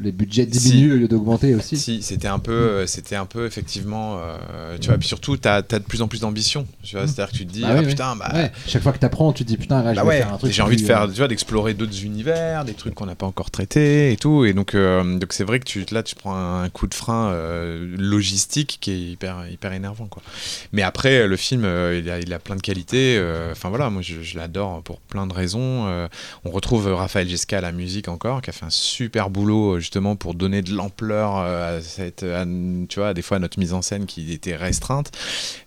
les budgets Si. diminuent au lieu d'augmenter aussi Si, c'était un peu, euh, c'était un peu effectivement, euh, tu vois. Puis surtout, t'as as de plus en plus d'ambition. Tu vois, Mm. c'est-à-dire que tu te dis, Bah ah oui, putain, bah, Ouais, Chaque fois que t'apprends, tu te dis putain, bah ouais, faire un truc. j'ai envie de faire, euh, tu vois, d'explorer d'autres univers, des trucs qu'on n'a pas encore traités et tout. Et donc, euh, donc c'est vrai que tu, là, tu prends un coup de frein euh, logistique qui est hyper, hyper énervant, quoi. Mais après, le film, il, a, il a plein de qualités. Enfin voilà, moi, je, je l'adore pour plein de raisons. On retrouve Raphaël Jesca à la musique encore, qui a fait un super boulot justement pour donner de l'ampleur euh, à cette, tu vois, des fois notre mise en scène qui était restreinte.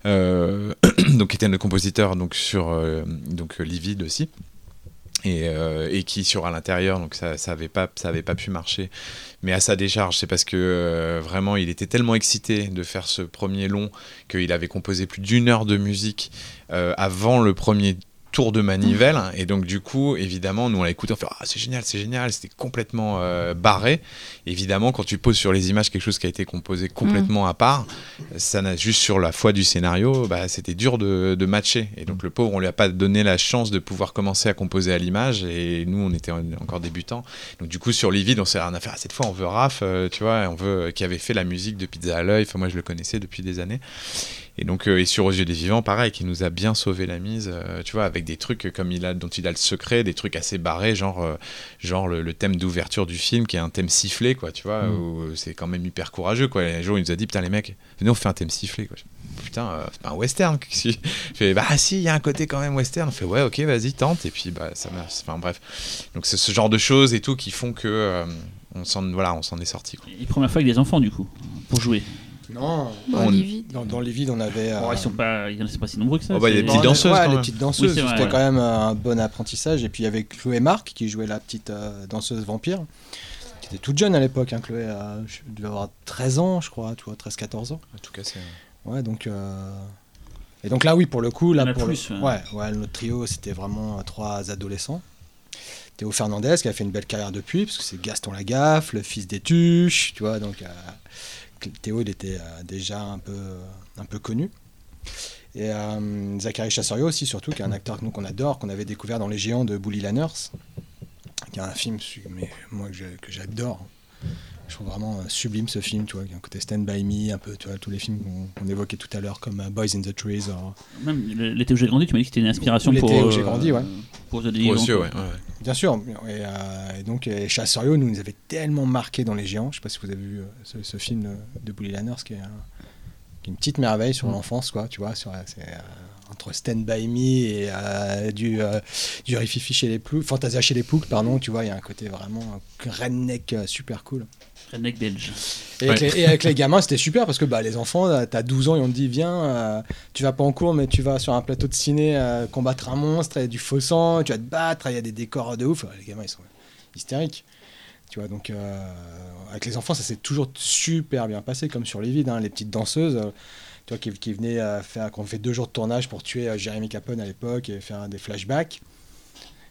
Euh, donc, était le compositeur donc sur euh, donc Livide aussi. Et, et qui sur à l'intérieur donc ça ça avait pas ça avait pas pu marcher mais à sa décharge c'est parce que vraiment il était tellement excité de faire ce premier long qu'il avait composé plus d'une heure de musique avant le premier tour de manivelle. Et donc du coup évidemment nous on l'a écouté on fait ah c'est génial c'est génial. C'était complètement euh, barré. Évidemment quand tu poses sur les images quelque chose qui a été composé complètement à part ça n'a juste sur la foi du scénario bah, c'était dur de, matcher. Et donc le pauvre on lui a pas donné la chance de pouvoir commencer à composer à l'image. Et nous on était en- encore débutants. Donc du coup sur Livid on s'est rien à faire Ah, cette fois on veut Raph euh, tu vois on veut qui avait fait la musique de Pizza à l'œil enfin moi je le connaissais depuis des années et donc euh, et sur aux yeux des vivants pareil qui nous a bien sauvé la mise euh, tu vois avec des trucs comme il a dont il a le secret des trucs assez barrés genre euh, genre le, le thème d'ouverture du film qui est un thème sifflé quoi tu vois Mm. où c'est quand même hyper courageux quoi. Un jour il nous a dit putain les mecs venez on fait un thème sifflé quoi. Putain euh, c'est pas un western je fais bah si il y a un côté quand même western. On fait ouais ok vas-y tente. Et puis bah ça marche. Enfin bref. Donc c'est ce genre de choses et tout qui font que euh, on s'en voilà on s'en est sorti quoi. Et première fois avec des enfants, du coup, pour jouer. Non, On- dans, dans les vides, on avait. Bon, euh, ils sont pas, ils sont pas si nombreux que ça. Oh, bah, il y a des c'est- petites on- danseuses, ouais, quand les petites danseuses, Oui, c'était ouais. quand même un bon apprentissage. Et puis il y avait Chloé Marc qui jouait la petite euh, danseuse vampire, qui était toute jeune à l'époque. Hein, Chloé euh, je devait avoir 13 ans, je crois, tu vois, 13-14 ans. en tout cas c'est Ouais, donc. euh, Et donc là, oui, pour le coup, là, a pour plus, le... ouais. ouais, ouais, notre trio, c'était vraiment euh, trois adolescents. Théo Fernandez, qui a fait une belle carrière depuis, parce que c'est Gaston Lagaffe, le fils des Tuches, tu vois, donc euh, Théo, il était euh, déjà un peu, euh, un peu connu. Et euh, Zachary Chasserio aussi, surtout, qui est un acteur que nous, qu'on adore, qu'on avait découvert dans Les Géants de Bully Lanners, qui est un film su- mais, moi, que je- que j'adore. Je trouve vraiment euh, sublime ce film, tu vois, qui a un côté Stand By Me, un peu, tu vois, tous les films qu'on qu'on évoquait tout à l'heure, comme Boys in the Trees. or- Même l'été où j'ai grandi, tu m'as dit que c'était une inspiration L'été pour. où j'ai grandi, ouais. Pour The ouais, ouais. Bien sûr. Et, euh, et donc, et Chasserio nous, nous avait tellement marqué dans Les Géants. Je sais pas si vous avez vu euh, ce, ce film de, Bully Lanners, qui est, un- qui est une petite merveille sur Mm. l'enfance, quoi, tu vois. Sur, la- c'est, euh, entre Stand By Me et euh, du, euh, du Rififi chez les Ploucs, Fantasia chez les Ploucs, pardon, tu vois, il y a un côté vraiment redneck euh, super cool. Redneck belge. Et, avec, les, et avec les gamins, c'était super parce que bah, les enfants, t'as 12 ans et on te dit Viens, euh, tu vas pas en cours, mais tu vas sur un plateau de ciné euh, combattre un monstre, il y a du faux sang, tu vas te battre, il y a des décors de ouf. Les gamins, ils sont hystériques. Tu vois, donc euh, avec les enfants, ça s'est toujours super bien passé, comme sur les vides, hein, les petites danseuses. euh, tu vois, qui, qui venaient euh, faire, qu'on fait deux jours de tournage pour tuer euh, Jérémy Capone à l'époque et faire des flashbacks.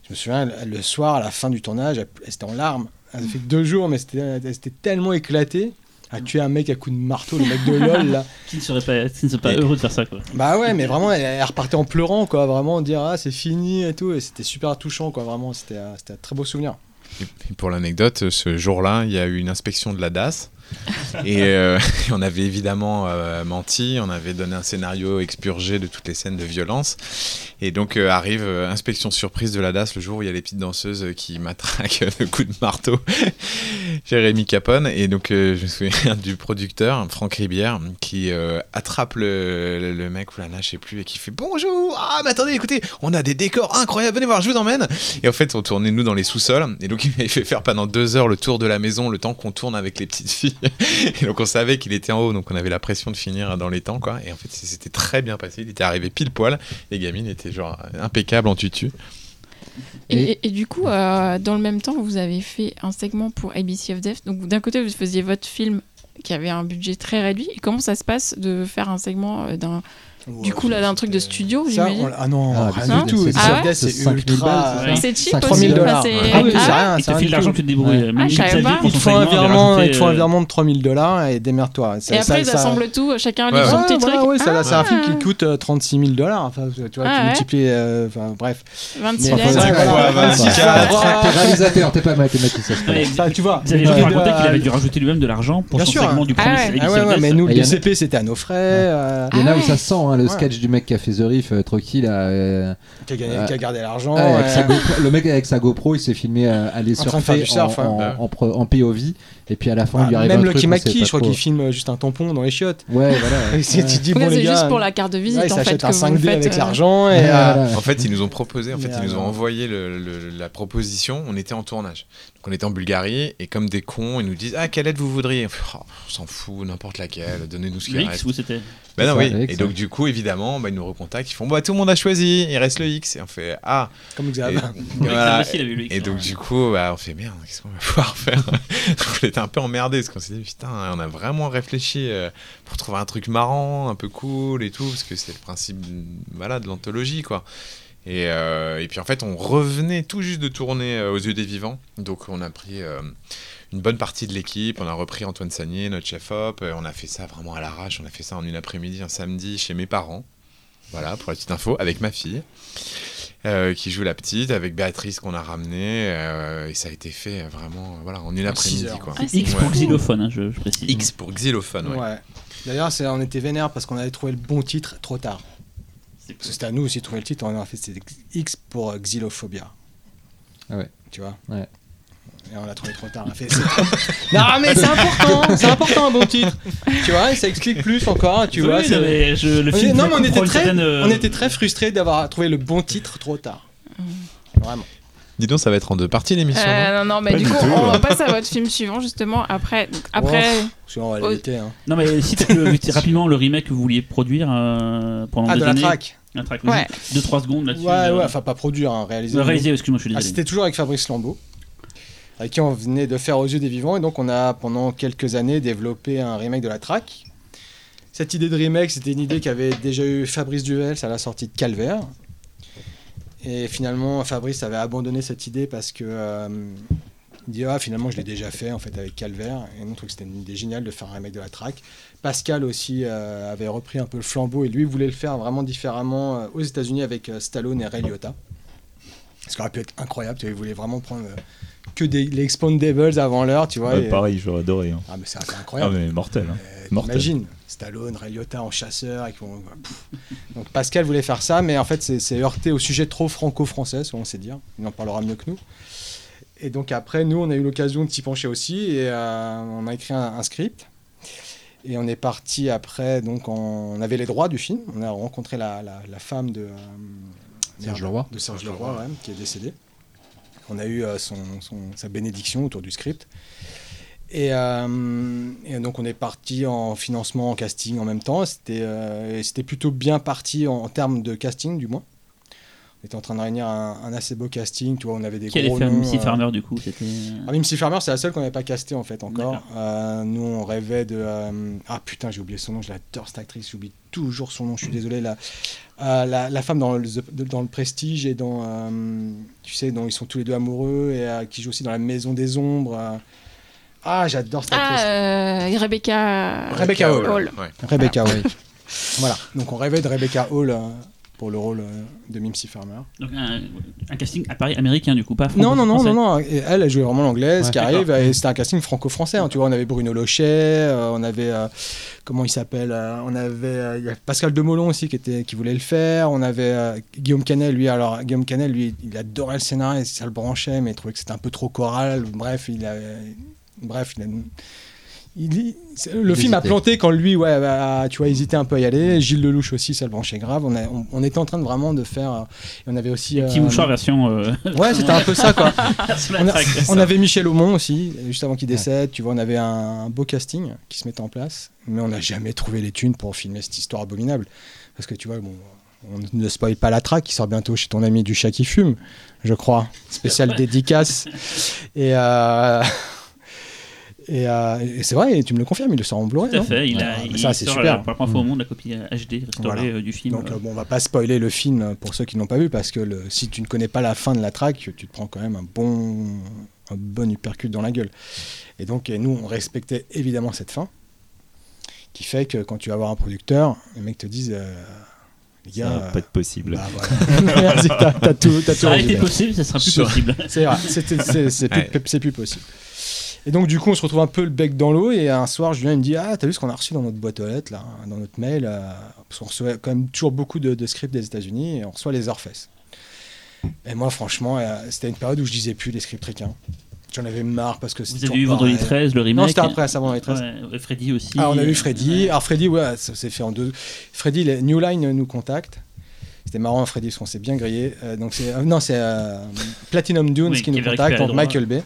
Je me souviens, le- le soir, à la fin du tournage, elle, elle était en larmes. Elle a fait que deux jours, mais c'était, elle s'était tellement éclatée à tuer un mec à coups de marteau, le mec de LOL, là. Qui ne serait pas, qui ne serait pas Et- heureux de faire ça, quoi. Bah ouais, mais vraiment, elle, elle repartait en pleurant, quoi. Vraiment, dire, ah, c'est fini et tout. Et c'était super touchant, quoi. Vraiment, c'était, euh, c'était un très beau souvenir. Et pour l'anecdote, ce jour-là, il y a eu une inspection de la DAS. et euh, on avait évidemment euh, menti, on avait donné un scénario expurgé de toutes les scènes de violence. Et donc euh, arrive inspection surprise de la DAS le jour où il y a les petites danseuses qui matraquent de coups de marteau Jérémy Capone. Et donc je me souviens du producteur, Franck Ribière, qui attrape le, le- mec ou la je sais plus, et qui fait bonjour. Ah, mais attendez, écoutez, on a des décors incroyables, venez voir, je vous emmène. Et en fait, on tournait nous dans les sous-sols. Et donc, il m'avait fait faire pendant deux heures le tour de la maison, le temps qu'on tourne avec les petites filles. Et donc, on savait qu'il était en haut, donc on avait la pression de finir dans les temps, quoi. Et en fait, c'était très bien passé. Il était arrivé pile poil. Les gamines étaient genre impeccables en tutu. Et, Et- du coup, euh, dans le même temps, vous avez fait un segment pour ABC of Death. Donc d'un côté, vous faisiez votre film qui avait un budget très réduit. Et comment ça se passe de faire un segment euh, du coup là d'un truc de studio, Ça, j'imagine on- ah non, Ah, rien du tout. c'est- Sea ah of ouais Death, c'est C'est 5 000 ultra. Ouais. C'est cheap 3 aussi. 000 enfin, dollars. c'est- Ah oui, c'est Ah, rien, Il c'est te rien file du l'argent, tu te débrouilles. Ouais. Ah, je savais pas. pour Il son te faut un virement, rajouté, il te faut un euh, virement de 3000 dollars et démerde-toi. Et après, ça- ils assemblent tout, chacun Ouais, livre son petit truc. ouais, ça- c'est un Ah. film qui coûte euh, 36 000 dollars. Enfin, tu vois, Ah tu ouais. multiplies. euh, Enfin, bref. 26 Mais- lettres. Ouais, fois, voilà, 26 voilà. quatre. T'es réalisateur, t'es pas mathématicien. tu vois. Jean euh, racontait qu'il avait euh, dû rajouter lui-même de l'argent pour son sûr. segment du Ah premier Ah ouais, mais nous, le DCP, c'était à nos frais. euh, Il y en a Ah où ça se sent, hein, le Ouais. sketch du mec qui a fait The Riff, euh, tranquille. euh, qui, a gagné- Ouais. qui a gardé l'argent. ouais, euh, le mec avec sa GoPro, il s'est filmé euh, aller surfer surf, en, ouais. en, en pro- en POV. Et puis à la fin, bah, il lui arrive même un Lucky truc, je crois qu'il filme euh, juste un tampon dans les chiottes. Ouais, voilà. Et si tu dis, Ouais, bon, les c'est gars. juste pour la carte de visite ouais, en fait que un vous 5D faites. avec euh, l'argent. Et, euh, voilà. En fait, ils nous ont proposé, en fait, ils nous ont envoyé le- le- la proposition. On était en tournage. Donc, on était en Bulgarie et comme des cons, ils nous disent Ah, quelle aide vous voudriez? On fait, Oh, On s'en fout, n'importe laquelle, donnez-nous ce qui Le reste. X, où c'était? Bah non, oui. avec Et donc, du coup, évidemment, bah, ils nous recontactent. Ils font Bah, tout le monde a choisi, il reste le X. Et on fait Ah. Comme Et, Xav. voilà. Aussi, il avait eu le X, Et donc, du coup, bah, on fait Merde, qu'est-ce qu'on va pouvoir faire? Un peu emmerdés parce qu'on s'est dit Putain, on a vraiment réfléchi euh, pour trouver un truc marrant, un peu cool et tout, parce que c'est le principe voilà, de l'anthologie, quoi. Et, euh, et puis en fait, on revenait tout juste de tourner euh, aux yeux des vivants. Donc on a pris une bonne partie de l'équipe. On a repris Antoine Sagnier, notre chef-op. on a fait ça vraiment à l'arrache. On a fait ça en une après-midi, un samedi, chez mes parents. Voilà, pour la petite info, avec ma fille. Euh, qui joue la petite, avec Béatrice qu'on a ramenée. euh, et ça a été fait euh, vraiment voilà, en une après-midi. quoi. Ah, X Ouais. pour xylophone, hein, je, je précise. X pour xylophone, ouais. Ouais. D'ailleurs, c'est- on était vénère parce qu'on avait trouvé le bon titre trop tard. C'est Parce que c'était à nous aussi de trouver le titre. On a fait c'était X pour xylophobia. Ah ouais. Tu vois? Ouais. Et on l'a trouvé trop tard. On a fait, non, mais c'est important. C'est important un bon titre. Tu vois, et ça explique plus encore. Tu Oui, vois, je- le On film non, mais on était très, certaine, euh, on était très frustrés d'avoir trouvé le bon titre trop tard. Vraiment. Dis donc, ça va être en deux parties l'émission. non Euh, non, non, mais Pas du du coup, tout, on ouais. passe à votre film suivant, justement. Après, donc, après Sinon, on va Oh. l'éviter. Hein. Non, mais cite le- rapidement le remake que vous vouliez produire euh, pendant Ah, des de la années. track. La track, Ouais. 2-3 secondes là-dessus. Ouais, euh, ouais, enfin pas produire, hein, réaliser. euh, réaliser, excuse-moi, je suis Ah, désolé. C'était toujours avec Fabrice Lambeau, qui on venait de faire Aux yeux des vivants, et donc on a pendant quelques années développé un remake de la track. Cette idée de remake, c'était une idée qu'avait déjà eu Fabrice Duvel à la sortie de Calvaire. Et finalement, Fabrice avait abandonné cette idée parce que euh, il dit ah finalement je l'ai déjà fait en fait avec Calvaire et nous on trouve que c'était une idée géniale de faire un remake de la track. Pascal aussi euh, avait repris un peu le flambeau et lui voulait le faire vraiment différemment euh, aux États-Unis avec Stallone et Ray Liotta. Ce qui aurait pu être incroyable, il voulait vraiment prendre que des, les Expandables avant l'heure, tu vois. Ouais, et- pareil, j'aurais adoré. hein. Ah mais c'est c'est Ah, incroyable. mais mortel. hein. Euh, mortel. T'imagines, Stallone, Ray Liotta en chasseur. Et. Donc Pascal voulait faire ça, mais en fait c'est heurté au sujet trop franco-français, selon sait dire. Il en parlera mieux que nous. Et donc après, nous, on a eu l'occasion de s'y pencher aussi, et euh, on a écrit un, un script. Et on est parti après, donc on avait les droits du film. On a rencontré la, la- la femme de, euh, Serge Leroy. de Serge Leroy, ouais, qui est décédé. On a eu euh, son, sa bénédiction autour du script. Et, euh, et donc on est parti en financement, en casting en même temps. C'était euh, plutôt bien parti en termes de casting, du moins. Était en train de réunir un, un assez beau casting. Tu vois, on avait des Qui allait gros faire noms, Missy euh, Farmer du coup C'était. ah, Mimsy Farmer, c'est la seule qu'on n'avait pas castée en fait encore. Euh, nous, on rêvait de. euh, Ah putain, j'ai oublié son nom, je l'adore cette actrice, j'oublie toujours son nom, je suis désolé. La, euh, la, la femme dans le, dans le Prestige et dans. euh, tu sais, dont ils sont tous les deux amoureux et euh, qui joue aussi dans La Maison des Ombres. euh. Ah, j'adore cette actrice. Ah, euh, Rebecca. Rebecca Hall. Hall. Ouais. Rebecca Hall. voilà, donc on rêvait de Rebecca Hall euh, pour le rôle euh, de Mimsy Farmer. Donc un, un casting à Paris américain du coup, pas Non, non, non, non, non. Et elle, elle jouait vraiment l'anglaise Ouais, qui arrive. Et c'était un casting franco-français. hein, tu vois, on avait Bruno Lochet, euh, on avait. euh, comment il s'appelle euh, On avait. il y a Pascal Demolon aussi qui, était, qui voulait le faire. On avait Guillaume Canet, lui. Alors, Guillaume Canet, lui, il adorait le scénario et ça le branchait, mais il trouvait que c'était un peu trop choral. Bref, il a. Bref, il a. il- le Il film a planté quand lui, ouais, a, tu vois, hésitait un peu à y aller. Gilles Lelouch aussi, ça le branchait grave. On, a- on, on était en train de vraiment de faire. euh, et on avait aussi. Petit euh, mouchoir version. euh, Ouais, c'était un peu ça, quoi. On, a- traque. on avait Michel Aumont aussi, juste avant qu'il décède. Tu vois, on avait un, un beau casting qui se mettait en place, mais on n'a jamais trouvé les thunes pour filmer cette histoire abominable. Parce que tu vois, bon, on ne spoil pas la traque qui sort bientôt chez ton ami du chat qui fume, je crois. Spécial dédicace. Et, euh, et, euh, et c'est vrai, et tu me le confirmes, il le sort en Blu-ray. Tout à non fait, il, a, Ouais, il ça, c'est sort super. la- pour la première fois au monde la copie HD restaurée Voilà. euh, du film. Donc euh, bon, on va pas spoiler le film pour ceux qui l'ont pas vu parce que le- si tu ne connais pas la fin de la track, tu te prends quand même un bon, un bon uppercut dans la gueule. Et donc et nous, on respectait évidemment cette fin, qui fait que quand tu vas voir un producteur, les mecs te disent, euh, les Ça gars, va pas être possible. bah, voilà. Merci, t'as t'as tout, t'as tout ça aurait été possible, ça sera plus possible. C'est vrai, c'est c'est plus, Ouais. c'est plus possible. Et donc, du coup, on se retrouve un peu le bec dans l'eau. Et un soir, Julien il me dit Ah, t'as vu ce qu'on a reçu dans notre boîte aux lettres, là, dans notre mail euh, Parce qu'on reçoit quand même toujours beaucoup de, de scripts des États-Unis et on reçoit les Orfes. Et moi, franchement, euh, c'était une période où je disais plus les scripts ricains. J'en avais marre parce que Vous c'était. avez eu Vendredi pareil. 13, le remake. Non, c'était après, ça, Vendredi 13. Ouais, Freddy aussi. Ah, on a eu Freddy. ouais. Alors, Freddy, ouais, ça s'est fait en deux. Freddy, les- New Line nous contacte. C'était marrant, Freddy, parce qu'on s'est bien grillé. Euh, donc c'est, euh, non, c'est euh, Platinum Dunes Oui, qui qui nous contacte, donc. Michael Bay.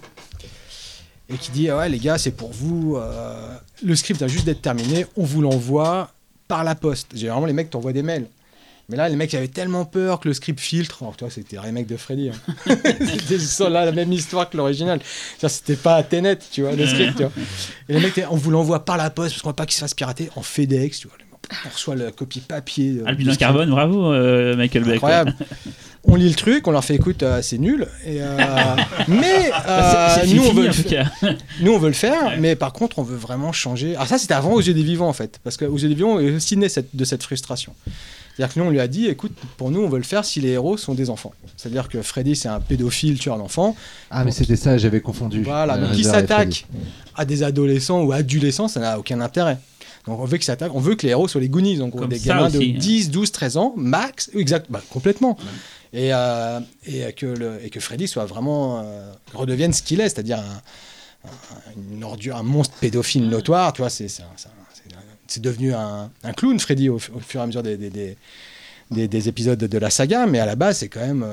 Et qui dit Ah Ouais, les gars, c'est pour vous. euh, le script a juste d'être terminé. On vous l'envoie par la poste. Généralement, les mecs t'envoient des mails. Mais là, les mecs avaient tellement peur que le script filtre. Alors, toi, c'était le remake de Freddy. hein. c'était la même histoire que l'original. C'était pas Tenet, tu vois, le script. tu vois. Et les mecs, on vous l'envoie par la poste parce qu'on veut pas qu'il se fasse pirater en FedEx. Tu vois. On reçoit la copie papier. euh, script. carbone, bravo euh, Michael quoi. Incroyable. On lit le truc, on leur fait écoute, euh, c'est nul. Et, euh, mais euh, C'est- c'est nous, on veut en le tout faire. cas. nous, on veut le faire, mais par contre, on veut vraiment changer. Alors, ça, c'était avant aux yeux des vivants, en fait. Parce qu'aux yeux des vivants, on est aussi né cette- de cette frustration. C'est-à-dire que nous, on lui a dit écoute, pour nous, on veut le faire si les héros sont des enfants. C'est-à-dire que Freddy, c'est un pédophile tueur d'enfants. Ah, mais c'était ça, j'avais confondu. Voilà, Euh, donc qui s'attaque à des adolescents ou adolescents, ça n'a aucun intérêt. Donc on veut qu'ils s'attaquent, on veut que les héros soient les Goonies, donc Comme des gamins aussi, de hein. 10, 12, 13 ans, max, exact, bah, complètement. Et, euh, et, que Freddy soit vraiment euh, redevienne ce qu'il est, c'est-à-dire un, ordure, un monstre pédophile notoire, tu vois, c'est devenu un, clown, Freddy, au, fur et à mesure des, des, des- des- des épisodes de la saga, mais à la base, c'est quand même...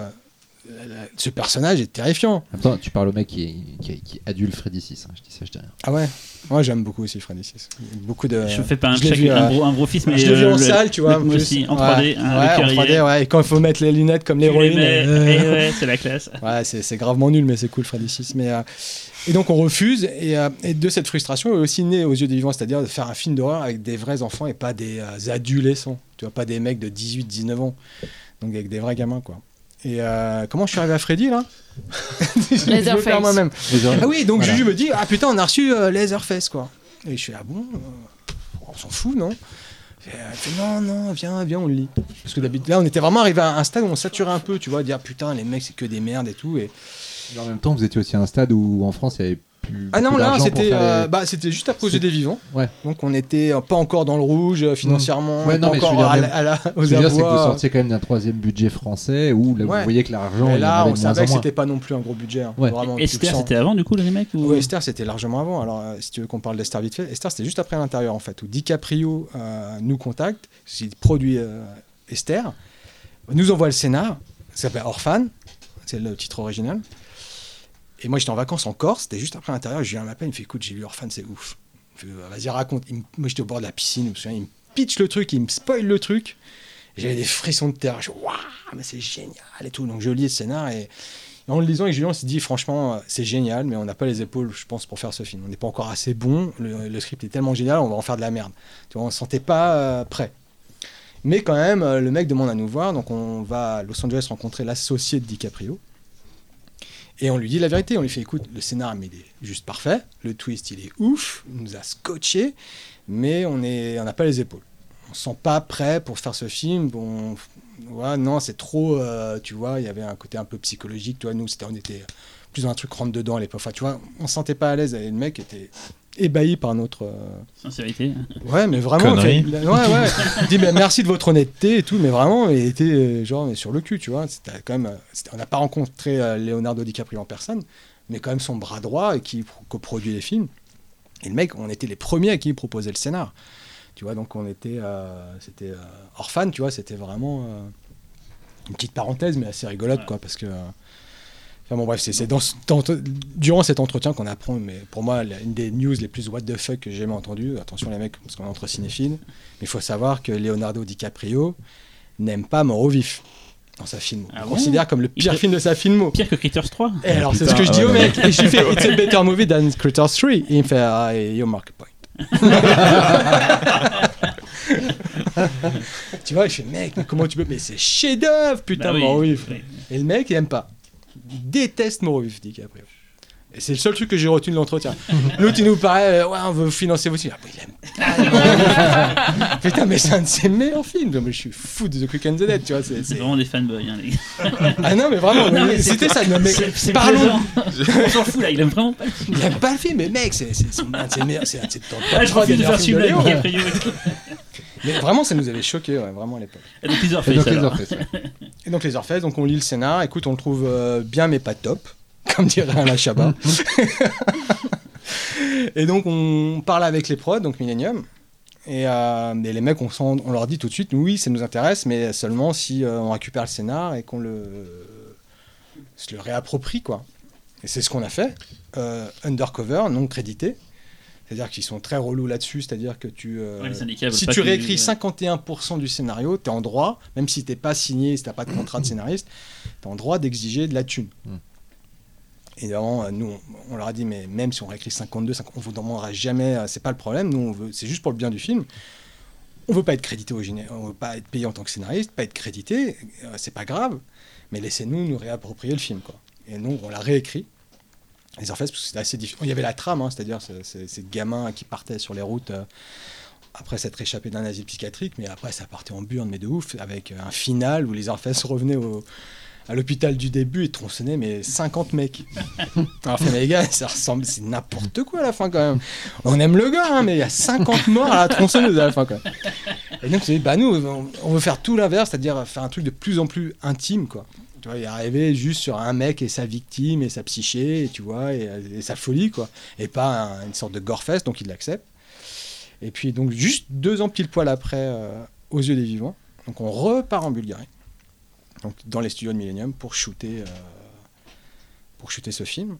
ce personnage est terrifiant. En même temps, tu parles au mec qui, qui, qui adule Freddy 6. hein, Je dis ça, je dis rien. Ah ouais? Moi j'aime beaucoup aussi Freddy 6. Beaucoup de... Je fais pas un, check, vu, un, euh, gros, un gros fils, mais. je l'ai vu euh, en le- salle, tu vois. en Moi aussi, en Ouais. 3D. hein, ouais, en currier. 3D, ouais. Et quand il faut mettre les lunettes comme l'héroïne. euh, ouais, c'est la classe. Ouais, c'est c'est gravement nul, mais c'est cool, Freddy 6. Mais, euh, et donc on refuse, et, euh, et de cette frustration est aussi né aux yeux des vivants, c'est-à-dire de faire un film d'horreur avec des vrais enfants et pas des euh, adolescents. Tu vois, pas des mecs de 18, 19 ans. Donc avec des vrais gamins, quoi. Et euh, comment je suis arrivé à Freddy là? Faire moi-même. Ah oui, donc Voilà. Juju me dit Ah putain, on a reçu euh, Leatherface, quoi. Et je suis Ah bon? Euh, On s'en fout, non? Et Elle fait Non, non, viens, viens, on le lit. Parce que d'habitude, là, on était vraiment arrivé à un stade où on saturait un peu, tu vois, dire Putain, les mecs, c'est que des merdes et tout. Et Mais en même temps, vous étiez aussi à un stade où en France, il y avait plus. Ah non, là, c'était euh, les- bah, c'était juste C'est- yeux des vivants. Ouais. Donc on était euh, pas encore dans le rouge euh, financièrement, Ouais, non, pas mais encore à, même- à la- Ce que je veux dire, c'est que vous sortiez quand même d'un troisième budget français où là, Ouais. vous voyez que l'argent, Mais il y en là, on savait que c'était pas non plus un gros budget. hein. Ouais. Vraiment, tu Esther, c'était avant du coup le remake ou... Oui, Esther, c'était largement avant. Alors, euh, si tu veux qu'on parle d'Esther vite fait, Esther, c'était juste après l'intérieur, en fait, où DiCaprio euh, nous contacte, il produit euh, Esther, nous envoie le scénar, ça s'appelle Orphan, c'est le titre original. Et moi, j'étais en vacances en Corse, c'était juste après l'intérieur, je viens m'appelle, il me fait écoute, j'ai lu Orphan, c'est ouf. Fais, Vas-y, raconte. Moi, j'étais au bord de la piscine, je me souviens, il me pitch le truc, il me spoil le truc. J'avais des frissons de terre. Je waouh, mais c'est génial et tout. Donc, je lis le scénar et. En le lisant avec Julien, on s'est dit franchement, euh, c'est génial, mais on n'a pas les épaules, je pense, pour faire ce film. On n'est pas encore assez bon. Le, script est tellement génial, on va en faire de la merde. Tu vois, on ne se sentait pas euh, prêt. Mais quand même, euh, le mec demande à nous voir, donc on va à Los Angeles rencontrer l'associé de DiCaprio. Et on lui dit la vérité, on lui fait écoute, le scénar il est juste parfait, le twist il est ouf, il nous a scotché, mais on on n'a pas les épaules. On se sent pas prêt pour faire ce film. Bon, non, c'est trop, euh, tu vois, il y avait un côté un peu psychologique, tu vois, nous c'était, on était plus dans un truc rentre dedans à l'époque. Enfin, tu vois, on se sentait pas à l'aise et le mec était ébahi par notre... euh, Sincérité. Ouais, mais vraiment. Fait- ouais, ouais. Il dit mais merci de votre honnêteté et tout, mais vraiment, il était euh, genre mais sur le cul, tu vois. C'était quand même. euh, c'était- On n'a pas rencontré euh, Leonardo DiCaprio en personne, mais quand même son bras droit et qui pro- coproduit les films. Et le mec, on était les premiers à qui il proposait le scénar. Tu vois, donc on était, euh, c'était euh, Orphan, tu vois, c'était vraiment euh, une petite parenthèse, mais assez rigolote, quoi, parce que. Enfin bon bref, c'est c'est dans, ce- dans- durant cet entretien qu'on apprend, mais pour moi, la- une des news les plus what the fuck que j'ai jamais entendues, attention les mecs, parce qu'on est entre cinéphiles, mais il faut savoir que Leonardo DiCaprio n'aime pas mort au vif dans sa filmo. Ah il bon considère comme le pire film de sa filmo. Pire que Critters 3 Et alors c'est putain, ce que je dis ouais, au ouais. mec, et je lui fais It's a better movie than Critters 3. Et il me fait Ah, you mark a point. tu vois, je fais mec, mais comment tu peux Mais c'est chef-d'œuvre, putain, Bah oui, mort au vif. Et le mec, il aime pas. Déteste Morovif, DiCaprio. Et c'est le seul truc que j'ai retenu de l'entretien. L'autre, il nous paraît, euh, ouais, on veut financer vos films. Ah, bah, il aime pas. Putain, mais c'est un de ses meilleurs films. Je suis fou de The Quick and the Dead, tu vois. c'est- vraiment des fanboys, hein, les gars. Ah non, mais vraiment, Non, mais c'était ça. non, mais C'est parlons. On s'en fout là, il aime vraiment pas le film. Il aime pas le film, mais mec, c'est c'est- c'est un de ses meilleurs. C'est un de ses top Ah, je de faire meilleurs films de Mais vraiment, ça nous avait choqué, ouais, vraiment à l'époque. Et donc, les Et Orpheus, donc, les. Orpheus, ouais. Et donc les Orpheus, donc on lit le scénar. Écoute, on le trouve euh, bien, mais pas top, comme dirait Alain Chabat. et donc on parle avec les prods, donc Millennium. Et, euh, et les mecs, on, sent- on leur dit tout de suite, oui, ça nous intéresse, mais seulement si euh, on récupère le scénar et qu'on le, se le réapproprie, quoi. Et c'est ce qu'on a fait. Euh, undercover, non crédité. C'est-à-dire qu'ils sont très relous là-dessus, c'est-à-dire que tu... euh, Ouais, si tu réécris 51% du scénario, tu es en droit, même si t'es pas signé, si t'as pas de contrat de scénariste, tu es en droit d'exiger de la thune. Mm. Évidemment, euh, nous, on, on leur a dit, mais même si on réécrit 52, 50, on vous demandera jamais, euh, c'est pas le problème, nous, on veut, c'est juste pour le bien du film. On veut pas être crédité au géné- on veut pas être payé en tant que scénariste, pas être crédité, euh, c'est pas grave, mais laissez-nous nous réapproprier le film, quoi. Et nous, on l'a réécrit. Les Orpheus, parce que c'était assez difficile. Il y avait la trame, hein, c'est-à-dire ce- ce- ces gamins qui partaient sur les routes euh, après s'être échappés d'un asile psychiatrique, mais après ça partait en burne, mais de ouf, avec un final où les Orpheus revenaient au- à l'hôpital du début et tronçonnaient mais 50 mecs. Mais les gars, ça ressemble, c'est n'importe quoi à la fin quand même. On aime le gars, hein, mais il y a 50 morts à la tronçonneuse à la fin quand même. Et donc, c'est bah nous, on veut faire tout l'inverse, c'est-à-dire faire un truc de plus en plus intime, quoi. Tu vois, y arriver juste sur un mec et sa victime et sa psyché, et, tu vois, et, et sa folie, quoi. Et pas un- une sorte de gore-fest, donc il l'accepte. Et puis, donc, juste deux ans pile poil après, euh, aux yeux des vivants, donc on repart en Bulgarie, donc dans les studios de Millennium, pour shooter, euh, pour shooter ce film,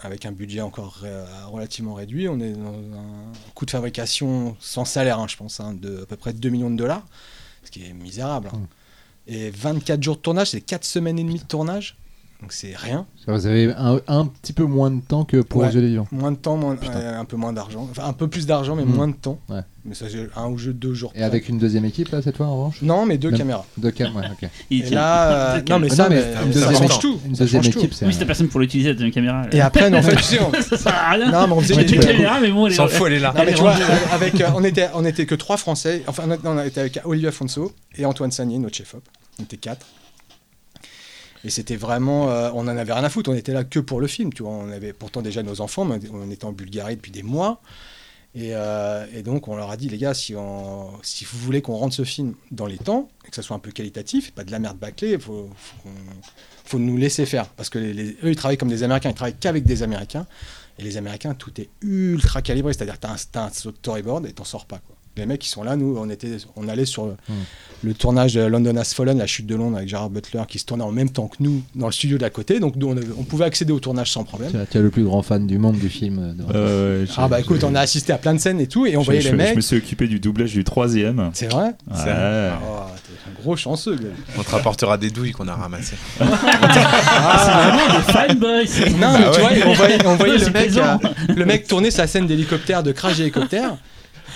avec un budget encore relativement réduit. On est dans un coût de fabrication sans salaire, hein, je pense, hein, de à peu près 2 millions de dollars, ce qui est misérable. hein. Et 24 jours de tournage, c'est 4 semaines et demie de tournage, donc c'est rien. Vous avez un, un petit peu moins de temps que pour Ouais. Aux yeux des vivants. Moins de temps, moins- euh, un peu moins d'argent. Enfin, un peu plus d'argent, mais Mm. moins de temps. Ouais. Mais ça, j'ai un ou deux jours. Et avec une deuxième équipe, là, cette fois, en revanche? Non, mais deux Même- caméras. Deux cam, ouais, ok. Il Et tient. là, euh, C'est non, mais Ah ça, non, mais une ça deuxième change équipe- tout. Une Ça deuxième change équipe, c'est. Oui, t'as personne pour l'utiliser, la deuxième caméra. Et après, non, en fait, tu sais, on, ça sert à rien. non, mais on faisait J'ai des une trucs. caméra, mais bon, elle est- S'en fout, elle est là. Non, mais Elle tu est vois, rangée. avec, euh, on, était, on était que trois Français. Enfin, on, non, on était avec Olivier Afonso et Antoine Sagnier, notre chef-op. On était quatre. Et c'était vraiment, euh, on en avait rien à foutre. On était là que pour le film, tu vois. On avait pourtant déjà nos enfants, mais on était en Bulgarie depuis des mois. Et, euh, donc on leur a dit les gars, si, vous voulez qu'on rentre ce film dans les temps et que ça soit un peu qualitatif, pas de la merde bâclée, il faut, nous laisser faire. Parce que eux, ils travaillent comme des Américains, ils travaillent qu'avec des Américains. Et les Américains, tout est ultra calibré, c'est-à-dire que tu as, un storyboard et t'en sors pas. Quoi. Les mecs qui sont là, nous, on, était, on allait sur le, le tournage de London Has Fallen, la chute de Londres avec Gerard Butler, qui se tournait en même temps que nous dans le studio d'à côté. Donc nous, on, avait- on pouvait accéder au tournage sans problème. Tu es le plus grand fan du monde du film. euh, de- Euh, Ah bah écoute, on a assisté à plein de scènes et tout, et on je, voyait je- les je mecs. me suis occupé du doublage du troisième. C'est vrai Ouais. Oh, t'es un gros chanceux, Glenn. On te rapportera des douilles qu'on a ramassées. Vraiment des fanboys. Non, mais Ah tu ouais. vois, on voyait, on voyait Ouais, le, c'est mec, euh, le mec tourner sa scène d'hélicoptère, de crash d'hélicoptère.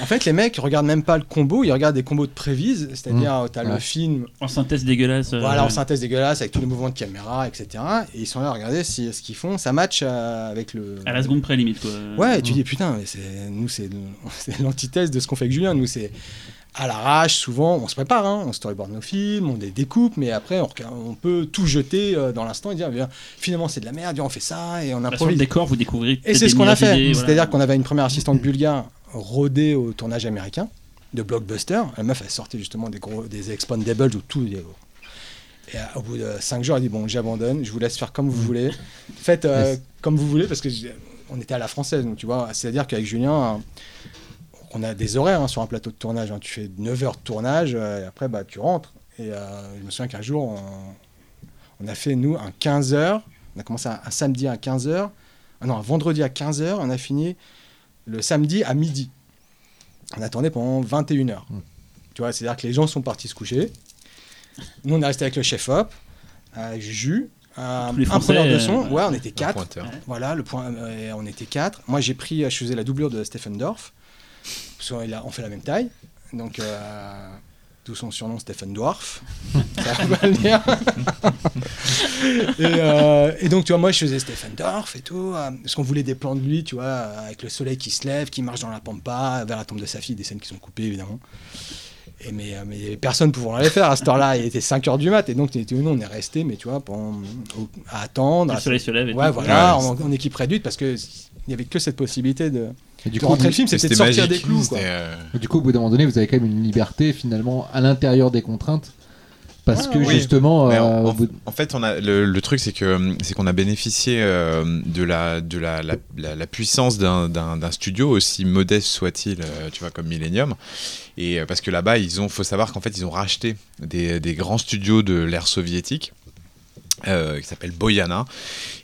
En fait, les mecs regardent même pas le combo, ils regardent des combos de prévise, c'est-à-dire euh, t'as le film En synthèse dégueulasse. euh, Voilà, en synthèse dégueulasse avec tous les mouvements de caméra, etc. Et ils sont là à regarder si ce qu'ils font, ça match euh, avec le. À la seconde près, limite, quoi. Ouais, et tu dis putain, mais c'est nous c'est l'antithèse de ce qu'on fait avec Julien. Nous c'est à l'arrache, souvent on se prépare, hein, on storyboard nos films, on les découpe, mais après on, peut tout jeter euh, dans l'instant et dire viens, finalement c'est de la merde, viens, on fait ça et on Bah, sur le improvise. décor, vous découvrez. Et c'est ce qu'on a fait. voilà. C'est-à-dire qu'on avait une première assistante bulgare rodée au tournage américain de blockbuster. La meuf, elle sortait justement des gros, des Expandables ou tout. Et au bout de 5 jours, elle dit bon, j'abandonne, je vous laisse faire comme vous voulez. Faites euh, Yes. comme vous voulez parce que on était à la française, donc tu vois. C'est-à-dire qu'avec Julien. euh, on a des horaires hein, sur un plateau de tournage. hein. Tu fais 9 heures de tournage euh, et après bah, tu rentres. Et euh, je me souviens qu'un jour, on, on a fait, nous, un 15 heures. On a commencé un, un samedi à 15 heures. Ah non, un vendredi à 15 heures. On a fini le samedi à midi. On a tourné pendant 21 heures. Mm. Tu vois, c'est-à-dire que les gens sont partis se coucher. Nous, on est resté avec le chef-op, avec Juju, les un preneur de euh, son. Ouais, on était quatre. Voilà, le point, euh, on était quatre. Moi, j'ai pris, je faisais la doublure de Stephen Dorff. Parce qu'on a- on fait la même taille. Donc, euh, d'où son surnom Stephen Dwarf. Ça va le dire. et, euh, et donc, tu vois, moi, je faisais Stephen Dorff et tout. euh, parce qu'on voulait des plans de lui, tu vois, avec le soleil qui se lève, qui marche dans la pampa, vers la tombe de sa fille, des scènes qui sont coupées, évidemment. Et mais, euh, mais personne ne pouvant les faire à cette heure-là. Il était 5 heures du mat. Et donc, nous, on est resté, mais tu vois, pendant, au- à attendre. Le à- soleil se lève et Ouais, tout. voilà, Ouais, en, en équipe réduite, parce que il y avait que cette possibilité de, Et du de coup, rentrer vous- le film, c'était de sortir des clous. Quoi. Euh, du coup, au bout d'un moment donné, vous avez quand même une liberté finalement à l'intérieur des contraintes. Parce Ah, que oui. justement, euh, en, fait, on a le, le truc, c'est que c'est qu'on a bénéficié euh, de la de la, la, la- la puissance d'un- studio aussi modeste soit-il, euh, tu vois, comme Millennium. Et euh, parce que là-bas, ils ont, faut savoir qu'en fait, ils ont racheté des, des grands studios de l'ère soviétique. Euh, qui s'appelle Boyana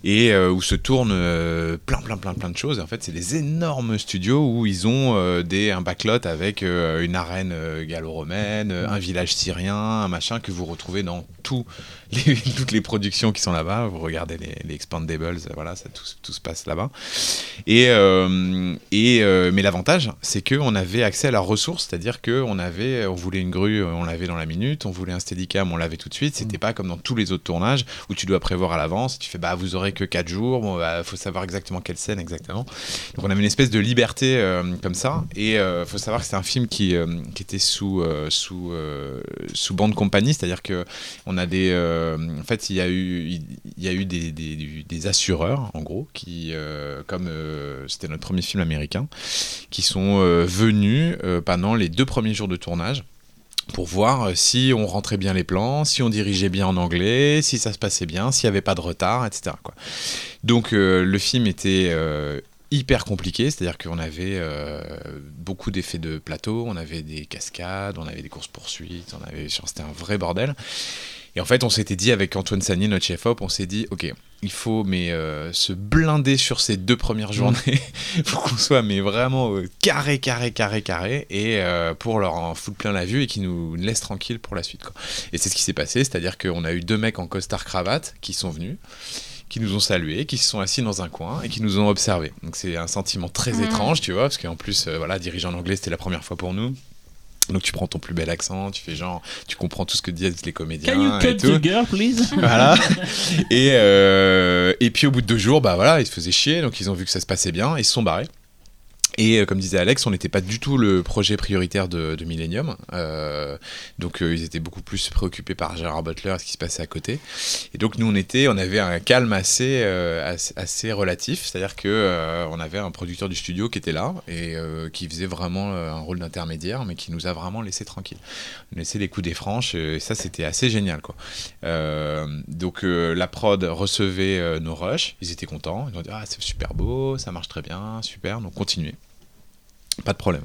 et euh, où se tournent euh, plein plein plein plein de choses. En fait c'est des énormes studios où ils ont des un backlot avec une arène gallo-romaine un village syrien un machin que vous retrouvez dans tous les- toutes les productions qui sont là-bas vous regardez les, les Expandables voilà ça tout, tout se passe là-bas et, euh, et euh, mais l'avantage c'est que on avait accès à leurs ressources c'est-à-dire que on avait on voulait une grue on l'avait dans la minute on voulait un steadicam on l'avait tout de suite c'était pas comme dans tous les autres tournages où tu dois prévoir à l'avance. Tu fais, bah, vous aurez que 4 jours, bon, bah, faut savoir exactement quelle scène exactement. Donc, on avait une espèce de liberté euh, comme ça. Et euh, faut savoir que c'est un film qui, qui était sous, sous, sous bande compagnie, c'est-à-dire que on a des. Euh, en fait, il y a eu, des, assureurs, en gros, qui, euh, comme euh, c'était notre premier film américain, qui sont venus pendant les deux premiers jours de tournage pour voir si on rentrait bien les plans, si on dirigeait bien en anglais, si ça se passait bien, s'il n'y avait pas de retard, etc. Donc le film était hyper compliqué, c'est-à-dire qu'on avait beaucoup d'effets de plateau, on avait des cascades, on avait des courses-poursuites, on avait, c'était un vrai bordel. Et en fait, on s'était dit avec Antoine Sagny, notre chef-op, on s'est dit, ok, il faut mais euh, se blinder sur ces deux premières journées pour qu'on soit mais vraiment euh, carré, carré, carré, carré, et euh, pour leur en foutre plein la vue et qu'ils nous laissent tranquilles pour la suite. Quoi. Et c'est ce qui s'est passé, c'est-à-dire qu'on a eu deux mecs en costard cravate qui sont venus qui nous ont salués, qui se sont assis dans un coin et qui nous ont observés. Donc c'est un sentiment très Mhm. étrange, tu vois, parce qu'en plus, euh, voilà, diriger en anglais, c'était la première fois pour nous. Donc tu prends ton plus bel accent, tu fais genre, tu comprends tout ce que disent les comédiens Can you et cut tout. the girl, please? Voilà. et, euh, et puis au bout de deux jours, bah voilà, ils se faisaient chier, donc ils ont vu que ça se passait bien, ils se sont barrés. Et euh, comme disait Alex, on n'était pas du tout le projet prioritaire de, Millennium. Euh, donc euh, ils étaient beaucoup plus préoccupés par Gérard Butler et ce qui se passait à côté. Et donc nous on était, on avait un calme assez, assez, relatif, c'est-à-dire que on avait un producteur du studio qui était là et qui faisait vraiment un rôle d'intermédiaire, mais qui nous a vraiment laissé tranquille. On laissait les coups des franches et ça c'était assez génial quoi. Donc la prod recevait nos rushs, ils étaient contents, ils ont dit ah c'est super beau, ça marche très bien, super, donc continuez. Pas de problème.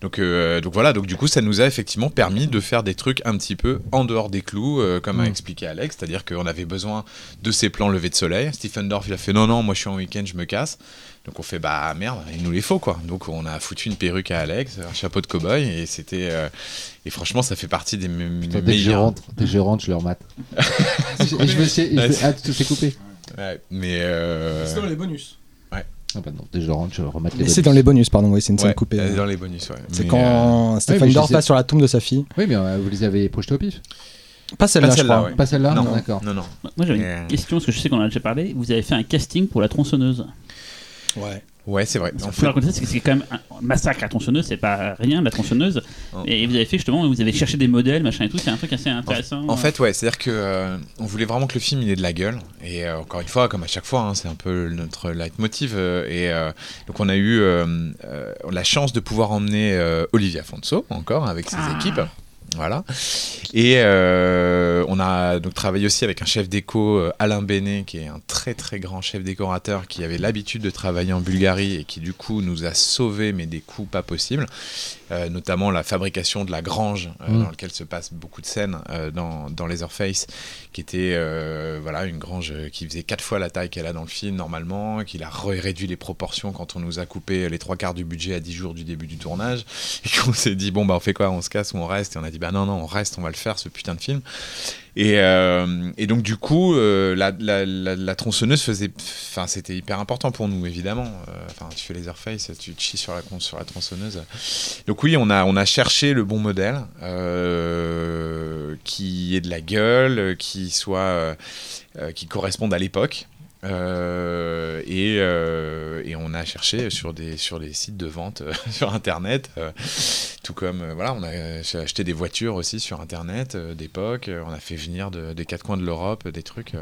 Donc, euh, donc voilà, donc du coup, ça nous a effectivement permis de faire des trucs un petit peu en dehors des clous, euh, comme a Mm. expliqué Alex, c'est-à-dire qu'on avait besoin de ces plans levés de soleil. Stephen Dorff, il a fait non, non, moi je suis en week-end, je me casse. Donc on fait bah merde, il nous les faut quoi. Donc on a foutu une perruque à Alex, un chapeau de cow-boy, et c'était. euh, et franchement, ça fait partie des, Putain, des dès que je meilleurs. rentre, dès que je rentre, je leur mate. et je me suis. c'est- Ah, tout s'est coupé. Ouais, mais. euh, C'est dans les bonus. Ah bah non, je remate les c'est dans les bonus, pardon, oui, c'est une scène ouais, coupée. euh, dans les bonus, ouais. C'est euh, quand je Dorff sais- passe sur la tombe de sa fille. Oui, mais euh, vous les avez projetés au pif Pas celle-là, Pas je celle-là, crois. ouais. Pas celle-là Non. D'accord. Non, non. Moi j'avais Euh. une question, parce que je sais qu'on en a déjà parlé. Vous avez fait un casting pour la tronçonneuse. Ouais. Ouais, c'est vrai. En fait, raconter c'est quand même un massacre la tronçonneuse, c'est pas rien la tronçonneuse. Oh. Et vous avez fait justement, vous avez cherché des modèles, machin et tout, c'est un truc assez intéressant. En fait, ouais, c'est-à-dire que euh, on voulait vraiment que le film il ait de la gueule. Et euh, encore une fois, comme à chaque fois, hein, c'est un peu notre leitmotiv. euh, et euh, donc on a eu euh, euh, la chance de pouvoir emmener euh, Olivier Afonso encore avec ses Ah. équipes. Voilà. Et euh, on a donc travaillé aussi avec un chef déco, euh, Alain Bénet, qui est un très très grand chef décorateur qui avait l'habitude de travailler en Bulgarie et qui du coup nous a sauvé mais des coûts pas possibles. Euh, notamment la fabrication de la grange euh, Mm. dans laquelle se passent beaucoup de scènes dans, dans Leatherface, qui était euh, voilà une grange qui faisait quatre fois la taille qu'elle a dans le film normalement, qu'il a ré- réduit les proportions quand on nous a coupé les trois quarts du budget à 10 jours du début du tournage, et qu'on s'est dit bon bah on fait quoi, on se casse ou on reste, et on a dit bah non non on reste, on va le faire ce putain de film. Et, euh, et donc du coup, euh, la, tronçonneuse faisait, enfin c'était hyper important pour nous évidemment. Euh, Enfin tu fais les airface, tu te chies sur la tronçonneuse. Donc oui, on a on a cherché le bon modèle qui ait de la gueule, qui soit qui corresponde à l'époque. Euh, et, euh, et on a cherché sur des, sur des sites de vente euh, sur internet, tout comme voilà, on a acheté des voitures aussi sur internet d'époque, on a fait venir de- des quatre coins de l'Europe des trucs.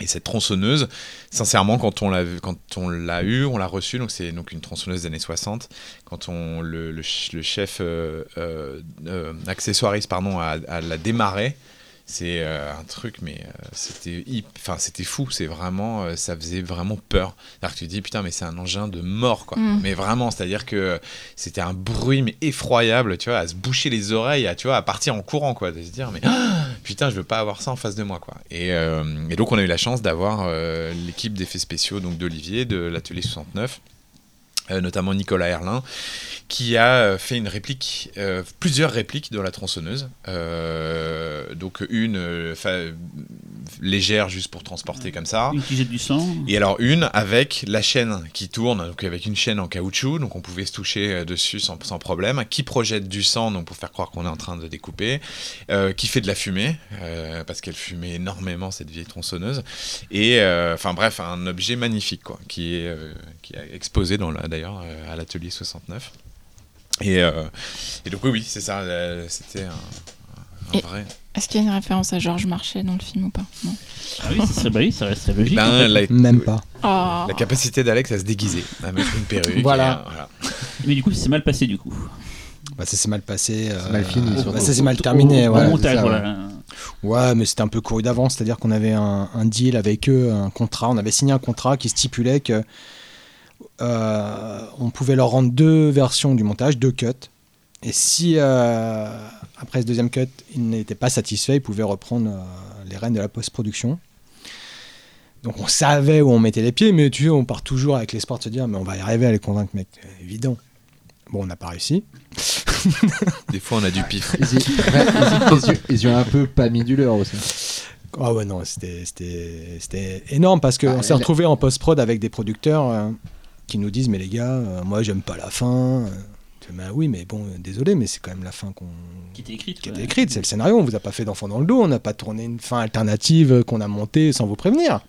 et cette tronçonneuse, sincèrement, quand on l'a quand on l'a eu, on l'a reçue, donc c'est donc une tronçonneuse des années 60. Quand on le, le ch- le chef accessoiriste pardon a la démarré, c'est euh, un truc, mais euh, c'était enfin c'était fou. C'est vraiment, euh, ça faisait vraiment peur. C'est-à-dire que tu te dis putain, mais c'est un engin de mort, quoi. Mm. Mais vraiment, c'est-à-dire que c'était un bruit mais effroyable, tu vois, à se boucher les oreilles, à tu vois, à partir en courant, quoi, de se dire mais ah, putain, je veux pas avoir ça en face de moi, quoi. Et, et donc on a eu la chance d'avoir l'équipe d'effets spéciaux donc d'Olivier de l'atelier 69. Euh, notamment Nicolas Herlin, qui a euh, fait une réplique, euh, plusieurs répliques de la tronçonneuse. Euh, donc une euh, légère juste pour transporter comme ça. Une qui jette du sang. Et alors une avec la chaîne qui tourne, donc avec une chaîne en caoutchouc, donc on pouvait se toucher dessus sans, sans problème, qui projette du sang, donc pour faire croire qu'on est en train de découper, qui fait de la fumée, parce qu'elle fumait énormément cette vieille tronçonneuse, et enfin bref, un objet magnifique quoi, qui est, qui est exposé dans la- d'ailleurs euh, à l'atelier 69. Et, euh, et donc oui, oui, c'est ça, euh, c'était un, vrai... Est-ce qu'il y a une référence à Georges Marchais dans le film ou pas? Non. Ah oui, ça serait, bah oui, ça resterait logique. Ben, en fait. la, Même pas. Oh. la capacité d'Alex à se déguiser, à mettre une perruque. Voilà. et, voilà. Mais du coup, c'est mal passé du coup. Bah, ça s'est mal passé. euh, C'est mal fini, bah, ça s'est mal terminé. Au, ouais. montage, c'est ça, voilà. Ouais, mais c'était un peu couru d'avance, c'est-à-dire qu'on avait un, un deal avec eux, un contrat, on avait signé un contrat qui stipulait que euh, on pouvait leur rendre deux versions du montage, deux cuts, et si euh, après ce deuxième cut, ils n'étaient pas satisfaits, ils pouvaient reprendre euh, les rênes de la post-production. Donc on savait où on mettait les pieds, mais tu sais, on part toujours avec l'espoir de se dire, mais on va y arriver à les convaincre, mec, évident. Bon, on n'a pas réussi. Des fois, on a du pif. Ils, y- ouais, ils y- ils y- ils y ont un peu pas mis du leur aussi. Ah ouais, non, c'était- c'était c'était énorme parce qu'on Ah, s'est retrouvé en post-prod avec des producteurs euh, qui nous disent Mais les gars, euh, moi j'aime pas la fin. Bah oui, mais bon, euh, désolé, mais c'est quand même la fin qu'on Qui était écrite. qui quoi. était écrite, c'est le scénario. On vous a pas fait d'enfant dans le dos, on n'a pas tourné une fin alternative qu'on a montée sans vous prévenir.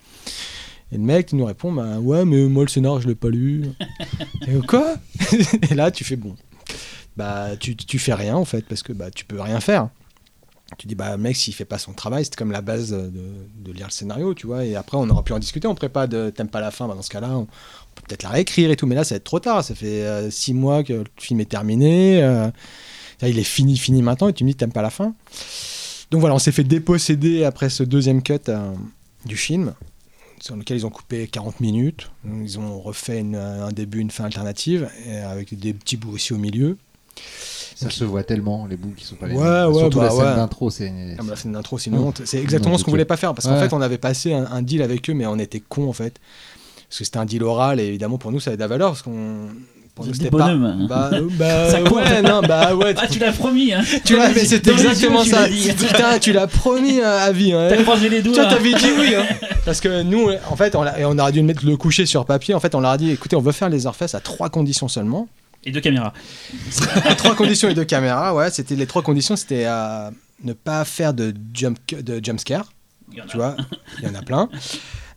Et le mec il nous répond bah ouais mais moi le scénar je l'ai pas lu. et quoi? Et là tu fais bon. Bah tu, tu fais rien en fait parce que bah tu peux rien faire. Tu dis bah mec s'il fait pas son travail c'est comme la base de, lire le scénario tu vois et après on aurait pu en discuter on prépa de t'aimes pas la fin bah, dans ce cas-là on, peut peut-être la réécrire et tout mais là ça va être trop tard ça fait euh, six mois que le film est terminé euh, là, il est fini fini maintenant et tu me dis t'aimes pas la fin donc voilà on s'est fait déposséder après ce deuxième cut euh, du film sur lequel ils ont coupé 40 minutes. Ils ont refait un début, une fin alternative, avec des petits bouts aussi au milieu. Ça se voit tellement, les bouts qui sont pas les Ouais, mêmes. ouais, Surtout bah la scène ouais. d'intro, c'est. Ah, bah, la scène d'intro, c'est une honte. C'est Non, exactement non, ce qu'on voulait pas faire, parce qu'en Ouais. fait, on avait passé un, un deal avec eux, mais on était cons, en fait. Parce que c'était un deal oral, et évidemment, pour nous, ça avait de la valeur, parce qu'on... C'était pas... bonhommes. Bah, bah, Ça compte. ouais, non, bah ouais. Ah, tu l'as promis, hein Tu vois, mais c'était exactement ça. l'as. Putain, tu l'as promis euh, à vie. hein. T'as croisé les Toi, doigts. t'avais dit oui. hein. Parce que nous, en fait, on, l'a- et on aurait dû mettre le coucher sur papier. En fait, on leur a dit écoutez, on veut faire les Orfest à trois conditions seulement. Et deux caméras. Trois conditions et deux caméras, ouais. C'était les trois conditions c'était euh, ne pas faire de jump, de jump scare. Il y en a. Tu vois, il y en a plein.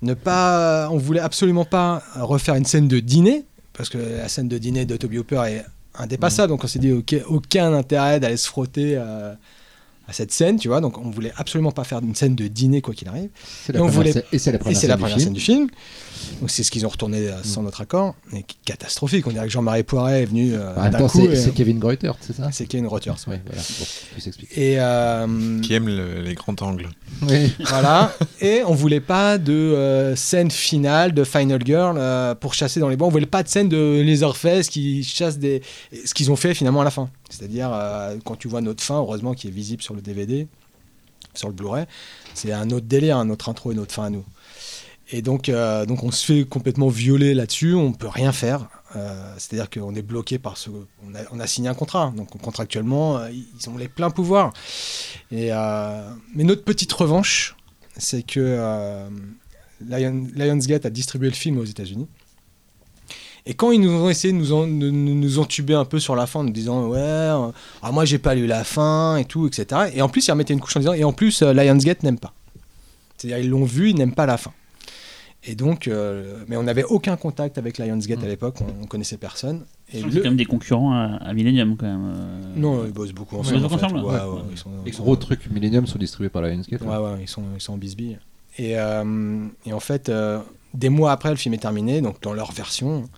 Ne pas, on voulait absolument pas refaire une scène de dîner parce que la scène de dîner de Toby Hooper est indépassable. Donc on s'est dit ok, aucun intérêt d'aller se frotter euh, à cette scène, tu vois. Donc on voulait absolument pas faire une scène de dîner quoi qu'il arrive. C'est Et la on voulait- Et c'est la Et première la scène du première film. scène du film. Donc c'est ce qu'ils ont retourné euh, sans notre accord. Et catastrophique. On dirait que Jean-Marie Poiret est venu euh, même d'un coup. c'est et- c'est Kevin Greuter, c'est ça? C'est Kevin Rogers. ouais. Ouais, voilà. Bon. Et euh, Qui aime le- les grands angles. Oui. voilà. Et on voulait pas de euh, scène finale de Final Girl euh, pour chasser dans les bois. On voulait pas de scène de Leatherface qui chasse des. Ce qu'ils ont fait finalement à la fin. C'est-à-dire euh, quand tu vois notre fin, heureusement qui est visible sur le DVD, sur le Blu-ray, c'est un autre délire, un autre intro et notre fin à nous. Et donc, euh, donc on se fait complètement violer là-dessus, on peut rien faire. Euh, C'est-à-dire qu'on est bloqué par ce. On a, signé un contrat, donc contractuellement, euh, ils ont les pleins pouvoirs. Mais notre petite revanche, c'est que Lion- Lionsgate a distribué le film aux États-Unis. Et quand ils nous ont essayé de nous, en- de nous entuber un peu sur la fin, en nous disant ouais, ah, moi j'ai pas lu la fin et tout, etc. Et en plus ils remettaient une couche en disant et en plus Lionsgate n'aime pas. C'est-à-dire ils l'ont vu, ils n'aiment pas la fin. Et donc, euh, mais on n'avait aucun contact avec Lionsgate à l'époque, on, on connaissait personne. Et C'est le- quand même des concurrents à, à Millennium, quand même. euh. non, ils bossent beaucoup Ils ensemble. bossent en fait. ensemble, Ouais, ouais. ouais, ils sont- ils gros trucs Millennium sont distribués par Lionsgate. Ouais, ouais, ils sont, ils sont en bisbille. Et, euh, et en fait, euh, des mois après, le film est terminé, donc dans leur version,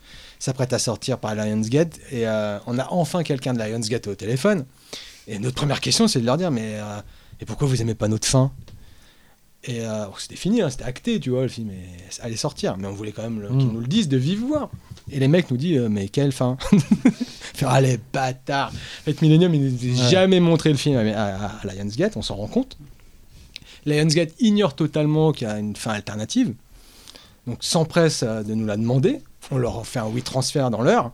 s'apprête à sortir par Lionsgate. Et euh, on a enfin quelqu'un de Lionsgate au téléphone. Et notre première question, c'est de leur dire Mais euh, et pourquoi vous aimez pas notre fin? Et euh, bon, c'était fini, hein, c'était acté, tu vois, le film est- allait sortir. Mais on voulait quand même le- qu'ils nous le disent de vive voix. Et les mecs nous disent euh, Mais quelle fin Faire ah, les bâtards fait, Millennium, ils nous avaient Ouais. jamais montré le film à, Lionsgate, on s'en rend compte. Lionsgate ignore totalement qu'il y a une fin alternative. Donc s'empresse euh, de nous la demander. On leur fait un oui transfert dans l'heure.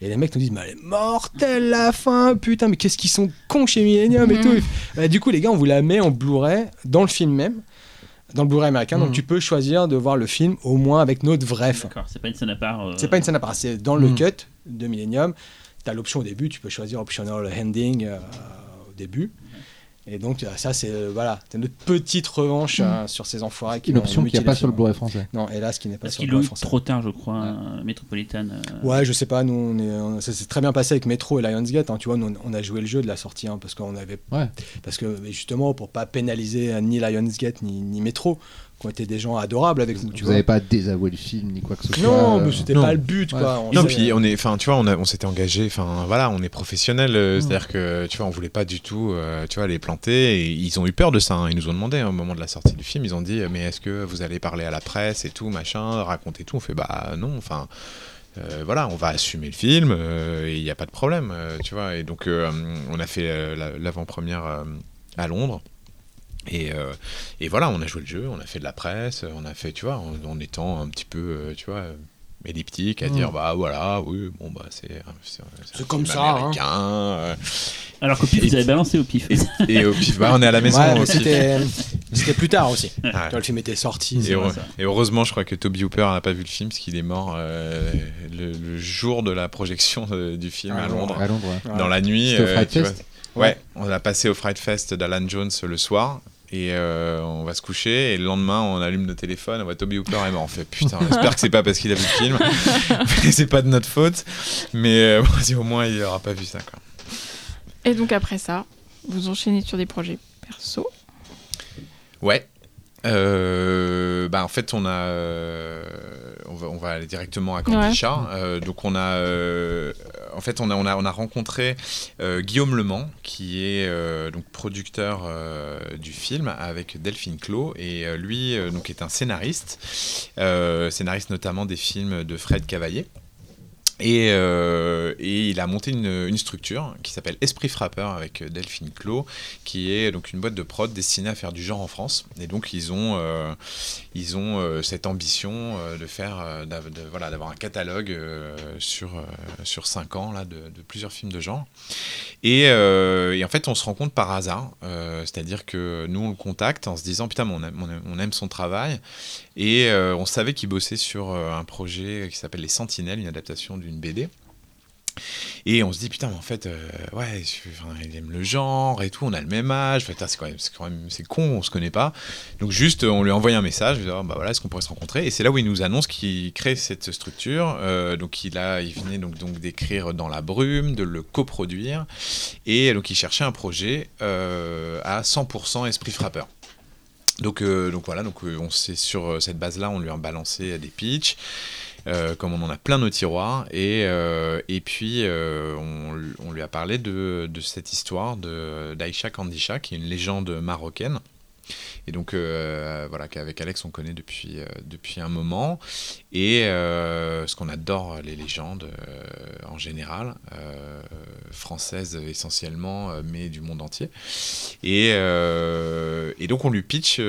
Et les mecs nous disent, mais elle est mortelle la fin, putain, mais qu'est-ce qu'ils sont cons chez Millennium et Mhm. tout. Bah, du coup, les gars, on vous la met en Blu-ray dans le film même, dans le Blu-ray américain. Donc Mhm. tu peux choisir de voir le film au moins avec notre vraie fin. D'accord, c'est pas une scène à part. euh, C'est pas une scène à part, c'est dans le Mhm. cut de Millennium. Tu as l'option au début, tu peux choisir optional ending euh, au début. Et donc, euh, ça, c'est euh, voilà, c'est notre petite revanche euh, sur ces enfoirés qui Une ont option qu'il n'y a mutilé pas sur le. Blu-ray français. Non, hélas, qui n'est pas Parce sur le Blu-ray français. trop tard, je crois, euh, Metropolitan. euh. Ouais, je sais pas, nous, on est, on- ça s'est très bien passé avec Metro et Lionsgate. hein, tu vois, nous, on a joué le jeu de la sortie, hein, parce qu'on avait, Ouais. parce que justement, pour pas pénaliser euh, ni Lionsgate ni, ni Metro, qui ont été des gens adorables avec nous. Tu Vous n'avez pas désavoué le film ni quoi que ce soit. Non, euh, mais c'était non. pas le but, Ouais. quoi. On Non, puis on est, enfin, tu vois, on, a- on s'était engagé, enfin, voilà, on est professionnel, euh, Mm. c'est-à-dire que, tu vois, on voulait pas du tout, euh, tu vois, les planter. Et ils ont eu peur de ça. hein. Ils nous ont demandé hein, au moment de la sortie du film, ils ont dit, mais est-ce que vous allez parler à la presse et tout, machin, raconter tout On fait, bah non, enfin. euh, voilà, on va assumer le film euh, et il n'y a pas de problème, euh, tu vois. Et donc, euh, on a fait euh, la- l'avant-première euh, à Londres. Et, euh, et voilà, on a joué le jeu, on a fait de la presse, on a fait, tu vois, en, en étant un petit peu, euh, tu vois, euh, elliptique, à Mm. dire, bah voilà, oui, bon, bah c'est. C'est C'est comme film ça, hein. euh, Alors qu'au pif, vous avez balancé au pif. et, et au pif, bah, on est à la maison Ouais, c'était plus tard aussi. Ouais. Quand le film était sorti. Et, heureux- et heureusement, je crois que Toby Hooper n'a pas vu le film parce qu'il est mort euh, le, le jour de la projection euh, du film Ah, à. Londres. À Londres, ouais. Ouais. Dans la nuit, au euh, tu vois. Ouais, on l'a passé au Fright Fest d'Alan Jones le soir. Et euh, on va se coucher et le lendemain on allume nos téléphones, on voit Toby Hooper et mort. On fait putain, on espère que c'est pas parce qu'il a vu le film, c'est pas de notre faute, mais euh, bon, au moins il aura pas vu ça quoi. Et donc après ça, vous enchaînez sur des projets perso? Ouais. Euh, bah en fait on a euh, on, va, on va aller directement à Cambisha euh, donc on a euh, en fait on a on a on a rencontré euh, Guillaume Lemans qui est euh, donc producteur euh, du film avec Delphine Clos et euh, lui euh, donc est un scénariste euh, scénariste notamment des films de Fred Cavaillé et, euh, et il a monté une, structure qui s'appelle Esprit Frappeur avec Delphine Clos, qui est donc une boîte de prod destinée à faire du genre en France. Et donc ils ont, euh, ils ont euh, cette ambition euh, de faire, euh, voilà, d'avoir un catalogue euh, sur euh, sur cinq ans là de, plusieurs films de genre. Et, euh, en fait on se rend compte par hasard, euh, c'est-à-dire que nous on le contacte en se disant putain mais on aime, on aime- on aime son travail et euh, on savait qu'il bossait sur euh, un projet qui s'appelle Les Sentinelles, une adaptation d'une BD. Et on se dit, putain, mais en fait, euh, ouais, il aime le genre et tout, on a le même âge, Enfin, c'est quand même, c'est quand même, c'est con, on se connaît pas. Donc juste, on lui a envoyé un message, lui disant, bah voilà, est-ce qu'on pourrait se rencontrer? Et c'est là où il nous annonce qu'il crée cette structure. Euh, donc il a, il venait donc, donc d'écrire dans la brume, de le coproduire, et donc il cherchait un projet euh, à 100% esprit frappeur. Donc, donc voilà, donc on s'est sur cette base-là, on lui a balancé des pitchs, euh, comme on en a plein nos tiroirs, et, euh, puis euh, on, lui a parlé de, de cette histoire d'Aïcha Kandisha, qui est une légende marocaine. Et donc euh, voilà, qu'avec Alex on connaît depuis, euh, depuis un moment. Et euh, ce qu'on adore les légendes euh, en général, françaises essentiellement, mais du monde entier. Et, et donc on lui pitch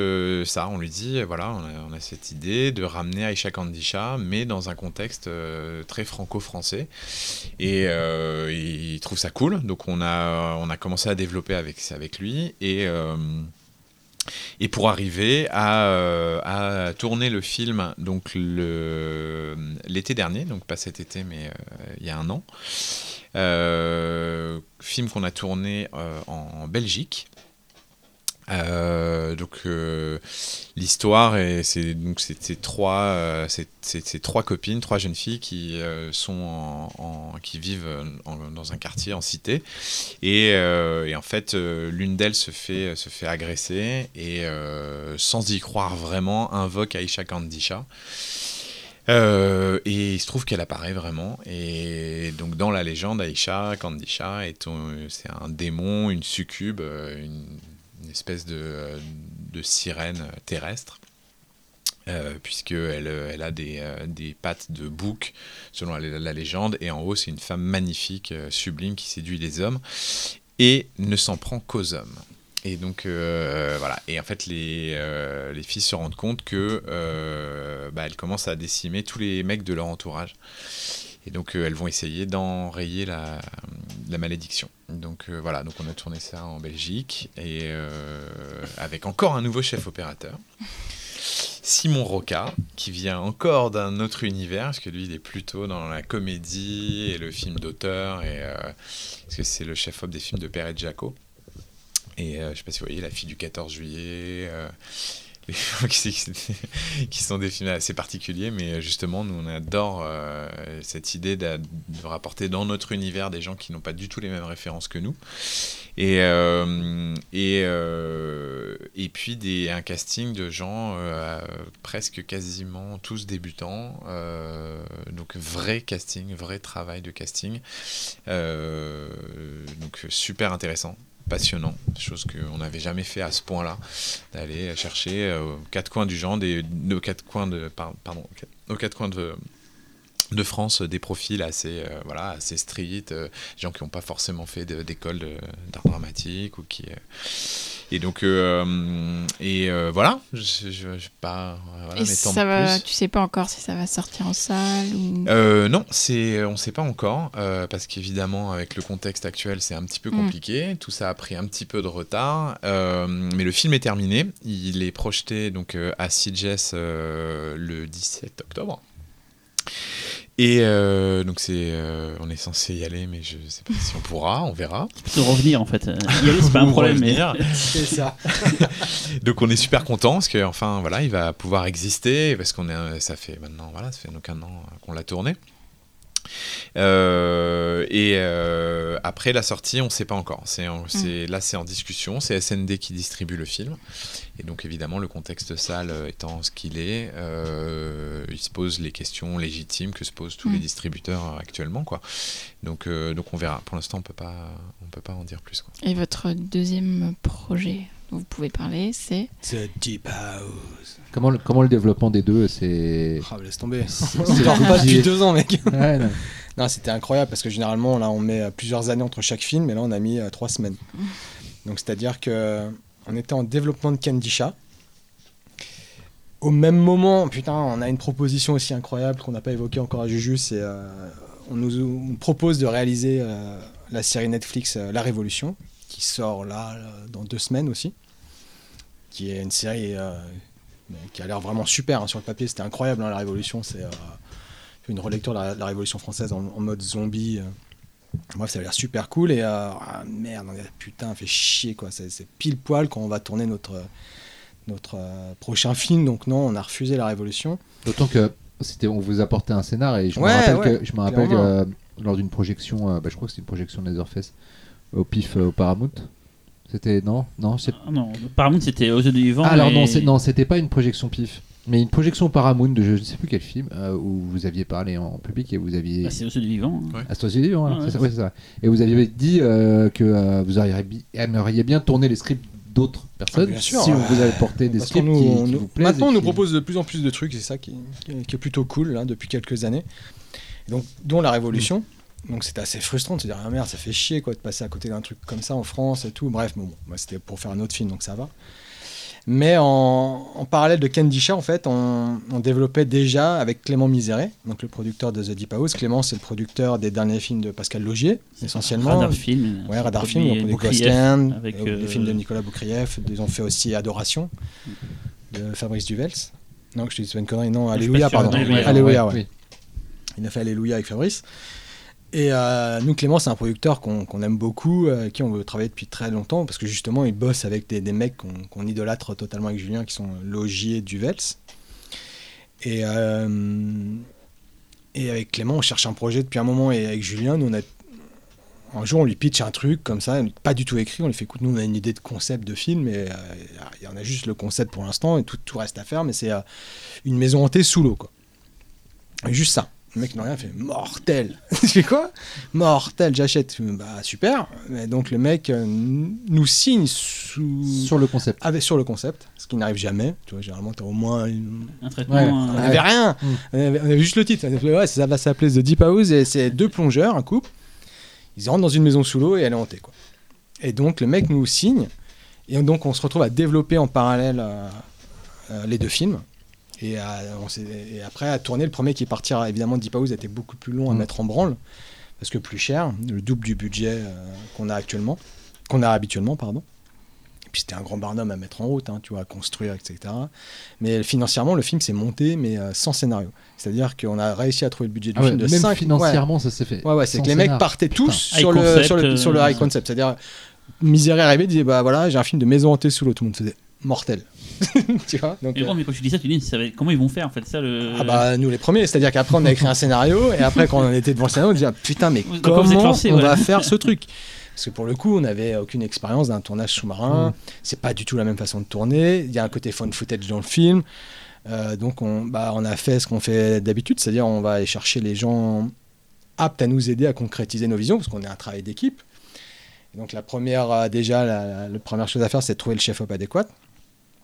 ça, on lui dit voilà, on a, cette idée de ramener Aïcha Kandisha, mais dans un contexte très franco-français. Et il trouve ça cool, donc on a, on a commencé à développer avec, avec lui. Et. Et pour arriver à, euh, à tourner le film donc l'été dernier, donc pas cet été mais euh, il y a un an, Euh, film qu'on a tourné en Belgique. Euh, donc euh, l'histoire est c'est donc c'est trois euh, c'est trois copines trois jeunes filles qui euh, sont qui vivent en- dans un quartier en cité et, et en fait l'une d'elles se fait se fait agresser et sans y croire vraiment invoque Aisha Kandisha et il se trouve qu'elle apparaît vraiment. Et donc, dans la légende, Aisha, Kandisha, c'est un démon, une succube, une espèce de, euh, de sirène terrestre. Euh, puisqu'elle elle a des, euh, des pattes de bouc, selon la, légende, et en haut, c'est une femme magnifique, euh, sublime, qui séduit les hommes, et ne s'en prend qu'aux hommes. Et donc euh, voilà. Et en fait, les, euh, les filles se rendent compte que euh, bah, elles commencent à décimer tous les mecs de leur entourage. Et donc euh, elles vont essayer d'enrayer la, la malédiction. Donc euh, voilà. Donc on a tourné ça en Belgique et euh, avec encore un nouveau chef opérateur. Simon Roca, qui vient encore d'un autre univers, parce que lui, il est plutôt dans la comédie et le film d'auteur, et parce que c'est le chef-op des films de Père et Jaco. Et je sais pas si vous voyez La fille du 14 juillet, qui, sont des films assez particuliers, mais justement, nous, on adore euh, cette idée de, de rapporter dans notre univers des gens qui n'ont pas du tout les mêmes références que nous. Et, euh, et, euh, et puis des, un casting de gens presque quasiment tous débutants. donc vrai casting, vrai travail de casting. Donc super intéressant passionnant, chose qu'on n'avait jamais fait à ce point-là, d'aller chercher euh, aux quatre coins du genre, des, aux quatre coins de, par- pardon, aux quatre coins de, de France, des profils assez, euh, voilà, assez street, euh, gens qui n'ont pas forcément fait d'école d'art dramatique ou qui, euh, et donc euh, et euh, voilà, je, je, je pas voilà, Et m'étendre ça va, plus. tu sais pas encore si ça va sortir en salle ou. Euh, non, c'est, on ne sait pas encore, euh, parce qu'évidemment, avec le contexte actuel, c'est un petit peu Mm. compliqué. Tout ça a pris un petit peu de retard, euh, mais le film est terminé. Il est projeté donc euh, à Sitges euh, le 17 octobre. Et euh, donc c'est, euh, on est censé y aller, mais je sais pas si on pourra, on verra. De revenir en fait. Euh, Y aller, c'est pas un problème, mais. C'est ça. Donc on est super content parce que enfin voilà, il va pouvoir exister parce qu'on est, ça fait maintenant voilà, ça fait donc un an qu'on l'a tourné. Euh, et euh, après la sortie, on ne sait pas encore. C'est, c'est- Là, c'est en discussion. C'est SND qui distribue le film. Et donc, évidemment, le contexte salle euh, étant ce qu'il est, euh, il se pose les questions légitimes que se posent tous Mm. les distributeurs euh, actuellement. Quoi. Donc, euh, donc, on verra. Pour l'instant, on peut pas, on peut pas en dire plus. Quoi. Et votre deuxième projet dont vous pouvez parler, c'est The Deep House. Comment, le- comment le développement des deux c'est. Ah, laisse tomber. c'est- On parle pas depuis deux ans, mec. Ouais, non. Non, c'était incroyable parce que généralement, là, on met plusieurs années entre chaque film, et là, on a mis euh, trois semaines. Donc, c'est-à-dire que on était en développement de Candy Chat. Au même moment, putain, on a une proposition aussi incroyable qu'on n'a pas évoquée encore à Juju, euh, on nous propose de réaliser euh, la série Netflix euh, La Révolution, qui sort là dans deux semaines aussi, qui est une série qui a l'air vraiment super hein, sur le papier. C'était incroyable, hein, La Révolution, c'est une relecture de la, Révolution française en mode zombie. Bref, ça a l'air super cool et euh, ah, merde, putain, fait chier quoi. C'est pile poil quand on va tourner notre notre euh, prochain film. Donc non, on a refusé la Révolution. D'autant que c'était, on vous apportait un scénar et je me rappelle ouais, que je me rappelle que, clairement. euh, lors d'une projection, euh, bah, je crois que c'était une projection de Leatherface au PIF euh, au Paramount. C'était non, non, c'est Ah non, Paramount c'était aux yeux du vivant. Ah, alors et- non, c'est- non, c'était pas une projection PIF, mais une projection Paramount de je ne sais plus quel film euh, où vous aviez parlé en public et vous aviez Bah, c'est du vivant. hein. Ouais. Ah, c'est du vivant, Ouais, c'est ça, ouais. Et vous aviez dit euh, que euh, vous aimeriez bien tourner les scripts d'autres personnes Ah, bien sûr, si vous avez porté des scripts nous- qui, on qui nous- vous plaisent. Maintenant, on nous qui- propose de plus en plus de trucs, c'est ça qui, est plutôt cool hein, depuis quelques années. Donc, dont la Révolution. Donc c'était assez frustrant de se dire ah merde ça fait chier quoi de passer à côté d'un truc comme ça en France et tout bref bon, bon, moi c'était pour faire un autre film donc ça va mais en, en parallèle de Candy Chat en fait on, on développait déjà avec Clément Miséré donc le producteur de The Deep House Clément c'est le producteur des derniers films de Pascal Logier essentiellement Radar Film. Ouais, Radar Film, ont produit Boukrieff, Ghost Land, avec, euh, euh, les films de Nicolas Boukrieff, ils ont fait aussi Adoration de Fabrice Duvels. Non, je te dis c'est une connerie, non, Alléluia, pardon. Alléluia, ouais, ouais. oui. Il a fait Alléluia avec Fabrice. Et euh, nous, Clément, c'est un producteur qu'on aime beaucoup, euh, qui on veut travailler depuis très longtemps, parce que justement, il bosse avec des, mecs qu'on idolâtre totalement avec Julien, qui sont Logier, Duvels. Et, euh, et avec Clément, on cherche un projet depuis un moment, et avec Julien, nous, on a un jour, on lui pitch un truc comme ça, pas du tout écrit. On lui fait écoute, nous, on a une idée de concept de film, et euh, il y en a juste le concept pour l'instant, et tout, tout reste à faire, mais c'est une maison hantée sous l'eau, quoi. Juste ça. Le mec n'a rien fait. Mortel Je fais quoi? Mortel, j'achète. Bah, super. Et donc, le mec euh, nous signe sous... Sur le concept. avec, sur le concept, ce qui n'arrive jamais. Tu vois, généralement, tu as au moins une, Un traitement. Ouais. on Ouais. n'avait rien. Mm. On, avait, on avait juste le titre. Avait Ouais, ça va s'appeler The Deep House et c'est deux plongeurs, un couple. Ils rentrent dans une maison sous l'eau et elle est hantée. Quoi. Et donc le mec nous signe et donc on se retrouve à développer en parallèle euh, euh, les deux films. Et, à- on s'est- et après à tourner le premier qui partira évidemment Deep House était beaucoup plus long à Mm. mettre en branle parce que plus cher, le double du budget euh, qu'on a actuellement, qu'on a habituellement pardon. Et puis c'était un grand barnum à mettre en route, hein, tu vois, à construire, etc. Mais financièrement, le film s'est monté, mais euh, sans scénario. C'est-à-dire qu'on a réussi à trouver le budget du Ah ouais, film de même 5 financièrement, ça s'est fait. Ouais, ouais, c'est que les mecs partaient tous sur, le, sur, le, sur le euh, high concept. C'est-à-dire, Miséré arrivait, disait Bah voilà, j'ai un film de maison hantée sous l'eau. Tout le monde faisait mortel. tu vois donc, Mais euh, bon, mais quand tu dis ça, tu dis ça va être- comment ils vont faire en fait ça le. Ah bah nous les premiers, c'est-à-dire qu'après on a écrit un scénario et après quand on était devant le scénario on disait ah, putain mais vous êtes comment lancé, on ouais. va faire ce truc? Parce que pour le coup on n'avait aucune expérience d'un tournage sous-marin, Mm. c'est pas du tout la même façon de tourner, il y a un côté fun footage dans le film, Euh, donc on, bah, on a fait ce qu'on fait d'habitude, c'est-à-dire on va aller chercher les gens aptes à nous aider à concrétiser nos visions parce qu'on est un travail d'équipe. Donc la première euh, déjà la, la- la première chose à faire c'est de trouver le chef-op adéquat.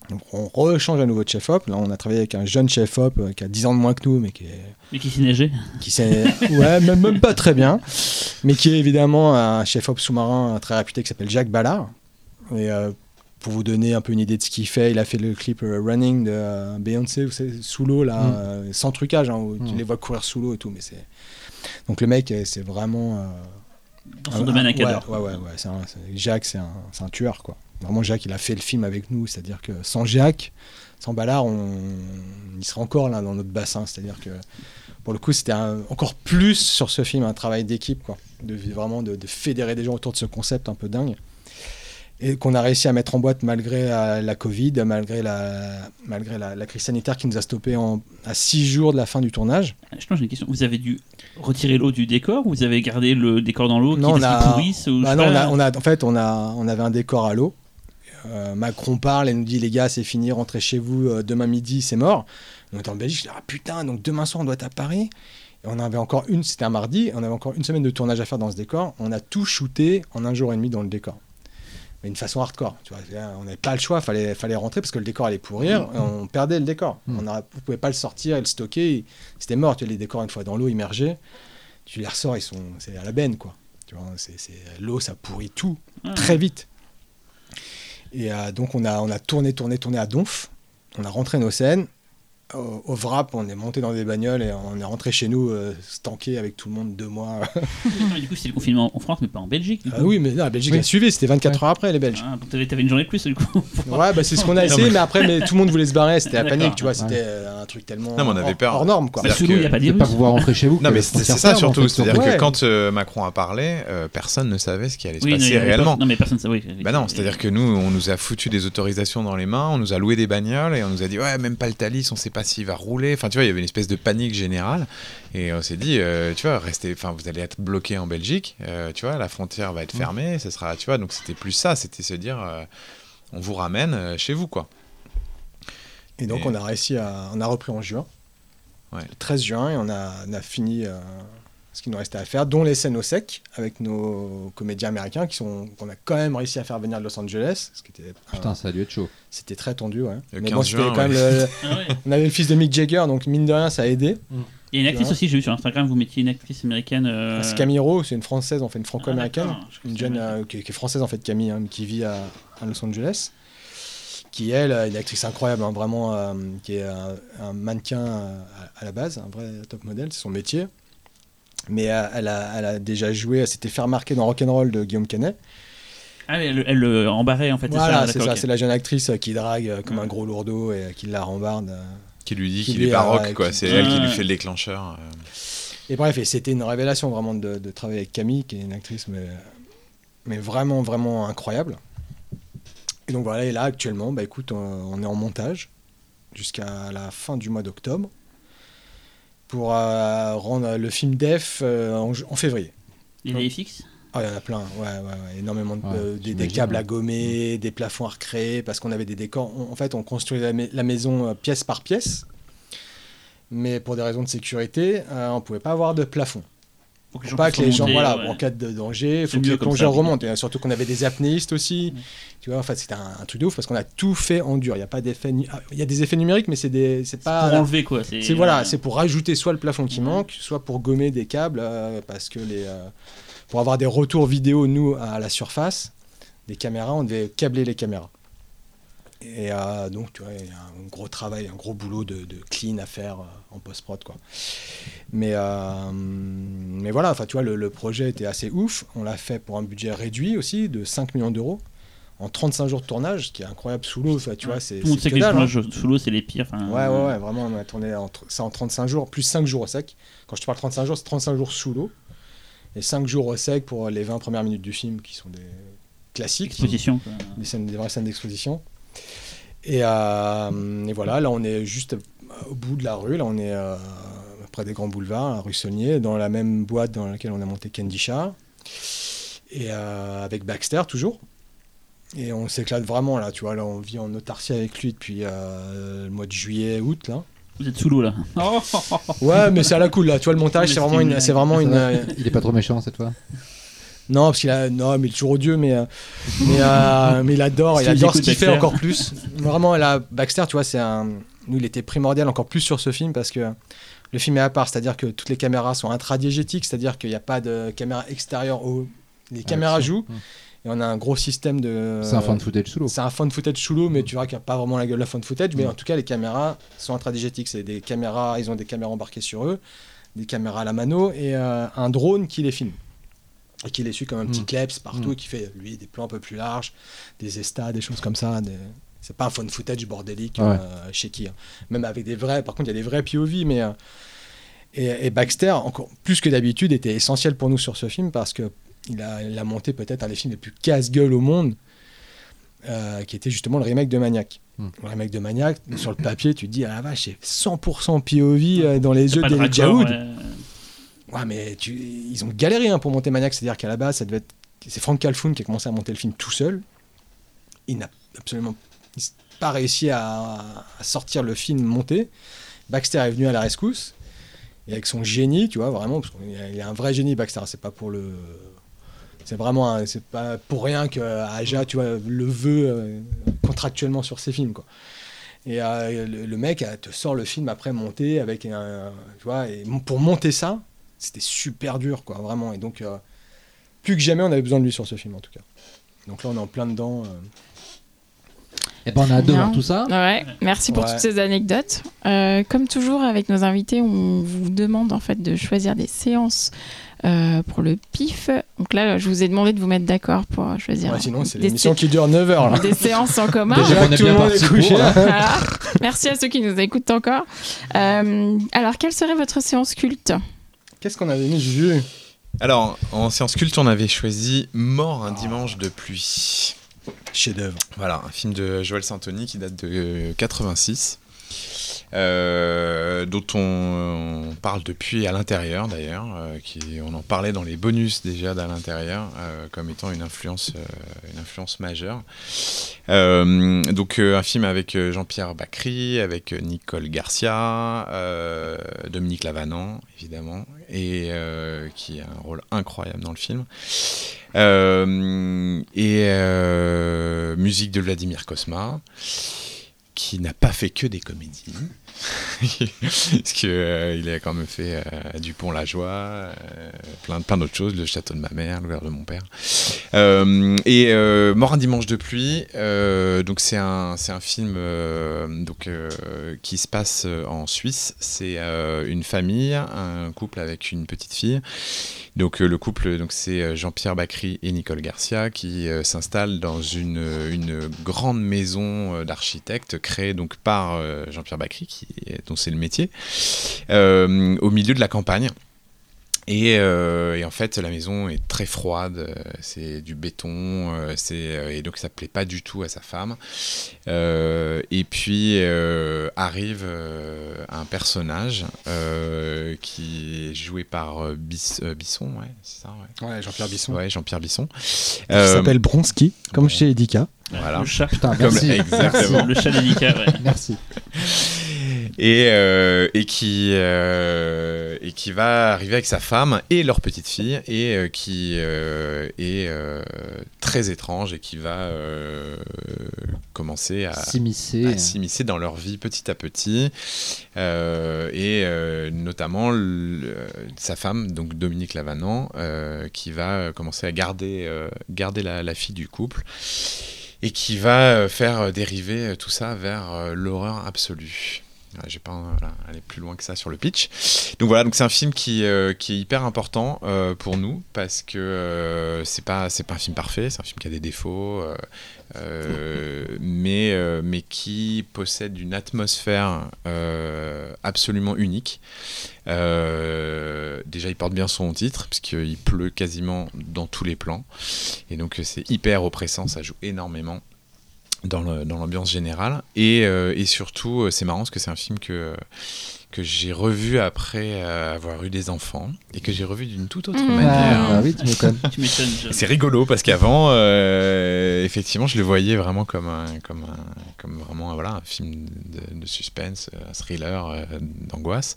Donc on rechange à nouveau de chef-op. Là, on a travaillé avec un jeune chef-op euh, qui a 10 ans de moins que nous, mais qui est Mais qui s'est neigé. qui sait, ouais, même, même pas très bien, mais qui est évidemment un chef-op sous-marin très réputé qui s'appelle Jacques Ballard. Et euh, pour vous donner un peu une idée de ce qu'il fait, il a fait le clip euh, Running de Beyoncé, vous savez, sous l'eau, là, Mm. euh, sans trucage, hein, où tu Mm. les vois courir sous l'eau et tout, mais c'est. Donc le mec, c'est vraiment. euh, Dans son un- domaine un- à cadre. Ouais, ouais, ouais, ouais, c'est un- c'est- Jacques, c'est un, c'est un tueur, quoi. Vraiment, Jacques, il a fait le film avec nous, c'est-à-dire que sans Jacques, sans Ballard, on, il serait encore là dans notre bassin, c'est-à-dire que pour le coup, c'était encore plus sur ce film un travail d'équipe, quoi. De, vraiment de, de fédérer des gens autour de ce concept un peu dingue. Et qu'on a réussi à mettre en boîte malgré euh, la Covid, malgré la, malgré la, la crise sanitaire qui nous a stoppé en, à six jours de la fin du tournage. Justement, j'ai une question. Vous avez dû retirer l'eau du décor ou vous avez gardé le décor dans l'eau Non, qui on a- pourrisse ou je Bah non, on a, on a- en fait, on, a, on avait un décor à l'eau. Euh, Macron parle et nous dit les gars, c'est fini, rentrez chez vous, euh, demain midi, c'est mort. On était en Belgique, je dis ah putain, donc demain soir on doit être à Paris. Et on avait encore une, c'était un mardi, on avait encore une semaine de tournage à faire dans ce décor. On a tout shooté en un jour et demi dans le décor. Mais une façon hardcore, tu vois. On n'avait pas le choix, fallait, fallait rentrer parce que le décor allait pourrir. et on perdait le décor. Mm. On ne pouvait pas le sortir et le stocker. C'était mort. Tu vois, les décors une fois dans l'eau immergés, tu les ressors, ils sont, c'est à la benne quoi. Tu vois, c'est, l'eau, ça pourrit tout Ah. très vite. Et euh, donc on a, on a tourné, tourné, tourné à Donf. On a rentré nos scènes. Au, au Wrap, on est monté dans des bagnoles et on est rentré chez nous, euh, stanké avec tout le monde deux mois. Mais du coup, c'est le confinement en France, mais pas en Belgique. Du coup. ah oui, mais non, la Belgique Oui. a suivi, c'était 24 heures après les Belges. Ah, donc t'avais t'avais une journée de plus du coup. Ouais, bah c'est ce qu'on a essayé, mais après, mais tout le monde voulait se barrer, c'était la panique, tu vois, c'était euh, un truc tellement Non, mais on avait hors, peur. hors norme, quoi. Sous l'eau, il n'y a que- pas de pas pouvoir rentrer chez vous. Non, que mais c'est ça surtout. fait, C'est-à-dire que quand euh, Macron a parlé, euh, personne ne savait ce qui allait se passer réellement. Non, mais personne ne savait. Bah non, c'est-à-dire que nous, on nous a foutu des autorisations dans les mains, on nous a loué des bagnoles et on nous a dit ouais, même pas le Thalys, on sait pas s'il va rouler. Enfin, tu vois, il y avait une espèce de panique générale et on s'est dit, euh, tu vois, restez, enfin, vous allez être bloqué en Belgique, euh, tu vois, la frontière va être fermée, ce sera, tu vois, donc c'était plus ça, c'était se dire, euh, on vous ramène euh, chez vous, quoi. Et donc Et- on a réussi à, on a repris en juin, Ouais. le 13 juin, et on a, on a fini euh, ce qu'il nous restait à faire, dont les scènes au sec avec nos comédiens américains qui sont, qu'on a quand même réussi à faire venir de Los Angeles, ce qui était, euh, Putain, ça a dû être chaud. c'était très tendu, ouais. Le Mais 15 bon, juin, quand même ouais. le- Ah ouais. on avait le fils de Mick Jagger, donc mine de rien, ça a aidé. Il y a une actrice aussi, j'ai vu sur Instagram, vous mettiez une actrice américaine. euh, C'est Camille Rowe, c'est une française, en fait, une ah, franco-américaine. je une jeune euh, qui, qui est française en fait Camille hein, qui vit à, à Los Angeles qui elle est une actrice incroyable hein, vraiment euh, qui est un, un mannequin euh, à, à la base un vrai top modèle c'est son métier mais euh, elle, a, elle a déjà joué elle s'était fait remarquer dans Rock'n'Roll de Guillaume Canet Ah, mais elle, elle le embarrait en fait. voilà c'est ça, c'est la jeune actrice euh, qui drague euh, comme Ouais. un gros lourdeau et euh, qui la rambarde euh. Qui lui dit Qui qu'il est a- baroque, quoi. qui- C'est elle qui lui fait le déclencheur. euh. Et bref, et c'était une révélation vraiment de, de travailler avec Camille, qui est une actrice, mais, mais vraiment, vraiment incroyable. Et donc voilà, et là actuellement, bah écoute, on, on est en montage jusqu'à la fin du mois d'octobre pour euh, rendre le film Def euh, en, février. Il est fixe? Ah, il y en a plein, ouais, ouais, ouais, énormément de, Ouais, euh, des, câbles à gommer, des plafonds à recréer, parce qu'on avait des décors. On- en fait, on construisait la, mai- la maison euh, pièce par pièce, mais pour des raisons de sécurité, euh, on pouvait pas avoir de plafond. Pour pas que les gens, voilà, ouais. en cas de danger, il faut que les plongeurs remontent. Et surtout qu'on avait des apnéistes aussi. Tu vois, en fait, c'était un, un truc de ouf parce qu'on a tout fait en dur. Il y a pas d'effet, ah, il y a des effets numériques, mais c'est des, c'est pas. Pour enlever quoi. C'est voilà, c'est pour rajouter soit le plafond qui Ouais. manque, soit pour gommer des câbles, euh, parce que les, euh, pour avoir des retours vidéo nous à la surface, des caméras, on devait câbler les caméras. Et euh, donc, tu vois, il y a un gros travail, un gros boulot de, de clean à faire euh, en post-prod, quoi. Mais, euh, mais voilà, enfin, tu vois, le, le projet était assez ouf. On l'a fait pour un budget réduit aussi, de 5 millions d'euros, en 35 jours de tournage, ce qui est incroyable sous l'eau. Tu vois, c'est Tout le monde sait que que les dalle, hein. tournages sous l'eau, c'est les pires. Ouais, ouais, ouais, vraiment, on a tourné en ça en 35 jours, plus 5 jours au sec. Quand je te parle 35 jours, c'est 35 jours sous l'eau. Et 5 jours au sec pour les 20 premières minutes du film, qui sont des classiques, Exposition. des, scènes, des vraies scènes d'exposition. Et, euh, et voilà, là, on est juste au bout de la rue, là, on est euh, près des grands boulevards, à rue Saulnier, dans la même boîte dans laquelle on a monté Candy Shah. Et euh, avec Baxter, toujours. Et on s'éclate vraiment, là, tu vois, là, on vit en autarcie avec lui depuis euh, le mois de juillet, août, là. Vous êtes sous l'eau là. Ouais, mais c'est à la cool là. Tu vois, le montage, c'est vraiment une, c'est vraiment une. euh, Il est pas trop méchant cette fois. Non, parce qu'il a, non, mais il est toujours odieux, mais, euh, mais, euh, mais il adore, il adore ce qu'il fait Baxter. encore plus. Vraiment, là, Baxter, tu vois, c'est un, nous, il était primordial encore plus sur ce film parce que le film est à part, c'est-à-dire que toutes les caméras sont intradiégétiques, c'est-à-dire qu'il n'y a pas de caméra extérieure. Au... Les caméras Action. jouent et on a un gros système de. C'est un fan footage sous l'eau. C'est un fan footage sous l'eau, mais tu vois qu'il n'y a pas vraiment la gueule de la fan footage. Mais Mm. en tout cas, les caméras sont intradigétiques. C'est des caméras, ils ont des caméras embarquées sur eux, des caméras à la mano et euh, un drone qui les filme. Et qui les suit comme un petit Mm. kleps partout, Mm. et qui fait, lui, des plans un peu plus larges, des estas, des choses comme ça. des- C'est pas un fan footage bordélique Ouais. euh, chez qui. hein. Même avec des vrais, par contre, il y a des vrais POV, mais. euh, Et, et Baxter, encore plus que d'habitude, était essentiel pour nous sur ce film parce que il a, il a monté peut-être un des films les plus casse-gueule au monde, euh, qui était justement le remake de Maniac. Hmm. Le remake de Maniac, sur le papier, tu te dis, ah la vache, c'est 100% POV euh, dans les yeux d'Elijah Wood. Ouais. Mais ils ont galéré hein, pour monter Maniac, c'est-à-dire qu'à la base, ça devait être... c'est Frank Calhoun qui a commencé à monter le film tout seul. Il n'a absolument pas réussi à, sortir le film monté. Baxter est venu à la rescousse. Et avec son génie, tu vois, vraiment, parce qu'il est un vrai génie, Baxter, c'est pas pour le. C'est vraiment. C'est pas pour rien que Aja, tu vois, le veut euh, contractuellement sur ses films, quoi. Et euh, le, mec euh, te sort le film après monté avec. Tu vois, pour monter ça, c'était super dur, quoi, vraiment. Et donc, euh, plus que jamais, on avait besoin de lui sur ce film, en tout cas. Donc là, on est en plein dedans. euh. Et ben on a hâte de Bien. voir tout ça. Ouais, merci pour Ouais. toutes ces anecdotes. Euh, comme toujours avec nos invités, on vous demande en fait de choisir des séances euh, pour le pif. Donc là, je vous ai demandé de vous mettre d'accord pour choisir Ouais, sinon, c'est l'émission qui dure 9 heures, là. des séances en commun. Déjà qu'on est tout le bien monde parti est couché, pour, là. hein. Voilà. Merci à ceux qui nous écoutent encore. Euh, alors, quelle serait votre séance culte? Qu'est-ce qu'on avait mis, Juju? Alors, en séance culte, on avait choisi Mort un dimanche de pluie. Chef-d'œuvre. Voilà, un film de Joël Santoni qui date de 86, euh, dont on, parle depuis à l'intérieur d'ailleurs, euh, on en parlait dans les bonus déjà d'à l'intérieur euh, comme étant une influence, majeure. Donc un film avec Jean-Pierre Bacry, avec Nicole Garcia, Dominique Lavanant évidemment, et qui a un rôle incroyable dans le film. Et musique de Vladimir Kosma, qui n'a pas fait que des comédies. Parce que euh, a quand même fait euh, Dupont la joie, euh, plein, plein d'autres choses, le château de ma mère, le de mon père. Euh, et euh, Mort un dimanche de pluie, donc c'est un, un film donc, qui se passe en Suisse. C'est une famille, un couple avec une petite fille. Donc le couple, donc c'est Jean-Pierre Bacry et Nicole Garcia qui s'installent dans une, une grande maison euh, d'architecte créée donc par Jean-Pierre Bacry, qui, dont c'est le métier, euh, au milieu de la campagne. Et, euh, et en fait, la maison est très froide, euh, c'est du béton, c'est, et donc ça plaît pas du tout à sa femme. Euh, et puis euh, arrive un personnage euh, qui est joué par Bis- Bisson, ouais, c'est ça, ouais. Ouais, Jean-Pierre Bisson. Ouais, Jean-Pierre Bisson. Qui Euh, s'appelle Bronski, comme chez Edika. Voilà. Le chat. Putain, Comme- merci. exactement. Le chat ouais. Merci. et, euh, et qui euh, et qui va arriver avec sa femme et leur petite fille et euh, qui est très étrange et qui va commencer à S'immiscer. à s'immiscer dans leur vie petit à petit et notamment le- sa femme donc Dominique Lavanant qui va commencer à garder garder la, la fille du couple et qui va faire dériver tout ça vers l'horreur absolue. J'ai pas euh, voilà, aller plus loin que ça sur le pitch. Donc voilà, donc c'est un film qui, euh, qui est hyper important euh, pour nous parce que euh, c'est pas c'est pas un film parfait, c'est un film qui a des défauts, mais mais qui possède une atmosphère absolument unique. Déjà, il porte bien son titre puisqu'il pleut quasiment dans tous les plans et donc c'est hyper oppressant, ça joue énormément dans l'ambiance générale. Et, euh, et surtout, euh, c'est marrant parce que c'est un film que, que j'ai revu après euh, avoir eu des enfants et que j'ai revu d'une toute autre Mmh. manière. Ah, oui, tu. C'est rigolo parce qu'avant, euh, effectivement, je le voyais vraiment comme un, comme un, comme vraiment voilà, un film de, de suspense, un thriller euh, d'angoisse.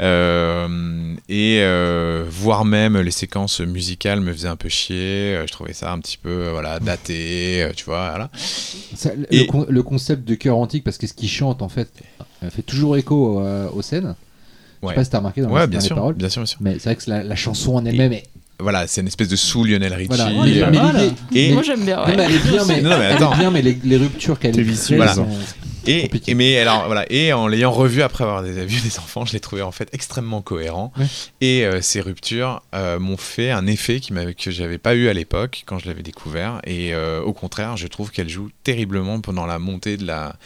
Euh, et euh, voire même les séquences musicales me faisaient un peu chier. Je trouvais ça un petit peu voilà daté, euh, tu vois. Voilà. Ça, le, con- le concept de cœur antique, parce que ce qu'il chante, en fait, fait toujours écho euh, aux scènes. Je Ouais. sais pas si t'as remarqué dans, Ouais, les, bien dans les sûr, paroles. bien sûr, bien sûr. Mais c'est vrai que la, la chanson en elle-même est. Voilà, c'est une espèce de sous Lionel Richie. Voilà. Ouais, il est euh, Et- Moi j'aime bien. Non, mais elle est bien, mais, Non, non, mais elle attends. est bien, mais les, les ruptures qu'elle vicieux, Voilà. sont- Et, et mais alors voilà et en l'ayant revu après avoir des, vu des enfants, je l'ai trouvé en fait extrêmement cohérent. Ouais. Et euh, ces ruptures euh, m'ont fait un effet qui que j'avais pas eu à l'époque quand je l'avais découvert. Et euh, au contraire, je trouve qu'elle joue terriblement pendant la montée de la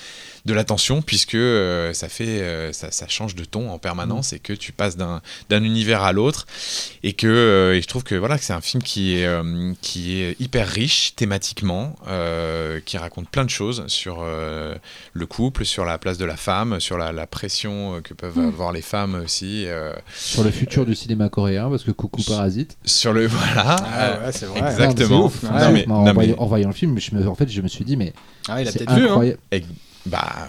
de l'attention puisque euh, ça fait euh, ça, ça change de ton en permanence et que tu passes d'un d'un univers à l'autre et que euh, et je trouve que voilà que c'est un film qui est euh, qui est hyper riche thématiquement euh, qui raconte plein de choses sur euh, le couple sur la place de la femme sur la, la pression que peuvent Mm. avoir les femmes aussi euh, Sur le futur du cinéma coréen, parce que coucou Parasite. sur le voilà Ah ouais, c'est vrai. Exactement. Non, c'est ouf. Non, C'est mais- ouf. en, non, mais- voyant, en voyant le film, je me, en fait, je me suis dit, mais Ah, il a c'est peut-être vu. Hein. Bah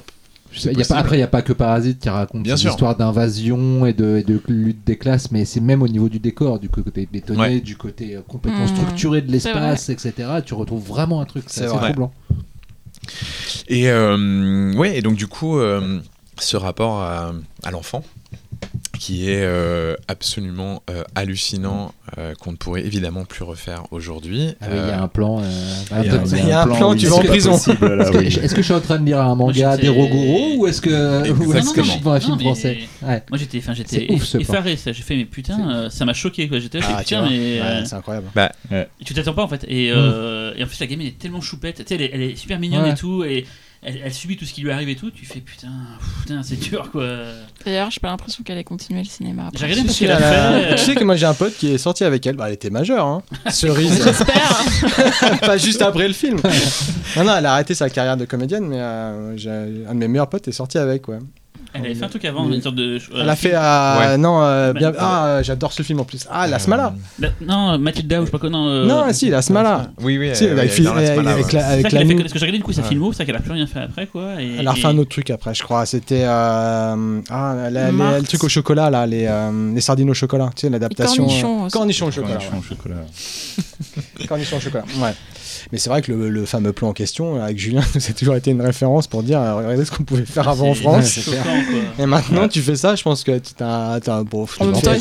y a pas, après, il n'y a pas que Parasite qui raconte Bien des sûr. histoires d'invasion et de, et de lutte des classes, mais c'est même au niveau du décor, du côté bétonné, Ouais. du côté euh, complètement Mmh. structuré de l'espace, etc. Tu retrouves vraiment un truc, c'est C'est assez vrai. troublant. Et euh, ouais, et donc du coup, euh, ce rapport à, à l'enfant, qui est euh, absolument euh, hallucinant, euh, qu'on ne pourrait évidemment plus refaire aujourd'hui. Ah oui, Il y a un plan. il y a un- il y a un plan, tu vas en prison. Est-ce que, je suis en train de lire un manga j'étais- d'Erogoro ou est-ce que ou est-ce que je suis devant un film Non, français Ouais. Moi j'étais, effaré, ça. J'ai fait mais putain, euh, ça m'a choqué. J'étais Ah, fait, tu putain vois. mais Ouais, c'est incroyable. tu t'attends pas en fait. Et, et en plus la gamine est tellement choupette, tu sais, elle, est- super mignonne et tout, et elle, elle subit tout ce qui lui arrive et tout. Tu fais putain, putain c'est dur quoi. D'ailleurs, j'ai pas l'impression qu'elle ait continué le cinéma après. J'ai regardé Si, parce si, qu'elle a fait. Tu sais que moi j'ai un pote qui est sorti avec elle, bah, elle était majeure, hein. cerise, J'espère. pas juste après le film. Non, non, elle a arrêté sa carrière de comédienne, mais euh, j'ai- un de mes meilleurs potes est sorti avec, ouais. Elle avait fait un truc avant, une sorte de. Elle a fait, euh, Ouais. non, euh, bien, Ouais. ah, euh, j'adore ce film en plus. Ah, La Smala. La- Non, Mathilda ou je sais pas quoi. Non, euh, Non, si, La Smala. Oui, oui, Si, euh, avec, la avec- la- parce que j'ai regardé du coup sa Ouais. filmo, c'est ça qu'elle a plus rien fait après quoi. Et, Elle a et- refait un autre truc après, je crois. C'était euh, ah, le truc au chocolat, là, les, euh, les sardines au chocolat. Tu sais, l'adaptation. euh, cornichons au chocolat. Cornichons au chocolat. ouais. Cornichons au chocolat. Ouais. Mais c'est vrai que le, le fameux plan en question, avec Julien, ça a toujours été une référence pour dire euh, regardez ce qu'on pouvait faire avant en France. choquant. Et maintenant, tu fais ça, je pense que tu t'as bon,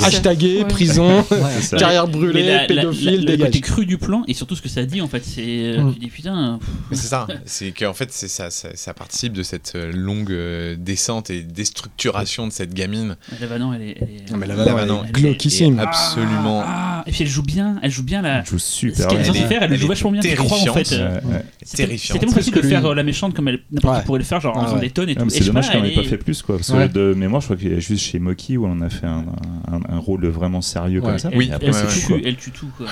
hashtagué, ouais. prison, carrière brûlée, la- la- pédophile, la- le dégage. côté cru du plan et surtout ce que ça dit en fait, c'est euh, Mm. tu dis putain. Mais c'est ça, c'est qu'en fait c'est ça, ça, ça participe de cette euh, longue descente et déstructuration de cette gamine. La Vanon, elle est. elle est- Non, mais la La Valor, elle est elle est- glauquissime. est absolument Ah, et puis elle joue bien, elle joue bien la. Elle joue Ce super qu'elle est bien. censée faire, elle, le joue vachement bien. Crois en fait. euh, Ouais. C'est terrifiant. C'est facile de que faire lui- euh, la méchante comme elle- n'importe Ouais. qui pourrait le faire, genre en Ah faisant ouais. des tonnes et tout. C'est dommage qu'elle n'ait pas fait plus quoi. Parce Ouais. que de mémoire, je crois qu'il y a juste chez Moki où on a fait un, un- un rôle vraiment sérieux Ouais. comme ça. Oui, elle tue tout quoi.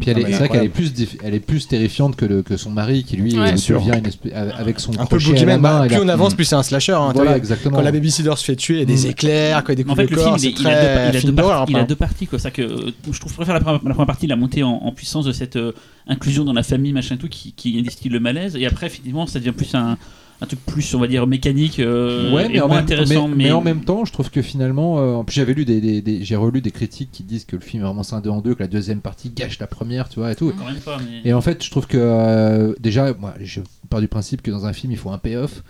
Puis elle est, Ah, c'est vrai qu'elle est plus, défi- elle est plus terrifiante que, le, que son mari qui lui Ouais. euh, sûr. devient une espèce- avec son Un peu crochet à la boogeyman. main. Bah, et plus la- on avance, Mm. plus c'est un slasher. hein. Voilà vu, exactement. Quand la babysitter se fait tuer, il y a des Mm. éclairs, quand il En découvre fait, le le corps, film, il, c'est il a deux, il a deux d'horreur. parties, il a deux parties, quoi. Ça que euh, je trouve je préfère la première, la première partie, la montée en, en puissance de cette euh, inclusion dans la famille, machin tout, qui, qui distille le malaise. Et après, effectivement, ça devient plus un, un truc plus, on va dire, mécanique euh, Ouais, mais en, moins même, intéressant. mais, Mais, mais en même temps, je trouve que finalement, euh, en plus j'avais lu des, des- des- j'ai relu des critiques qui disent que le film est vraiment scindé en deux, que la deuxième partie gâche la première, tu vois et tout. quand même pas. Mais... Et en fait, je trouve que euh, déjà, moi, je pars du principe que dans un film, il faut un payoff.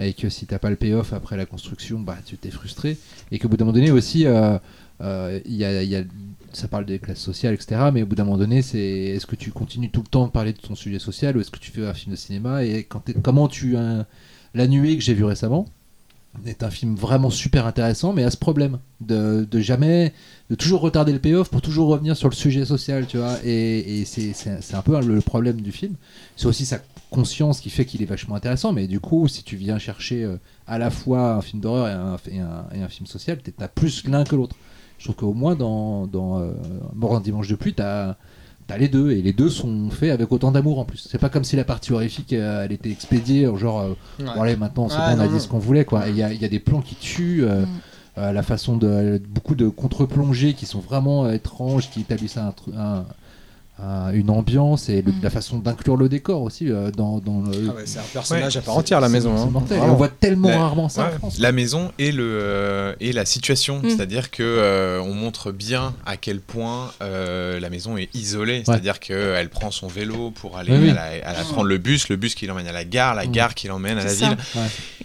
Et que si t'as pas le payoff après la construction, bah tu t'es frustré. Et qu'au bout d'un moment donné aussi, euh, il y a, il y a- ça parle des classes sociales, etc. Mais au bout d'un moment donné, c'est est-ce que tu continues tout le temps de parler de ton sujet social ou est-ce que tu fais un film de cinéma Et comment tu. La nuée que j'ai vu récemment est un film vraiment super intéressant, mais a ce problème de, de jamais de toujours retarder le payoff pour toujours revenir sur le sujet social, tu vois. Et, et c'est, un peu le problème du film. C'est aussi sa conscience qui fait qu'il est vachement intéressant, mais du coup, si tu viens chercher euh, à la fois un film d'horreur et un, et et un film social, t'as plus l'un que l'autre. Je trouve qu'au moins dans, dans euh, Mort un dimanche de pluie, t'as T'as les deux, et les deux sont faits avec autant d'amour en plus. C'est pas comme si la partie horrifique, euh, elle était expédiée, euh, genre, euh, Ouais. bon allez, maintenant c'est Ouais, bon, on a dit ce qu'on voulait, quoi. Il y a, il y a des plans qui tuent, euh, Mm. euh, la façon de. beaucoup de contre-plongées qui sont vraiment euh, étranges, qui établissent un, un- un- une ambiance, et le- Mm. la façon d'inclure le décor aussi euh, dans, dans le. Ah ouais, c'est un personnage Ouais. à part entière, la maison. c'est hein. mortel. Et Vraiment. on voit tellement La- rarement ça Ouais. en France. La maison et, le, euh, et la situation, Mm. c'est-à-dire que euh, on montre bien à quel point euh, la maison est isolée, c'est-à-dire qu'elle prend son vélo pour aller Oui, oui. à la- à la- prendre le bus, le bus qui l'emmène à la gare, la Mm. gare qui l'emmène à la ça. ville.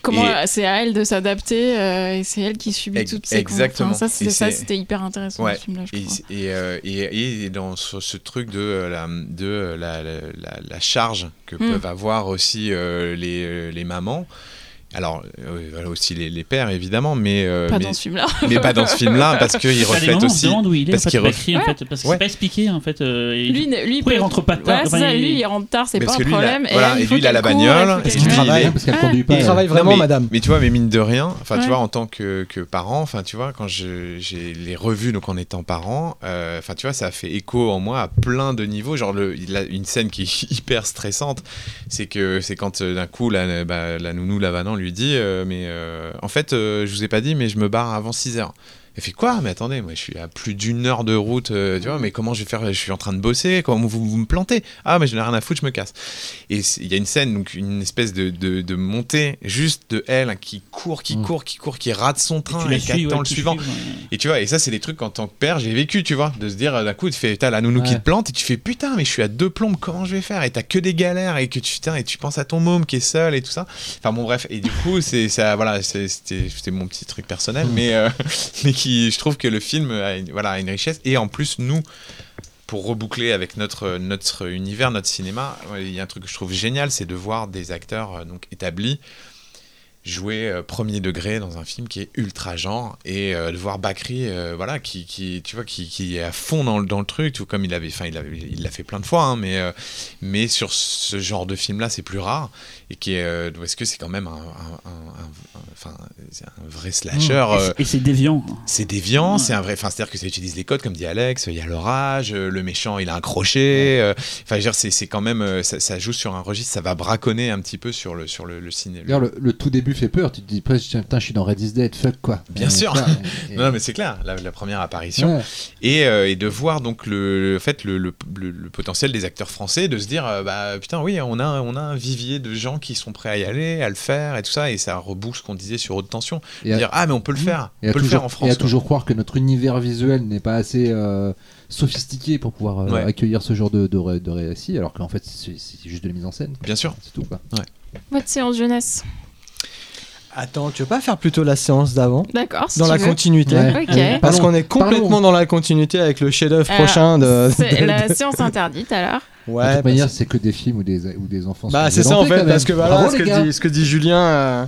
Comment Et- euh, c'est à elle de s'adapter euh, et c'est elle qui subit Ex- toutes ces exactement. Enfin, ça, c'était hyper intéressant Ouais. ce film-là, je Et, crois. et, euh, et- et dans ce, ce truc de, euh, la, de la, la- la- charge que Mm. peuvent avoir aussi euh, les, les mamans, Alors, euh, voilà aussi les, les pères, évidemment, mais, euh, Pas mais, dans ce film-là. mais pas dans ce film-là, parce qu'il reflète on aussi. demande où il est, parce en fait, qu'il écrit, en fait, parce que Ouais. c'est pas expliqué, en fait. euh, et- Lui, lui Pourquoi il rentre pas tard Ouais, ça, lui, il rentre tard, c'est Parce pas que un lui, il a- problème. voilà, et lui, il a la bagnole, parce qu'il aille. travaille. Parce qu'elle conduit pas. Il travaille vraiment, mais- madame. Mais tu vois, mais mine de rien, enfin tu vois, en tant que, que parent, enfin tu vois, quand j'ai les revues donc en étant parent, euh, enfin tu vois, ça a fait écho en moi à plein de niveaux. Genre le, il a une scène qui est hyper stressante, c'est que c'est quand d'un coup la, bah, la nounou Lavanan lui dit, euh, mais euh, en fait, euh, je vous ai pas dit, mais je me barre avant 6 heures. Elle fait quoi? Mais attendez, moi je suis à plus d'une heure de route, euh, tu vois, mais comment je vais faire? Je suis en train de bosser, comment vous, vous me plantez? Ah, mais je n'ai rien à foutre, je me casse. Et il y a une scène, donc une espèce de, de, de montée juste de elle qui court, qui Mm. court, qui court, qui rate son train et qui attend ouais, le suivant. suis, ouais. Et tu vois, et ça, c'est des trucs qu'en tant que père, j'ai vécu, tu vois, de se dire euh, d'un coup, tu fais, t'as la nounou qui te plante et tu fais, putain, mais je suis à deux plombes, comment je vais faire? Et t'as que des galères et que tu, putain, et tu penses à ton môme qui est seul et tout ça. Enfin bon, bref, et du coup, c'est ça, voilà, c'était mon petit truc personnel, Mm. mais, euh, mais qui, je trouve que le film a une, richesse. Et en plus, nous, pour reboucler avec notre, univers, notre cinéma, il y a un truc que je trouve génial, c'est de voir des acteurs euh, donc établis jouer euh, premier degré dans un film qui est ultra genre et euh, de voir Bakri euh, voilà qui, qui tu vois qui, qui est à fond dans le, dans le truc tout comme il avait enfin il avait il l'a fait plein de fois hein, mais euh, mais sur ce genre de film là c'est plus rare et qui est euh, est-ce que c'est quand même un, un- un- un- enfin c'est un vrai slasher Et euh, c'est- Et c'est déviant. c'est déviant, c'est un vrai. Enfin, c'est-à-dire que ça utilise les codes, comme dit Alex. Il y a l'orage, euh, le méchant, il a un crochet. euh, Enfin, dire, c'est, c'est quand même, euh, ça, ça joue sur un registre, ça va braconner un petit peu sur le sur le, le ciné. Le tout début fait peur. Tu te dis presque, tiens, putain, je suis dans Red is Dead, fuck quoi. Bien Et sûr. et- et- Non, mais c'est clair, la, la première apparition. Ouais. Et, euh, et de voir donc le, fait, le, le- le- le potentiel des acteurs français, de se dire, euh, bah putain, oui, on a, on a un vivier de gens qui sont prêts à y aller, à le faire et tout ça. Et ça rebouche ce qu'on disait sur Haute Tension. Et à- dire, ah, mais on peut le faire. Et On à peut le toujours, faire en et France. à quoi. toujours croire que notre univers visuel n'est pas assez euh, sophistiqué pour pouvoir euh, Ouais. accueillir ce genre de, de, ré- de récit, alors qu'en fait c'est c'est juste de la mise en scène. Bien sûr. C'est tout quoi. Votre séance jeunesse. Attends, tu veux pas faire plutôt la séance d'avant D'accord. si Dans tu la veux. continuité Ouais. Ok. Ouais. Parce qu'on est complètement dans la continuité avec le chef-d'œuvre prochain de. C'est de- la de- séance interdite alors. de Ouais, toute bah, manière, c'est que des films ou des, ou des enfants. Bah c'est ça en fait parce que voilà Bravo, ce, que dit, ce que dit Julien euh,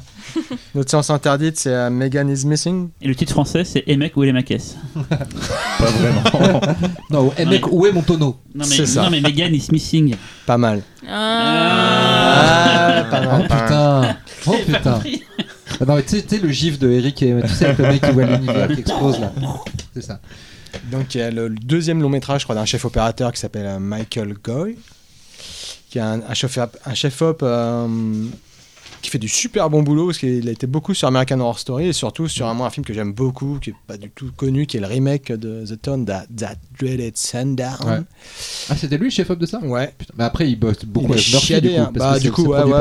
notre séance interdite c'est euh, Megan is missing Et le titre français, c'est Emek ou Elemakes. Pas vraiment. Non, eh, mec, où est mon tonneau? Non mais, C'est ça. non mais Megan is missing. pas mal Ah. Ah, pas Oh mal, mal. putain Oh putain Ah tu sais- le gif de Eric et tu sais le mec qui voit l'univers qui explose là. C'est ça. donc il y a le, deuxième long métrage je crois d'un chef opérateur qui s'appelle euh, Michael Goy qui est un, un chef op, un chef op euh, qui fait du super bon boulot parce qu'il a été beaucoup sur American Horror Story et surtout sur un, un film que j'aime beaucoup qui est pas du tout connu qui est le remake de The Town That, That Dreaded Sundown Ouais. Ah c'était lui le chef op de ça? Ouais Putain. Mais après il bosse beaucoup Il avec Murphy du coup. hein. parce Bah, que du c'est- coup, c'est ouais, ouais,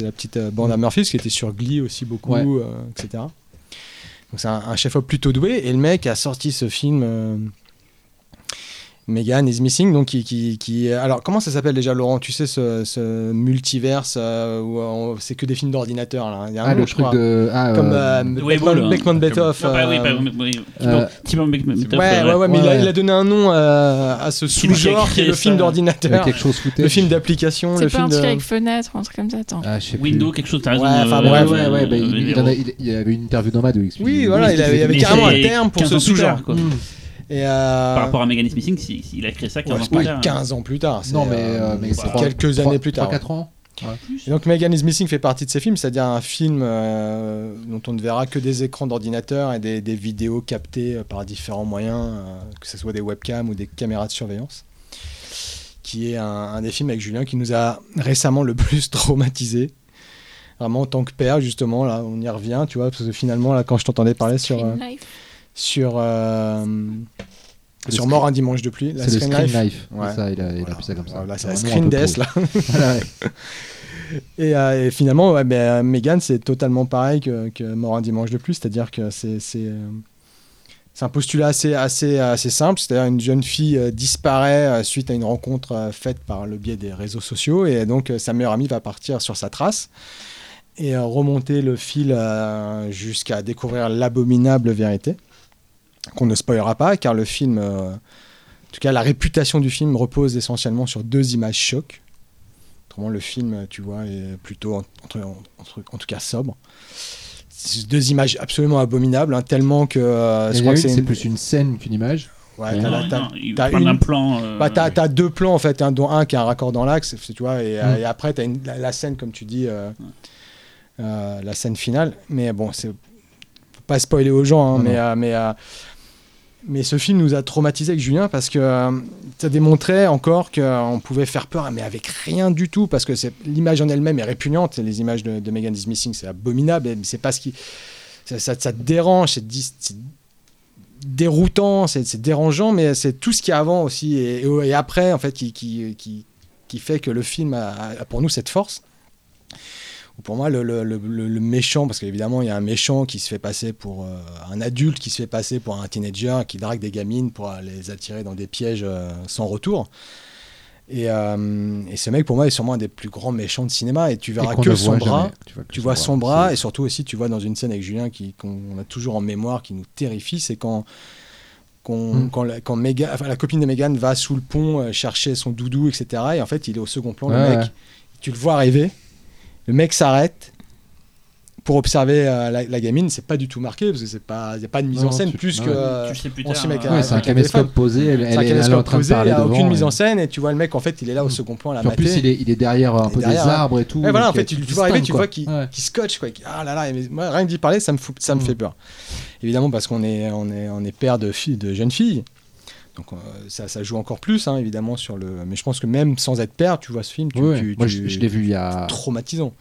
ouais, la petite euh, bande à Murphy, qui était sur Glee aussi beaucoup, euh, etc. Donc c'est un, un chef-op plutôt doué, et le mec a sorti ce film euh, Megan is Missing, donc qui, qui, qui- Alors, comment ça s'appelle déjà, Laurent? Tu sais, ce, ce multiverse euh, où on- c'est que des films d'ordinateur, là. Il y a un Ah nom, le je truc crois. de ah, Comme euh, euh, Beckman. Beckman Betoff. Bah oui, euh, bah, oui, oui. euh, Thibaut Beck- Ouais, ouais, ouais, mais il, a, Ouais. il a donné un nom euh, à ce sous-genre qui est le film d'ordinateur, quelque chose fouté. le film d'application, C'est le pas un film truc de. avec fenêtre ou un truc comme ça. Attends. Ah, je sais plus. Windows, quelque chose, t'as raison. Ouais, enfin, euh, bref. Ouais, ouais, bah, euh, il, y avait une interview nomade où il expliquait. Oui, voilà, il avait- il avait carrément un terme pour 15 ce sous-genre. quoi. Et euh, Par rapport à Megan is Missing, si- il a créé ça 15 ouais, ans plus oui, tard. 15 ans plus tard. c'est, Non mais, euh, euh, mais c'est quelques années plus tard. trois, quatre ans. Et donc Megan is Missing fait partie de ces films, c'est-à-dire un film euh, dont on ne verra que des écrans d'ordinateur et des, des vidéos captées euh, par différents moyens, euh, que ce soit des webcams ou des caméras de surveillance, qui est un, un des films avec Julien qui nous a récemment le plus traumatisé. Vraiment en tant que père, justement, là, on y revient, tu vois, parce que finalement, là, quand je t'entendais parler sur, euh. Sur, euh, sur Mort un dimanche de pluie, C'est le Screen Life. Ouais. Ça, il a, il a Voilà. appelé ça comme ça. C'est la Screen Death, là. Voilà, ouais. Et, euh, et finalement, ouais, euh, Megan, c'est totalement pareil que, que Mort un dimanche de plus, c'est-à-dire que c'est c'est, euh, c'est un postulat assez, assez, assez simple, c'est-à-dire une jeune fille euh, disparaît euh, suite à une rencontre euh, faite par le biais des réseaux sociaux, et donc sa meilleure amie va partir sur sa trace et remonter le fil jusqu'à découvrir l'abominable vérité, qu'on ne spoilera pas, car le film, euh, en tout cas la réputation du film repose essentiellement sur deux images chocs Autrement, le film, tu vois, est plutôt, en, tout cas, sobre. C'est Deux images absolument abominables, hein, tellement que. euh, je crois que c'est une- plus une scène qu'une image. Ouais, t'as une- plan. euh, bah, t'as, t'as deux plans en fait, hein, dont un qui a un raccord dans l'axe, tu vois, et, Mm. et après t'as la, la scène comme tu dis, euh, euh, la scène finale. Mais bon, c'est faut pas spoiler aux gens, hein, mais euh, mais euh, mais ce film nous a traumatisé avec Julien parce que euh, ça démontrait encore qu'on pouvait faire peur, mais avec rien du tout, parce que l'image en elle-même est répugnante. Les images de, Megan is Missing, c'est abominable, mais c'est pas ce qui ça, te dérange, c'est déroutant, c'est dérangeant, mais c'est tout ce qu'il y a avant aussi et, après en fait qui, qui, qui, qui fait que le film a pour nous cette force. Ou Pour moi, le, le- le- le- le méchant, parce qu'évidemment, il y a un méchant qui se fait passer pour euh, un adulte, qui se fait passer pour un teenager, qui drague des gamines pour les attirer dans des pièges euh, sans retour. Et, euh, et ce mec, pour moi, est sûrement un des plus grands méchants de cinéma. Et tu verras Et que son bras. Tu vois, que Tu vois son bras et surtout aussi tu vois dans une scène avec Julien qu'on a toujours en mémoire qui nous terrifie c'est quand qu'on- Mm. quand, la, quand Megan- enfin, la copine de Megan va sous le pont euh, chercher son doudou etc et en fait il est au second plan le Ouais, mec tu le vois arriver le mec s'arrête pour observer euh, la, la gamine c'est pas du tout marqué parce que c'est pas y a pas de mise Non, en scène tu- plus que euh, Tu sais plus on tard. s'y met hein. Ouais, c'est un caméscope posé, elle, elle est- elle est en train de posé, il parler y a aucune devant, mise et- en scène et tu vois le mec en fait il est là au second plan à la en plus, il est, il est derrière un peu derrière, des arbres et tout. Ouais, voilà, en fait, euh, tu, tu qui vois arriver, tu vois Ouais. qu'il scotche, quoi. Ah là là, mais moi, rien que d'y parler, ça me, fout- ça me Mm. fait peur. Évidemment, parce qu'on est, on est, on est père de, filles, de jeunes filles. Donc euh, ça, ça joue encore plus, hein, évidemment, sur le. Mais je pense que même sans être père, tu vois ce film, tu, tu- moi tu- je, je l'ai vu il y a. traumatisant.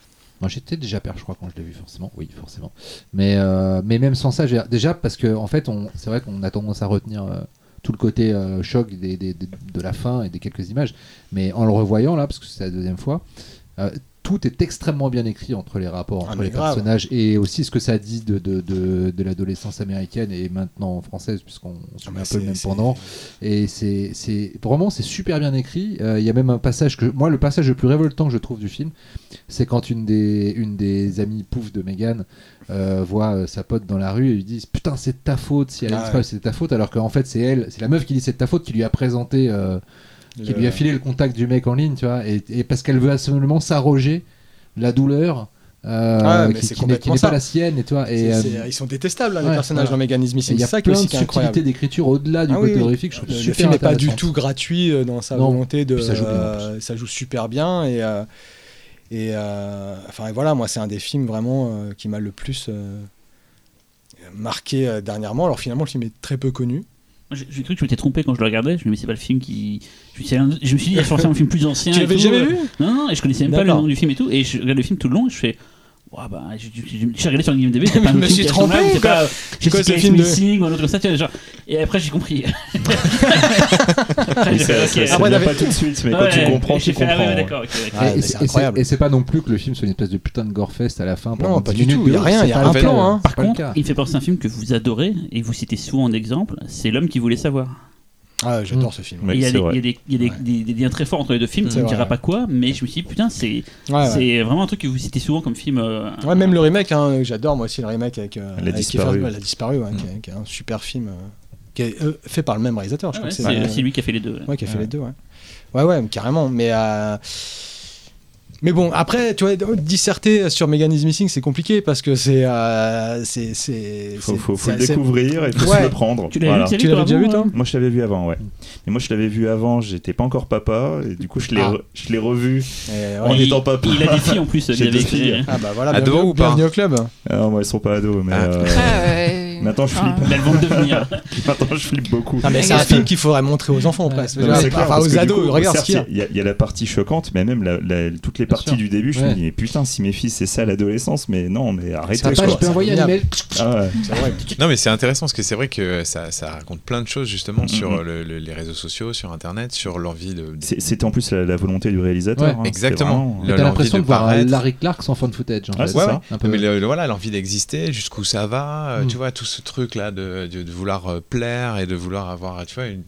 Moi j'étais déjà père, je crois, quand je l'ai vu, forcément. Oui, forcément. Mais, euh, mais même sans ça, déjà parce que en fait, on, c'est vrai qu'on a tendance à retenir euh, tout le côté choc des, des- des- de la fin et des quelques images. Mais en le revoyant là, parce que c'est la deuxième fois, tout est extrêmement bien écrit entre les rapports Ah, entre mais les grave. personnages et aussi ce que ça dit de, de, de, de l'adolescence américaine et maintenant française, puisqu'on suit Ah bah, un peu le même pendant. Et c'est vraiment c'est super bien écrit. Euh, Il y a même un passage que moi le passage le plus révoltant que je trouve du film, c'est quand une des une des amies pouf de Megan euh, voit euh, sa pote dans la rue et lui dit putain c'est de ta faute si elle Ah ouais. c'est de ta faute alors qu'en fait c'est elle c'est la meuf qui dit c'est de ta faute qui lui a présenté qui lui a filé le contact du mec en ligne tu vois et, et parce qu'elle veut absolument s'arroger la douleur euh, Ah, mais qui, n'est pas la sienne et toi et euh, ils sont détestables, hein, les personnages dans et Missing. il y a C'est ça qui est plein aussi de subtilités d'écriture au-delà du Ah côté oui, horrifique je Le, film n'est pas du tout gratuit euh, dans sa Non. volonté de. Ça joue euh, ça joue super bien et. et enfin et voilà, moi c'est un des films vraiment qui m'a le plus marqué dernièrement. Alors finalement, le film est très peu connu. J'ai cru que je m'étais trompé quand je le regardais. Je me suis dit, c'est pas le film qui. Je me suis, dit, il y a forcément un film plus ancien. Tu l'avais jamais vu? Non, non, et je connaissais même pas le nom du film et tout. Et je regarde le film tout le long et je fais. Ouah, bah, j'ai regardé sur IMDb, c'est Je pas un me film trompé, c'est quoi? pas Jessica ce film de- Missing ou un autre comme ça, tu vois, genre. Et après, j'ai compris. Ça, fait, ça, vient t'avais- pas tout de suite, mais Ouais, quand tu comprends, tu fait, ah comprends. ouais, ouais. Ah, et c'est- pas non plus que le film soit une espèce de putain de gore-fest à la fin. Non, pas 10 du tout, il y a rien, il y a un plan, hein. Par contre, il fait penser à un film que vous adorez et vous citez souvent en exemple, c'est L'homme qui voulait savoir. Ah, j'adore Mm. ce film. Ouais, il y a, des, vrai. il y a des- il y a des- Ouais. des- des liens très forts entre les deux films, on ne dira ouais. pas quoi, mais je me suis dit, putain, c'est Ouais, ouais. c'est vraiment un truc que vous citez souvent comme film. euh, Ouais, même le remake, hein, j'adore moi aussi le remake avec. euh, Elle a avec disparu. Kiefer- Elle a disparu, ouais, qui, est, qui est un super film euh, qui est euh, fait par le même réalisateur, je ah ouais, crois c'est que c'est. c'est lui qui a fait les deux. Ouais, qui a fait Ouais. les deux, ouais. Ouais, ouais, carrément. Mais, euh, mais bon, après, tu vois, disserter sur Megan is Missing, c'est compliqué parce que c'est. euh, c'est, c'est, Faut, c'est- faut, faut le découvrir et faut Ouais. se le prendre. Tu l'avais Voilà. vu, déjà vu, toi Moi, je l'avais vu avant, ouais. Et moi, je l'avais vu avant, j'étais pas encore papa, et du coup, je l'ai Ah. re- je l'ai revu Et, ouais. en étant papa. Il a des filles en plus, J'ai il avait filles. Ah bah voilà, Ado bienvenue, ou pas bienvenue au club. Ah non, moi, elles sont pas ados, mais Ah. euh, Ah, ouais. Maintenant, je flippe. Mais elles vont devenir. Maintenant, je flippe beaucoup. Ah, mais c'est un film qu'il faudrait montrer aux enfants presque. C'est clair, enfin, aux ados, coup, regarde ce qu'il y a. Il y, a- il y a la partie choquante, mais même la- la- toutes les parties du début, je Ouais. me dis, mais putain, si mes fils, c'est ça l'adolescence, mais non, mais arrêtez. Je peux envoyer un email. Ah ouais. C'est vrai. Non, mais c'est intéressant parce que c'est vrai que ça, ça raconte plein de choses justement Mhm. sur le- le- les réseaux sociaux, sur Internet, sur l'envie de. C'est- C'était en plus la, la volonté du réalisateur. Ouais. hein. Exactement. T'as l'impression de de voir paraître. Larry Clark sans fun footage. en Ah, fait. c'est ça. Un peu. Mais le- voilà, l'envie d'exister, jusqu'où ça va, euh, Mm. tu vois, tout, ce truc là de, de, de vouloir euh, plaire et de vouloir avoir tu vois une,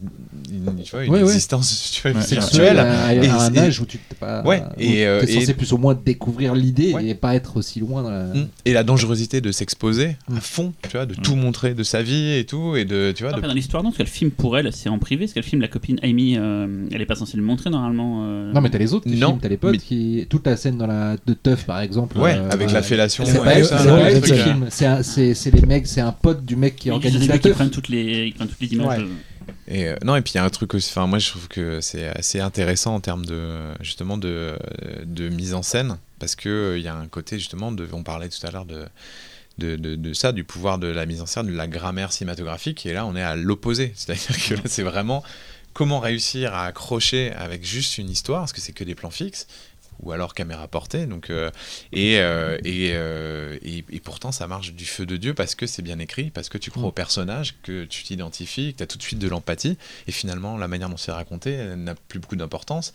une- tu vois, une Ouais, ouais. existence tu vois, Ouais, sexuelle à, à Et- un âge où tu t'es pas. Ouais, où et, euh, t'es censé et- plus ou moins découvrir l'idée Ouais. et pas être aussi loin dans la. Mm. et la dangerosité de s'exposer Mm. à fond tu vois de tout montrer de sa vie et tout et de tu vois Après, de dans l'histoire, non, parce que le film pour elle, c'est en privé, parce que le film, la copine Amy, euh, elle est pas censée le montrer normalement. euh. Non, mais t'as les autres qui Non, t'as les potes mais- qui. Toute la scène dans la... de Teuf par exemple. ouais euh, avec la fellation c'est les mecs, c'est un pote du mec qui organise la teuf. prennent toutes les, ils prennent toutes les images. Ouais. de- Et euh, non, et puis il y a un truc aussi, enfin moi je trouve que c'est assez intéressant en termes de justement de, de mise en scène, parce que euh, il y a un côté justement de, on parlait tout à l'heure de, de, de, de ça, du pouvoir de la mise en scène, de la grammaire cinématographique, et là on est à l'opposé, c'est-à-dire que là c'est vraiment comment réussir à accrocher avec juste une histoire, parce que c'est que des plans fixes, ou alors caméra portée, donc euh, et, euh, et, euh, et, et pourtant ça marche du feu de Dieu parce que c'est bien écrit, parce que tu crois Mm. au personnage, que tu t'identifies, que tu as tout de suite de l'empathie, et finalement la manière dont c'est raconté n'a plus beaucoup d'importance.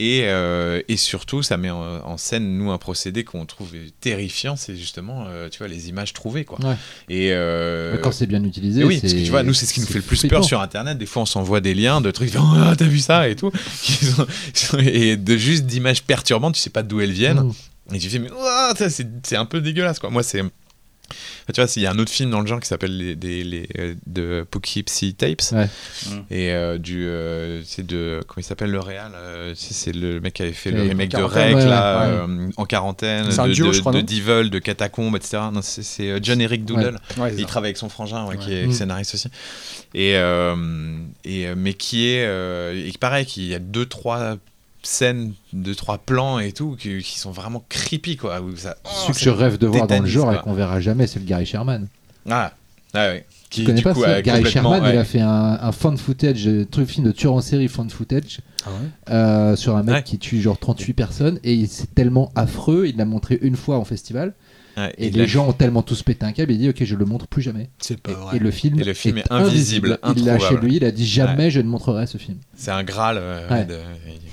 Et, euh, et surtout, ça met en, en scène, nous, un procédé qu'on trouve terrifiant, c'est justement, euh, tu vois, les images trouvées, quoi. Ouais. Et euh, Quand c'est bien utilisé. et oui, parce que tu vois, nous, c'est ce qui nous fait le plus flippant. peur sur Internet. Des fois, on s'envoie des liens de trucs, oh, t'as vu ça et tout. et de juste d'images perturbantes, tu sais pas d'où elles viennent. Mm. Et tu fais, mais c'est c'est un peu dégueulasse, quoi. Moi, c'est. Tu vois, il y a un autre film dans le genre qui s'appelle les, des- les, euh, de Poughkeepsie Tapes. Ouais. Et euh, du. euh, c'est de. Comment il s'appelle le réal euh, c'est- le mec qui avait fait le remake de Rec, ouais, là, ouais. euh, en quarantaine, C'est un de, duo, de, je crois, de Devil, de Catacombe, etc. Non, c'est- c'est John Eric Doodle. Il travaille avec son frangin, ouais, qui est Mm. scénariste aussi. Et, euh, et, mais qui est. euh, et pareil, qu'il y a deux, trois scènes, deux, trois plans et tout, qui, qui sont vraiment creepy, quoi. Ça, oh, Celui que je rêve de voir dans le genre et qu'on verra jamais, c'est le Gary Sherman. Ah, ah ouais. Qui, Tu connais du pas coup, ça a Gary Sherman, il a fait un, un fan footage, euh, truc film de tueur en série fan footage Ah ouais euh, sur un mec Ouais. qui tue genre 38 personnes et c'est tellement affreux, il l'a montré une fois en festival Ouais, et les gens ont tellement tous pété un câble, il dit ok je le montre plus jamais. C'est pas Et, vrai. et le film, Et le film est invisible, Il l'a chez lui, il a dit jamais je ne montrerai ce film. C'est un graal euh, Ouais. de-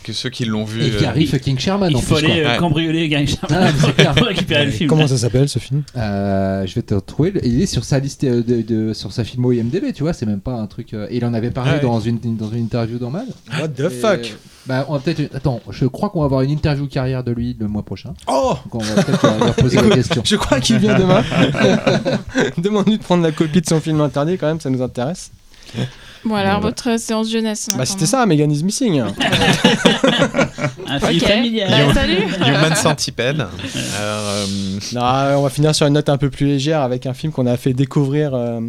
que ceux qui l'ont vu. Et euh, Gary fucking Sherman Il en faut plus. aller euh, Ouais. cambrioler Gary Sherman Ah, clair. pour récupérer le film. Comment ça s'appelle ce film? Euh, je vais te retrouver. Il est sur sa liste euh, de, de- sur sa filmo IMDb, tu vois. C'est même pas un truc. euh, et il en avait parlé Ouais. dans une dans une interview normale. What the Et, fuck? Bah, on va peut-être. Attends, je crois qu'on va avoir une interview carrière de lui le mois prochain. Oh Donc on va peut-être leur poser la question. Je crois qu'il vient demain. Demande-lui de prendre la copie de son film interdit quand même, ça nous intéresse. Bon, alors, votre séance jeunesse. Bah c'était ça, Megan is Missing. Un film Ok. familial. Bah, salut Human Centipede. Alors, euh, Non, on va finir sur une note un peu plus légère avec un film qu'on a fait découvrir euh,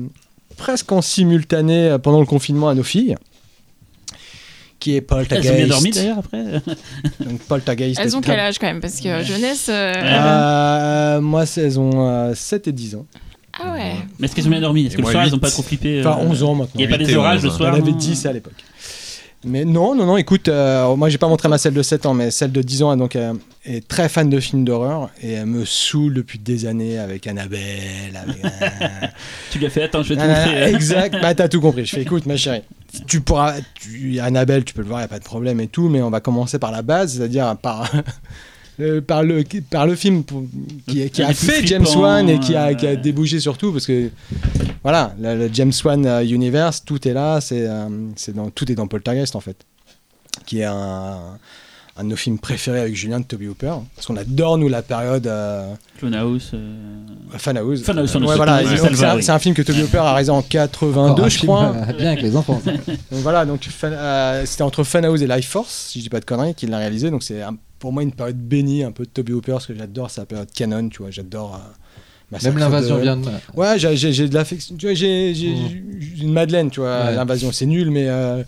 presque en simultané euh, pendant le confinement à nos filles. Qui est Elles Poltergeist. ont bien dormi d'ailleurs après. Donc Poltergeist. Elles ont quel âge quand même? Parce que jeunesse. euh, Euh, Moi, elles ont euh, 7 et 10 ans. Ah ouais. Mais est-ce qu'elles ont bien dormi? Est-ce que le soir elles huit. ont pas trop flippé euh, Enfin, 11 ans maintenant. Il n'y a pas des orages le soir? Elle avait non 10 à l'époque. Mais non, non, non, écoute, euh, moi j'ai pas montré ma celle de 7 ans, mais celle de 10 ans, elle, donc, euh, est très fan de films d'horreur et elle me saoule depuis des années avec Annabelle. Avec, euh, Tu lui as fait attends, je vais te montrer. euh. exact, bah t'as tout compris. Je fais écoute, ma chérie, tu pourras, tu, Annabelle, tu peux le voir, y a pas de problème et tout, mais on va commencer par la base, c'est-à-dire par. euh, par, le, par le film pour- qui, a fait James Wan et qui a, qui a débouché sur tout parce que voilà le, le James Wan euh, universe tout est là c'est euh, c'est dans tout est dans Poltergeist en fait qui est un, un de nos films préférés avec Julien de Toby Hooper parce qu'on adore nous la période euh, Clone House. euh, Fan House Fan House, Fan Ouais, House, voilà, c'est un, oui. c'est un film que Toby Hooper a réalisé en 82 Encore un je film, crois euh, bien avec les enfants. donc voilà, donc Fan- euh, c'était entre Funhouse et Life Force, si je dis pas de conneries, qu'il l'a réalisé. Donc c'est un- pour moi une période bénie, un peu de Toby Hooper, parce que j'adore sa période canon, tu vois, j'adore. euh, Massacre Même l'invasion de- vient de. Ouais, j'ai- j'ai j'ai de l'affection. Tu vois, j'ai j'ai- Mm. j'ai une Madeleine, tu vois. Ouais. L'invasion, c'est nul, mais euh,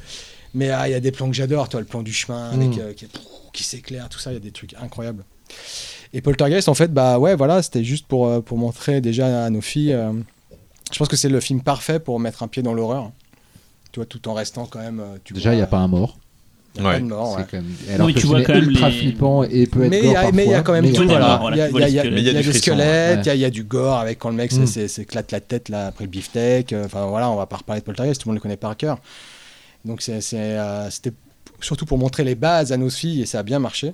mais ah, il y a des plans que j'adore, toi, le plan du chemin avec, Mm. euh, qui, qui s'éclaire, tout ça, il y a des trucs incroyables. Et Poltergeist, en fait, bah ouais, voilà, c'était juste pour, euh, pour montrer déjà à nos filles. euh, je pense que c'est le film parfait pour mettre un pied dans l'horreur. Tu vois, tout en restant quand même. euh, Tu Déjà, il n'y a pas un mort. y a pas Ouais. de mort, ouais. quand même... Alors Oui, tu vois quand même ultra les- flippant et peut être Mais il gore y, a- mais il y a parfois, quand même tout, il y a- voilà. voilà, y y y y des squelettes, ouais. il y a- il y a du gore avec quand le mec Mm. s'éclate la tête là, après le beefsteak. Enfin voilà, on va pas reparler de Poltergeist, tout le monde le connaît par cœur. Donc euh, c'était surtout pour montrer les bases à nos filles et ça a bien marché.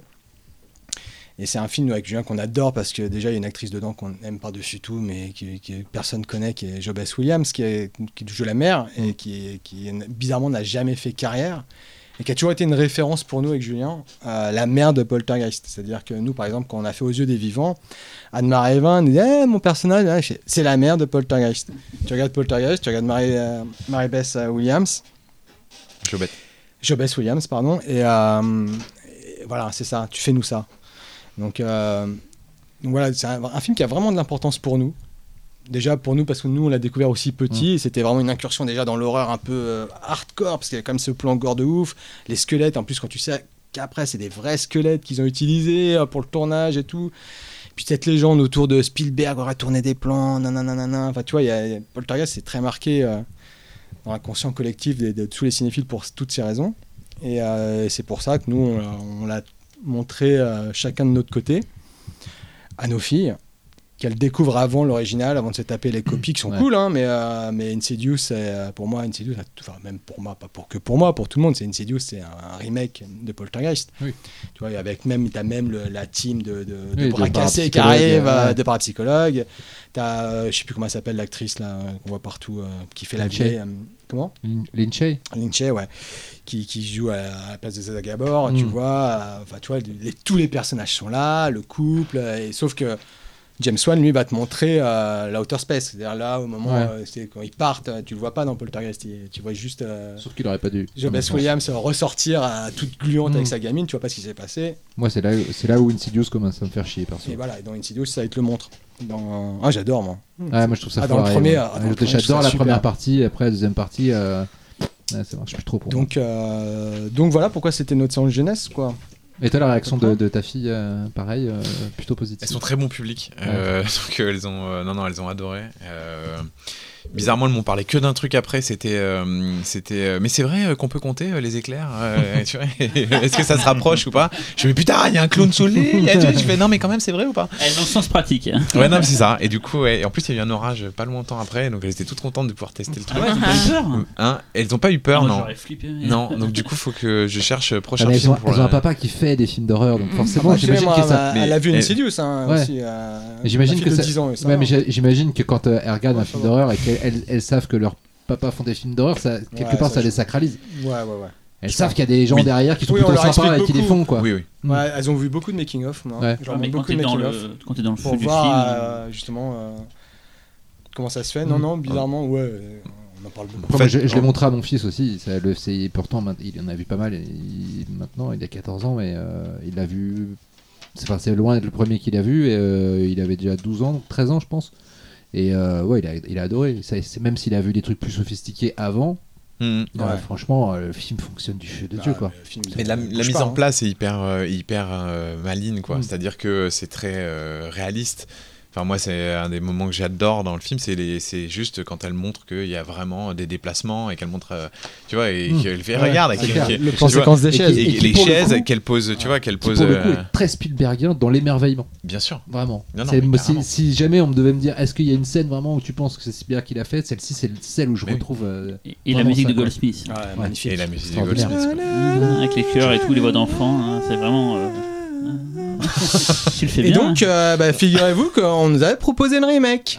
Et c'est un film avec Julien qu'on adore parce que déjà il y a une actrice dedans qu'on aime par-dessus tout, mais que qui personne connaît, qui est Jobess Williams, qui, est, qui joue la mère et qui, bizarrement n'a jamais fait carrière et qui a toujours été une référence pour nous avec Julien, euh, la mère de Poltergeist. C'est-à-dire que nous, par exemple, quand on a fait Aux yeux des vivants, Anne-Marie Evin nous dit Eh, mon personnage, fais, c'est la mère de Poltergeist. Tu regardes Poltergeist, tu regardes Marie, euh, Mary-Beth euh, Williams, Jobette. Jobess Williams, pardon, et, euh, et voilà, c'est ça, tu fais nous ça. Donc, euh, donc voilà, c'est un, un film qui a vraiment de l'importance pour nous. Déjà pour nous, parce que nous, on l'a découvert aussi petit, et c'était vraiment une incursion déjà dans l'horreur un peu euh, hardcore, parce qu'il y a quand même ce plan gore de ouf, les squelettes, en plus quand tu sais qu'après c'est des vrais squelettes qu'ils ont utilisés euh, pour le tournage et tout. Puis cette légende autour de Spielberg aurait tourné des plans, nanana, enfin tu vois, il y a, il y a- Poltergeist c'est très marqué euh, dans l'inconscient collectif de, de tous les cinéphiles pour toutes ces raisons. Et euh, c'est pour ça que nous, on l'a- on l'a montré euh, chacun de notre côté à nos filles, qu'elles découvrent avant l'original, avant de se taper les copies qui sont Ouais. cool, hein, mais, euh, mais Insidious, euh, pour moi, Insidious, enfin même pour moi, pas pour que pour moi, pour tout le monde, c'est Insidious, c'est un, un remake de Poltergeist. Oui. Tu vois, avec même, t'as même le- la team de, de, Oui, de bras cassés qui arrive, euh, ouais. de parapsychologues. T'as, euh, je sais plus comment elle s'appelle l'actrice là, qu'on voit partout, euh, qui fait la vieille. comment Lin- Lynchay Lynch, ouais, qui, qui joue à la, place de Zeta Gabor, tu Mm. vois, enfin tu vois, les- tous les personnages sont là, le couple, et sauf que James Wan lui va te montrer euh, l'outer space, c'est-à-dire là au moment Ouais. euh, quand ils partent, euh, tu le vois pas dans Poltergeist, tu vois juste euh, Sauf qu'il aurait pas dû. Jobess. Williams ressortir à toute gluante Mm. avec sa gamine, tu vois pas ce qui s'est passé, Moi, c'est là, c'est là où Insidious commence à me faire chier, perso. et voilà, et dans Insidious ça il te le montre. Dans... Ah j'adore moi. Ouais, moi je trouve ça Ah, dans le premier, ah, dans J'adore la première partie, après la deuxième partie, ouais, ça marche plus trop pour moi. Donc, donc voilà pourquoi c'était notre séance jeunesse quoi. Et toi, la réaction de, de ta fille, euh, pareil, euh, plutôt positive. Elles sont très bon public. Euh, donc euh, elles ont, euh, non non, elles ont adoré. Bizarrement, elles m'ont parlé que d'un truc après. C'était, euh, c'était. euh, mais c'est vrai euh, qu'on peut compter euh, les éclairs. euh, tu vois Est-ce que ça se rapproche ou pas? Je me dis putain, il y a un clown sous le vois, Je fais non mais quand même c'est vrai ou pas? Elles ont le sens pratique. hein. Ouais non mais c'est ça. Et du coup, ouais, et en plus il y a eu un orage pas longtemps après, donc elles étaient toutes contentes de pouvoir tester le Ah truc. ouais, t'as pas eu peur Hein? Elles ont pas eu peur Ah, moi, non. J'aurais flippé. mais- Non, donc du coup faut que je cherche Ah, prochain elles film ont, pour elles ont la- un papa qui fait des films d'horreur, donc forcément, Moi, j'imagine moi, que ça. elle a vu Insidious hein, Ouais. aussi. euh, J'imagine ma que ça. 10 ans, et ça Ouais, va. mais j'ai- j'imagine que quand elles regardent Ouais, un film d'horreur et qu'elles elles, elles savent que leurs papas font des films d'horreur, ça quelque Ouais, part ça ça les sacralise. Ouais, ouais, ouais. Elles savent qu'il y a des gens Oui. derrière qui sont Oui, plutôt sympas et qui les font quoi. Oui oui. Ouais, elles ont vu beaucoup de making-of, moi. Ouais. Leur mais quand beaucoup t'es de dans le, quand t'es dans le Pour feu du voir film. euh, justement euh, comment ça se fait. Non, Mm. non, bizarrement, ouais, euh, on en parle beaucoup. En fait, je, je l'ai montré à mon fils aussi. Ça, le, c'est pourtant il en a vu pas mal. Et il- maintenant, il a 14 ans, mais euh, il l'a vu. C'est enfin, loin d'être le premier qu'il a vu. Et, euh, il avait déjà 12 ans, 13 ans, je pense. Et euh, ouais, il a, il a adoré. Ça, c'est- même s'il a vu des trucs plus sophistiqués avant, Ouais. franchement, euh, le film fonctionne du feu de Dieu, Ah, quoi. film, Mais la, mise pas, en hein. place est hyper, euh, hyper euh, maligne, quoi. Mm. C'est-à-dire que c'est très euh, réaliste. Enfin, moi, c'est un des moments que j'adore dans le film, c'est les- c'est juste quand elle montre qu'il y a vraiment des déplacements et qu'elle montre, euh, tu vois, et Mm. qu'elle fait Ouais, regarde, c'est et clair. qu'elle- Le tu plan vois, séquence des et chaises. et qui, les le chaises qu'elle pose, tu vois, qu'elle Qui, pose. pour le euh, coup, est très Spielbergien dans l'émerveillement. Bien sûr. Vraiment. Non, non, C'est- mais si, jamais on me devait me dire, est-ce qu'il y a une scène vraiment où tu penses que c'est Spielberg qui l'a fait Celle-ci, c'est celle où je Mais oui. retrouve. euh, Et, la musique ça, de. Goldsmith. Ouais, Ouais. magnifique. Et la musique de. Goldsmith. Avec les chœurs et tout, les voix d'enfants, hein, c'est vraiment. Euh, tu le fais Et bien. donc, euh, bah, figurez-vous qu'on nous avait proposé le remake.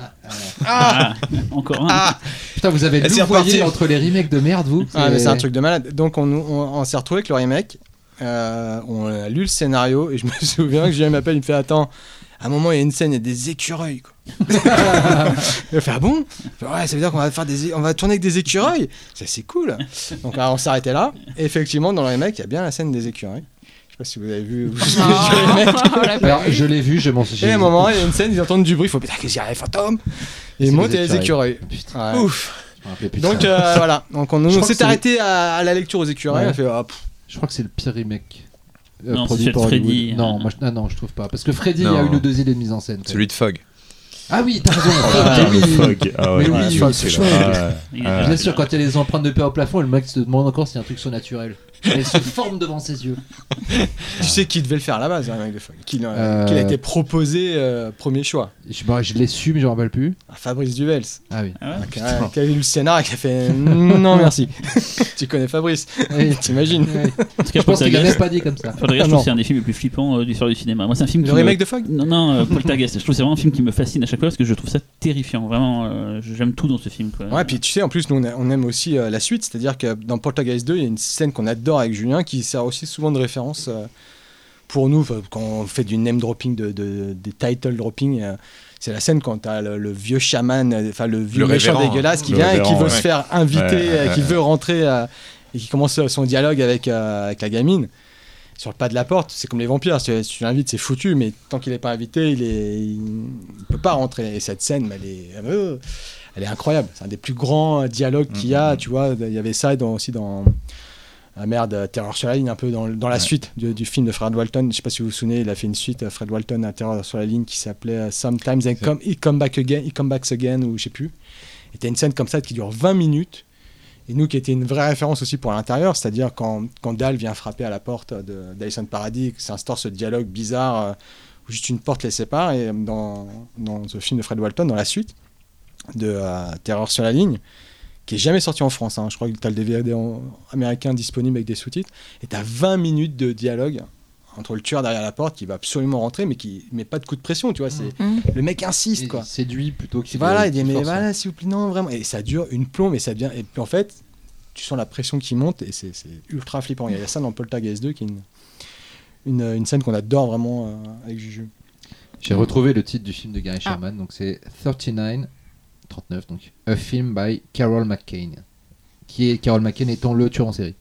Ah, encore un. Putain, vous avez c'est reparti. entre les remakes de merde, vous Ah, mais c'est un truc de malade. Donc, on, nous- on, on s'est retrouvé avec le remake. Euh, on a lu le scénario et je me souviens que Julien m'appelle, il me fait Attends, à un moment, il y a une scène, il y a des écureuils. Quoi. il fait Ah bon? Je fais, Ouais, ça veut dire qu'on va, faire des, on va tourner avec des écureuils. Ça, c'est cool. Donc, alors, on s'est arrêté là. Et effectivement, dans le remake, il y a bien la scène des écureuils. Je sais pas si vous avez vu. vous avez le Alors, je l'ai vu, je m'en suis. Et à un moment, il y a une scène, ils entendent du bruit, il faut putain, qu'est-ce qu'il y a, les fantômes Et ils montent les et les écureuils. Putain, Ouais. Ouf. Donc euh, voilà, donc on, s'est arrêté à, à la lecture aux écureuils, Ouais. on a fait ah, pff, Je crois que c'est le pire remake. Non, c'est produit par Freddy. Non, moi, je... ah, non, je trouve pas. Parce que Freddy, il y Non. a une ou deux idées de mise en scène. Celui de Fogg. Ah oui, t'as raison. Ah, le fog. Ah ouais, Mais oui, c'est Je l'assure, quand il y a des empreintes de paix au plafond, le mec se demande encore si un truc soit naturel. Elle se forme devant ses yeux. Tu sais qui devait le faire à la base, hein. Qu'il a, Euh. qu'il a été proposé euh, premier choix. Je, bon, je l'ai su, mais je me rappelle plus. Ah, Fabrice Duvels. Ah oui. Ah ouais Qui a, qui a lu le scénar et qui a fait non merci. tu connais Fabrice, Oui. t'imagines Ouais. En tout cas, Je pense qu'il a même pas dit comme ça. Poltergeist, je Ah, trouve non. que c'est un des films les plus flippants euh, du l'histoire du cinéma. Moi, c'est un film Le qui me- remake de Fog Non, non, euh, Poltergeist. Je trouve que c'est vraiment un film qui me fascine à chaque fois parce que je trouve ça terrifiant. Vraiment, euh, j'aime tout dans ce film. Quoi. Ouais, puis tu sais, en plus, nous, on, aime aussi euh, la suite, c'est-à-dire que dans Poltergeist 2, il y a une scène qu'on adore avec Julien qui sert aussi souvent de référence euh, pour nous, quand on fait du name dropping, de, de- des title dropping. euh, c'est la scène quand t'as le, le vieux chaman, euh, enfin le vieux Le méchant dégueulasse qui vient et qui veut ouais. se faire inviter, Ouais, ouais, euh, qui veut rentrer euh, et qui commence son dialogue avec, avec la gamine. Sur le pas de la porte, c'est comme les vampires, si tu, si tu l'invites, c'est foutu, mais tant qu'il n'est pas invité, il est, il, il peut pas rentrer. Et cette scène, elle est, elle est incroyable. C'est un des plus grands dialogues qu'il y a. Mhm. Tu vois, il y avait ça dans- aussi dans ah merde, Terreur sur la ligne, un peu dans, dans la Ouais. suite du, du film de Fred Walton. Je sais pas si vous vous souvenez, il a fait une suite, euh, Fred Walton à Terreur sur la ligne, qui s'appelait euh, Sometimes I come, He Come Back Again, He Come Back Again, ou je sais plus. Et t'as une scène comme ça qui dure 20 minutes. Et nous, qui était une vraie référence aussi pour l'intérieur, c'est-à-dire quand, quand Dal vient frapper à la porte de- d'Alison Paradis, que s'instaure ce dialogue bizarre euh, où juste une porte les sépare. Et euh, dans, dans ce film de Fred Walton, dans la suite de euh, Terreur sur la ligne, qui est jamais sorti en France, hein, je crois que tu as le DVD en- américain disponible avec des sous-titres, et tu as 20 minutes de dialogue entre le tueur derrière la porte qui va absolument rentrer, mais qui met pas de coup de pression, tu vois. C'est Mm. le mec insiste, Il quoi. séduit plutôt qu'il Voilà, il dit mais voilà, s'il vous plaît, non, vraiment. Et ça dure une plombe et ça devient. Et puis en fait, tu sens la pression qui monte et c'est c'est ultra flippant. Il y a ça dans Poltergeist 2 qui est une, une, une scène qu'on adore vraiment euh, avec Juju. J'ai retrouvé le titre du film de Gary Ah. Sherman, donc c'est 39, 39 donc, A Film by Carol McCain, qui est Carol McCain étant le tueur en série.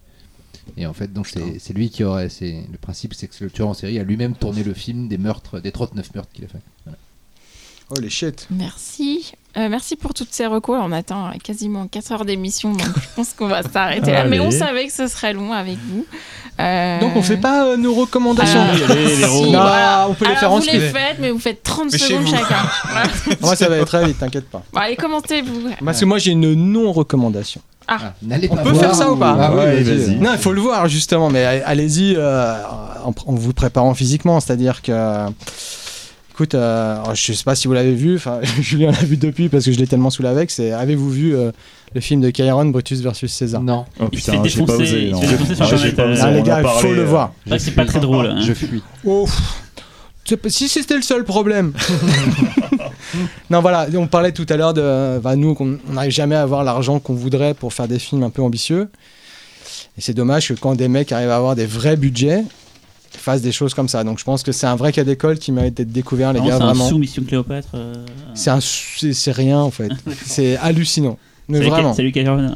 Et en fait, donc c'est lui qui aurait, c'est le principe, c'est que le tueur en série a lui-même tourné le film des meurtres, des 39 meurtres qu'il a fait. Voilà. Oh les shit. Merci. Euh, merci pour toutes ces recours. On attend quasiment 4 heures d'émission, donc je pense qu'on va s'arrêter là. Mais on savait que ce serait long avec vous. Euh, Donc on fait pas euh, nos recommandations. Ah, Allez, allez, les si, ronds. Non, voilà. on peut les Alors, faire en vous les script. faites, mais vous faites 30 Mais chez secondes chacun. Voilà. Moi ça va être très vite, t'inquiète pas. Bon, allez, commentez-vous. Parce que moi j'ai une non-recommandation. Ah, n'allez On pas peut voir faire ça ou pas Ah Ouais. Non, il faut le voir justement, mais allez-y euh, en, en vous préparant physiquement, c'est-à-dire que. Écoute, euh, alors, je sais pas si vous l'avez vu, enfin Julien l'a vu depuis parce que je l'ai tellement saoulé avec. C'est avez-vous vu euh, le film de Chiron, Brutus versus César? Non, Oh Il se putain, fait j'ai pas défoncer, osé. il non. se fait défoncer sur Ah, pas osé, Ah, les gars, il faut parlé, le euh, voir. C'est pas très drôle. hein. je fuis. Oh, si c'était le seul problème. non, voilà, on parlait tout à l'heure de. bah, nous, qu'on- on n'arrive jamais à avoir l'argent qu'on voudrait pour faire des films un peu ambitieux. Et c'est dommage que quand des mecs arrivent à avoir des vrais budgets, fassent des choses comme ça. Donc je pense que c'est un vrai cas d'école qui mérite d'être découvert, les Vraiment, gars, C'est un vraiment. sous-mission Cléopâtre. euh, C'est un c'est rien en fait. c'est hallucinant. Mais vraiment. Salut Cameron.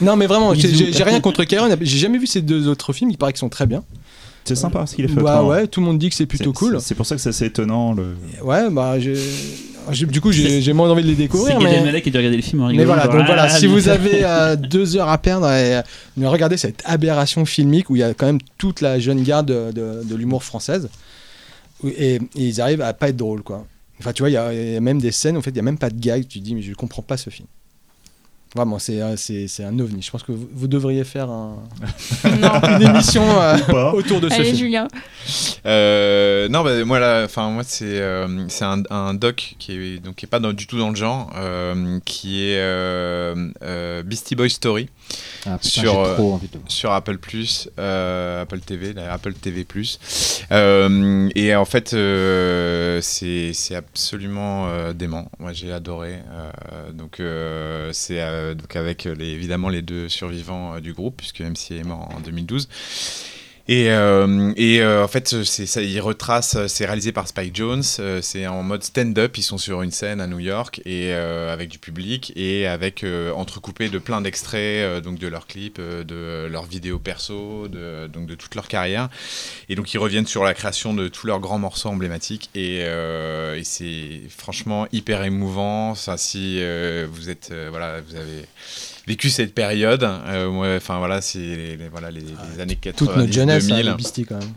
Non mais vraiment, j'ai- rien contre Karen. J'ai jamais vu ces deux autres films. Il paraît qu'ils sont très bien. C'est sympa ce qu'il a fait. Bah ouais, tout le monde dit que c'est C'est- plutôt cool. C'est c'est pour ça que c'est assez étonnant. Le... Ouais, bah j'ai- du coup j'ai moins envie de les C'est découvrir. Gad Mais, Elmaleh qui dû regarder le film en mais rigolant. voilà, genre, donc voilà, ah, si bien. vous avez euh, deux heures à perdre, et, euh, regardez cette aberration filmique où il y a quand même toute la jeune garde de, de- de l'humour française. Et, et ils arrivent à pas être drôles quoi. Enfin tu vois, il y, a- il y a même des scènes, en fait, il y a même pas de gag. Tu te dis mais je comprends pas ce film. Vraiment, c'est euh, c'est c'est un ovni. Je pense que vous, vous devriez faire un- une émission euh, autour de ce Allez, film. Julien. Euh, non, bah, moi, là, enfin, moi, c'est euh, c'est un, un doc qui est donc qui est pas dans- du tout dans le genre, euh, qui est euh, euh, Beastie Boy Story Ah, putain, Sur, euh, trop envie de le voir. sur Apple Plus, euh, Apple TV, Apple TV Plus. Euh, et en fait, euh, c'est c'est absolument euh, dément. Moi, j'ai adoré. Euh, donc, euh, c'est euh, donc avec les, évidemment les deux survivants du groupe, puisque MC est mort en 2012. Et, euh, et euh, en fait, ça, il retrace, c'est réalisé par Spike Jones, euh, c'est en mode stand-up, ils sont sur une scène à New York et euh, avec du public et avec euh, entrecoupé de plein d'extraits euh, donc de leurs clips, de leurs vidéos perso, de, donc de toute leur carrière. Et donc ils reviennent sur la création de tous leurs grands morceaux emblématiques et, et c'est franchement hyper émouvant. Ça, si vous êtes, voilà, vous avez vécu cette période, euh, enfin voilà, c'est les, les- voilà les, les années 90 Toute notre jeunesse, hein, 2000. les Beastie quand même.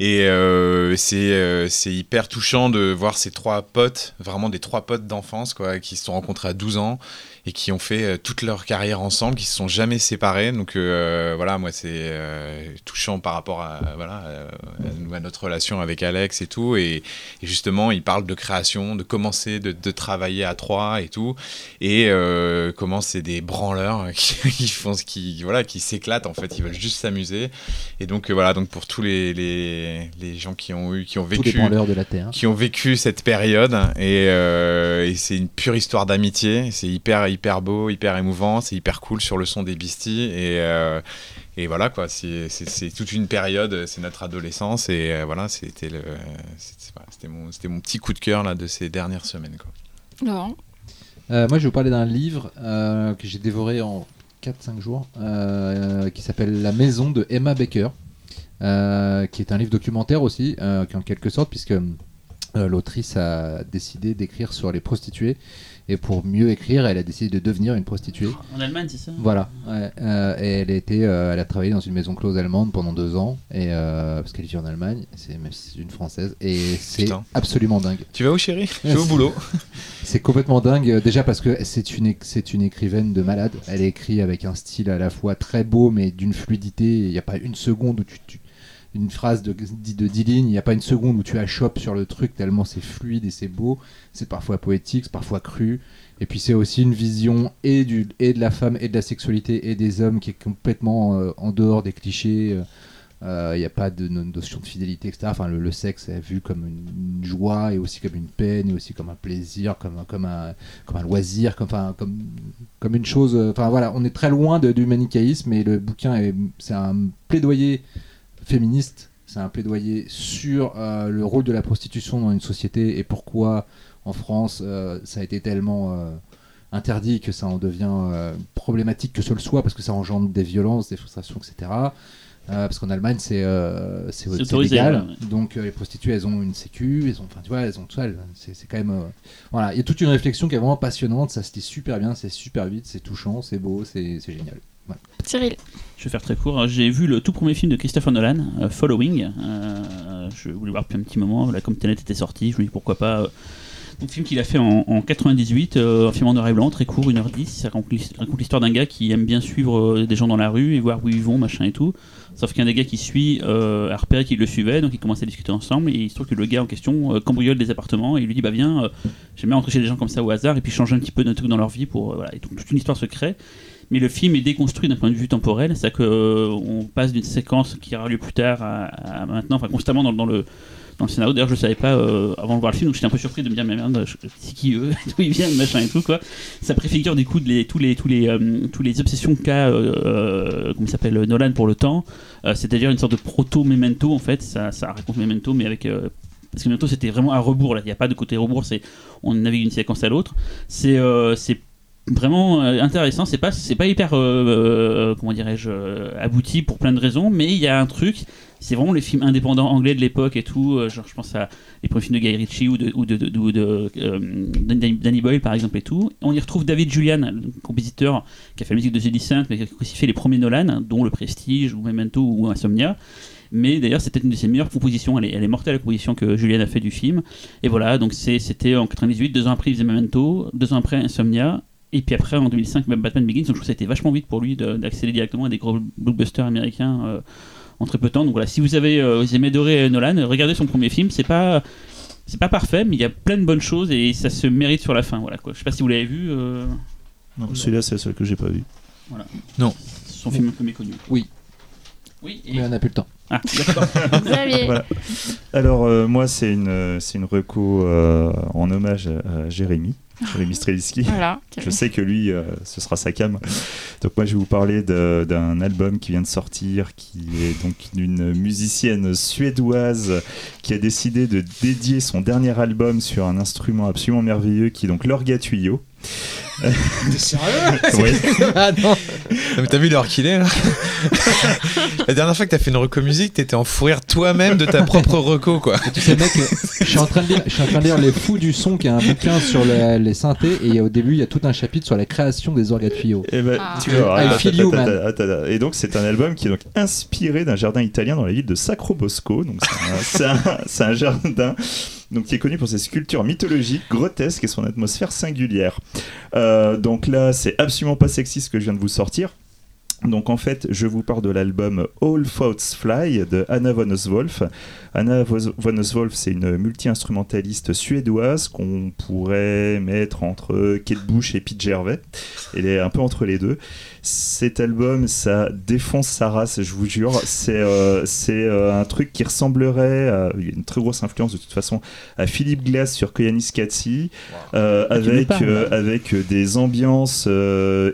Et euh, c'est euh, c'est hyper touchant de voir ces trois potes, vraiment des trois potes d'enfance, quoi, qui se sont rencontrés à 12 ans et qui ont fait euh, toute leur carrière ensemble, qui se sont jamais séparés. Donc euh, voilà, moi c'est euh, touchant par rapport à voilà à, nous- à notre relation avec Alex et tout. Et, et justement, il parle de création, de commencer de, de travailler à trois et tout, et euh, comment c'est des branleurs qui, qui font ce qui voilà qui s'éclatent en fait. Ils veulent juste s'amuser. Et donc voilà, donc pour tous les, les, les gens qui ont eu qui ont vécu de la Terre. qui ont vécu cette période et, et c'est une pure histoire d'amitié. C'est hyper hyper beau, hyper émouvant, c'est hyper cool sur le son des Beasties et euh, et voilà quoi. C'est c'est- c'est toute une période, c'est notre adolescence et euh, voilà, c'était le c'était voilà, c'était mon c'était mon petit coup de cœur là de ces dernières semaines quoi. Laurent? Euh, moi, je vais vous parler d'un livre euh, que j'ai dévoré en 4-5 jours, euh, qui s'appelle La Maison de Emma Baker, euh, qui est un livre documentaire aussi, euh, qui en quelque sorte, puisque euh, l'autrice a décidé d'écrire sur les prostituées, et pour mieux écrire, elle a décidé de devenir une prostituée. En Allemagne, c'est ça? Voilà, ouais, euh, et elle a, été, euh, elle a travaillé dans une maison close allemande pendant deux ans, et, euh, parce qu'elle vit en Allemagne, c'est même si c'est une française, et c'est absolument dingue. Tu vas où chérie? Je vais au boulot. C'est complètement dingue, déjà parce que c'est une, c'est une écrivaine de malade. Elle écrit avec un style à la fois très beau, mais d'une fluidité. Il n'y a pas une seconde où tu. tu- une phrase de, de 10 lignes, il n'y a pas une seconde où tu achoppes sur le truc tellement c'est fluide et c'est beau. C'est parfois poétique, c'est parfois cru. Et puis c'est aussi une vision et, du, et de la femme et de la sexualité et des hommes qui est complètement euh, en dehors des clichés. euh, euh, Il n'y a pas de no- notion de fidélité, etc. Enfin, le, sexe est vu comme une, joie et aussi comme une peine et aussi comme un plaisir, comme comme un, comme un loisir, comme, enfin, comme, comme une chose. Enfin voilà, on est très loin de- du manichéisme et le bouquin est, c'est un plaidoyer féministe. C'est un plaidoyer sur euh, le rôle de la prostitution dans une société et pourquoi en France euh, ça a été tellement euh, interdit que ça en devient problématique que ce le soit parce que ça engendre des violences, des frustrations, etc. Parce qu'en Allemagne, c'est légal. ouais. Donc les prostituées, elles ont une sécu, elles ont, enfin tu vois, elles ont tout ça. C'est c'est quand même, voilà, il y a toute une réflexion qui est vraiment passionnante. Ça se lit super bien, c'est super vite, c'est touchant, c'est beau, c'est c'est Cyril Je vais faire très court. J'ai vu le tout premier film de Christopher Nolan, euh, Following. Euh, je voulais voir depuis un petit moment. Là, comme était sorti, je me dis pourquoi pas. euh, Un film qu'il a fait en, en 98, euh, un film en noir et blanc, très court, 1h10. Ça raconte l'his- raconte l'histoire d'un gars qui aime bien suivre des gens dans la rue et voir où ils vont, machin et tout. Sauf qu'un des gars qui suit a repéré qu'il le suivait, donc ils commencent à discuter ensemble. Et il se trouve que le gars en question cambriole des appartements et il lui dit Bah viens, j'aime bien rentrer chez des gens comme ça au hasard et puis changer un petit peu de trucs dans leur vie pour. voilà. Et donc toute une histoire se crée. Mais le film est déconstruit d'un point de vue temporel, c'est-à-dire qu'on passe d'une séquence qui aura lieu plus tard à, maintenant, enfin constamment dans, le dans le scénario. D'ailleurs, je ne savais pas euh, avant de voir le film, donc j'étais un peu surpris de me dire mais merde, c'est qui eux, d'où ils viennent, machin et tout quoi. Ça préfigure du coup de les, tous les tous les euh, tous les obsessions qu'a euh, euh, comment il s'appelle Nolan pour le temps. Euh, C'est-à-dire une sorte de proto memento en fait. Ça, ça raconte memento mais avec euh, parce que Memento c'était vraiment à rebours là. Il n'y a pas de côté rebours, c'est on navigue d'une séquence à l'autre. Euh, c'est vraiment euh, intéressant. C'est pas, c'est pas hyper, euh, euh, comment dirais-je, abouti pour plein de raisons, mais il y a un truc. C'est vraiment les films indépendants anglais de l'époque et tout. genre, je pense à les premiers films de Guy Ritchie ou de, Danny Boyle par exemple et tout. On y retrouve David Julian, le compositeur qui a fait la musique de The Descent, mais qui a aussi fait les premiers Nolan, dont Le Prestige ou Memento ou Insomnia. Mais d'ailleurs, c'était une de ses meilleures compositions. Elle est, elle est mortelle la composition que Julian a fait du film. Et voilà, donc c'était en 98, deux ans après, il faisait Memento, deux ans après Insomnia. Et puis après, en 2005, même Batman Begins, donc je trouve que ça a été vachement vite pour lui de- d'accéder directement à des gros blockbusters américains euh, en très peu de temps. Donc voilà, si vous avez euh, vous aimez adorer Nolan, regardez son premier film. C'est pas c'est pas parfait, mais il y a plein de bonnes choses et ça se mérite sur la fin. Voilà quoi. Je sais pas si vous l'avez vu. euh, Non, celui-là, c'est le seul que j'ai pas vu. son film un peu méconnu. Oui. Oui. Mais on n'a plus le temps. Ah, Voilà. Alors, euh, moi, c'est une, c'est une reco euh, en hommage à, à Jérémy, Voilà. Je sais que lui, euh, ce sera sa cam. Donc moi, je vais vous parler d'un album qui vient de sortir, qui est donc d'une musicienne suédoise qui a décidé de dédier son dernier album sur un instrument absolument merveilleux, qui est donc l'orga tuyau. T'es sérieux? Oui. Ah non mais t'as vu l'heure qu'il est là? La dernière fois que t'as fait une reco musique, t'étais en fou rire toi-même de ta propre reco quoi. Tu sais, mec, je suis en train de lire, je suis en train de lire Les Fous du Son, qui est un bouquin sur la- les synthés, et au début, il y a tout un chapitre sur la création des orgas tuyaux. Eh ben, Ah. tu vois, I attends, feel you, attends, man. attends, attends. Et donc, c'est un album qui est donc inspiré d'un jardin italien dans la ville de Sacro Bosco. Donc, c'est un, c'est un- c'est un jardin donc, qui est connu pour ses sculptures mythologiques, grotesques et son atmosphère singulière. Euh, donc là, c'est absolument pas sexy ce que je viens de vous sortir. Donc en fait, je vous parle de l'album All Thoughts Fly de Anna von Oswolf. Anna von Oswolf, c'est une multi-instrumentaliste suédoise qu'on pourrait mettre entre Kate Bush et Pete Gervais. Elle est un peu entre les deux. Cet album, ça défonce sa race, je vous jure. C'est euh, c'est, euh, un truc qui ressemblerait, à, il y a une très grosse influence de toute façon, à Philippe Glass sur Koyanis Katsi, euh, Ah, avec, euh, là. avec des ambiances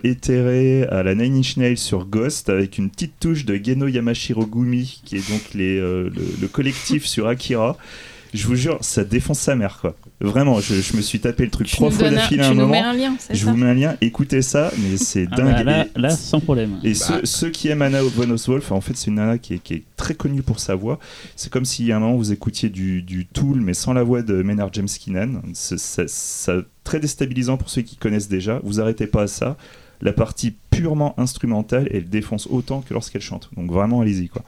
éthérées à la Nine Inch Nails sur Ghost, avec une petite touche de Geno Yamashiro Gumi, qui est donc les, le, le collectif sur Akira. Je vous jure, ça défonce sa mère, quoi. Vraiment, je, je me suis tapé le truc Tu trois fois d'affilée à un moment. un lien, c'est Je ça vous mets un lien, écoutez ça, mais c'est Ah dingue. bah là, Et- là, sans problème. et Bah. ceux, ceux qui aiment Anna von Oswolf, en fait, c'est une nana qui est, qui est très connue pour sa voix. C'est comme si à un moment vous écoutiez du, du Tool, mais sans la voix de Maynard James Keenan. C'est c'est- c'est très déstabilisant pour ceux qui connaissent déjà. Vous arrêtez pas à ça. La partie purement instrumentale, elle défonce autant que lorsqu'elle chante. Donc vraiment, allez-y quoi.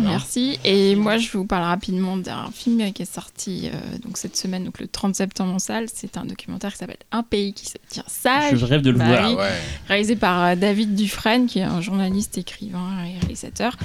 Merci. Et moi, je vous parle rapidement d'un film qui est sorti euh, donc cette semaine, donc le 30 septembre en salle. C'est un documentaire qui s'appelle Un pays qui se tient sage, Je rêve de le Bah voir. Ah ouais. réalisé par euh, David Dufresne, qui est un journaliste, écrivain et réalisateur.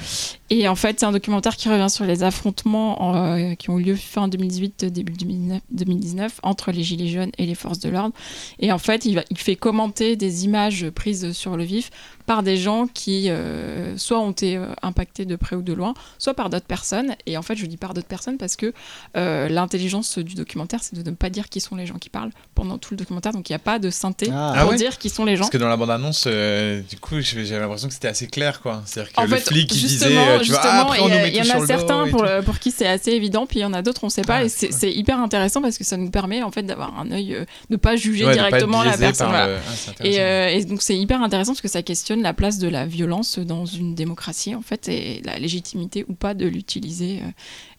Et en fait, c'est un documentaire qui revient sur les affrontements euh, qui ont eu lieu fin 2018, début 2019, 2019 entre les Gilets jaunes et les forces de l'ordre. Et en fait, il, va, il fait commenter des images prises sur le vif par des gens qui euh, soit ont été euh, impactés de près ou de loin, soit par d'autres personnes. Et en fait, je dis par d'autres personnes parce que euh, l'intelligence du documentaire, c'est de ne pas dire qui sont les gens qui parlent pendant tout le documentaire. Donc il n'y a pas de synthé Ah. pour Ah ouais dire qui sont les gens. Parce que dans la bande-annonce, euh, du coup, j'avais l'impression que c'était assez clair, quoi. C'est-à-dire que En le fait, flic qui disait, justement, tu vois, ah, justement, après on il y, nous a- met il y tout en a certains pour, tout. le- pour qui c'est assez évident, puis il y en a d'autres on sait pas. Ah, et c'est hyper intéressant parce que ça nous permet en fait d'avoir un œil, euh, de pas juger Ouais, de pas directement la personne. voilà. le- ah, euh, et donc c'est hyper intéressant parce que ça questionne la place de la violence dans une démocratie en fait et la légitimité ou pas de l'utiliser euh,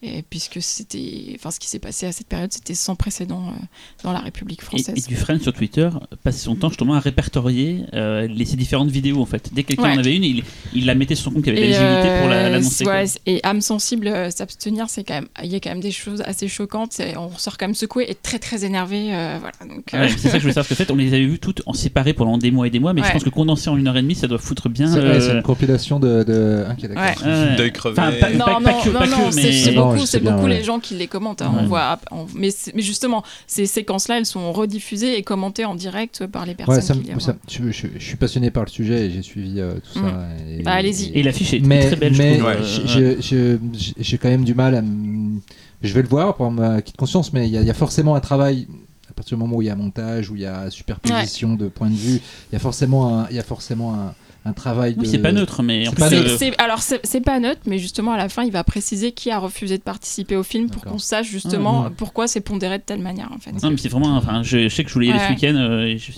et puisque c'était enfin ce qui s'est passé à cette période c'était sans précédent euh, dans la République Et, française. et Dufresne sur Twitter passait son temps justement à répertorier euh, les, ces différentes vidéos en fait. Dès que quelqu'un Ouais. en avait une, il, il la mettait sur son compte qui avait Et, la visibilité pour la- euh, l'annoncer. quoi. ouais, et âme sensible, euh, s'abstenir, c'est quand même, il y a quand même des choses assez choquantes. On ressort quand même secoué et très très énervé. euh, voilà, donc, Ah ouais, c'est ça que je voulais savoir, parce que en fait, on les avait vues toutes en séparé pendant des mois et des mois, mais je pense que condensé en une heure et demie, ça doit foutre bien. C'est euh, une compilation de. de... Ok, d'accord. Ouais. ouais. D'œil crevé. Enfin, pas- non, pas- non, pas que- non, pas que, c'est mais- c'est beaucoup, c'est ouais. les gens qui les commentent. hein, Ouais. on voit, on- mais, mais justement, ces séquences-là, elles sont rediffusées et commentées en direct par les personnes Ouais, ça, qui me- les ça- voient. je, je- je suis passionné par le sujet et j'ai suivi euh, tout Mm. ça. et- Bah, allez-y. Et l'affiche est mais, très belle, mais j'ai- quand même du mal à. Je vais le voir pour ma petite conscience, mais il y, a- il y a forcément un travail. À partir du moment où il y a montage, où il y a superposition de points de vue, il y a forcément un, il y a forcément un, un travail de. Oui, c'est pas neutre, mais en C'est plus, pas C'est- euh, c'est- alors c'est c'est pas neutre, mais justement à la fin, il va préciser qui a refusé de participer au film pour D'accord. qu'on sache justement Ouais. pourquoi c'est pondéré de telle manière en fait. Non, mais c'est vraiment. Enfin, je, je sais que je voulais y aller ce week-end euh, et je suis.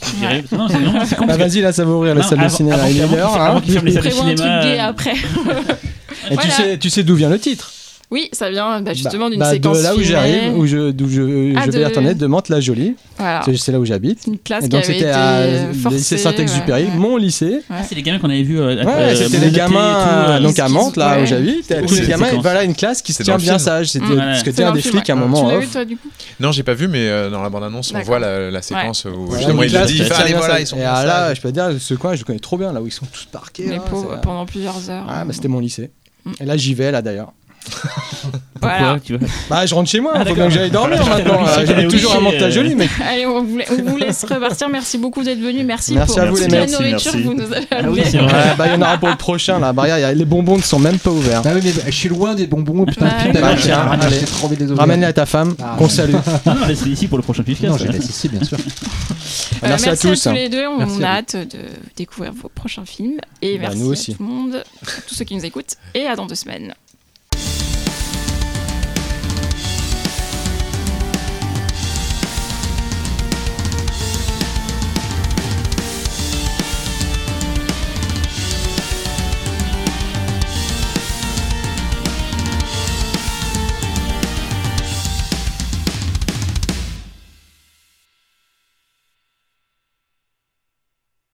Non, c'est vraiment- c'est con. Bah vas-y, là, ça va ouvrir la salle de avant- cinéma. avant l'heure, avant hein. qu'il ferme les salles de Prévois un truc cinéma. gay après. Et tu sais, tu sais d'où vient le titre Oui, ça vient bah, justement Bah- d'une bah, séquence de là où j'arrive, où je, d'où je, Ah, je vais de- à Internet de Mantes-la-Jolie. Voilà. C'est c'est là où j'habite. C'est une classe Et donc avait été c'était à euh, forcée. lycée Saint-Exupéry, ouais, ouais. mon lycée. Ah, c'est les gamins qu'on avait vus. euh, Ouais, euh, c'était les gamins tout, euh, euh, donc à Mantes, là ouais. où j'habite. C'était Tous les gamins, voilà une classe qui se tient bien sage. C'était ouais. parce que un des flics à un moment. Tu l'as off. vu toi du coup? Non, j'ai pas vu, mais dans la bande-annonce, on voit la, séquence où justement il dit allez, voilà, ils sont Et ah, là, je peux te dire, ce coin, je le connais trop bien, là où ils sont tous parqués. Les pauvres pendant plusieurs heures. Ah, bah c'était mon lycée. Et là, j'y vais, là d'ailleurs. Pourquoi, Voilà. tu vois Bah, je rentre chez moi, Ah, faut bien que j'aille dormir maintenant. au toujours à lycée, Mantes-la-Jolie, mais Allez, on vous, la- on vous laisse repartir. Merci beaucoup d'être venu. Merci, Merci pour à vous, toute les la nourriture Merci, que vous nous avez Ah oui, bah, il y en aura pour le prochain là. Bah, regarde, les bonbons ne sont même pas ouverts. Ah oui, mais je suis loin des bonbons. Putain, putain, Bah, j'ai- tiens, j'ai allez. trop envie de les ouvrir. Ramène-les à ta femme, Ah, qu'on salue. Non, non, laisse-les ici pour le prochain podcast. Non, je laisse ici, bien sûr. Euh, Merci à tous. tous les deux. On a hâte de découvrir vos prochains films. Et Bah, merci nous aussi. à tout le monde, tous ceux qui nous écoutent. Et à dans deux semaines.